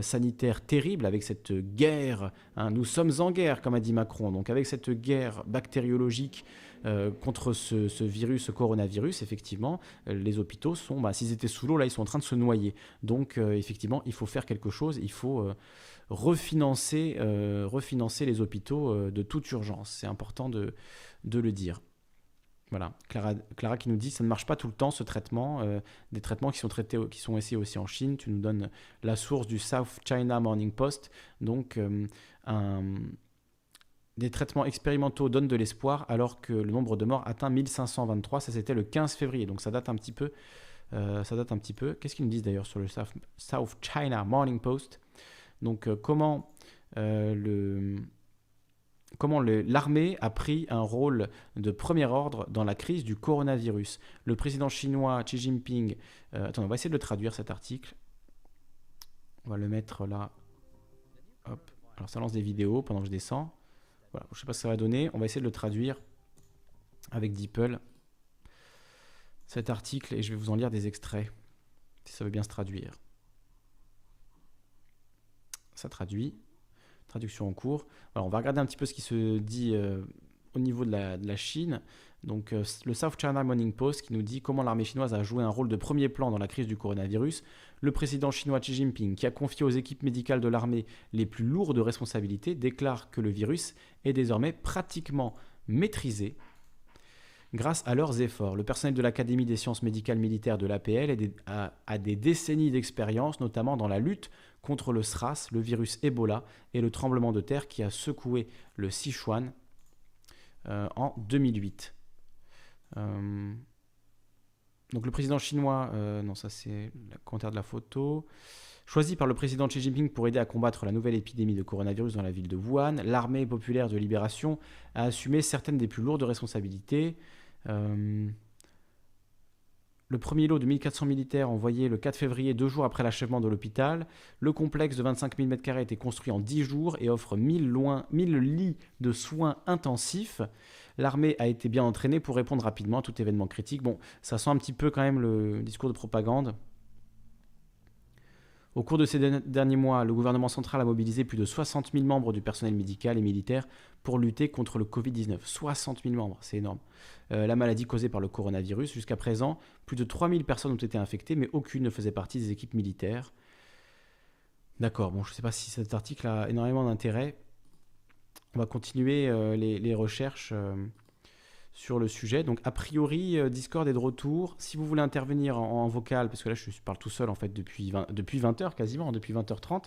sanitaire terrible, avec cette guerre, hein, nous sommes en guerre, comme a dit Macron, donc avec cette guerre bactériologique euh, contre ce, virus, ce coronavirus, effectivement, euh, les hôpitaux sont, bah, s'ils étaient sous l'eau, là, ils sont en train de se noyer. Donc, euh, effectivement, il faut faire quelque chose, il faut refinancer, refinancer les hôpitaux de toute urgence. C'est important de, le dire. Voilà, Clara, Clara, qui nous dit ça ne marche pas tout le temps ce traitement, des traitements qui sont traités, qui sont essayés aussi en Chine. Tu nous donnes la source du South China Morning Post, donc un, des traitements expérimentaux donnent de l'espoir alors que le nombre de morts atteint 1523. Ça, c'était le 15 février. Donc, ça date un petit peu. Euh, ça date un peu. Qu'est-ce qu'ils nous disent d'ailleurs sur le South, China Morning Post? Donc, euh, comment euh, comment l'armée a pris un rôle de premier ordre dans la crise du coronavirus? Le président chinois Xi Jinping, attends, on va essayer de traduire cet article. On va le mettre là. Alors ça lance des vidéos pendant que je descends. Voilà, je ne sais pas ce que ça va donner. On va essayer de le traduire avec DeepL. Cet article, et je vais vous en lire des extraits, si ça veut bien se traduire. Ça traduit. Traduction en cours. Alors, on va regarder un petit peu ce qui se dit euh, au niveau de la, Chine. Donc, euh, le South China Morning Post qui nous dit comment l'armée chinoise a joué un rôle de premier plan dans la crise du coronavirus. Le président chinois Xi Jinping, qui a confié aux équipes médicales de l'armée les plus lourdes responsabilités, déclare que le virus est désormais pratiquement maîtrisé grâce à leurs efforts. Le personnel de l'Académie des sciences médicales militaires de l'APL a, des décennies d'expérience, notamment dans la lutte contre le SRAS, le virus Ebola et le tremblement de terre qui a secoué le Sichuan euh, en 2008. Euh, donc le président chinois, euh, non ça c'est le commentaire de la photo, choisi par le président Xi Jinping pour aider à combattre la nouvelle épidémie de coronavirus dans la ville de Wuhan, l'armée populaire de libération a assumé certaines des plus lourdes responsabilités. Le premier lot de 1400 militaires envoyé le 4 février, deux jours après l'achèvement de l'hôpital. Le complexe de 25 000 m2 a été construit en 10 jours et offre 1000, loin, 1000 lits de soins intensifs. L'armée a été bien entraînée pour répondre rapidement à tout événement critique. Bon, ça sent un petit peu quand même le discours de propagande. Au cours de ces derniers mois, le gouvernement central a mobilisé plus de 60 000 membres du personnel médical et militaire pour lutter contre le Covid-19. 60 000 membres, c'est énorme. Euh, la maladie causée par le coronavirus, jusqu'à présent, plus de 3 000 personnes ont été infectées, mais aucune ne faisait partie des équipes militaires. D'accord, bon, je ne sais pas si cet article a énormément d'intérêt. On va continuer euh, les, recherches. Euh, sur le sujet. Donc a priori, euh, Discord est de retour. Si vous voulez intervenir en, vocal, parce que là je parle tout seul en fait depuis 20, depuis 20h quasiment, depuis 20h30,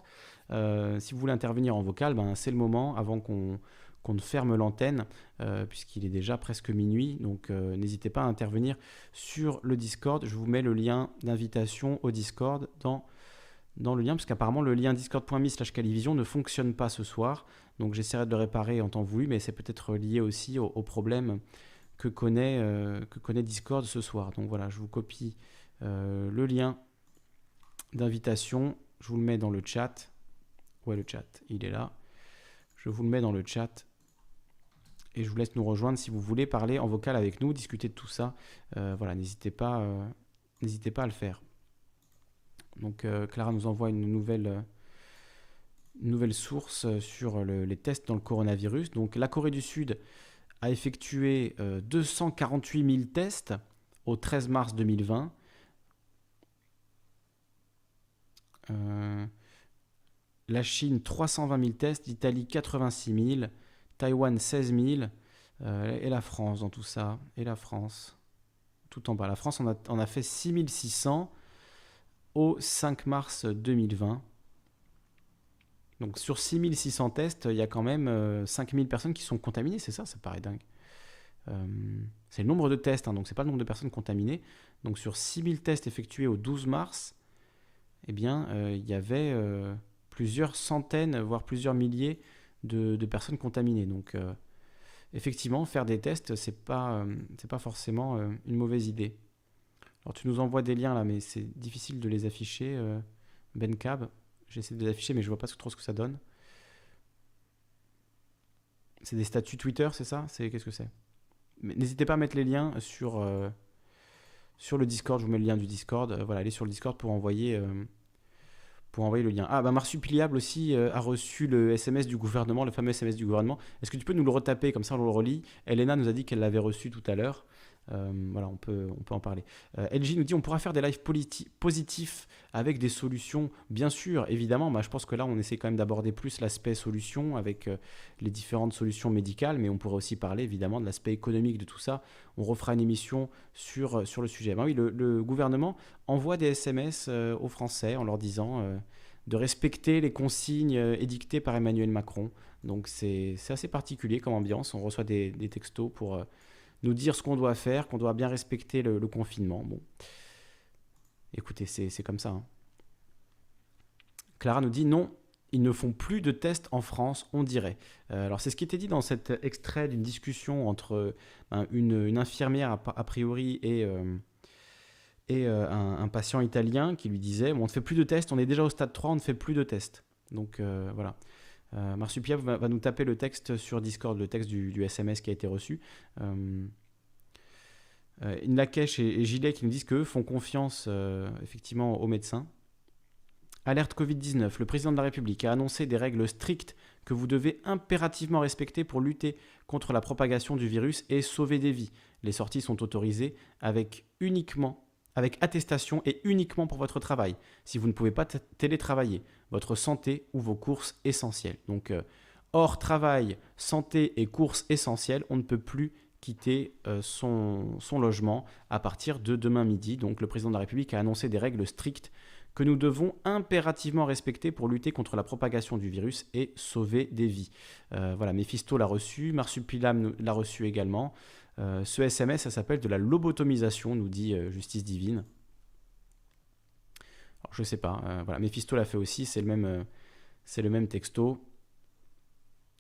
euh, si vous voulez intervenir en vocal, ben, c'est le moment avant qu'on qu'on ne ferme l'antenne, puisqu'il est déjà presque minuit. Donc n'hésitez pas à intervenir sur le Discord. Je vous mets le lien d'invitation au Discord dans, dans le lien, parce qu'apparemment le lien discord.me slash calivision ne fonctionne pas ce soir. Donc j'essaierai de le réparer en temps voulu, mais c'est peut-être lié aussi au, problème que connaît, euh, que connaît Discord ce soir. Donc voilà, je vous copie euh, le lien d'invitation. Je vous le mets dans le chat. Ouais, le chat, il est là. Je vous le mets dans le chat. Et je vous laisse nous rejoindre si vous voulez parler en vocal avec nous, discuter de tout ça. Euh, voilà, n'hésitez pas, n'hésitez pas à le faire. Donc Clara nous envoie une nouvelle, nouvelle source sur les tests dans le coronavirus. Donc la Corée du Sud a effectué 248 euh, 000 tests au 13 mars 2020. Euh, La Chine, 320 000 tests. L'Italie, 86 000. Taïwan, 16 000. Euh, et la France dans tout ça. Et la France. Tout en bas. La France, on a, a fait 6600 au 5 mars 2020. Donc sur 6600 tests, il y a quand même 5000 personnes qui sont contaminées, c'est ça Ça paraît dingue. c'est le nombre de tests, hein, donc c'est pas le nombre de personnes contaminées. Donc sur 6000 tests effectués au 12 mars, eh bien, euh, il y avait euh, plusieurs centaines, voire plusieurs milliers de, personnes contaminées. Donc, euh, effectivement, faire des tests, c'est pas, pas forcément une mauvaise idée. Alors, tu nous envoies des liens là, mais c'est difficile de les afficher. ben Cab, j'essaie de les afficher, mais je vois pas trop ce que ça donne. C'est des statuts Twitter, c'est ça? C'est qu'est-ce que c'est? N'hésitez pas à mettre les liens sur sur le Discord, je vous mets le lien du Discord. Euh, voilà, allez sur le Discord pour envoyer, euh, pour envoyer le lien. Ah, bah Marsupiliable aussi euh, a reçu le SMS du gouvernement, le fameux SMS du gouvernement. Est-ce que tu peux nous le retaper, comme ça on le relit Elena nous a dit qu'elle l'avait reçu tout à l'heure. Euh, voilà, on peut, on peut en parler. Euh, LG nous dit on pourra faire des lives positifs avec des solutions, bien sûr, évidemment. Bah, je pense que là, on essaie quand même d'aborder plus l'aspect solution avec euh, les différentes solutions médicales, mais on pourrait aussi parler évidemment de l'aspect économique de tout ça. On refera une émission sur, sur le sujet. Bah oui, le, gouvernement envoie des SMS aux Français en leur disant de respecter les consignes édictées par Emmanuel Macron. Donc c'est assez particulier comme ambiance. On reçoit des textos pour nous dire ce qu'on doit faire, qu'on doit bien respecter le, confinement. Bon, écoutez, c'est comme ça. Hein. Clara nous dit non, ils ne font plus de tests en France, on dirait. Euh, alors c'est ce qui était dit dans cet extrait d'une discussion entre ben, une, infirmière a, priori et, euh, et euh, un, patient italien qui lui disait on ne fait plus de tests, on est déjà au stade 3, on ne fait plus de tests. Donc voilà. Euh, va, nous taper le texte sur Discord, le texte du, SMS qui a été reçu. Euh, euh Nakesh et, Gilet qui nous disent qu'eux font confiance euh, effectivement aux médecins. Alerte Covid-19. Le président de la République a annoncé des règles strictes que vous devez impérativement respecter pour lutter contre la propagation du virus et sauver des vies. Les sorties sont autorisées avec uniquement avec attestation et uniquement pour votre travail. Si vous ne pouvez pas télétravailler, votre santé ou vos courses essentielles. Donc, euh, hors travail, santé et courses essentielles, on ne peut plus quitter euh, son, logement à partir de demain midi. Donc, le président de la République a annoncé des règles strictes que nous devons impérativement respecter pour lutter contre la propagation du virus et sauver des vies. Euh, voilà, Mephisto l'a reçu, Marsupilam l'a reçu également. Ce SMS, ça s'appelle de la lobotomisation, nous dit Justice Divine. Alors, je sais pas. Euh, voilà, Mephisto l'a fait aussi. C'est le même, euh, le même texto.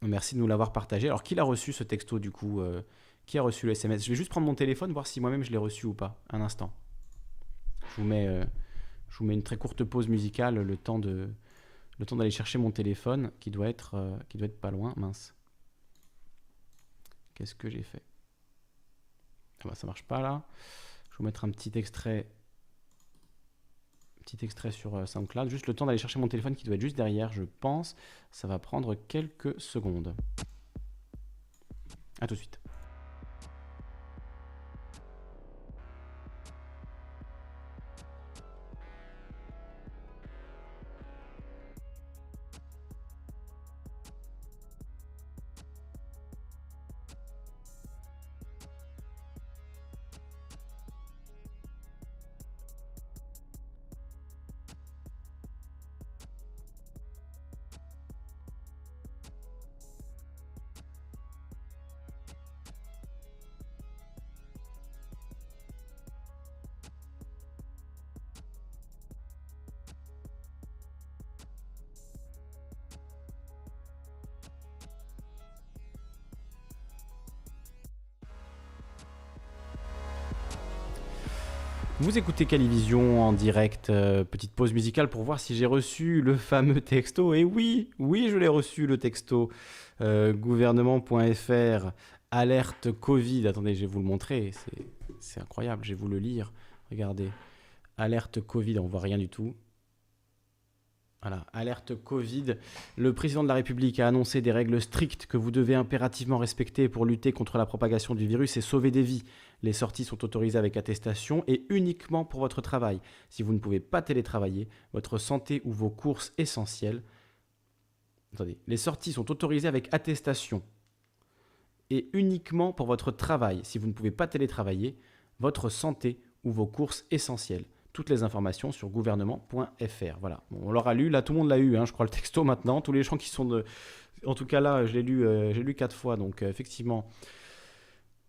Merci de nous l'avoir partagé. Alors, qui l'a reçu ce texto du coup euh, Qui a reçu le SMS Je vais juste prendre mon téléphone, voir si moi-même je l'ai reçu ou pas. Un instant. Je vous mets, je vous mets une très courte pause musicale, le temps de, le temps d'aller chercher mon téléphone, qui doit être, qui doit être pas loin. Mince. Qu'est-ce que j'ai fait? Ah bah, Ça marche pas là. Je vais vous mettre un petit extrait petit extrait sur euh, SoundCloud. Juste le temps d'aller chercher mon téléphone qui doit être juste derrière, je pense. Ça va prendre quelques secondes. A tout de suite. Vous écoutez Calivision en direct, euh, petite pause musicale pour voir si j'ai reçu le fameux texto. Et oui, oui, je l'ai reçu le texto. Euh, gouvernement.fr, alerte Covid. Attendez, je vais vous le montrer. C'est incroyable, je vais vous le lire. Regardez. Alerte Covid, on voit rien du tout. Voilà, alerte Covid. Le président de la République a annoncé des règles strictes que vous devez impérativement respecter pour lutter contre la propagation du virus et sauver des vies. Les sorties sont autorisées avec attestation et uniquement pour votre travail. Si vous ne pouvez pas télétravailler, votre santé ou vos courses essentielles, attendez, les sorties sont autorisées avec attestation et uniquement pour votre travail, si vous ne pouvez pas télétravailler, votre santé ou vos courses essentielles. Toutes les informations sur gouvernement.fr. Voilà, on l'aura lu, là tout le monde l'a eu, hein, je crois le texto maintenant, tous les gens qui sont de... En tout cas là, je l'ai lu, euh, lu quatre fois, donc euh, effectivement,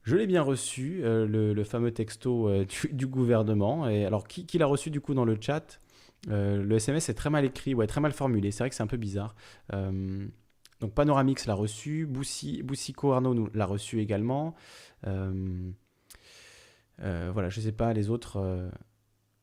je l'ai bien reçu, euh, le, fameux texto du, gouvernement. Et alors, qui, l'a reçu du coup dans le chat? Le SMS est très mal écrit, ouais, très mal formulé, c'est vrai que c'est un peu bizarre. Donc Panoramix l'a reçu, Boussico Arnaud l'a reçu également. Voilà, je ne sais pas les autres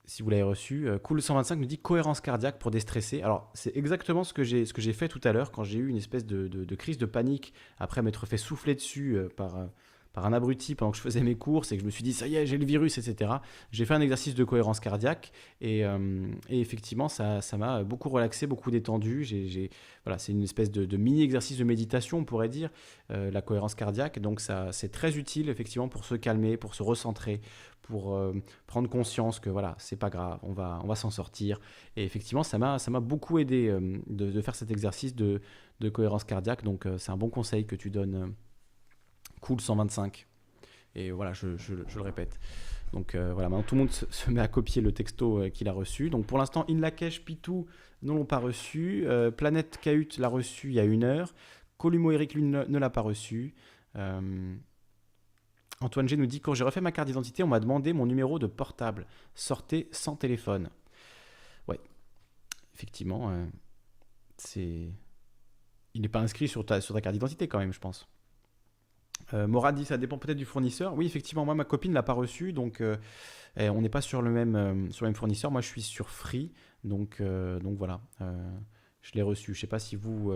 si vous l'avez reçu. cool 125 nous dit cohérence cardiaque pour déstresser. Alors c'est exactement ce que j'ai fait tout à l'heure quand j'ai eu une espèce de, de, crise de panique après m'être fait souffler dessus par par un abruti pendant que je faisais mes courses et que je me suis dit ça y est j'ai le virus etc j'ai fait un exercice de cohérence cardiaque et, euh, effectivement ça m'a beaucoup relaxé beaucoup détendu. J'ai voilà c'est une espèce de, mini exercice de méditation on pourrait dire euh, la cohérence cardiaque. Donc ça c'est très utile effectivement pour se calmer pour se recentrer pour euh, prendre conscience que voilà c'est pas grave on va on va s'en sortir. Et effectivement ça m'a ça m'a beaucoup aidé de, faire cet exercice de cohérence cardiaque. Donc c'est un bon conseil que tu donnes cool 125. Et voilà, je, le répète. Donc euh, voilà, maintenant tout le monde se, met à copier le texto euh, qu'il a reçu. Donc pour l'instant, Inlakesh, Pitou ne l'ont pas reçu. Euh, Planète Kahut l'a reçu il y a une heure. Columo Eric, lui, ne, l'a pas reçu. Antoine G nous dit Quand j'ai refait ma carte d'identité, on m'a demandé mon numéro de portable. Sortez sans téléphone. Ouais, effectivement, c'est. Il n'est pas inscrit sur ta, sur ta carte d'identité quand même, je pense. Euh, dit ça dépend peut-être du fournisseur. Oui, effectivement, moi ma copine l'a pas reçu, donc euh, on n'est pas sur le même euh, sur le même fournisseur. Moi, je suis sur Free, donc donc voilà, je l'ai reçu. Je sais pas si vous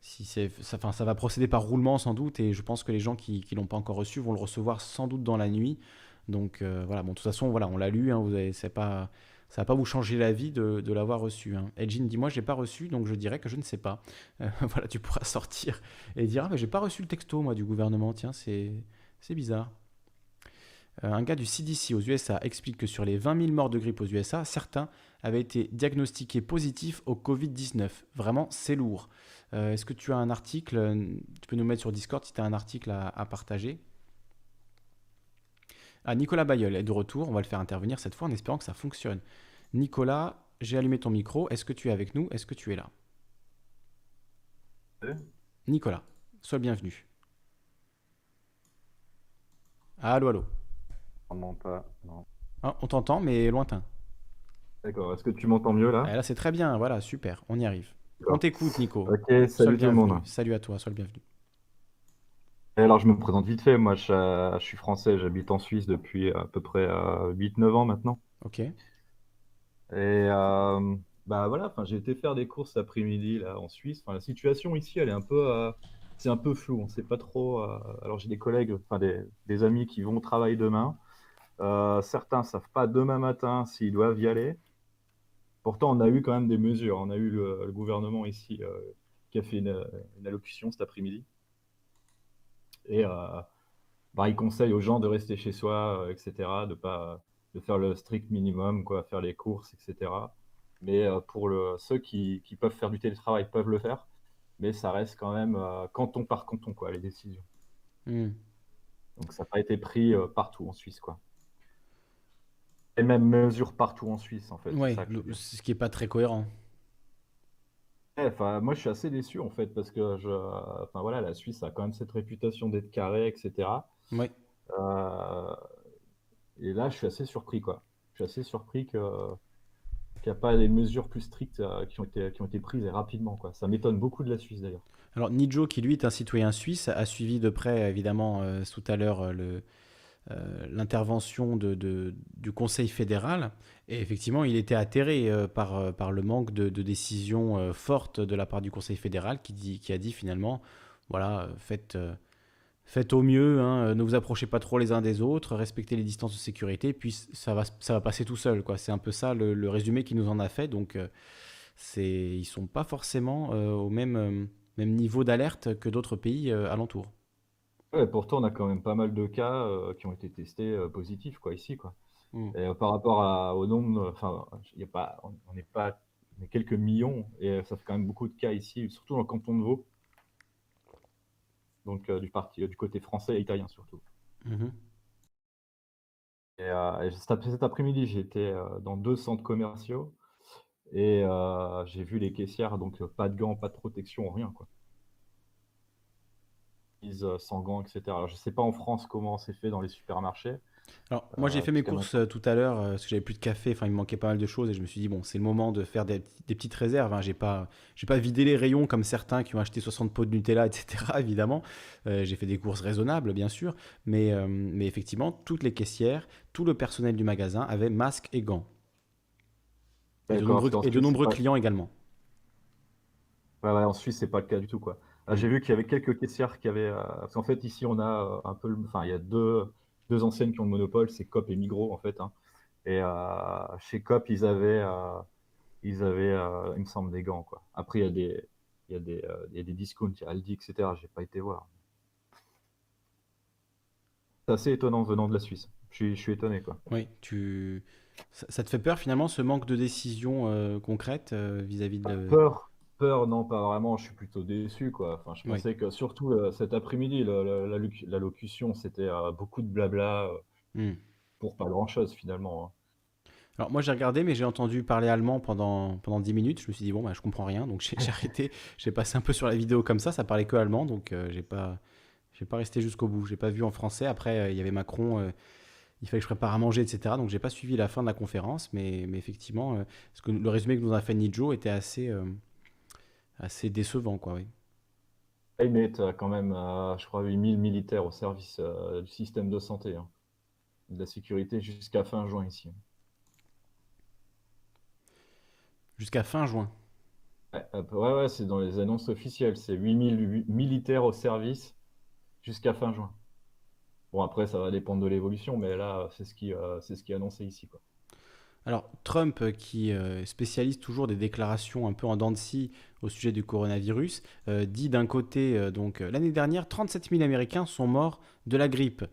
si c'est ça, enfin, ça va procéder par roulement sans doute, et je pense que les gens qui ne l'ont pas encore reçu vont le recevoir sans doute dans la nuit. Donc voilà, bon, de toute façon, voilà, on l'a lu. Hein, vous avez, c'est pas ça va pas vous changer la vie de, l'avoir reçu. Hein. Dit moi j'ai pas reçu donc je dirais que je ne sais pas. Euh, voilà tu pourras sortir et dire ah mais j'ai pas reçu le texto moi du gouvernement tiens c'est c'est bizarre. Euh, un gars du CDC aux USA explique que sur les 20 000 morts de grippe aux USA, certains avaient été diagnostiqués positifs au Covid-19. Vraiment, c'est lourd. Euh, est-ce que tu as un article? Tu peux nous mettre sur Discord si tu as un article à partager. Ah, Nicolas Bayeul est de retour. On va le faire intervenir cette fois en espérant que ça fonctionne. Nicolas, j'ai allumé ton micro. Est-ce que tu es avec nous? Est-ce que tu es là? Nicolas, sois le bienvenu. Allô, allô? On pas, non. Ah, on t'entend, mais lointain. D'accord, est-ce que tu m'entends mieux là? Eh, Là, c'est très bien, voilà, super, on y arrive. On t'écoute, Nico. Ok, salut tout le monde. Salut à toi, sois le bienvenu alors, je me présente vite fait. Moi, je, suis français, j'habite en Suisse depuis à peu près 8-9 euh, ans maintenant. Ok. Et euh, bah voilà, enfin, j'ai été faire des courses après-midi là en Suisse. Enfin, la situation ici, elle est un peu, euh, c'est un peu flou. On sait pas trop. alors, j'ai des collègues, enfin des, amis qui vont au travail demain. certains savent pas demain matin s'ils doivent y aller. Pourtant, on a eu quand même des mesures. On a eu le, gouvernement ici qui a fait une allocution cet après-midi. Et euh, bah, il conseille aux gens de rester chez soi, euh, etc., de pas de faire le strict minimum, quoi, faire les courses, etc. Mais euh, pour le, ceux qui, qui, peuvent faire du télétravail peuvent le faire, mais ça reste quand même canton par canton, quoi, les décisions. Hmm. Donc ça n'a pas été pris partout en Suisse, quoi. Et même mesure partout en Suisse, en fait. Oui, ce qui n'est pas très cohérent. Enfin, moi, je suis assez déçu en fait parce que je, enfin voilà, la Suisse a quand même cette réputation d'être carré, etc. Oui. Euh, et là, je suis assez surpris, quoi. Je suis assez surpris que qu'il n'y a pas des mesures plus strictes euh, qui ont été qui ont été prises et rapidement, quoi. Ça m'étonne beaucoup de la Suisse d'ailleurs. Alors Nijo, qui lui est un citoyen suisse, a suivi de près évidemment euh, tout à l'heure le euh, l'intervention de, du Conseil fédéral. Et effectivement, il était atterré euh, par, euh, par le manque de, décisions fortes de la part du Conseil fédéral qui, a dit finalement, voilà, faites, au mieux, hein, ne vous approchez pas trop les uns des autres, respectez les distances de sécurité, puis ça va, passer tout seul. C'est un peu ça le, résumé qu'il nous en a fait. Donc, c'est, ils sont pas forcément au même, même niveau d'alerte que d'autres pays alentours. Ouais, pourtant, on a quand même pas mal de cas euh, qui ont été testés euh, positifs quoi, ici. Quoi. Mm. Et, euh, par rapport à- au nombre, enfin, il y a pas, on n'est pas quelques millions, et ça fait quand même beaucoup de cas ici, surtout dans le canton de Vaud, donc du, parti, du côté français et italien surtout. Mhm. Et, cet après-midi, j'étais dans deux centres commerciaux et j'ai vu les caissières, donc pas de gants, pas de protection, rien quoi. Sans gants, etc. Alors je sais pas en France comment c'est fait dans les supermarchés. Alors, moi, j'ai Euh, fait mes courses euh, tout à l'heure euh, parce que j'avais plus de café. Enfin, il me manquait pas mal de choses et je me suis dit, bon, c'est le moment de faire des, des petites réserves. Hein. J'ai pas, j'ai pas vidé les rayons comme certains qui ont acheté 60 pots de Nutella, etc. Évidemment, Euh, j'ai fait des courses raisonnables, bien sûr, mais, euh, mais effectivement, toutes les caissières, tout le personnel du magasin avait masque et gants. Et de nombreux, et de pas- clients également. Ouais, ouais, en Suisse, c'est pas le cas du tout, quoi. Ah, j'ai vu qu'il y avait quelques caissières qui avaient. euh, parce qu'en fait, ici, on a euh, un peu. Enfin, il y a deux, deux enseignes qui ont le monopole, c'est Coop et Migros, en fait. hein. Et euh, chez Coop, ils avaient, euh, ils avaient euh, il me semble, des gants, quoi. Après, il y a des, il y a des, euh, il y a des discounts, il y a Aldi, etc. J'ai pas été voir. C'est assez étonnant venant de la Suisse. Je suis, je suis étonné, quoi. Oui, tu... ça, ça te fait peur finalement ce manque de décision euh, concrète euh, vis-à-vis de... Peur, peur, non, pas vraiment. Je suis plutôt déçu, quoi. Enfin, je Oui. pensais que surtout euh, cet après-midi, la locu- l'allocution, c'était euh, beaucoup de blabla euh, Hmm. pour pas grand-chose finalement. hein. Alors moi j'ai regardé mais j'ai entendu parler allemand pendant, pendant 10 minutes. Je me suis dit bon bah je comprends rien donc j'ai arrêté. J'ai passé un peu sur la vidéo comme ça, ça parlait que allemand donc j'ai pas j'ai pas resté jusqu'au bout. J'ai pas vu en français. Après il y avait Macron, il fallait que je prépare à manger etc. Donc j'ai pas suivi la fin de la conférence mais, mais effectivement euh, parce que le résumé que nous a fait Nijo était assez, euh, assez décevant quoi. Oui. Ils mettent euh, quand même, euh, je crois, 8000 militaires au service euh, du système de santé, hein, de la sécurité jusqu'à fin juin ici. Jusqu'à fin juin. Ouais, ouais, ouais, c'est dans les annonces officielles, c'est 8000 militaires au service jusqu'à fin juin. Bon, après, ça va dépendre de l'évolution, mais là, c'est ce qui, euh, c'est ce qui est annoncé ici, quoi. Alors, Trump, euh, qui euh, spécialise toujours des déclarations un peu en dents de scie au sujet du coronavirus, euh, dit d'un côté, donc l'année dernière, 37 000 Américains sont morts de la grippe.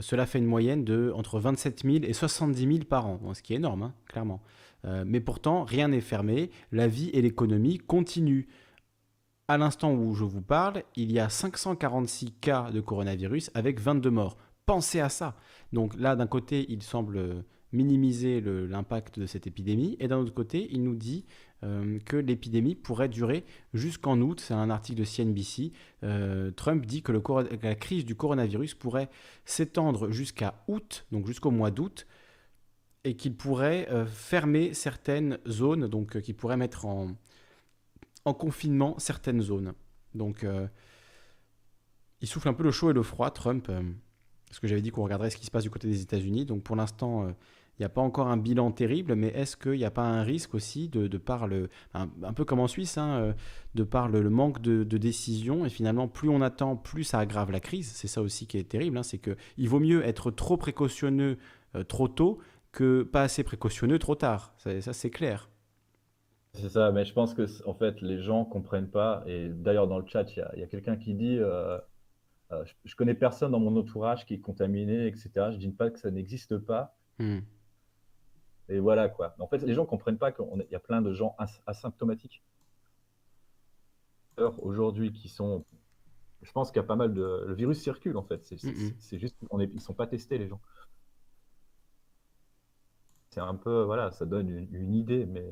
Cela fait une moyenne de entre 27 000 et 70 000 par an, ce qui est énorme, hein, clairement. Mais pourtant, rien n'est fermé, la vie et l'économie continuent. À l'instant où je vous parle, il y a 546 cas de coronavirus avec 22 morts. Pensez à ça. Donc là, d'un côté, il semble minimiser l'impact de cette épidémie, et d'un autre côté, il nous dit euh, que l'épidémie pourrait durer jusqu'en août. C'est un article de CNBC. Euh, Trump dit que, la crise du coronavirus pourrait s'étendre jusqu'à août, donc jusqu'au mois d'août, et qu'il pourrait euh, fermer certaines zones, donc qu'il pourrait mettre en, en confinement certaines zones. Donc, il souffle un peu le chaud et le froid, Trump, parce que j'avais dit qu'on regarderait ce qui se passe du côté des États-Unis. Donc, pour l'instant, il n'y a pas encore un bilan terrible, mais est-ce qu'il n'y a pas un risque aussi de, de par le, un, un peu comme en Suisse, hein, euh, de par le, le manque de, de décision, et finalement, plus on attend, plus ça aggrave la crise. C'est ça aussi qui est terrible, hein, c'est qu'il vaut mieux être trop précautionneux euh, trop tôt que pas assez précautionneux trop tard. Ça, ça, c'est clair. C'est ça, mais je pense que en fait les gens comprennent pas. Et d'ailleurs dans le chat, il y a, quelqu'un qui dit euh, euh, je, je connais personne dans mon entourage qui est contaminé, etc. Je dis pas que ça n'existe pas. Hmm. Et voilà quoi. En fait, les gens comprennent pas qu'il y a plein de gens as- asymptomatiques aujourd'hui qui sont. Je pense qu'il y a pas mal de. Le virus circule en fait. C'est juste qu'on est... ils sont pas testés les gens. C'est un peu voilà, ça donne une, une idée, mais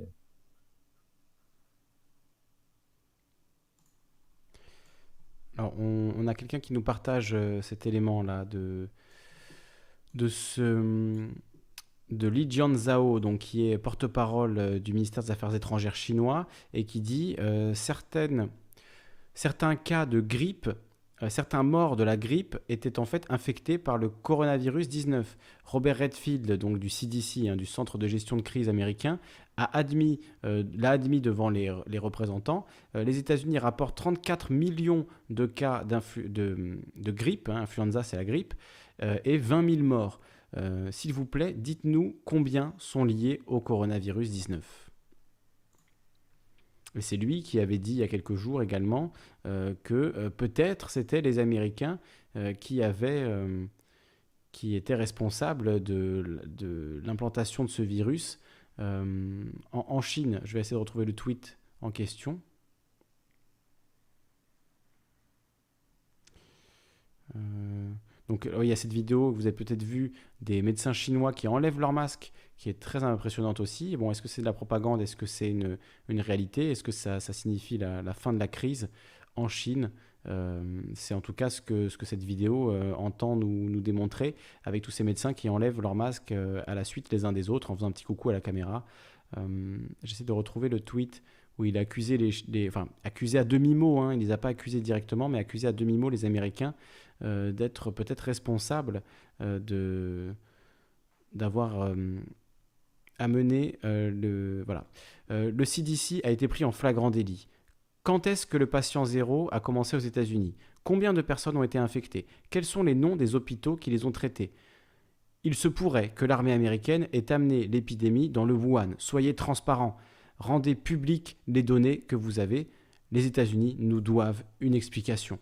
Alors, on, on a quelqu'un qui nous partage euh, cet élément-là de, de ce de Li Jianzhao, donc qui est porte-parole euh, du ministère des Affaires étrangères chinois, et qui dit euh, certaines, certains cas de grippe, euh, certains morts de la grippe étaient en fait infectés par le coronavirus 19. Robert Redfield, donc du CDC, hein, du Centre de gestion de crise américain, a admis, l'a admis devant les, les représentants. Les États-Unis rapportent 34 millions de cas de, grippe, hein, influenza c'est la grippe, et 20 000 morts. Euh, S'il vous plaît, dites-nous combien sont liés au coronavirus 19. Et c'est lui qui avait dit il y a quelques jours également euh, que euh, peut-être c'était les Américains qui avaient, qui étaient responsables de, l'implantation de ce virus en, Chine. Je vais essayer de retrouver le tweet en question. Euh, donc il y a cette vidéo que vous avez peut-être vu des médecins chinois qui enlèvent leur masque, qui est très impressionnante aussi. Bon, est-ce que c'est de la propagande? Est-ce que c'est une, une, réalité? Est-ce que ça, ça signifie la, fin de la crise en Chine? Euh, c'est en tout cas ce que, ce que cette vidéo euh, entend nous, nous, démontrer avec tous ces médecins qui enlèvent leur masque euh, à la suite les uns des autres en faisant un petit coucou à la caméra. J'essaie de retrouver le tweet où il a accusé les, enfin accusé à demi mot, hein, il les a pas accusés directement, mais accusé à demi mot les Américains d'être peut-être responsables de d'avoir amené le voilà. le CDC a été pris en flagrant délit. Quand est-ce que le patient zéro a commencé aux États-Unis? Combien de personnes ont été infectées? Quels sont les noms des hôpitaux qui les ont traités? Il se pourrait que l'armée américaine ait amené l'épidémie dans le Wuhan. Soyez transparents. Rendez publiques les données que vous avez. Les États-Unis nous doivent une explication.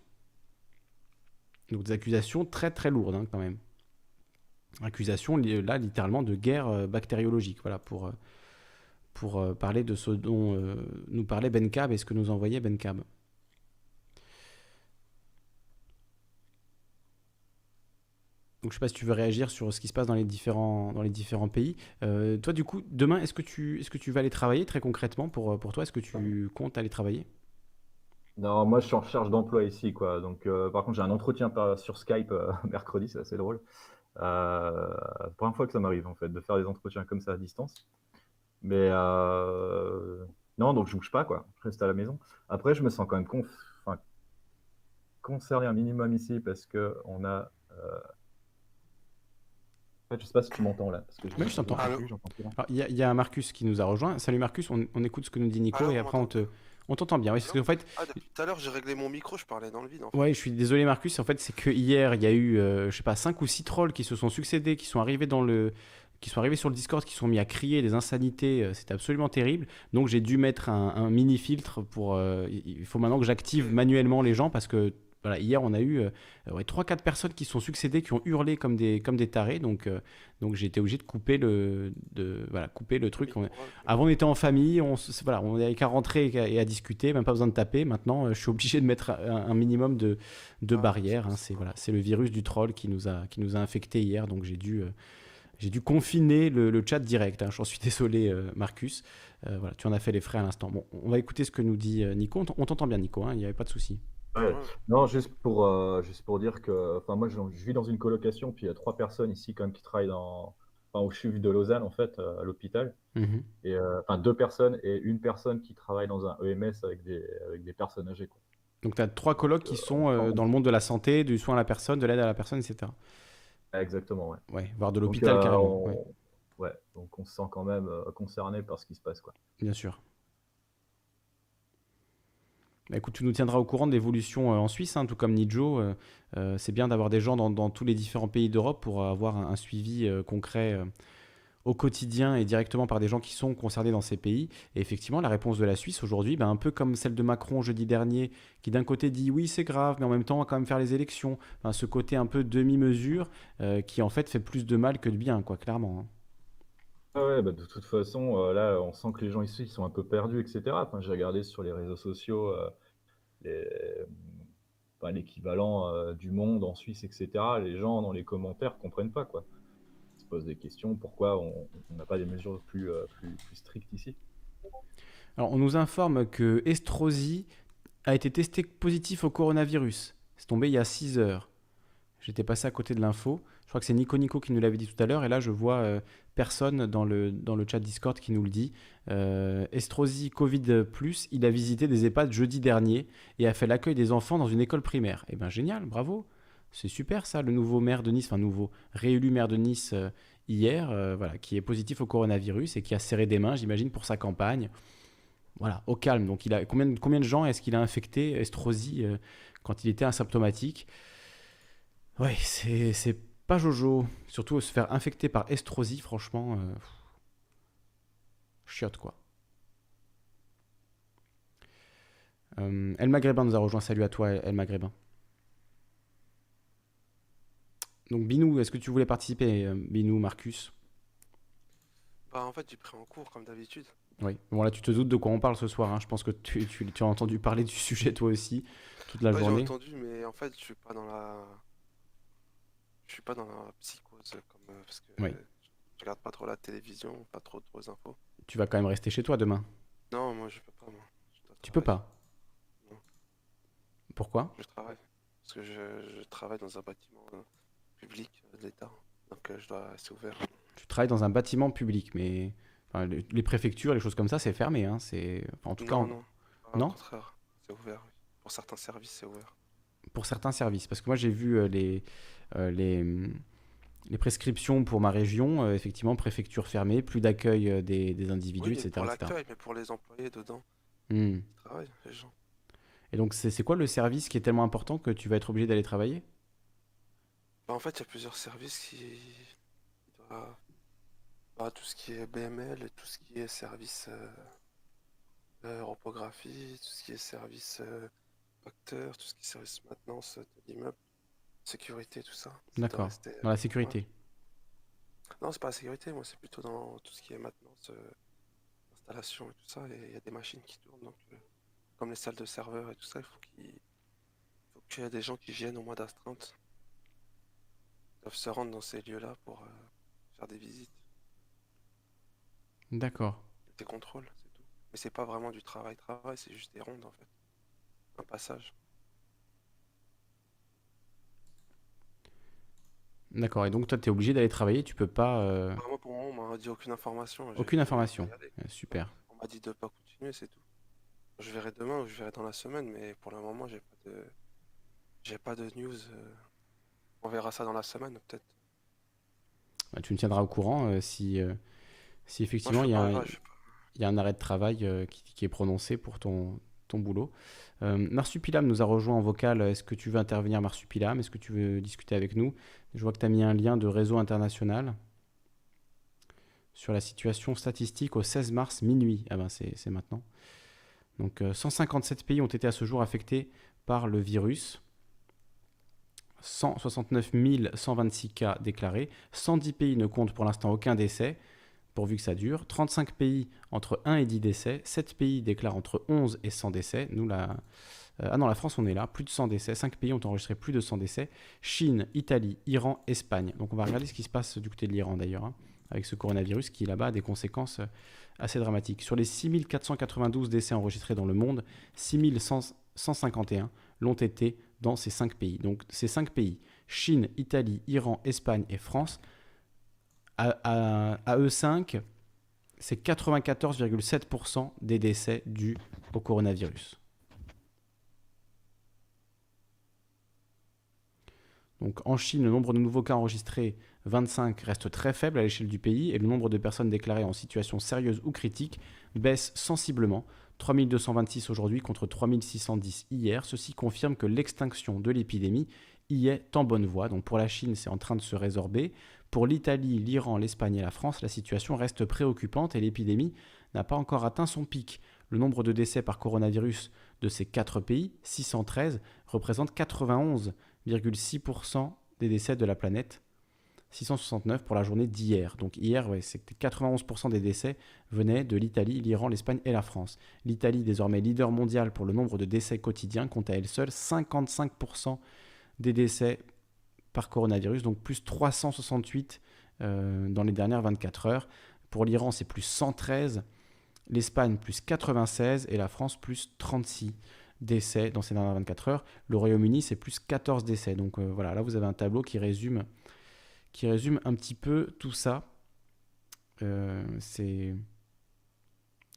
Donc des accusations très très lourdes hein, quand même. Accusations là littéralement de guerre euh, bactériologique. Voilà pour. Euh, pour euh, parler de ce dont nous parlait Ben Cab et ce que nous envoyait Ben Cab. Donc je sais pas si tu veux réagir sur ce qui se passe dans les différents, dans les différents pays. Euh, toi, du coup, demain, est-ce que, tu, est-ce que tu vas aller travailler très concrètement pour, pour toi? Est-ce que tu comptes aller travailler? Non, moi je suis en recherche d'emploi ici. Quoi. Donc, par contre, j'ai un entretien sur Skype mercredi, c'est assez drôle. la première fois que ça m'arrive en fait, de faire des entretiens comme ça à distance. Mais euh, non, donc je bouge pas, quoi. Je reste à la maison. Après, je me sens quand même concerné un minimum ici parce que on a. Euh... En fait, je sais pas si tu m'entends là. Parce que je, je t'entends. Il y, y, a Marcus qui nous a rejoint. Salut Marcus, on, on écoute ce que nous dit Nico et après on te. On t'entend bien, oui. Parce qu'en fait. Ah, tout à l'heure, j'ai réglé mon micro, je parlais dans le vide. En fait. Ouais, je suis désolé, Marcus. En fait, c'est que hier, il y a eu, euh, je sais pas, 5 ou 6 trolls qui se sont succédés, qui sont arrivés dans le, qui sont arrivés sur le Discord, qui sont mis à crier des insanités, euh, c'était absolument terrible. Donc j'ai dû mettre un, mini filtre pour. Euh, il faut maintenant que j'active manuellement les gens parce que voilà, hier on a eu euh, 3-4 personnes qui sont succédées, qui ont hurlé comme des, comme des tarés. Donc, euh, donc j'ai été obligé de couper le, de, voilà, couper le truc. avant on était en famille, on, voilà, on avait qu'à rentrer et à, discuter, même pas besoin de taper. Maintenant je suis obligé de mettre un, minimum de, de ah, barrières. Hein. C'est voilà, le virus du troll qui nous a, qui nous a infectés hier. Donc j'ai dû j'ai dû confiner le, chat direct. Hein. J'en suis désolé, euh, Marcus. Euh, voilà, tu en as fait les frais à l'instant. Bon, on va écouter ce que nous dit euh, Nico. On t'entend bien, Nico. Hein, il n'y avait pas de souci. Non, juste pour, juste pour dire que, enfin, moi, je, vis dans une colocation, puis il y a trois personnes ici quand même qui travaillent dans, enfin, au CHUV de Lausanne, en fait, à l'hôpital. Mhm. Et enfin, deux personnes et une personne qui travaille dans un EMS avec des, avec des personnes âgées. Quoi. Donc, tu as trois colocs qui sont dans le monde de la santé, du soin à la personne, de l'aide à la personne, etc. Exactement, ouais. Ouais, voire de l'hôpital euh, carrément. Ouais. donc on se sent quand même euh, concerné par ce qui se passe, quoi. Bien sûr. Bah, écoute, tu nous tiendras au courant de l'évolution euh, en Suisse, hein, tout comme Nijo. c'est bien d'avoir des gens dans, tous les différents pays d'Europe pour avoir un, suivi concret au quotidien et directement par des gens qui sont concernés dans ces pays. Et effectivement, la réponse de la Suisse aujourd'hui, ben, un peu comme celle de Macron jeudi dernier, qui d'un côté dit oui, c'est grave, mais en même temps, on va quand même faire les élections. ce côté un peu demi-mesure euh, qui en fait fait plus de mal que de bien, quoi, clairement. Hein. Ah bah, de toute façon, euh, là, on sent que les gens ici ils sont un peu perdus, etc. J'ai regardé sur les réseaux sociaux euh, l'équivalent du monde en Suisse, etc. Les gens dans les commentaires comprennent pas, quoi pose des questions. Pourquoi on n'a pas des mesures plus, euh, strictes ici? Alors, on nous informe que Estrosi a été testé positif au coronavirus. C'est tombé il y a 6 heures. J'étais passé à côté de l'info. Je crois que c'est Nico Nico qui nous l'avait dit tout à l'heure. Et là, je vois euh, personne dans le, dans le chat Discord qui nous le dit. Euh, Estrosi Covid, il a visité des EHPAD jeudi dernier et a fait l'accueil des enfants dans une école primaire. Eh bien, génial, bravo. C'est super ça, le nouveau maire de Nice, enfin nouveau, réélu maire de Nice euh, hier, euh, voilà, qui est positif au coronavirus et qui a serré des mains, j'imagine, pour sa campagne. Voilà, au calme. Donc, il a combien, combien de gens est-ce qu'il a infecté Estrosi euh, quand il était asymptomatique? Ouais, c'est pas Jojo. Surtout se faire infecter par Estrosi, franchement, chiotte quoi. El Maghrébin nous a rejoint. Salut à toi, El Maghrébin. Donc Binou, est-ce que tu voulais participer, euh, Binou, Marcus? Bah, en fait, j'ai pris en cours, comme d'habitude. Oui. Bon, là, tu te doutes de quoi on parle ce soir. hein. Je pense que tu, tu- tu as entendu parler du sujet toi aussi toute la Ouais, j'ai journée. entendu, mais en fait, je suis pas dans la... Je suis pas dans la psychose, comme... euh, Parce que Oui. je regarde pas trop la télévision, pas trop trop infos. Tu vas quand même rester chez toi demain. Non, moi, je peux pas, moi. Tu peux pas. Non. Pourquoi? Je travaille. Parce que je, je travaille dans un bâtiment euh, public euh, de l'État. Donc, je dois rester ouvert. Tu travailles dans un bâtiment public, mais enfin, les, préfectures, les choses comme ça, c'est fermé. Hein. C'est enfin, en tout cas, Non, on- non. Au non? contraire, c'est ouvert, oui. Pour certains services, c'est ouvert. pour certains services. Parce que moi, j'ai vu les, les, hum, les prescriptions pour ma région, euh, effectivement, préfecture fermée, plus d'accueil euh, des, des individus, Oui, mais etc. pour etc. l'accueil, mais pour les employés dedans, Hmm. ils travaillent, les gens. Et donc, c'est quoi le service qui est tellement important que tu vas être obligé d'aller travailler? Bah, en fait, il y a plusieurs services qui, bah, tout ce qui est BML, tout ce qui est service euh, euh, tout ce qui est service euh, facteur, tout ce qui est service maintenance de l'immeuble, sécurité, tout ça. D'accord. Dans la sécurité. ouais. Non, c'est pas la sécurité, moi, c'est plutôt dans tout ce qui est maintenance, euh, installation et tout ça. et Il y a des machines qui tournent, donc euh, comme les salles de serveurs et tout ça, il faut qu'il faut qu'il y ait des gens qui viennent au mois d'astreinte. Ils doivent se rendre dans ces lieux-là pour euh, faire des visites, D'accord. des contrôles, c'est tout. Mais c'est pas vraiment du travail, travail, c'est juste des rondes en fait. Un passage. D'accord. Et donc, toi, tu es obligé d'aller travailler, tu peux pas. euh, Bah, moi, pour moi, on m'a dit aucune information. j'ai- Aucune j'ai information. regardé. Euh, Super. On m'a dit de pas continuer, c'est tout. Je verrai demain ou je verrai dans la semaine, mais pour le moment, j'ai pas de, j'ai pas de news. euh. On verra ça dans la semaine, peut-être. Bah, tu me tiendras au courant euh, si, euh, si effectivement il y, a pas, un- ouais, je sais il y a un arrêt de travail euh, qui, qui est prononcé pour ton, boulot. Euh, Marsupilam nous a rejoint en vocal. Est-ce que tu veux intervenir, Marsupilam Est-ce que tu veux discuter avec nous? Je vois que tu as mis un lien de réseau international sur la situation statistique au 16 mars minuit. Ah ben c'est maintenant. Donc euh, 157 pays ont été à ce jour affectés par le virus. 169 126 cas déclarés. 110 pays ne comptent pour l'instant aucun décès, pourvu que ça dure. 35 pays entre 1 et 10 décès. 7 pays déclarent entre 11 et 100 décès. Nous, la... euh, ah non, la France, on est là. Plus de 100 décès. 5 pays ont enregistré plus de 100 décès. Chine, Italie, Iran, Espagne. Donc on va regarder ce qui se passe du côté de l'Iran d'ailleurs, hein, avec ce coronavirus qui là-bas a des conséquences euh, assez dramatiques. Sur les 6492 décès enregistrés dans le monde, 6151 l'ont été dans ces 5 pays. Donc ces 5 pays, Chine, Italie, Iran, Espagne et France, à, à- à eux 5, c'est 94,7% des décès dus au coronavirus. Donc en Chine, le nombre de nouveaux cas enregistrés, 25, reste très faible à l'échelle du pays et le nombre de personnes déclarées en situation sérieuse ou critique baisse sensiblement. 3226 aujourd'hui contre 3610 hier. Ceci confirme que l'extinction de l'épidémie y est en bonne voie. Donc pour la Chine, c'est en train de se résorber. Pour l'Italie, l'Iran, l'Espagne et la France, la situation reste préoccupante et l'épidémie n'a pas encore atteint son pic. Le nombre de décès par coronavirus de ces quatre pays, 613, représente 91,6% des décès de la planète. 669 pour la journée d'hier. Donc hier, que 91% des décès venaient de l'Italie, l'Iran, l'Espagne et la France. L'Italie, désormais leader mondial pour le nombre de décès quotidiens, compte à elle seule 55% des décès par coronavirus, donc plus 368 euh, dans les dernières 24 heures. Pour l'Iran, c'est plus 113, l'Espagne plus 96 et la France plus 36 décès dans ces dernières 24 heures. Le Royaume-Uni, c'est plus 14 décès. Donc euh, voilà, là vous avez un tableau qui résume, qui résume un petit peu tout ça. Euh, c'est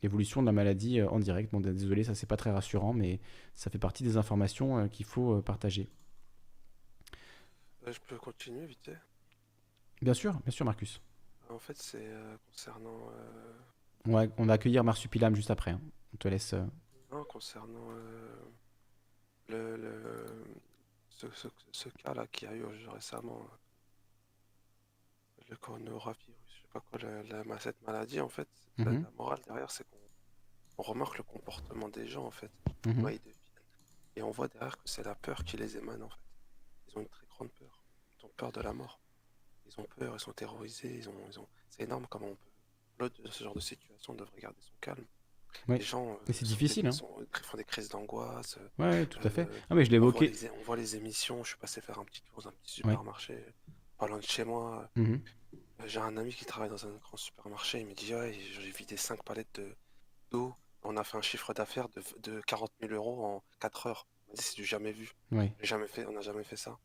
évolution de la maladie en direct. Bon, désolé, ça c'est pas très rassurant, mais ça fait partie des informations qu'il faut partager. Euh, je peux continuer vite fait Bien sûr, bien sûr, Marcus. En fait, c'est euh, concernant. euh, On va, on va accueillir Marsupilam juste après. hein. On te laisse. euh, Non, concernant euh, le, le- ce, ce- ce cas-là qui a eu récemment, euh, le coronavirus, je sais pas quoi, la, la- cette maladie, en fait, la, Mhm. la morale derrière, c'est qu'on on remarque le comportement des gens, en fait, Mhm. comment ils deviennent. Et on voit derrière que c'est la peur qui les émane, en fait. Ils ont une très grande peur. Ils ont peur de la mort. Ils ont peur, ils sont terrorisés, ils ont, ils ont... c'est énorme comment on peut, l'autre de ce genre de situation devrait garder son calme. Ouais. Les gens euh, c'est difficile, des- hein. sont- font des crises d'angoisse. euh, Ouais, tout à fait. euh, Ah, mais je voit l'évoquais. les- On voit les émissions. Je suis passé faire un petit tour dans un petit supermarché, pas loin de chez moi. Mhm. Euh, J'ai un ami qui travaille dans un grand supermarché. Il me dit ouais, j'ai vidé 5 palettes de- d'eau. On a fait un chiffre d'affaires de, de 40 000 euros en 4 heures. C'est du jamais vu. Ouais. Jamais fait, on n'a jamais fait ça.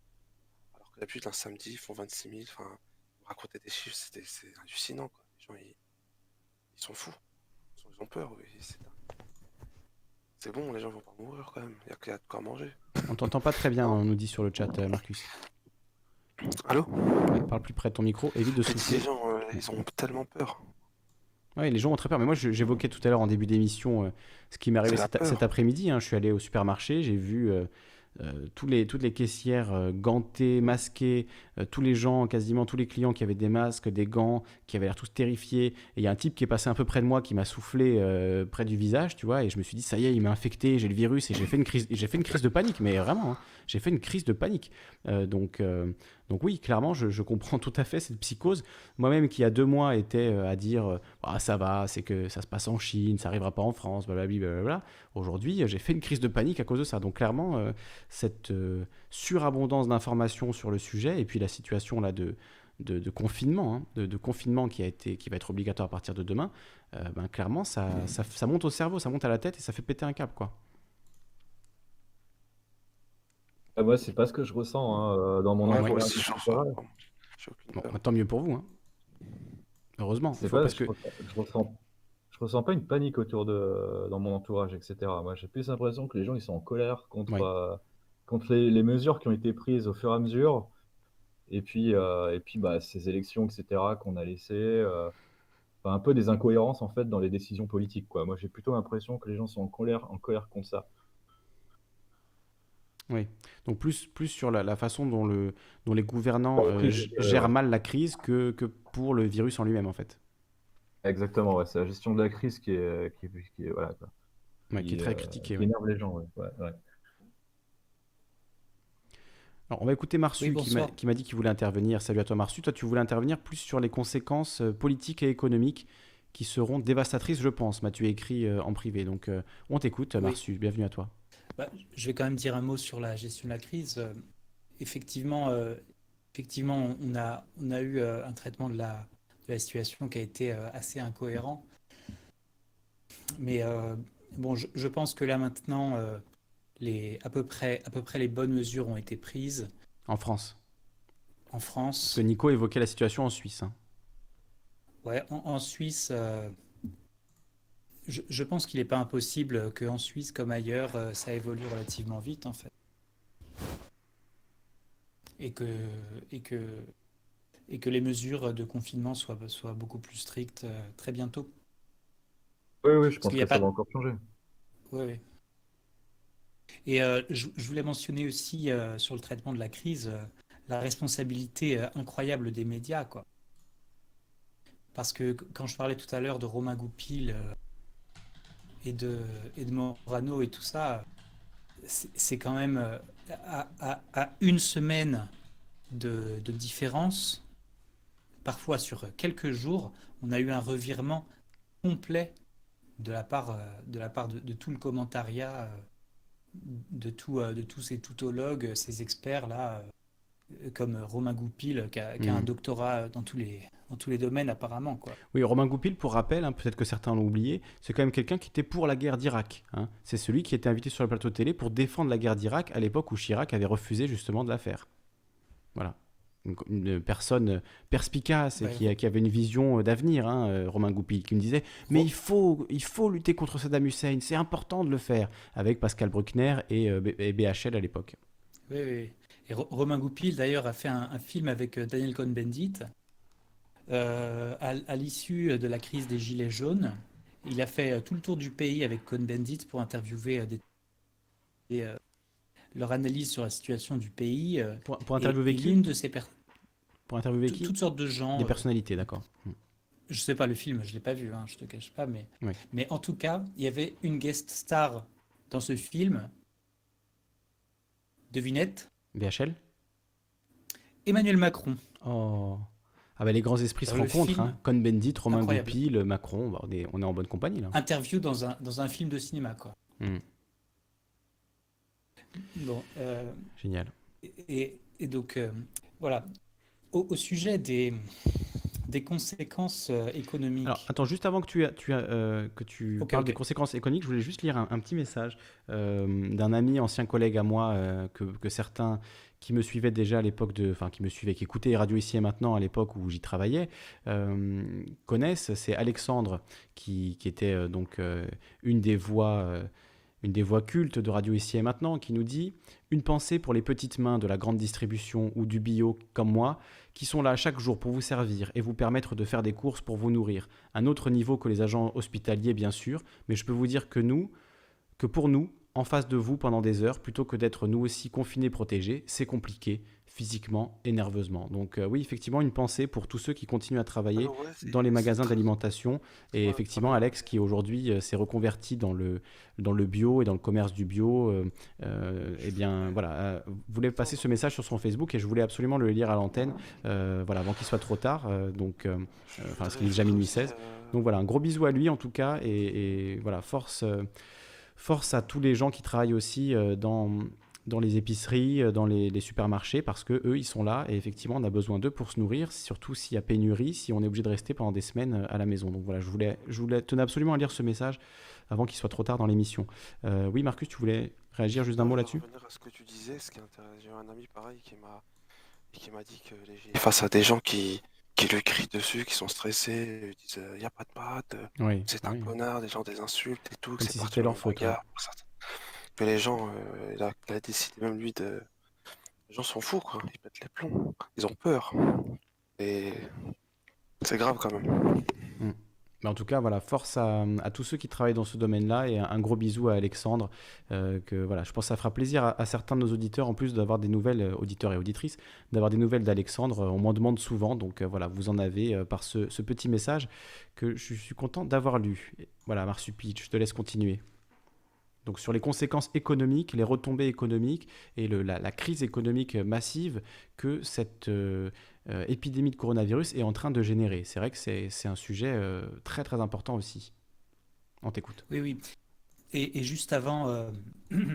Alors que d'habitude, un samedi, ils font 26 000. Enfin, raconter des chiffres, c'était- c'est hallucinant. Quoi. Les gens, ils, ils sont fous. Ils, sont- ils ont peur. oui, C'est bon, les gens vont pas mourir quand même. Il y a, a de quoi manger. On t'entend pas très bien, on nous dit sur le chat, euh, Marcus. Allô? Ouais, Parle plus près de ton micro, évite de souffler. Les gens, euh, ils ont tellement peur. Ouais, les gens ont très peur. Mais moi, j'évoquais tout à l'heure en début d'émission euh, ce qui m'est arrivé cet, après-midi. hein. Je suis allé au supermarché, j'ai vu euh, euh, tous les, toutes les caissières euh, gantées, masquées, euh, tous les gens, quasiment tous les clients qui avaient des masques, des gants, qui avaient l'air tous terrifiés. Et il y a un type qui est passé un peu près de moi, qui m'a soufflé près du visage, tu vois. Et je me suis dit, ça y est, il m'a infecté, j'ai le virus. Et j'ai fait une crise, fait une crise de panique, mais vraiment, hein. j'ai fait une crise de panique. Donc, donc oui, clairement, je, je comprends tout à fait cette psychose. Moi-même, qui il y a deux mois était euh, à dire euh, ah, ça va, c'est que ça se passe en Chine, ça arrivera pas en France, blablabla. Aujourd'hui, j'ai fait une crise de panique à cause de ça. Donc clairement, euh, cette euh, surabondance d'informations sur le sujet et puis la situation là de, de, de confinement, hein, de, de confinement qui, a été, qui va être obligatoire à partir de demain, euh, ben, clairement, ça, ça, ça monte au cerveau, ça monte à la tête et ça fait péter un câble. Quoi. Ah, moi, c'est pas ce que je ressens hein, euh, dans mon Ouais, entourage. Bon, bah, tant mieux pour vous. hein. Heureusement. C'est pas, parce je, que... ressens, je ressens- je ressens pas une panique autour de dans mon entourage, etc. Moi, j'ai plus l'impression que les gens ils sont en colère contre, Ouais. euh, contre les, les mesures qui ont été prises au fur et à mesure, et puis euh, et puis bah, ces élections, etc. qu'on a laissées, euh, enfin, un peu des incohérences en fait dans les décisions politiques, quoi. Moi, j'ai plutôt l'impression que les gens sont en colère, en colère contre ça. Oui, donc plus, plus sur la, la façon dont, le, dont les gouvernants Bon, euh, euh, gèrent mal la crise que, que pour le virus en lui-même, en fait. Exactement, ouais, c'est la gestion de la crise qui est, qui est, qui est- voilà, quoi. Ouais, qui est très euh, critiquée, qui ouais. énerve les gens, ouais, ouais, ouais. Alors, on va écouter Marsu Oui, qui m'a dit qu'il voulait intervenir. Salut à toi, Marsu. Toi, tu voulais intervenir plus sur les conséquences politiques et économiques qui seront dévastatrices, je pense. M'as-tu écrit euh, en privé. Donc, euh, on t'écoute, Oui. Marsu. Bienvenue à toi. Bah, je vais quand même dire un mot sur la gestion de la crise. Euh, effectivement, euh, effectivement, on a, on a eu euh, un traitement de la, de la situation qui a été assez incohérent. Mais bon, je, je pense que là maintenant, les, à peu près, à peu près les bonnes mesures ont été prises En France. en France. Parce que Nico évoquait la situation en Suisse. hein. Ouais, en, en Suisse, je, je pense qu'il n'est pas impossible qu'en Suisse comme ailleurs, euh, ça évolue relativement vite en fait. Et que, et que, et que les mesures de confinement soient, soient beaucoup plus strictes euh, très bientôt. Oui, oui, je Parce pense que ça pas- va encore changer. Oui, oui. Et euh, je, je voulais mentionner aussi euh, sur le traitement de la crise euh, la responsabilité incroyable des médias, quoi. Parce que qu- quand je parlais tout à l'heure de Romain Goupil et de, et Morano et tout ça, c'est quand même euh, à, une semaine de, différence, parfois sur quelques jours, on a eu un revirement complet de la part, euh, de, tout le commentariat, euh, de, tous ces toutologues, ces experts-là, comme Romain Goupil, qui a, qui a un Mhm. doctorat dans tous les, dans tous les domaines apparemment. Quoi. Oui, Romain Goupil, pour rappel, hein, peut-être que certains l'ont oublié, c'est quand même quelqu'un qui était pour la guerre d'Irak. hein. C'est celui qui était invité sur le plateau de télé pour défendre la guerre d'Irak à l'époque où Chirac avait refusé justement de la faire. Voilà. Une, une personne perspicace et Ouais. qui, qui avait une vision euh, d'avenir, hein, euh, Romain Goupil, qui me disait Mais il faut, il faut lutter contre Saddam Hussein, c'est important de le faire, avec Pascal Bruckner et, euh, et BHL à l'époque. Oui, oui. Et Romain Goupil, d'ailleurs, a fait un, un film avec euh, Daniel Cohn-Bendit euh, à, à l'issue de la crise des Gilets jaunes. Il a fait euh, tout le tour du pays avec Cohn-Bendit pour interviewer des, et, euh, leur analyse sur la situation du pays. Pour, pour interviewer et qui de ces Pour interviewer qui toutes sortes de gens. Des personnalités, d'accord. Hmm. je sais pas le film, je l'ai pas vu, hein, je te cache pas, mais, mais en tout cas, il y avait une guest star dans ce film. Devinette, BHL Emmanuel Macron. Oh. Ah bah les grands esprits se rencontrent. Hein. Cohn-Bendit, Romain. Goupil, Macron, bah, on est, on est en bonne compagnie là. Interview dans un, dans un film de cinéma, quoi. Hmm, Bon, euh, Génial. et, et donc, euh, voilà. Au, au sujet des, des conséquences euh, économiques. Alors, attends, juste avant que tu, euh, que tu Ok, parles des conséquences économiques, je voulais juste lire un, un petit message euh, d'un ami, ancien collègue à moi, euh, que, que certains qui me suivaient déjà à l'époque de, enfin qui me suivaient, qui écoutaient Radio Ici et Maintenant à l'époque où j'y travaillais, connaissent. C'est Alexandre qui, qui était donc une des voix, une des voix cultes de Radio Ici et Maintenant, qui nous dit une pensée pour les petites mains de la grande distribution ou du bio comme moi, qui sont là chaque jour pour vous servir et vous permettre de faire des courses pour vous nourrir. Un autre niveau que les agents hospitaliers, bien sûr, mais je peux vous dire que nous, que pour nous, en face de vous pendant des heures, plutôt que d'être nous aussi confinés, protégés, c'est compliqué physiquement et nerveusement. Donc euh, oui, effectivement, une pensée pour tous ceux qui continuent à travailler Alors, ouais, c'est- dans les magasins d'alimentation. Et Ouais, effectivement, Alex, qui aujourd'hui euh, s'est reconverti dans le, dans le bio et dans le commerce du bio, euh, eh bien, voilà, voulait passer ce message sur son Facebook et je voulais absolument le lire à l'antenne, voilà, avant qu'il soit trop tard. donc, enfin, parce qu'il est déjà minuit 16. Donc voilà, un gros bisou à lui en tout cas et, et voilà, force, force à tous les gens qui travaillent aussi dans dans les épiceries, euh, dans les, les supermarchés, parce que eux, ils sont là et effectivement, on a besoin d'eux pour se nourrir, surtout s'il y a pénurie, si on est obligé de rester pendant des semaines euh, à la maison. Donc voilà, je voulais, je voulais tenais absolument à lire ce message avant qu'il soit trop tard dans l'émission. Euh, oui, Marcus, tu voulais réagir juste d'un mot là-dessus? revenir à ce que tu disais, ce qui est intéressant, j'ai un ami pareil qui m'a qui m'a dit que les Gilets- face à des gens qui qui lui crient dessus, qui sont stressés, ils disent il n'y a pas de pâte, Oui, c'est un oui. connard, des gens des insultes et tout, c'est si leur faute, ouais. Que les gens, euh, il, a, il a décidé même lui de. Les gens sont fous quoi, ils pètent les plombs, ils ont peur. Et c'est grave quand même. Mm. Mais en tout cas, voilà, force à, tous ceux qui travaillent dans ce domaine-là et un, gros bisou à Alexandre. euh, que voilà, je pense que ça fera plaisir à, certains de nos auditeurs, en plus d'avoir des nouvelles, euh, auditeurs et auditrices, d'avoir des nouvelles d'Alexandre. Euh, On m'en demande souvent, donc euh, voilà, vous en avez euh, par ce, petit message que je suis content d'avoir lu. Voilà, Marsupitch, je te laisse continuer. Donc sur les conséquences économiques, les retombées économiques et la, crise économique massive que cette euh, euh, épidémie de coronavirus est en train de générer. C'est vrai que c'est un sujet euh, très très important aussi. On t'écoute. Oui, oui. Et, juste avant, je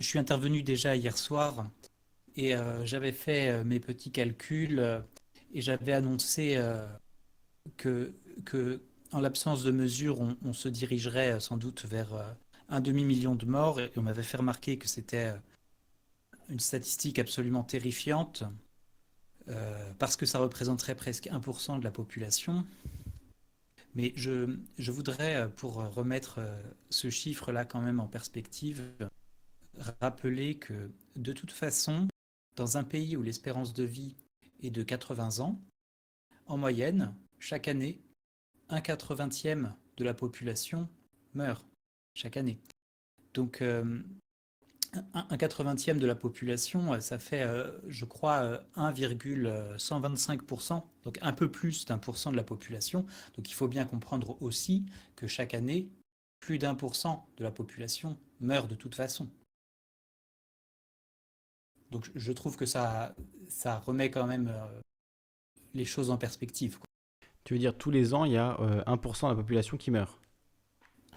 suis intervenu déjà hier soir et j'avais fait mes petits calculs et j'avais annoncé que, que, en l'absence de mesures, on, se dirigerait sans doute vers un demi-million de morts et on m'avait fait remarquer que c'était euh, une statistique absolument terrifiante euh, parce que ça représenterait presque 1% de la population. Mais je, je voudrais, euh, pour remettre ce chiffre-là quand même en perspective, rappeler que de toute façon, dans un pays où l'espérance de vie est de 80 ans, en moyenne, chaque année, un 80e de la population meurt chaque année. Donc, euh, un 80e de la population, euh, ça fait, euh, je crois, euh, 1,125%, donc un peu plus d'un pour cent de la population. Donc il faut bien comprendre aussi que chaque année, plus d'un pour cent de la population meurt de toute façon. Donc je trouve que ça, ça remet quand même les choses en perspective. Tu veux dire tous les ans, il y a euh, 1% de la population qui meurt?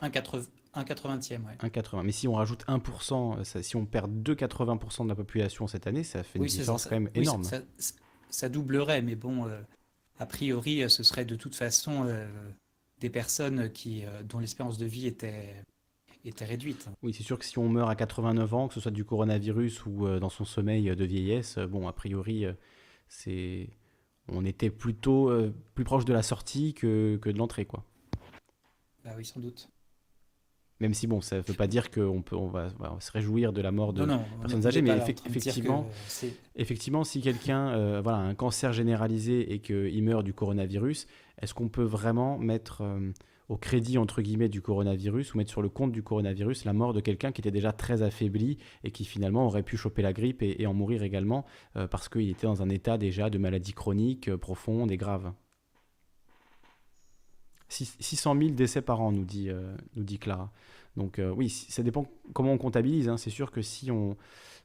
1,80%, 1,80e, ouais. 1,80. Mais si on rajoute 1%, euh, si on perd 2,80% de la population cette année, ça fait une oui, différence ça, quand même énorme. Ça, doublerait, mais bon, euh, a priori, euh, ce serait de toute façon des personnes qui, dont l'espérance de vie était, était réduite. Oui, c'est sûr que si on meurt à 89 ans, que ce soit du coronavirus ou dans son sommeil de vieillesse, bon, a priori, c'est on était plutôt plus proche de la sortie que, que de l'entrée, quoi. Bah oui, sans doute. Même si, bon, ça ne veut pas dire qu'on peut, on va, on va se réjouir de la mort de Non, non, on personnes âgées, mais que effectivement, effectivement, si quelqu'un euh, voilà, a un cancer généralisé et qu'il meurt du coronavirus, est-ce qu'on peut vraiment mettre euh, au crédit, entre guillemets, du coronavirus ou mettre sur le compte du coronavirus la mort de quelqu'un qui était déjà très affaibli et qui finalement aurait pu choper la grippe et, et en mourir également euh, parce qu'il était dans un état déjà de maladie chronique, profonde et grave? 600 000 décès par an, nous dit, nous dit Clara. Donc oui, ça dépend comment on comptabilise. Hein. C'est sûr que si on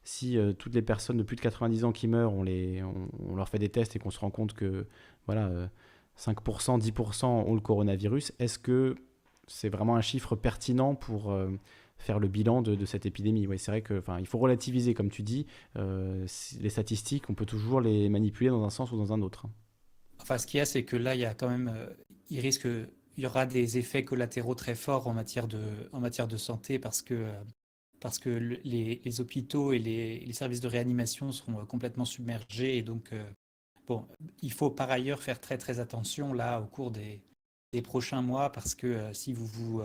si toutes les personnes de plus de 90 ans qui meurent, on, les, on, leur fait des tests et qu'on se rend compte que voilà, 5%, 10% ont le coronavirus, est-ce que c'est vraiment un chiffre pertinent pour faire le bilan de, cette épidémie? Oui, c'est vrai qu'il faut relativiser, comme tu dis. Euh, les statistiques, on peut toujours les manipuler dans un sens ou dans un autre. Enfin, ce qu'il y a, c'est que là, il y a quand même, euh, il risque, il y aura des effets collatéraux très forts en matière de, en matière de santé parce que, parce que les, hôpitaux et les, services de réanimation seront complètement submergés et donc, euh, bon, il faut par ailleurs faire très très attention là au cours des, des prochains mois parce que si vous vous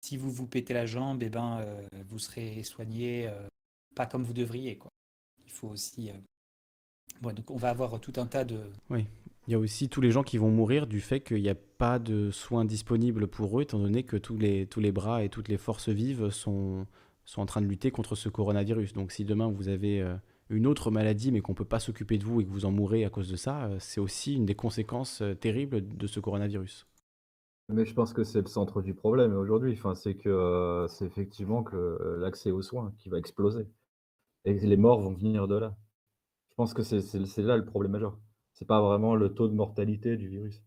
si vous vous pétez la jambe, eh ben, euh, vous serez soigné euh, pas comme vous devriez. Quoi. Il faut aussi. Euh, donc on va avoir tout un tas de. Oui. Il y a aussi tous les gens qui vont mourir du fait qu'il n'y a pas de soins disponibles pour eux, étant donné que tous les, tous les bras et toutes les forces vives sont, sont en train de lutter contre ce coronavirus. Donc si demain vous avez une autre maladie mais qu'on ne peut pas s'occuper de vous et que vous en mourrez à cause de ça, c'est aussi une des conséquences terribles de ce coronavirus. Mais je pense que c'est le centre du problème aujourd'hui. Enfin, c'est que euh, c'est effectivement que euh, l'accès aux soins qui va exploser. Et les morts vont venir de là. Je pense que c'est là le problème majeur. C'est pas vraiment le taux de mortalité du virus.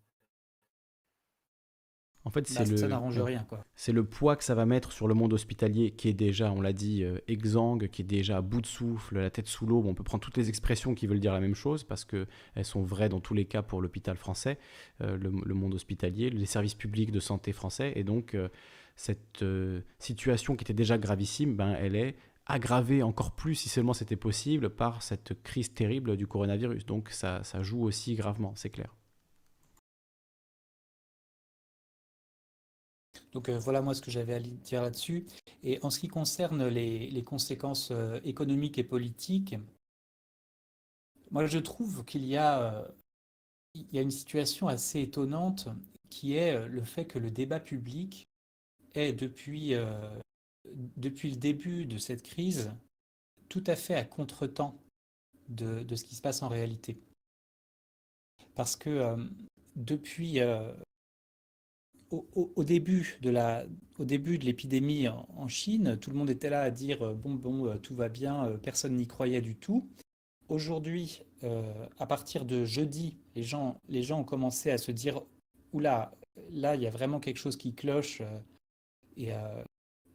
En fait, bah, c'est le, rien, C'est le poids que ça va mettre sur le monde hospitalier qui est déjà, on l'a dit, euh, exsangue, qui est déjà à bout de souffle, la tête sous l'eau. on peut prendre toutes les expressions qui veulent dire la même chose parce qu'elles sont vraies dans tous les cas pour l'hôpital français, euh, le, monde hospitalier, les services publics de santé français. Et donc, euh, cette situation qui était déjà gravissime, ben, elle est aggravée encore plus, si seulement c'était possible, par cette crise terrible du coronavirus. Donc, ça, joue aussi gravement, c'est clair. Donc euh, voilà moi ce que j'avais à dire là-dessus. Et en ce qui concerne les, conséquences euh, économiques et politiques, moi je trouve qu'il y, a, euh, il y a une situation assez étonnante qui est le fait que le débat public est depuis, depuis le début de cette crise tout à fait à contretemps de, de ce qui se passe en réalité. Parce que depuis, au, début de au début de l'épidémie en, Chine, tout le monde était là à dire euh, bon bon euh, tout va bien, euh, personne n'y croyait du tout. Aujourd'hui, à partir de jeudi, les gens, les gens ont commencé à se dire oula, là il y a vraiment quelque chose qui cloche et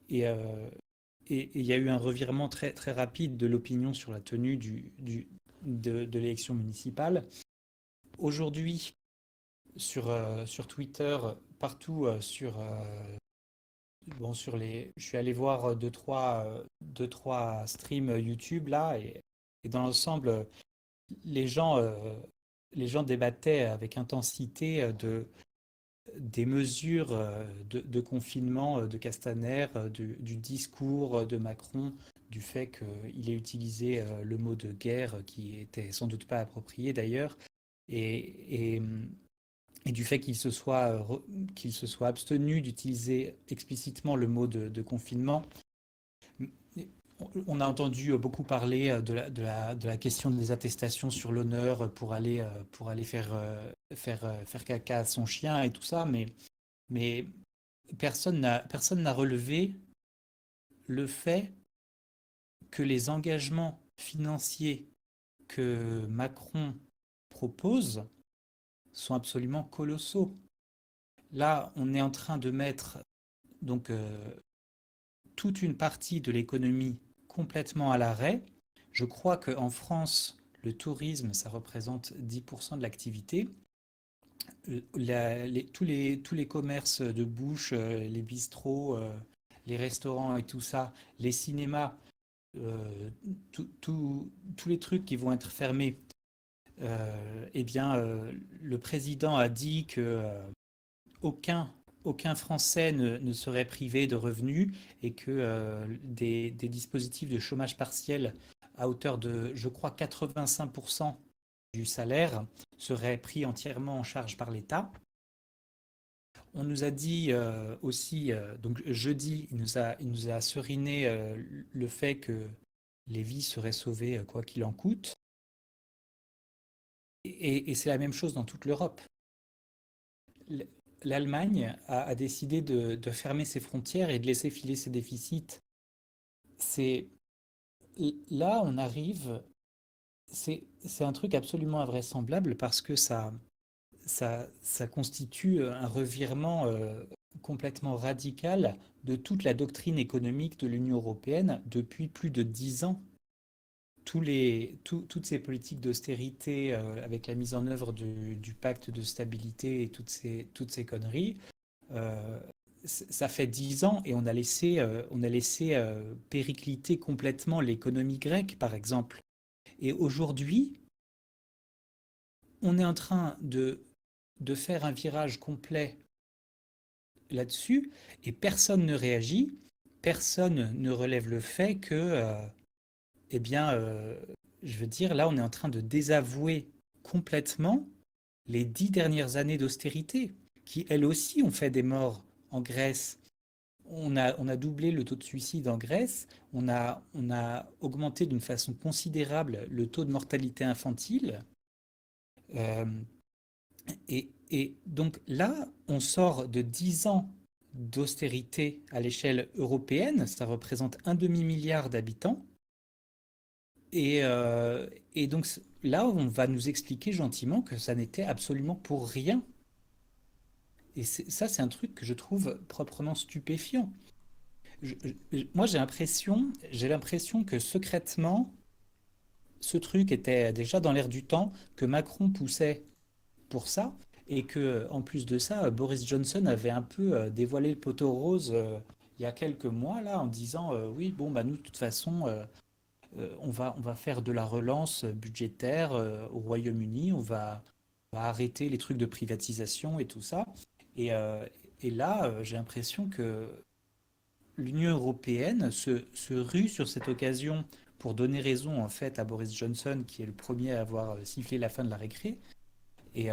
et il y a eu un revirement très très rapide de l'opinion sur la tenue de, l'élection municipale. Aujourd'hui, sur, sur Twitter, partout euh, sur, euh, bon, sur les. Je suis allé voir deux, trois, deux, trois streams YouTube là, et, dans l'ensemble, les gens, euh, les gens débattaient avec intensité de, des mesures de, de confinement de Castaner, du, du, discours de Macron, du fait qu'il ait utilisé le mot de guerre qui était sans doute pas approprié d'ailleurs. Et, du fait qu'il se soit, euh, qu'il se soit abstenu d'utiliser explicitement le mot de, confinement. On a entendu beaucoup parler de la, de la, question des attestations sur l'honneur pour aller, euh, faire, euh, faire, faire caca à son chien et tout ça, mais, personne n'a relevé le fait que les engagements financiers que Macron propose sont absolument colossaux. Là, on est en train de mettre donc euh, toute une partie de l'économie complètement à l'arrêt. Je crois qu'en France, le tourisme, ça représente 10% de l'activité. Euh, tous, les, tous les commerces de bouche, euh, les bistrots, les restaurants et tout ça, les cinémas, tous les trucs qui vont être fermés euh, eh bien, euh, le président a dit que euh, aucun, aucun Français ne, serait privé de revenus et que des, dispositifs de chômage partiel à hauteur de, je crois, 85% du salaire seraient pris entièrement en charge par l'État. On nous a dit aussi, donc jeudi, il nous a, il nous a seriné le fait que les vies seraient sauvées quoi qu'il en coûte. Et, c'est la même chose dans toute l'Europe. l'Allemagne a, décidé de, fermer ses frontières et de laisser filer ses déficits. C'est là, on arrive. C'est un truc absolument invraisemblable parce que ça constitue un revirement euh, complètement radical de toute la doctrine économique de l'Union européenne depuis plus de dix ans toutes ces politiques d'austérité euh, avec la mise en œuvre du, pacte de stabilité et toutes ces, toutes ces conneries, euh, ça fait dix ans et on a laissé, euh, on a laissé péricliter complètement l'économie grecque, par exemple. Et aujourd'hui, on est en train de, de faire un virage complet là-dessus et personne ne réagit, personne ne relève le fait que eh bien, euh, je veux dire, là, on est en train de désavouer complètement les dix dernières années d'austérité, qui elles aussi ont fait des morts en Grèce. On a, doublé le taux de suicide en Grèce, on a, augmenté d'une façon considérable le taux de mortalité infantile. Euh, et donc là, on sort de dix ans d'austérité à l'échelle européenne, ça représente un demi-milliard d'habitants. Euh, et, donc là, on va nous expliquer gentiment que ça n'était absolument pour rien. Et ça, c'est un truc que je trouve proprement stupéfiant. moi, j'ai l'impression, que secrètement, ce truc était déjà dans l'air du temps, que Macron poussait pour ça, et que en plus de ça, Boris Johnson avait un peu euh, dévoilé le poteau rose euh, il y a quelques mois là, en disant oui, bon, bah nous, de toute façon, on, va, on va faire de la relance budgétaire euh, au Royaume-Uni, on va, arrêter les trucs de privatisation et tout ça. Et, euh, là, j'ai l'impression que l'Union européenne se, rue sur cette occasion pour donner raison en fait à Boris Johnson, qui est le premier à avoir sifflé la fin de la récré. Et,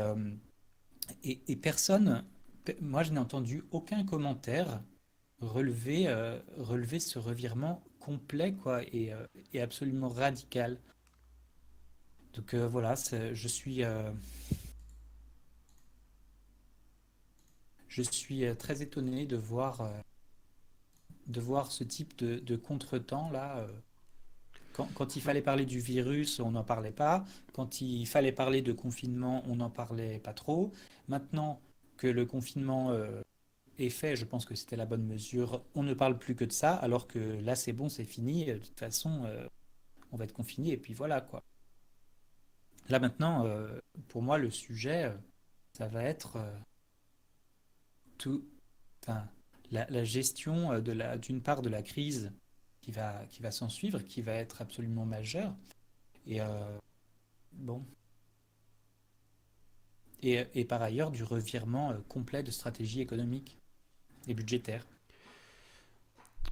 personne, moi je n'ai entendu aucun commentaire relever ce revirement complet quoi, et, euh, et absolument radical. Donc euh, voilà, je suis, euh, je suis très étonné de voir, de voir ce type de, contretemps là. Quand, il fallait parler du virus, on n'en parlait pas. Quand il fallait parler de confinement, on n'en parlait pas trop. Maintenant que le confinement fait, je pense que c'était la bonne mesure. On ne parle plus que de ça, alors que là, c'est bon, c'est fini. De toute façon, euh, on va être confiné, et puis voilà, quoi. Là, maintenant, euh, pour moi, le sujet, euh, ça va être tout, la, la, gestion de la, d'une part de la crise qui va, qui va s'en suivre, qui va être absolument majeure. Et bon, et, et, par ailleurs du revirement complet de stratégie économique et budgétaire.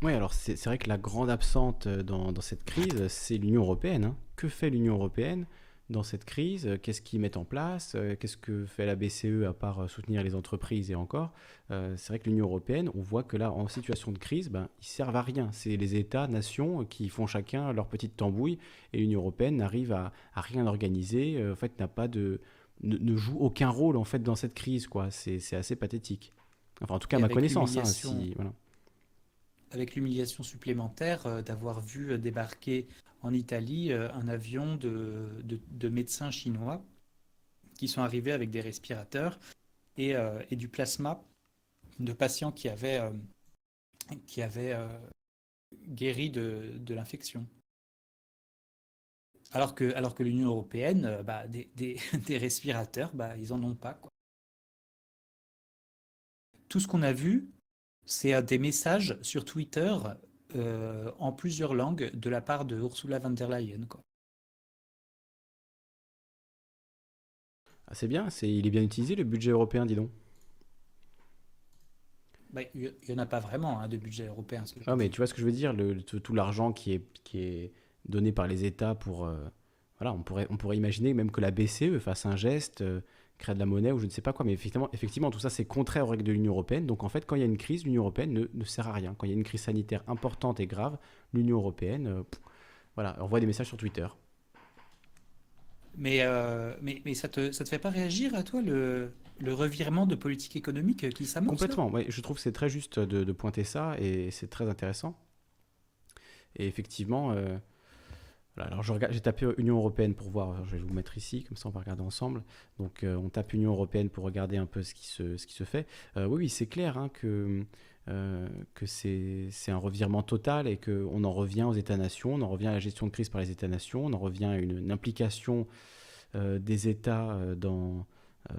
Oui, alors c'est vrai que la grande absente euh, dans, cette crise, c'est l'Union européenne. Hein. Que fait l'Union européenne dans cette crise? Qu'est-ce qu'ils mettent en place? Euh, Qu'est-ce que fait la BCE à part euh, soutenir les entreprises et encore? C'est vrai que l'Union européenne, on voit que là, en situation de crise, ben, ils servent à rien. C'est les États, nations qui font chacun leur petite tambouille et l'Union européenne n'arrive à, à, rien organiser. en fait, n'a pas de ne, ne, joue aucun rôle en fait dans cette crise. quoi. C'est assez pathétique. Enfin, en tout cas, à ma connaissance. Hein, avec l'humiliation supplémentaire euh, d'avoir vu euh, débarquer en Italie euh, un avion de, de, médecins chinois qui sont arrivés avec des respirateurs et, et du plasma de patients qui avaient, qui avaient guéri de, de l'infection. Alors que, alors que l'Union européenne, bah, des, des, des, respirateurs, bah, ils n'en ont pas. Quoi tout ce qu'on a vu, c'est euh, des messages sur Twitter euh, en plusieurs langues de la part de Ursula von der Leyen. Quoi. Ah, c'est bien, c'est, il est bien utilisé le budget européen, dis donc. Bah, il n'y en a pas vraiment hein, de budget européen. Ah, mais tu vois ce que je veux dire, le, tout, l'argent qui est, qui est donné par les États pour... Euh, voilà, on pourrait, on pourrait imaginer même que la BCE fasse un geste créer de la monnaie ou je ne sais pas quoi. Mais effectivement, effectivement tout ça, c'est contraire aux règles de l'Union européenne. Donc en fait, quand il y a une crise, l'Union européenne ne, sert à rien. Quand il y a une crise sanitaire importante et grave, l'Union européenne euh, voilà, envoie des messages sur Twitter. Mais, euh, mais, mais ça ne te, ça te fait pas réagir à toi le, le revirement de politique économique qui s'amorce. Complètement, ouais, je trouve que c'est très juste de, de pointer ça et c'est très intéressant. Et effectivement, euh, alors j'ai tapé Union européenne pour voir, je vais vous mettre ici, comme ça on va regarder ensemble. Donc euh, on tape Union européenne pour regarder un peu ce qui se, ce fait. Euh, oui, oui, c'est clair hein, que, euh, c'est un revirement total et qu'on en revient aux États-nations, on en revient à la gestion de crise par les États-nations, on en revient à une, implication euh, des États euh, dans, euh,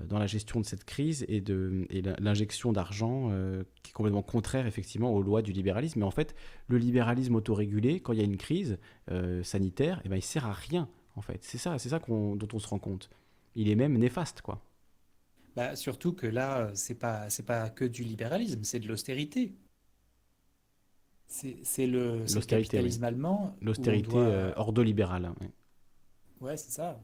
dans la gestion de cette crise et, de, et l'injection d'argent euh, qui est complètement contraire effectivement aux lois du libéralisme. Mais en fait, le libéralisme autorégulé, quand il y a une crise euh, sanitaire, eh ben, il sert à rien en fait. C'est ça, c'est ça qu'on- dont on se rend compte. Il est même néfaste quoi. Bah, surtout que là, c'est pas, c'est pas que du libéralisme, c'est de l'austérité. C'est c'est le, c'est le L'austérité, oui. capitalisme allemand. L'austérité doit- euh, ordolibérale. hein, oui. Ouais, c'est ça.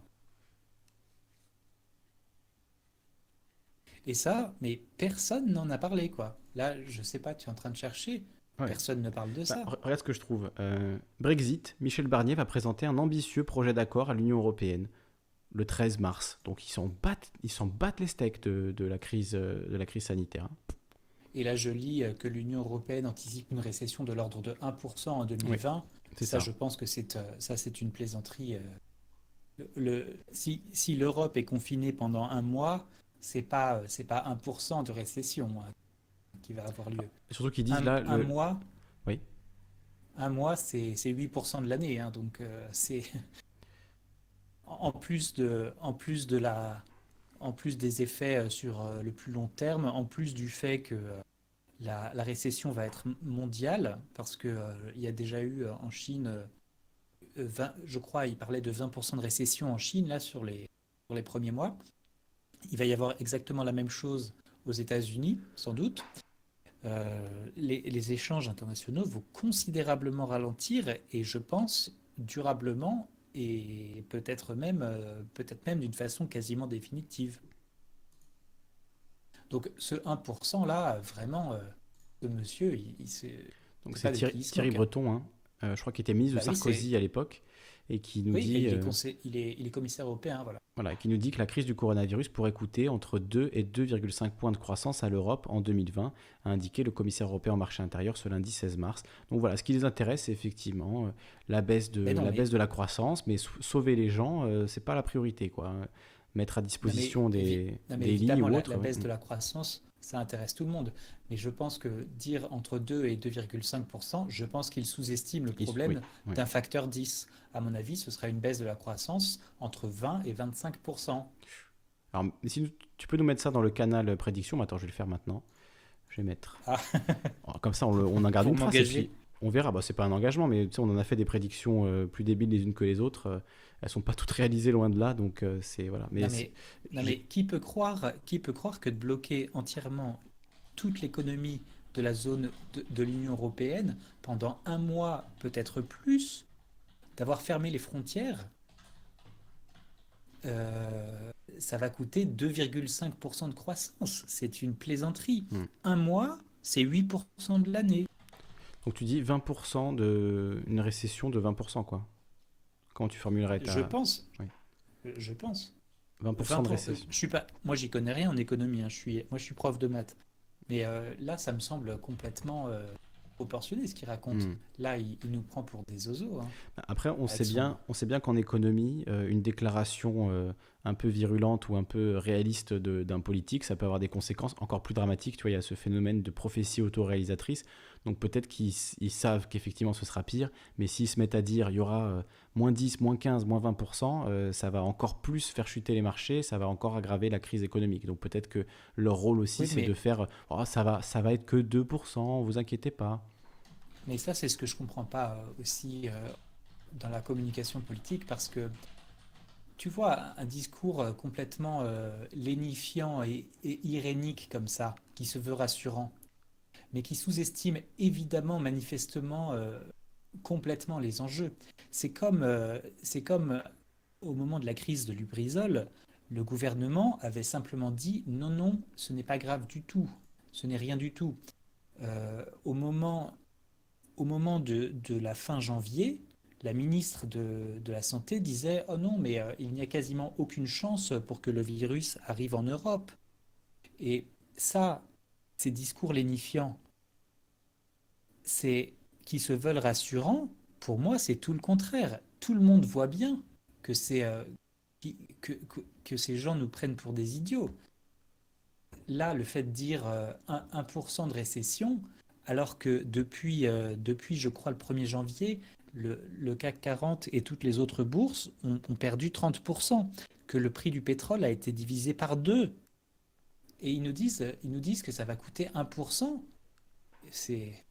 Et ça, mais personne n'en a parlé, quoi. Là, je sais pas, tu es en train de chercher. Ouais. Personne ne parle de Bah, ça. re- regarde ce que je trouve. Euh, Brexit, Michel Barnier va présenter un ambitieux projet d'accord à l'Union européenne le 13 mars. Donc ils s'en battent, ils s'en battent les steaks de, de la crise, euh, de la crise sanitaire. hein. Et là, je lis euh, que l'Union européenne anticipe une récession de l'ordre de 1% en 2020. c'est ça, ça. je pense que c'est ça, c'est une plaisanterie. Le, le- si si l'Europe est confinée pendant un mois, c'est pas euh, c'est pas 1% de récession hein, qui va avoir lieu. Surtout qu'ils disent un, là, un le- mois, Oui. un mois, c'est c'est 8% de l'année, hein, donc euh, c'est en plus de en plus de la en plus des effets euh, sur le plus long terme, en plus du fait que la, la récession va être mondiale, parce que euh, il y a déjà eu en Chine, 20 je crois, il parlait de 20% de récession en Chine là sur les sur les premiers mois. Il va y avoir exactement la même chose aux États-Unis, sans doute. Euh, les, les échanges internationaux vont considérablement ralentir et je pense durablement et peut-être même, euh, peut-être même d'une façon quasiment définitive. Donc ce 1% là, vraiment, euh, ce monsieur, il, il s'est- Donc c'est Thierry, hein. Breton, hein, euh, je crois qu'il était ministre Bah de Sarkozy à l'époque, et qui nous Oui, dit, et il est, euh, conseil- il est, il est commissaire européen, voilà. voilà, qui nous dit que la crise du coronavirus pourrait coûter entre 2 et 2,5 points de croissance à l'Europe en 2020, a indiqué le commissaire européen au marché intérieur ce lundi 16 mars. Donc voilà, ce qui les intéresse, c'est effectivement euh, la baisse de non, la mais- baisse de la croissance, mais sau- sauver les gens, euh, c'est pas la priorité, quoi. Mettre à disposition Non, mais des, non, mais des lignes ou la, autres. la baisse de la croissance, ça intéresse tout le monde. Mais je pense que dire entre 2 et 2,5%, je pense qu'il sous-estime le problème oui, oui. d'un facteur 10. À mon avis, ce sera une baisse de la croissance entre 20 et 25%. Alors, si tu peux nous mettre ça dans le canal prédiction, attends, je vais le faire maintenant. Je vais mettre. Ah. Comme ça, on, le- on en garde Pour une trace on verra. Bah, c'est pas un engagement, mais on en a fait des prédictions euh, plus débiles les unes que les autres. euh, elles sont pas toutes réalisées loin de là, donc euh, c'est voilà. Mais, non, c'est- mais, non, mais qui peut croire, qui peut croire que de bloquer entièrement toute l'économie de la zone de, de l'Union européenne pendant un mois, peut-être plus, d'avoir fermé les frontières, euh, ça va coûter 2,5% de croissance. C'est une plaisanterie. Hmm. Un mois, c'est 8% de l'année. Donc tu dis 20% de une récession de 20%, quoi. Comment tu formulerais ta... Je pense. Oui. Je pense. 20% de 20%, récession. Je suis pas, moi, j'y connais rien en économie. hein. Je suis, moi, je suis prof de maths. Mais euh, là, ça me semble complètement euh, proportionné ce qu'il raconte. Hmm. Là, il, il nous prend pour des oiseaux. hein. Après, on sait bien, on sait bien qu'en économie, euh, une déclaration euh, un peu virulente ou un peu réaliste d'un politique, ça peut avoir des conséquences encore plus dramatiques. Tu vois, il y a ce phénomène de prophétie autoréalisatrice. Donc peut-être qu'ils savent qu'effectivement ce sera pire, mais s'ils se mettent à dire il y aura euh, moins 10, moins 15, moins 20%, euh, ça va encore plus faire chuter les marchés, ça va encore aggraver la crise économique. Donc peut-être que leur rôle aussi, Oui, c'est mais- de faire oh, ça, va, ça va être que 2%, vous inquiétez pas. Mais ça, c'est ce que je comprends pas euh, aussi dans la communication politique, parce que tu vois, un discours complètement euh, lénifiant et, et irénique comme ça, qui se veut rassurant, mais qui sous-estime évidemment, manifestement, euh, complètement les enjeux. C'est comme, euh, comme euh, au moment de la crise de Lubrizol, le gouvernement avait simplement dit non, non, ce n'est pas grave du tout, ce n'est rien du tout. Au moment, au moment de, la fin janvier, la ministre de, la Santé disait Oh non, mais il n'y a quasiment aucune chance pour que le virus arrive en Europe. Et ça, ces discours lénifiants, c'est qui se veulent rassurants, pour moi, c'est tout le contraire. Tout le monde voit bien que, euh, ces gens nous prennent pour des idiots. Là, le fait de dire 1%, euh, 1 de récession, alors que depuis, euh, depuis, je crois, le 1er janvier, le, le, CAC 40 et toutes les autres bourses ont, ont, perdu 30%, que le prix du pétrole a été divisé par deux. Et ils nous disent, ils nous disent que ça va coûter 1%. C'est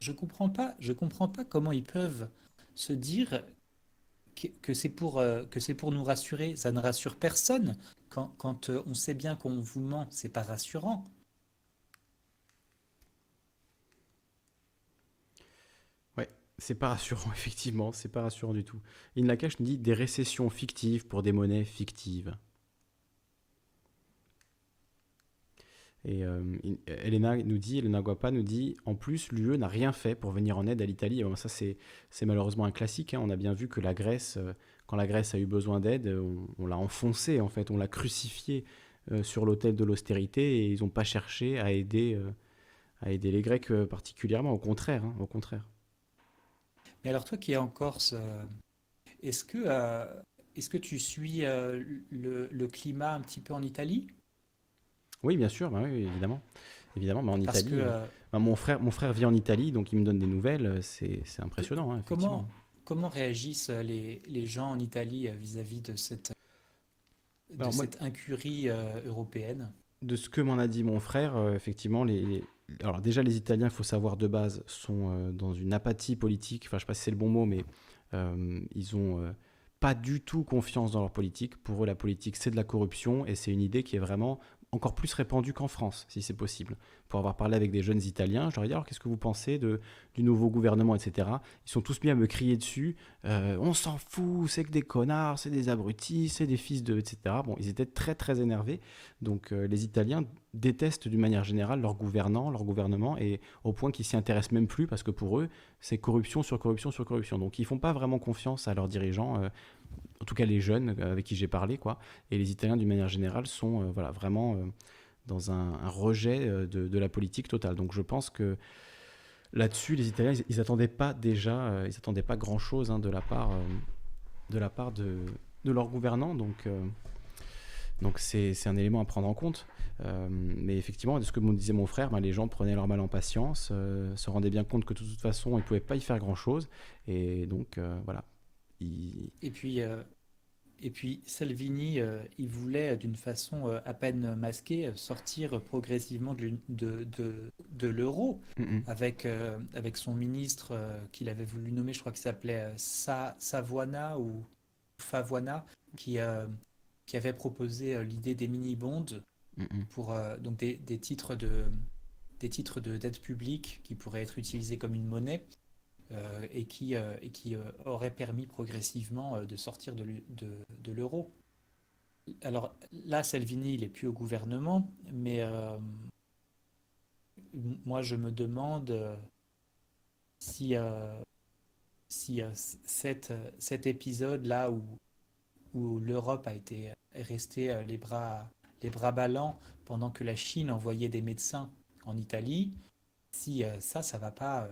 je comprends pas, je comprends pas comment ils peuvent se dire que, c'est pour, euh, que c'est pour nous rassurer. Ça ne rassure personne. Quand, quand euh, on sait bien qu'on vous ment, c'est pas rassurant. C'est pas rassurant, effectivement, c'est pas rassurant du tout. Inlakash nous dit des récessions fictives pour des monnaies fictives. Et euh, Elena nous dit, Elena Guapa nous dit, en plus, l'UE n'a rien fait pour venir en aide à l'Italie. ça, c'est, malheureusement un classique. Hein. On a bien vu que la Grèce, euh, quand la Grèce a eu besoin d'aide, on, l'a enfoncé, en fait, on l'a crucifié euh, sur l'autel de l'austérité et ils n'ont pas cherché à aider, à aider les Grecs particulièrement. Au contraire, hein, au contraire. Mais alors, toi qui es en Corse, est-ce que, est-ce que tu suis le climat un petit peu en Italie? Oui, bien sûr, bah oui, évidemment. Évidemment, mais en Italie. Euh, euh, bah, mon, frère, mon frère vit en Italie, donc il me donne des nouvelles. Euh, c'est impressionnant. Hein, comment, comment réagissent les, les, gens en Italie vis-à-vis de cette, de cette incurie européenne? De ce que m'en a dit mon frère, effectivement, les, alors déjà les Italiens, il faut savoir de base, sont dans une apathie politique. Enfin, je ne sais pas si c'est le bon mot, mais ils ont pas du tout confiance dans leur politique. Pour eux, la politique, c'est de la corruption et c'est une idée qui est vraiment encore plus répandu qu'en France, si c'est possible. Pour avoir parlé avec des jeunes Italiens, je leur ai dit alors qu'est-ce que vous pensez de, du nouveau gouvernement, etc. Ils sont tous mis à me crier dessus. Euh, on s'en fout, c'est que des connards, c'est des abrutis, c'est des fils de, etc. Bon, ils étaient très très énervés. Donc euh, les Italiens détestent d'une manière générale leur gouvernement, et au point qu'ils s'y intéressent même plus parce que pour eux, c'est corruption sur corruption sur corruption. Donc ils font pas vraiment confiance à leurs dirigeants. Euh, en tout cas les jeunes euh, avec qui j'ai parlé, quoi. Et les Italiens, d'une manière générale, sont euh, voilà, vraiment euh, dans un, rejet de, la politique totale. Donc je pense que là-dessus, les Italiens, ils n'attendaient pas déjà, ils attendaient pas grand-chose hein, de la part, de, la part leurs gouvernants. Donc donc c'est un élément à prendre en compte. mais effectivement, de ce que me disait mon frère, ben, les gens prenaient leur mal en patience, se rendaient bien compte que de toute façon, ils ne pouvaient pas y faire grand-chose. Et donc, voilà, et puis, euh, et puis Salvini, euh, il voulait d'une façon euh, à peine masquée sortir progressivement de, de, de, l'euro avec, avec son ministre qu'il avait voulu nommer, je crois qu'il s'appelait Sa, Savoina ou Favoina, qui, qui avait proposé l'idée des mini-bonds pour donc des, des, titres de des titres de dette publique qui pourraient être utilisés comme une monnaie et qui, euh, et qui euh, aurait permis progressivement de sortir de, l'euro. Alors là, Salvini, il n'est plus au gouvernement, mais moi, je me demande si, si cet, cet épisode-là où, où l'Europe a été restée les bras, les bras ballants pendant que la Chine envoyait des médecins en Italie, si ça, ça va pas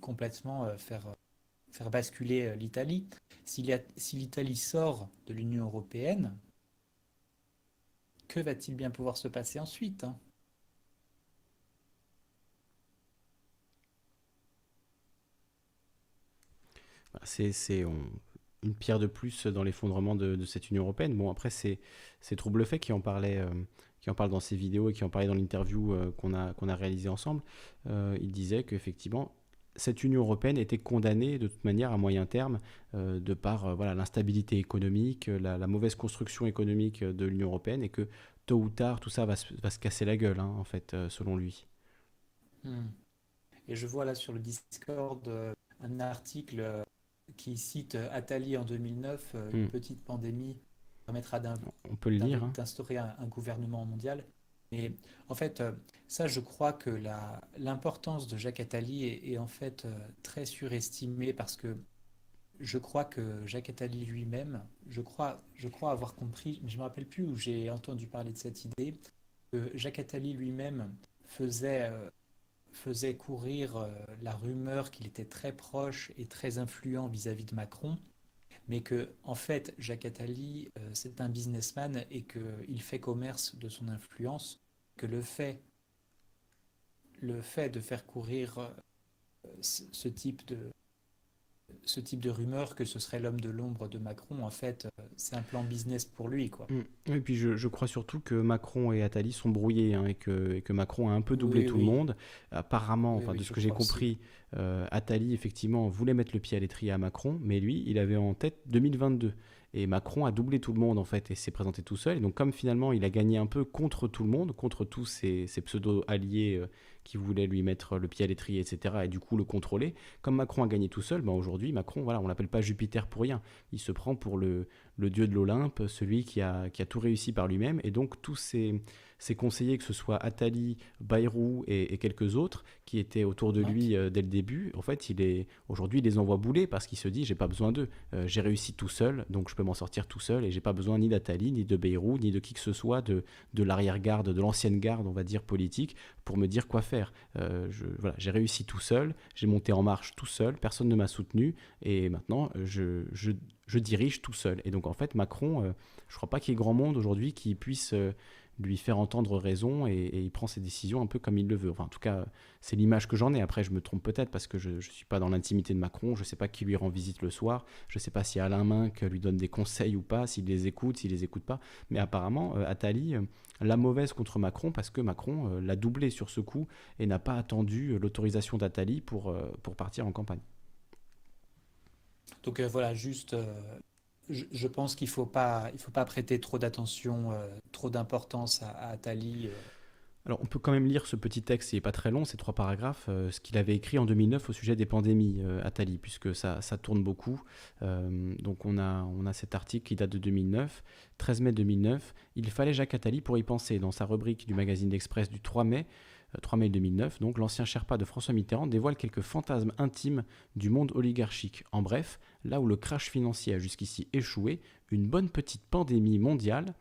complètement euh, faire, euh, faire basculer euh, l'Italie. Si l'Italie sort de l'Union européenne, que va-t-il bien pouvoir se passer ensuite hein? Bah, C'est une pierre de plus dans l'effondrement de, cette Union européenne. Bon, après, c'est Trouble Fait qui en parlait. qui en parle dans ses vidéos et qui en parlait dans l'interview qu'on a, a réalisé ensemble, il disait qu'effectivement, cette Union européenne était condamnée de toute manière à moyen terme euh, de par euh, voilà l'instabilité économique, euh, la, mauvaise construction économique de l'Union européenne et que tôt ou tard tout ça va se, va se casser la gueule hein, en fait selon lui. Hmm. Et je vois là sur le Discord un article qui cite Attali en 2009, une hmm. petite pandémie permettra hein. d'instaurer un, un, gouvernement mondial. Mais en fait, euh, ça, je crois que l'importance de Jacques Attali est, en fait euh, très surestimée parce que je crois que Jacques Attali lui-même, je crois, je crois avoir compris, mais je me rappelle plus où j'ai entendu parler de cette idée, que Jacques Attali lui-même faisait, euh, faisait courir la rumeur qu'il était très proche et très influent vis-à-vis de Macron, mais que en fait Jacques Attali euh, c'est un businessman et qu'il fait commerce de son influence, que le fait, le fait de faire courir ce type de, ce type de rumeur que ce serait l'homme de l'ombre de Macron, en fait, euh, c'est un plan business pour lui. Quoi. Mm. Et puis je, crois surtout que Macron et Attali sont brouillés hein, et, que, que, Macron a un peu doublé tout le monde. Apparemment, enfin, de ce que j'ai compris, euh, Attali, effectivement, voulait mettre le pied à l'étrier à Macron, mais lui, il avait en tête 2022. Et Macron a doublé tout le monde, en fait, et s'est présenté tout seul. Et donc, comme finalement, il a gagné un peu contre tout le monde, contre tous ses, pseudo-alliés euh, qui voulaient lui mettre le pied à l'étrier, etc., et du coup le contrôler, comme Macron a gagné tout seul, ben aujourd'hui, Macron, voilà, on l'appelle pas Jupiter pour rien. Il se prend pour le, le dieu de l'Olympe, celui qui a, qui a tout réussi par lui-même. Et donc, tous ces ses conseillers, que ce soit Attali, Bayrou et, quelques autres qui étaient autour de lui euh, dès le début, en fait, il est aujourd'hui, il les envoie bouler parce qu'il se dit j'ai pas besoin d'eux. Euh, j'ai réussi tout seul, donc je peux m'en sortir tout seul et j'ai pas besoin ni d'Attali, ni de Bayrou, ni de qui que ce soit de, de l'arrière-garde, de l'ancienne garde, on va dire politique, pour me dire quoi faire. Euh, je, voilà, j'ai réussi tout seul, j'ai monté en marche tout seul, personne ne m'a soutenu et maintenant je, je, dirige tout seul. Et donc en fait, Macron, je crois pas qu'il y ait grand monde aujourd'hui qui puisse lui faire entendre raison et, il prend ses décisions un peu comme il le veut. En tout cas, c'est l'image que j'en ai. Après, je me trompe peut-être parce que je ne suis pas dans l'intimité de Macron. Je ne sais pas qui lui rend visite le soir. Je ne sais pas si Alain Minck lui donne des conseils ou pas, s'il les écoute, s'il les écoute pas. Mais apparemment, euh, Attali, euh, la mauvaise contre Macron parce que Macron euh, l'a doublé sur ce coup et n'a pas attendu l'autorisation d'Attali pour partir en campagne. Donc voilà, juste je, pense qu'il ne faut, pas, faut pas prêter trop d'attention, euh, trop d'importance à, à. Euh. Alors, on peut quand même lire ce petit texte, il n'est pas très long, c'est trois paragraphes, euh, ce qu'il avait écrit en 2009 au sujet des pandémies, Attali, puisque ça, ça, tourne beaucoup. donc, on a, on a cet article qui date de 2009, 13 mai 2009. Il fallait Jacques Attali pour y penser. Dans sa rubrique du magazine d'Express du 3 mai, 3 mai 2009, donc l'ancien Sherpa de François Mitterrand dévoile quelques fantasmes intimes du monde oligarchique. En bref, là où le crash financier a jusqu'ici échoué, une bonne petite pandémie mondiale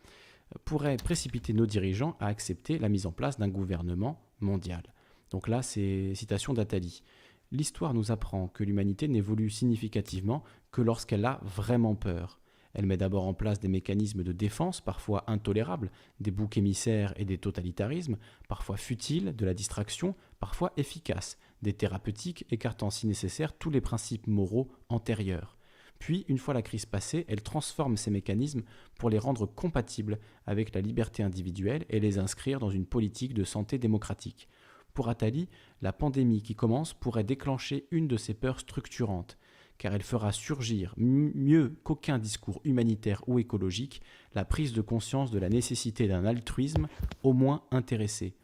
pourrait précipiter nos dirigeants à accepter la mise en place d'un gouvernement mondial. Donc là, c'est citation d'Atali. L'histoire nous apprend que l'humanité n'évolue significativement que lorsqu'elle a vraiment peur. Elle met d'abord en place des mécanismes de défense parfois intolérables, des boucs émissaires et des totalitarismes, parfois futiles, de la distraction, parfois efficaces, des thérapeutiques écartant si nécessaire tous les principes moraux antérieurs. Puis, une fois la crise passée, elle transforme ces mécanismes pour les rendre compatibles avec la liberté individuelle et les inscrire dans une politique de santé démocratique. Pour Attali, la pandémie qui commence pourrait déclencher une de ces peurs structurantes, car elle fera surgir mieux qu'aucun discours humanitaire ou écologique la prise de conscience de la nécessité d'un altruisme au moins intéressé.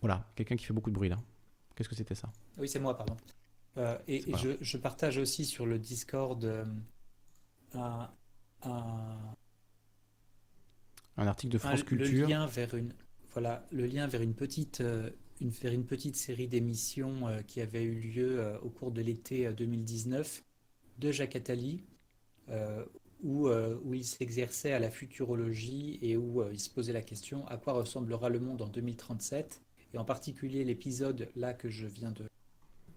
Voilà, quelqu'un qui fait beaucoup de bruit là. Qu'est-ce que c'était ça? Oui, c'est moi, pardon. Euh, et, je, partage aussi sur le Discord euh, un, un, article de France Culture. Le lien vers une, voilà, le lien vers une petite euh, une, une petite série d'émissions euh, qui avait eu lieu euh, au cours de l'été 2019 euh, de Jacques Attali, où, où, il s'exerçait à la futurologie et où il se posait la question à quoi ressemblera le monde en 2037, et en particulier l'épisode là que je viens de,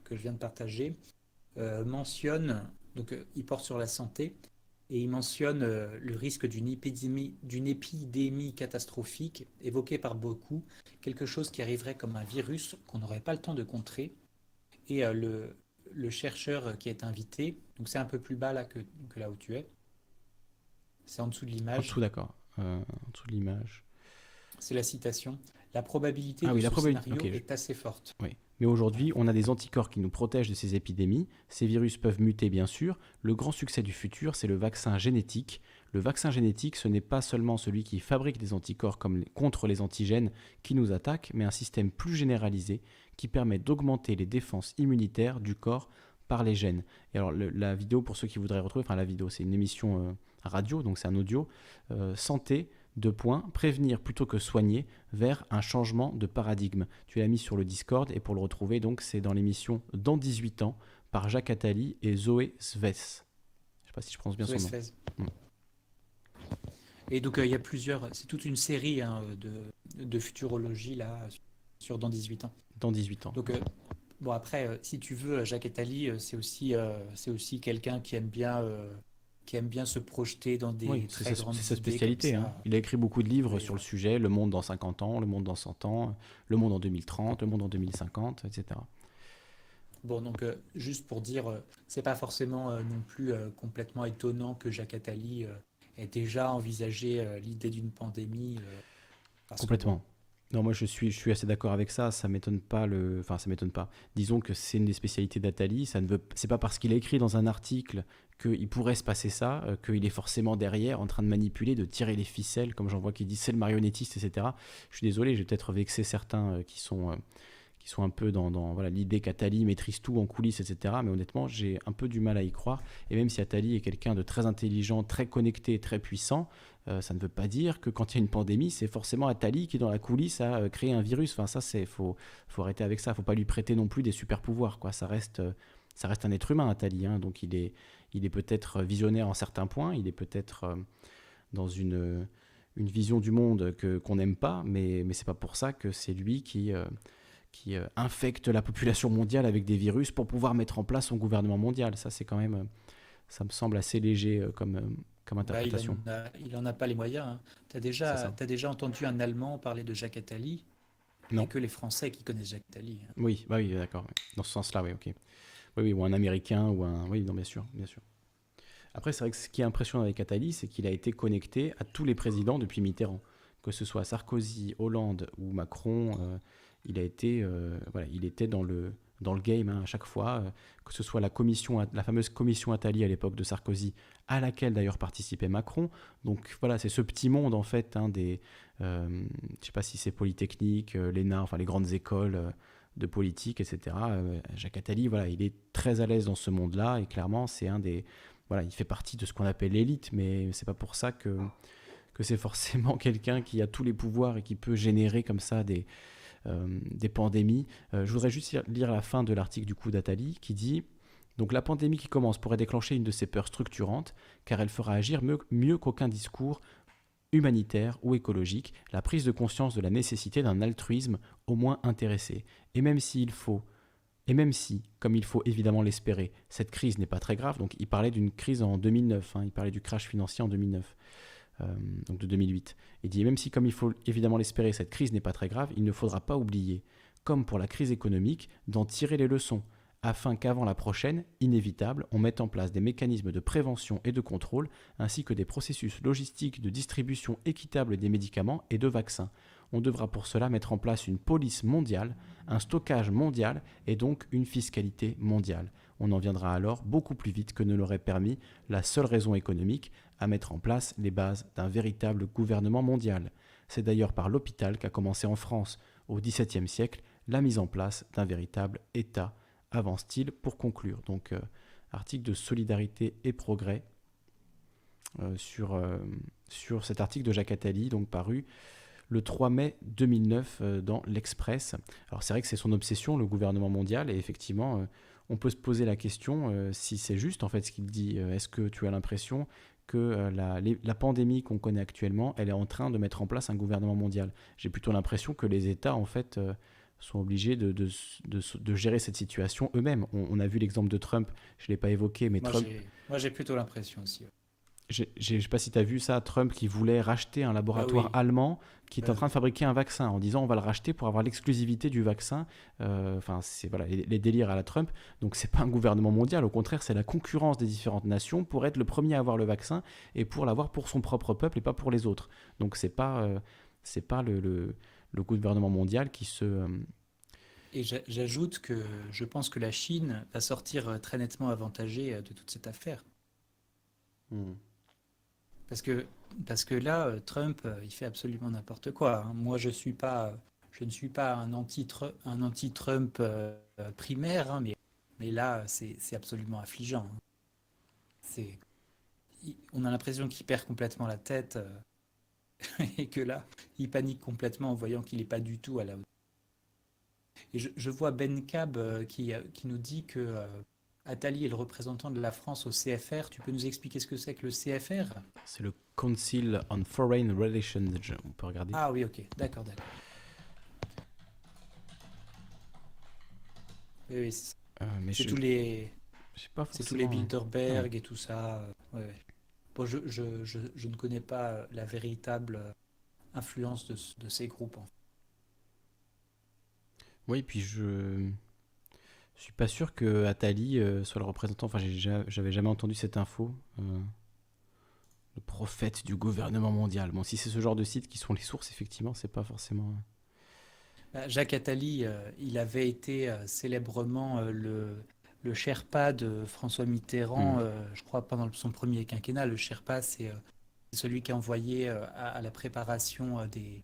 que je viens de partager mentionne, donc il porte sur la santé, et il mentionne euh, le risque d'une épidémie, d'une épidémie catastrophique évoquée par beaucoup, quelque chose qui arriverait comme un virus qu'on n'aurait pas le temps de contrer. Et euh, le, le, chercheur qui est invité, donc c'est un peu plus bas là que, que là où tu es, c'est en dessous de l'image. En dessous, d'accord. Euh, en dessous de l'image. C'est la citation. La probabilité ah de ce scénario est assez forte. Oui. Mais aujourd'hui, on a des anticorps qui nous protègent de ces épidémies. Ces virus peuvent muter, bien sûr. Le grand succès du futur, c'est le vaccin génétique. Le vaccin génétique, ce n'est pas seulement celui qui fabrique des anticorps comme contre les antigènes qui nous attaquent, mais un système plus généralisé qui permet d'augmenter les défenses immunitaires du corps par les gènes. Et alors, la vidéo, pour ceux qui voudraient retrouver, enfin la vidéo, c'est une émission euh, radio, donc c'est un audio, euh, santé, deux points, prévenir plutôt que soigner vers un changement de paradigme. Tu l'as mis sur le Discord et pour le retrouver, donc c'est dans l'émission Dans 18 ans par Jacques Attali et Zoé Sves. pas si je prononce bien Zoé son nom. Mm. Et donc, euh, il y a plusieurs, c'est toute une série hein, de, de futurologie là, sur dans 18 ans. Dans 18 ans. Donc, euh, bon, après, euh, si tu veux, Jacques Attali, euh, c'est aussi, euh, c'est aussi quelqu'un qui aime bien, euh, qui aime bien se projeter dans des Oui, très grandes c'est sa spécialité. hein. Il a écrit beaucoup de livres sur le sujet, Le Monde dans 50 ans, Le Monde dans 100 ans, Le Monde en 2030, Le Monde en 2050, etc. Bon, donc euh, juste pour dire, euh, c'est pas forcément euh, non plus euh, complètement étonnant que Jacques Attali ait déjà envisagé l'idée d'une pandémie. que, Complètement. Non, moi je suis, assez d'accord avec ça. Ça m'étonne pas enfin ça m'étonne pas. Disons que c'est une des spécialités d'Atali. Ça ne veut, c'est pas parce qu'il a écrit dans un article qu'il pourrait se passer ça, euh, qu'il est forcément derrière en train de manipuler, de tirer les ficelles, comme j'en vois qui disent c'est le marionnettiste, etc. Je suis désolé, j'ai peut-être vexé certains euh, qui sont euh, qui sont un peu dans, l'idée qu'Atali maîtrise tout en coulisses, etc. Mais honnêtement, j'ai un peu du mal à y croire. Et même si Atali est quelqu'un de très intelligent, très connecté, très puissant, euh, ça ne veut pas dire que quand il y a une pandémie, c'est forcément Atali qui, dans la coulisse, a euh, créé un virus. Enfin, ça, c'est faut, faut arrêter avec ça. Faut pas lui prêter non plus des super pouvoirs. Ça reste, euh, ça reste un être humain, Atali. hein. donc, il est, il est peut-être visionnaire en certains points. Il est peut-être dans une, une vision du monde que qu'on n'aime pas, mais mais c'est pas pour ça que c'est lui qui qui infecte la population mondiale avec des virus pour pouvoir mettre en place son gouvernement mondial. Ça, c'est quand même, ça me semble assez léger euh, comme, bah, il, interprétation. a, il en a pas les moyens. Tu as, déjà, déjà entendu un Allemand parler de Jacques Attali Non. que les Français qui connaissent Jacques Attali. hein. Oui, bah oui, d'accord. Dans ce sens-là, oui, ok. Oui, oui, ou un Américain, ou un... Oui, non, bien sûr, bien sûr. Après, c'est vrai que ce qui est impressionnant avec Attali, c'est qu'il a été connecté à tous les présidents depuis Mitterrand. Que ce soit Sarkozy, Hollande ou Macron, euh, il a été, euh, voilà, il était dans le, dans le game hein, à chaque fois. euh, que ce soit la commission, la fameuse commission Attali à l'époque de Sarkozy, à laquelle d'ailleurs participait Macron. Donc voilà, c'est ce petit monde en fait hein, des, euh, je sais pas si c'est Polytechnique, euh, l'ENA, enfin les grandes écoles. euh, de politique, etc. Jacques Attali, voilà, il est très à l'aise dans ce monde-là et clairement, c'est un des, voilà, il fait partie de ce qu'on appelle l'élite, mais c'est pas pour ça que que c'est forcément quelqu'un qui a tous les pouvoirs et qui peut générer comme ça des des pandémies. Euh, je voudrais juste lire- la fin de l'article du coup d'Attali qui dit donc la pandémie qui commence pourrait déclencher une de ces peurs structurantes car elle fera agir mieux, qu'aucun discours humanitaire ou écologique, la prise de conscience de la nécessité d'un altruisme au moins intéressé. Et même s'il faut, et même si, comme il faut évidemment l'espérer, cette crise n'est pas très grave, donc il parlait d'une crise en 2009, hein, il parlait du crash financier en 2009, euh, donc de 2008. Il dit, même si, comme il faut évidemment l'espérer, cette crise n'est pas très grave, il ne faudra pas oublier, comme pour la crise économique, d'en tirer les leçons, afin qu'avant la prochaine, inévitable, on mette en place des mécanismes de prévention et de contrôle, ainsi que des processus logistiques de distribution équitable des médicaments et de vaccins. On devra pour cela mettre en place une police mondiale, un stockage mondial et donc une fiscalité mondiale. On en viendra alors beaucoup plus vite que ne l'aurait permis la seule raison économique à mettre en place les bases d'un véritable gouvernement mondial. C'est d'ailleurs par l'hôpital qu'a commencé en France, au XVIIe siècle, la mise en place d'un véritable État avance-t-il pour conclure. Donc, euh, article de solidarité et progrès euh, sur, euh, sur cet article de Jacques Attali, donc paru le 3 mai 2009 euh, dans l'Express. Alors, c'est vrai que c'est son obsession, le gouvernement mondial, et effectivement, on peut se poser la question si c'est juste en fait ce qu'il dit. Est-ce que tu as l'impression que euh, la, les- la pandémie qu'on connaît actuellement, elle est en train de mettre en place un gouvernement mondial J'ai plutôt l'impression que les États, en fait, euh, sont obligés de, de, de- de gérer cette situation eux-mêmes. On, on a vu l'exemple de Trump, je ne l'ai pas évoqué, mais Moi, Trump, j'ai- Moi, j'ai plutôt l'impression aussi. ouais. Je ne sais pas si tu as vu ça, Trump qui voulait racheter un laboratoire oui. allemand qui est en Ouais. train de fabriquer un vaccin en disant on va le racheter pour avoir l'exclusivité du vaccin. Euh, Enfin, c'est voilà, les, les délires à la Trump. Donc, c'est pas un gouvernement mondial, au contraire, c'est la concurrence des différentes nations pour être le premier à avoir le vaccin et pour l'avoir pour son propre peuple et pas pour les autres. Donc, c'est pas, euh, c'est pas le, le, le gouvernement mondial qui se. euh, Et j'a- j'ajoute que je pense que la Chine va sortir euh, très nettement avantagée euh, de toute cette affaire. hmm. Parce que, parce que là, euh, Trump, euh, il fait absolument n'importe quoi. hein. Moi, je suis pas, euh, je ne suis pas un anti-Trump primaire, hein, mais, mais là, c'est absolument affligeant. hein. On a l'impression qu'il perd complètement la tête et que là, il panique complètement en voyant qu'il n'est pas du tout à la hauteur. Et je, je vois Ben Cab qui, qui nous dit que, Attali est le représentant de la France au CFR. Tu peux nous expliquer ce que c'est que le CFR C'est le Council on Foreign Relations. On peut regarder. Ah oui, ok, d'accord, d'accord. Oui, oui, c'est Euh, je- tous les, pas c'est tous les forcément. Bilderberg Ouais. et tout ça. ouais, ouais. Bon, je, je, je, je ne connais pas la véritable influence de, de ces groupes. Oui, puis je je suis pas sûr que Attali euh, soit le représentant. Enfin, j'avais jamais entendu cette info. euh, le prophète du gouvernement mondial. Bon, si c'est ce genre de sites qui sont les sources, effectivement, c'est pas forcément. Bah, Jacques Attali, euh, il avait été célèbrement le, le Sherpa de François Mitterrand, euh, je crois, pendant son premier quinquennat. Le Sherpa, c'est euh, celui qui a envoyé euh, à, à la préparation des,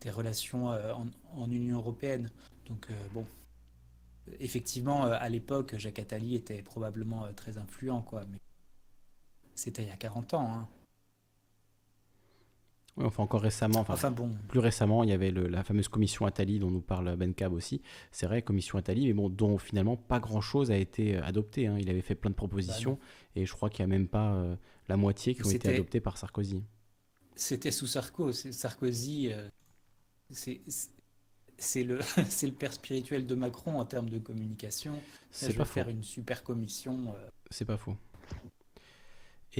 des relations en, en Union européenne. Donc, bon, effectivement, euh, à l'époque, Jacques Attali était probablement euh, très influent, quoi. Mais c'était il y a 40 ans. hein. Oui, enfin encore récemment, enfin, Enfin, bon. plus récemment, il y avait le- la fameuse commission Attali dont nous parle Ben Cab aussi. C'est vrai, commission Attali, mais bon, dont finalement pas grand-chose a été euh, adopté. hein. Il avait fait plein de propositions et je crois qu'il n'y a même pas euh, la moitié qui ont été adoptées par Sarkozy. C'était sous Sarko. Sarkozy, euh, c'est le père spirituel de Macron en termes de communication. Là, C'est je vais pas faire faux. une super commission. euh, C'est pas faux.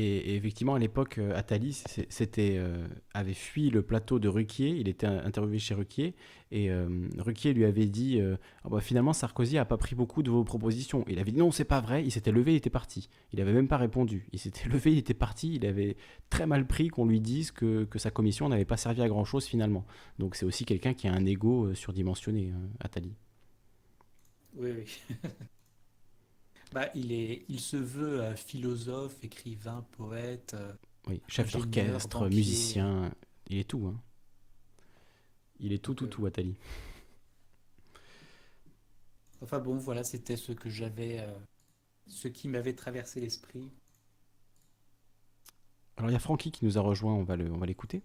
Et, effectivement, à l'époque, euh, Attali c'était, euh, avait fui le plateau de Ruquier. Il était in- interviewé chez Ruquier. Et euh, Ruquier lui avait dit Ah bah, finalement, Sarkozy a pas pris beaucoup de vos propositions. Il avait dit Non, c'est pas vrai. Il s'était levé, il était parti. Il avait même pas répondu. Il s'était levé, il était parti. Il avait très mal pris qu'on lui dise que, que sa commission n'avait pas servi à grand chose finalement. Donc, c'est aussi quelqu'un qui a un ego surdimensionné, euh, Attali. Oui, oui. bah, il, est, il se veut euh, philosophe, écrivain, poète. euh, Oui, chef ingénieur, d'orchestre, banquier. musicien, il est tout. hein. Il est tout, tout, tout, Attali. Enfin bon, voilà, c'était ce que j'avais, euh, ce qui m'avait traversé l'esprit. Alors il y a Francky qui nous a rejoint, on va le, on va l'écouter.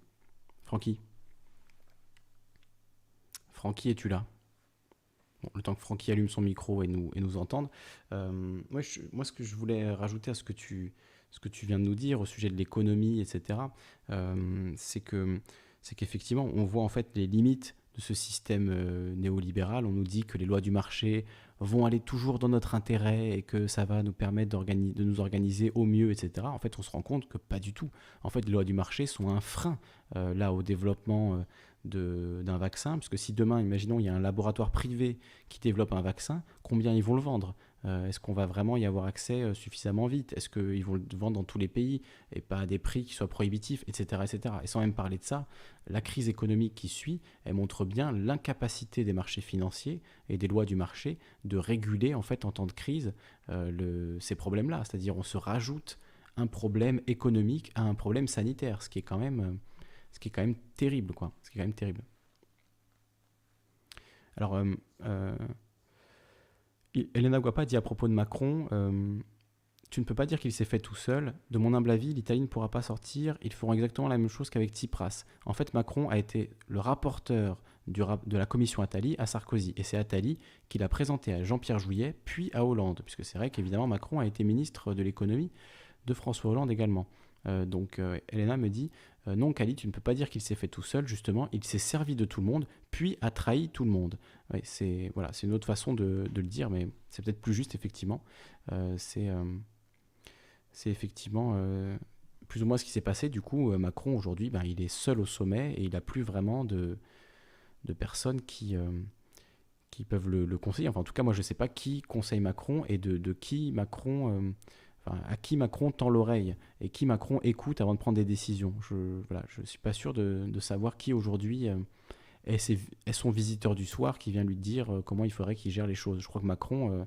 Francky. Francky, es-tu là? Le temps que Francky allume son micro et nous, et nous entende. Euh, moi, moi, ce que je voulais rajouter à ce que tu, ce que tu viens de nous dire au sujet de l'économie, etc., euh, c'est que c'est qu'effectivement, on voit en fait les limites de ce système euh, néolibéral. On nous dit que les lois du marché vont aller toujours dans notre intérêt et que ça va nous permettre de nous organiser au mieux, etc. En fait, on se rend compte que pas du tout. En fait, les lois du marché sont un frein là au développement d'un vaccin, puisque si demain, imaginons, il y a un laboratoire privé qui développe un vaccin, combien ils vont le vendre? Euh, Est-ce qu'on va vraiment y avoir accès euh, suffisamment vite? Est-ce qu'ils vont le vendre dans tous les pays et pas à des prix qui soient prohibitifs, etc., etc. Et sans même parler de ça, la crise économique qui suit, elle montre bien l'incapacité des marchés financiers et des lois du marché de réguler en fait en temps de crise euh, ces problèmes-là. C'est-à-dire on se rajoute un problème économique à un problème sanitaire, ce qui est quand même, ce qui est quand même terrible, quoi. Alors, euh, euh, Elena Guapa dit à propos de Macron, euh, tu ne peux pas dire qu'il s'est fait tout seul. De mon humble avis, l'Italie ne pourra pas sortir. Ils feront exactement la même chose qu'avec Tsipras. En fait, Macron a été le rapporteur de la commission Attali à Sarkozy. Et c'est Attali qui l'a présenté à Jean-Pierre Jouyet, puis à Hollande. Puisque c'est vrai qu'évidemment, Macron a été ministre de l'économie de François Hollande également. Euh, donc, euh, Elena me dit euh, Non, Kali, tu ne peux pas dire qu'il s'est fait tout seul. Justement, il s'est servi de tout le monde, puis a trahi tout le monde. C'est voilà, c'est une autre façon de, le dire, mais c'est peut-être plus juste, effectivement. C'est effectivement plus ou moins ce qui s'est passé. Du coup, Macron, aujourd'hui, ben, il est seul au sommet et il n'a plus vraiment de, de personnes qui, qui peuvent le, le conseiller. Enfin, en tout cas, moi, je ne sais pas qui conseille Macron et de, qui Macron, à qui Macron tend l'oreille et qui Macron écoute avant de prendre des décisions. Je ne suis pas sûr de, savoir qui aujourd'hui euh, est, son visiteur du soir qui vient lui dire euh, comment il faudrait qu'il gère les choses. Je crois que Macron, euh,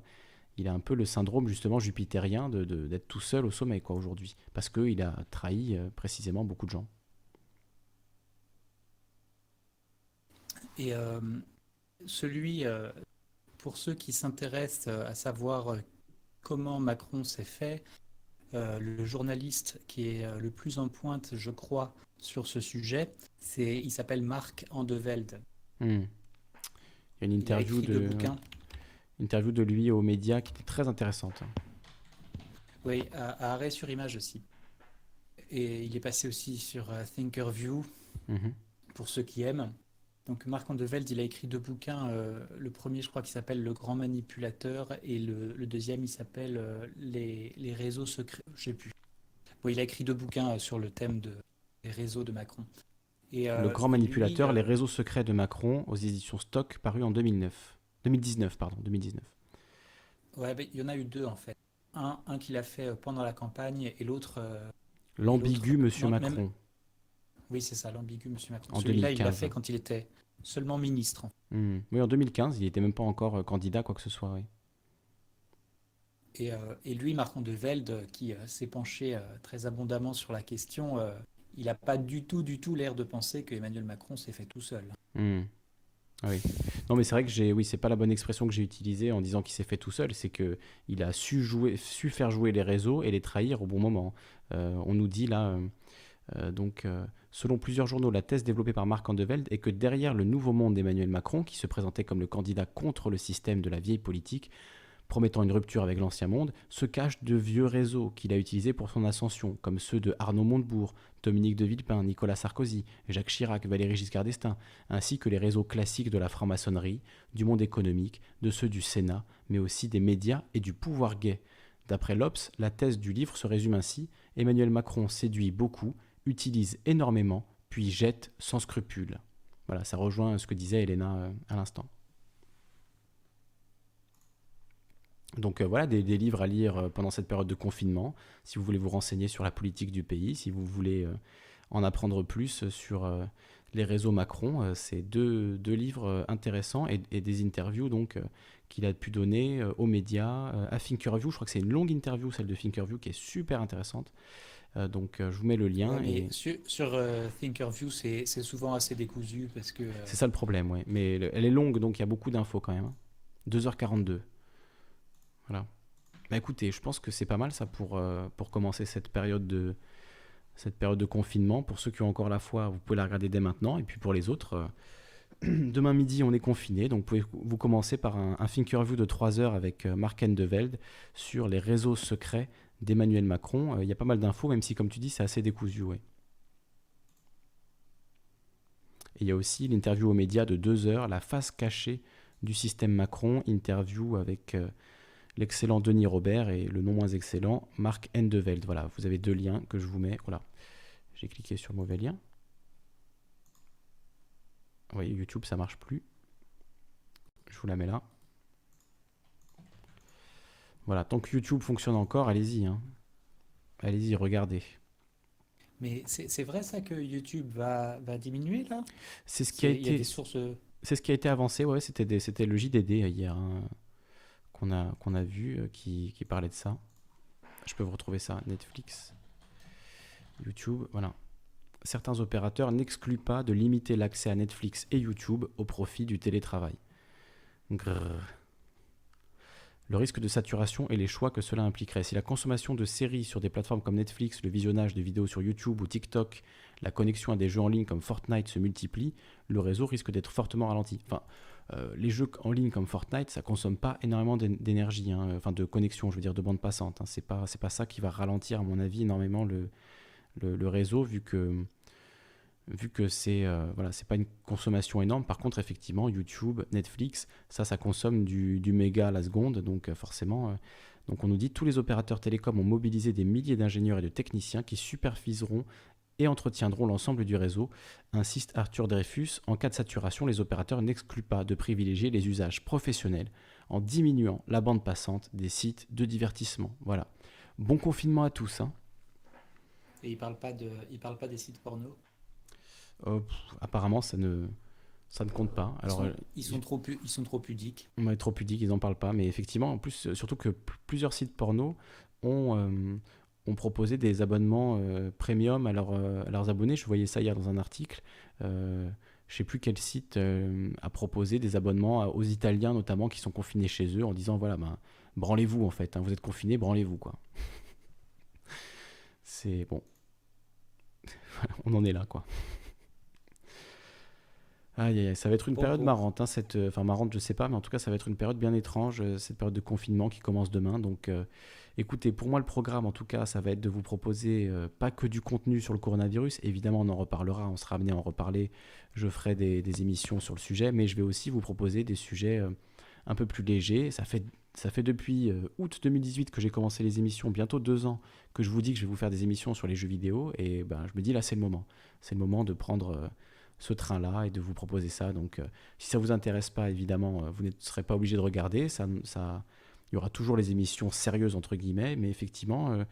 il a un peu le syndrome justement jupitérien d'être tout seul au sommet aujourd'hui, parce qu'il a trahi précisément beaucoup de gens. Et celui, pour ceux qui s'intéressent à savoir comment Macron s'est fait, euh, le journaliste qui est euh, le plus en pointe, je crois, sur ce sujet, c'est, il s'appelle Marc Andevelde. Hmm. Il y a une a interview de deux bouquins. une interview de lui aux médias qui était très intéressante. Oui, à, à Arrêt sur Image aussi. Et il est passé aussi sur euh, Thinkerview, Mhm. pour ceux qui aiment. Donc Marc Andeveld, il a écrit deux bouquins. euh, le premier, je crois, qui s'appelle Le Grand Manipulateur, et le, le deuxième, il s'appelle euh, les, les réseaux secrets. Je sais plus. Bon, il a écrit deux bouquins euh, sur le thème de, des réseaux de Macron. Et, euh, Le grand manipulateur, les réseaux secrets de Macron, aux éditions Stock, paru en 2009. 2019, pardon, 2019. Ouais, il y en a eu deux en fait. Un, un qu'il a fait pendant la campagne et l'autre. L'ambigu Monsieur même- Macron. Oui, c'est ça, l'ambigu Monsieur Macron. En Celui-là, il l'a 2015. fait quand il était seulement ministre. Hmm. Oui, en 2015, il n'était même pas encore euh, candidat, quoi que ce soit. oui. Et, euh, et lui, Marc de Velde, qui euh, s'est penché euh, très abondamment sur la question, il n'a pas du tout, du tout l'air de penser que Emmanuel Macron s'est fait tout seul. Hmm. Ah oui. Non, mais c'est vrai que j'ai, oui, c'est pas la bonne expression que j'ai utilisée en disant qu'il s'est fait tout seul. C'est que il a su jouer, su faire jouer les réseaux et les trahir au bon moment. On nous dit là, euh, donc, euh, selon plusieurs journaux, la thèse développée par Marc Andeveld est que derrière le nouveau monde d'Emmanuel Macron, qui se présentait comme le candidat contre le système de la vieille politique, promettant une rupture avec l'ancien monde, se cachent de vieux réseaux qu'il a utilisés pour son ascension, comme ceux de Arnaud Montebourg, Dominique de Villepin, Nicolas Sarkozy, Jacques Chirac, Valéry Giscard d'Estaing, ainsi que les réseaux classiques de la franc-maçonnerie, du monde économique, de ceux du Sénat, mais aussi des médias et du pouvoir gay. D'après l'Obs, la thèse du livre se résume ainsi Emmanuel Macron séduit beaucoup, utilise énormément, puis jette sans scrupule. Voilà, ça rejoint ce que disait Elena euh, à l'instant. Donc euh, voilà, des, livres à lire euh, pendant cette période de confinement, si vous voulez vous renseigner sur la politique du pays, si vous voulez en apprendre plus sur les réseaux Macron, c'est deux, livres intéressants et, des interviews donc qu'il a pu donner aux médias, à Thinkerview. Je crois que c'est une longue interview, celle de Thinkerview, qui est super intéressante. Euh, donc euh, je vous mets le lien. Ouais, et... sur sur, euh, Thinkerview, c'est souvent assez décousu parce que. C'est ça le problème, oui. Mais le- elle est longue, donc il y a beaucoup d'infos quand même. hein. 2h42. Voilà. Bah écoutez, je pense que c'est pas mal ça pour, euh, pour commencer cette période, de, cette période de confinement. Pour ceux qui ont encore la foi, vous pouvez la regarder dès maintenant. Et puis pour les autres, euh, demain midi, on est confiné. Donc vous pouvez vous commencer par un, un Thinkerview de 3 heures avec euh, Mark Endeveld sur les réseaux secrets d'Emmanuel Macron. Euh, Il y a pas mal d'infos, même si, comme tu dis, c'est assez décousu. Ouais. Et il y a aussi l'interview aux médias de deux heures, la face cachée du système Macron, interview avec euh, l'excellent Denis Robert et le non moins excellent Marc Endeveld. Voilà, vous avez deux liens que je vous mets. Voilà, j'ai cliqué sur le mauvais lien. Vous voyez, YouTube, ça marche plus. Je vous la mets là. Voilà, tant que YouTube fonctionne encore, allez-y. hein. Allez-y, regardez. Mais c'est vrai ça que YouTube va, va diminuer là? C'est ce qui a été. sources. euh, C'est ce qui a été avancé, ouais, c'était le JDD euh, hier hein, qu'on a, qu'on a vu euh, qui, qui parlait de ça. Je peux vous retrouver ça, Netflix, YouTube, voilà. Certains opérateurs n'excluent pas de limiter l'accès à Netflix et YouTube au profit du télétravail. Grrr. Le risque de saturation et les choix que cela impliquerait. Si la consommation de séries sur des plateformes comme Netflix, le visionnage de vidéos sur YouTube ou TikTok, la connexion à des jeux en ligne comme Fortnite se multiplie, le réseau risque d'être fortement ralenti. Enfin, euh, les jeux en ligne comme Fortnite, ça consomme pas énormément d'é- d'énergie, hein, enfin de connexion, je veux dire de bande passante. Hein. C'est pas, ça qui va ralentir, à mon avis, énormément le réseau, vu que vu que c'est euh, voilà, c'est pas une consommation énorme. Par contre, effectivement, YouTube, Netflix, ça, ça consomme du, du méga à la seconde, donc euh, forcément. euh, donc on nous dit tous les opérateurs télécoms ont mobilisé des milliers d'ingénieurs et de techniciens qui superviseront et entretiendront l'ensemble du réseau, insiste Arthur Dreyfus. En cas de saturation, les opérateurs n'excluent pas de privilégier les usages professionnels en diminuant la bande passante des sites de divertissement. Voilà. Bon confinement à tous. hein. Et il parle pas parle pas des sites porno. Euh, pff, apparemment, ça ne, ça ne compte pas. Alors, ils, euh, sont, ils sont trop, pu- ils sont trop pudiques. On est trop pudique, ils n'en parlent pas. Mais effectivement, en plus, euh, surtout que plusieurs sites porno ont, euh, ont proposé des abonnements euh, premium à, leurs, euh, à leurs abonnés. Je voyais ça hier dans un article. Euh, je sais plus quel site euh, a proposé des abonnements aux Italiens notamment qui sont confinés chez eux en disant voilà, ben, branlez-vous en fait. hein, vous êtes confinés, branlez-vous quoi. C'est bon. On en est là quoi. Aïe, aïe, aïe, ça va être une Bon, période bon. marrante, hein, cette, euh, enfin marrante, je sais pas, mais en tout cas, ça va être une période bien étrange, euh, cette période de confinement qui commence demain. Donc, euh, Écoutez, pour moi, le programme, en tout cas, ça va être de vous proposer euh, pas que du contenu sur le coronavirus. Évidemment, on en reparlera, on sera amené à en reparler. Je ferai des, des émissions sur le sujet, mais je vais aussi vous proposer des sujets euh, un peu plus légers. Ça fait, ça fait depuis août 2018 que j'ai commencé les émissions, bientôt deux ans, que je vous dis que je vais vous faire des émissions sur les jeux vidéo. Et ben, je me dis là, c'est le moment. C'est le moment de prendre ce train-là et de vous proposer ça. Donc, si ça vous intéresse pas, évidemment, vous ne serez pas obligé de regarder. Ça, ça, il y aura toujours les émissions sérieuses, entre guillemets, mais effectivement, euh,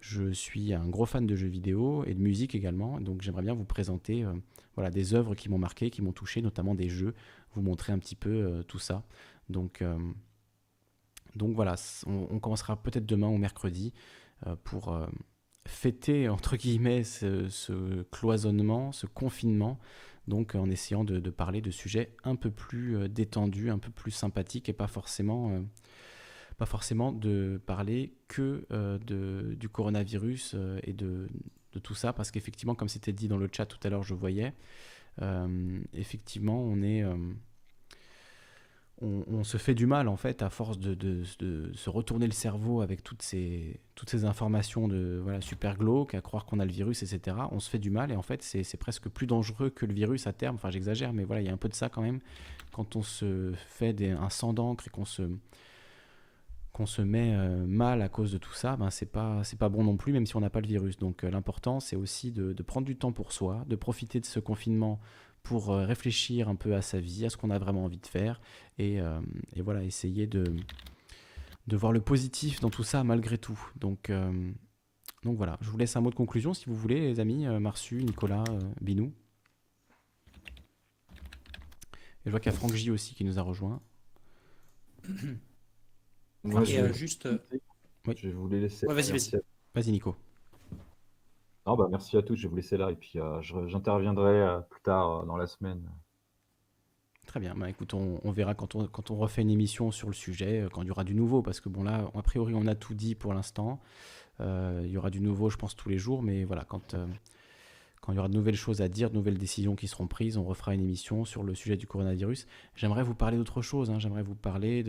je suis un gros fan de jeux vidéo et de musique également, donc j'aimerais bien vous présenter euh, voilà, des œuvres qui m'ont marqué, qui m'ont touché, notamment des jeux, vous montrer un petit peu euh, tout ça. Donc, donc voilà, on, commencera peut-être demain ou mercredi pour fêter, entre guillemets, ce, cloisonnement, ce confinement, donc en essayant de, parler de sujets un peu plus détendus, un peu plus sympathiques et pas forcément pas forcément de parler que euh, de, du coronavirus euh, et de, tout ça, parce qu'effectivement, comme c'était dit dans le chat tout à l'heure, je voyais, euh, effectivement, on est... On, se fait du mal en fait à force de, se retourner le cerveau avec toutes ces, toutes ces informations de voilà, super glauques, à croire qu'on a le virus, etc. On se fait du mal et en fait c'est presque plus dangereux que le virus à terme. Enfin j'exagère, mais voilà, il y a un peu de ça quand même. Quand on se fait des, un sang d'encre et qu'on se, se met euh, mal à cause de tout ça, ben c'est pas pas bon non plus, même si on n'a pas le virus. Donc euh, l'important c'est aussi de, prendre du temps pour soi, de profiter de ce confinement pour euh, réfléchir un peu à sa vie, à ce qu'on a vraiment envie de faire, et, et, voilà essayer de de voir le positif dans tout ça malgré tout. Donc donc voilà, je vous laisse un mot de conclusion si vous voulez, les amis, Marsu, Nicolas, Binou. Et je vois qu'il y a Franck J aussi qui nous a rejoint. Moi, je, euh, juste. Euh, je vais vous les laisser. vas-y, vas-y. Vas-y, Nico. Non, bah, merci à tous. Je vais vous laisser là et puis euh, j'interviendrai plus tard dans la semaine. Très bien. Bah, écoute, on, verra quand on, quand on refait une émission sur le sujet, quand il y aura du nouveau, parce que bon là, a priori, on a tout dit pour l'instant. il y aura du nouveau, je pense, tous les jours, mais voilà, quand quand il y aura de nouvelles choses à dire, de nouvelles décisions qui seront prises, on refera une émission sur le sujet du coronavirus. J'aimerais vous parler d'autre chose. Hein. J'aimerais vous parler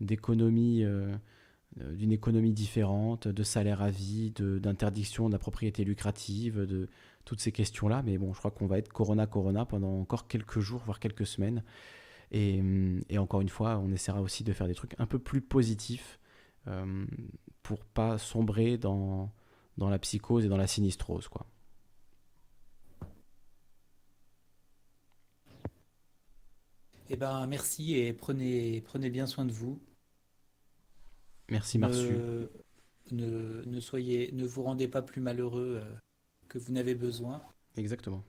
d'économie, euh, euh, d'une économie différente, de salaire à vie, d'interdiction de, la propriété lucrative, de toutes ces questions-là. Mais bon, je crois qu'on va être Corona Corona pendant encore quelques jours, voire quelques semaines. Et, hum, et, encore une fois, on essaiera aussi de faire des trucs un peu plus positifs euh, pour pas sombrer dans, dans la psychose et dans la sinistrose, quoi. Eh ben, merci et prenez, prenez bien soin de vous. Merci, Marsu. Ne, ne, soyez, ne vous rendez pas plus malheureux euh, que vous n'avez besoin. Exactement.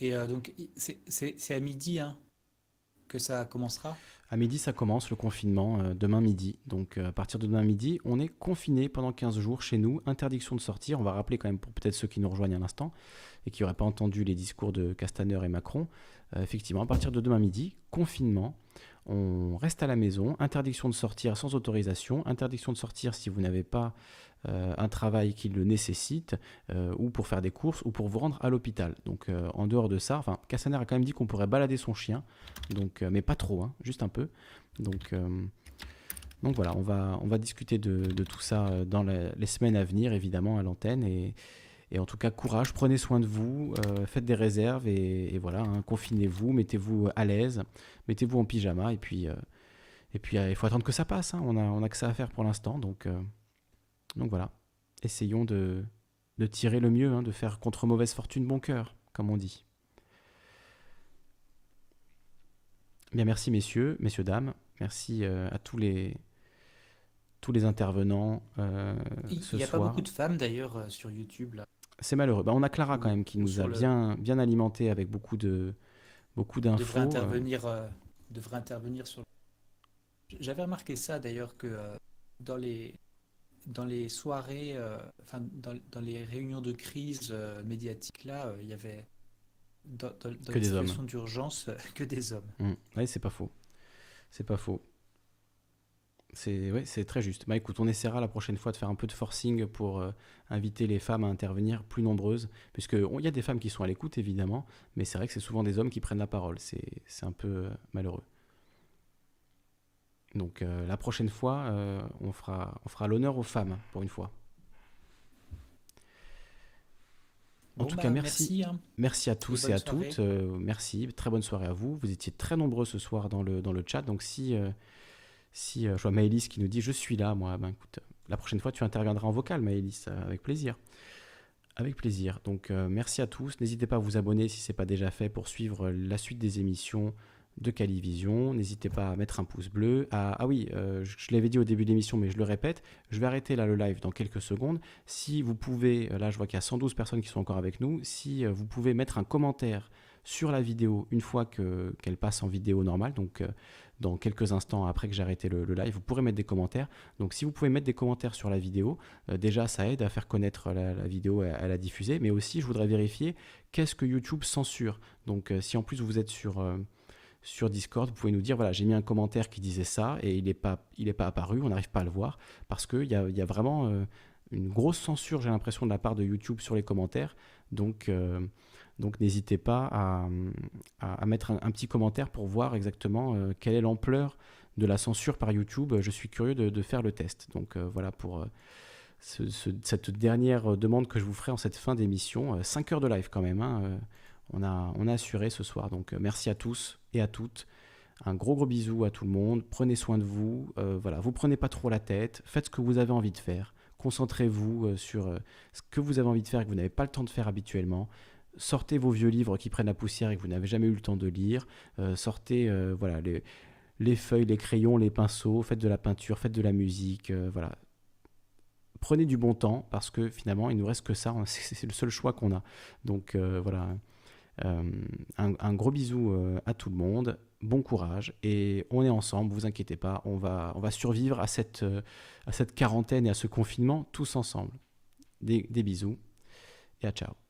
Et euh, donc, c'est à midi hein, que ça commencera? À midi, ça commence le confinement, euh, demain midi. Donc, à partir de demain midi, on est confiné pendant 15 jours chez nous. Interdiction de sortir. On va rappeler quand même pour peut-être ceux qui nous rejoignent à l'instant et qui n'auraient pas entendu les discours de Castaner et Macron, effectivement, à partir de demain midi, confinement, on reste à la maison, interdiction de sortir sans autorisation, interdiction de sortir si vous n'avez pas euh, un travail qui le nécessite, euh, ou pour faire des courses, ou pour vous rendre à l'hôpital. Donc en dehors de ça, enfin, Castaner a quand même dit qu'on pourrait balader son chien, mais pas trop, hein, juste un peu. Donc, voilà, on va, discuter de, tout ça dans les semaines à venir, évidemment, à l'antenne, et en tout cas, courage, prenez soin de vous, euh, faites des réserves et, voilà, hein, confinez-vous, mettez-vous à l'aise, mettez-vous en pyjama et puis, euh, et puis euh, il faut attendre que ça passe. Hein. on, a, on a que ça à faire pour l'instant, donc, donc voilà. Essayons de, de tirer le mieux, hein, de faire contre mauvaise fortune bon cœur, comme on dit. Bien, merci messieurs, messieurs, dames. Merci à tous les, tous les intervenants Il n'y a pas beaucoup de femmes d'ailleurs sur YouTube là. C'est malheureux. Bah, on a Clara quand même qui nous a bien, bien alimenté avec beaucoup de beaucoup d'infos. Devrait euh. intervenir, euh, devrait intervenir sur. J'avais remarqué ça d'ailleurs que euh, dans les dans les soirées, enfin dans, dans, les réunions de crise médiatiques là, il y avait dans, dans, dans les situations d'urgence que des hommes. Mmh. Oui, c'est pas faux. C'est pas faux. C'est ouais, c'est très juste. Bah écoute, on essaiera la prochaine fois de faire un peu de forcing pour euh, inviter les femmes à intervenir plus nombreuses, puisque il y a des femmes qui sont à l'écoute évidemment, mais c'est vrai que c'est souvent des hommes qui prennent la parole. C'est un peu euh, malheureux. Donc la prochaine fois, on fera, on fera l'honneur aux femmes, pour une fois. En tout bah, cas, merci. merci, hein. Merci à tous Et à soirée. toutes. Euh, merci. Très bonne soirée à vous. Vous étiez très nombreux ce soir dans le, dans le chat. Donc, si, euh, si euh, je vois Maëlys qui nous dit Je suis là, moi, ben écoute, la prochaine fois, tu interviendras en vocal, Maëlys, euh, avec plaisir. Avec plaisir. Donc, euh, merci à tous. N'hésitez pas à vous abonner si ce n'est pas déjà fait pour suivre la suite des émissions de Calivision. N'hésitez pas à mettre un pouce bleu. Ah, ah oui, euh, je, l'avais dit au début de l'émission, mais je le répète, je vais arrêter là le live dans quelques secondes. Si vous pouvez, euh, là je vois qu'il y a 112 personnes qui sont encore avec nous, si euh, vous pouvez mettre un commentaire sur la vidéo une fois que- qu'elle passe en vidéo normale, donc euh, dans quelques instants après que j'ai arrêté le, live, vous pourrez mettre des commentaires. Donc si vous pouvez mettre des commentaires sur la vidéo, euh, déjà ça aide à faire connaître la, vidéo et à, à la diffuser, mais aussi je voudrais vérifier qu'est-ce que YouTube censure. Donc euh, si en plus vous êtes sur... euh, sur Discord, vous pouvez nous dire voilà, j'ai mis un commentaire qui disait ça et il n'est pas, apparu, on n'arrive pas à le voir parce qu'il y a, y a vraiment une grosse censure, j'ai l'impression, de la part de YouTube sur les commentaires. Donc, donc n'hésitez pas à, mettre un, petit commentaire pour voir exactement euh, quelle est l'ampleur de la censure par YouTube. Je suis curieux de, faire le test. Donc euh, voilà pour euh, ce- ce- cette dernière demande que je vous ferai en cette fin d'émission. 5 heures de live quand même. hein, on, a, assuré ce soir. Donc merci à tous et à toutes. Un gros gros bisou à tout le monde. Prenez soin de vous. Voilà, vous prenez pas trop la tête. Faites ce que vous avez envie de faire. Concentrez-vous sur ce que vous avez envie de faire et que vous n'avez pas le temps de faire habituellement. Sortez vos vieux livres qui prennent la poussière et que vous n'avez jamais eu le temps de lire. Euh, sortez euh, voilà les, les feuilles, les crayons, les pinceaux. Faites de la peinture, faites de la musique. euh, voilà, prenez du bon temps parce que finalement il nous reste que ça, c'est c'est le seul choix qu'on a. Donc voilà, un, gros bisou à tout le monde, bon courage et on est ensemble, vous inquiétez pas, on va, on va survivre à cette, à cette quarantaine et à ce confinement tous ensemble. Des bisous et à ciao.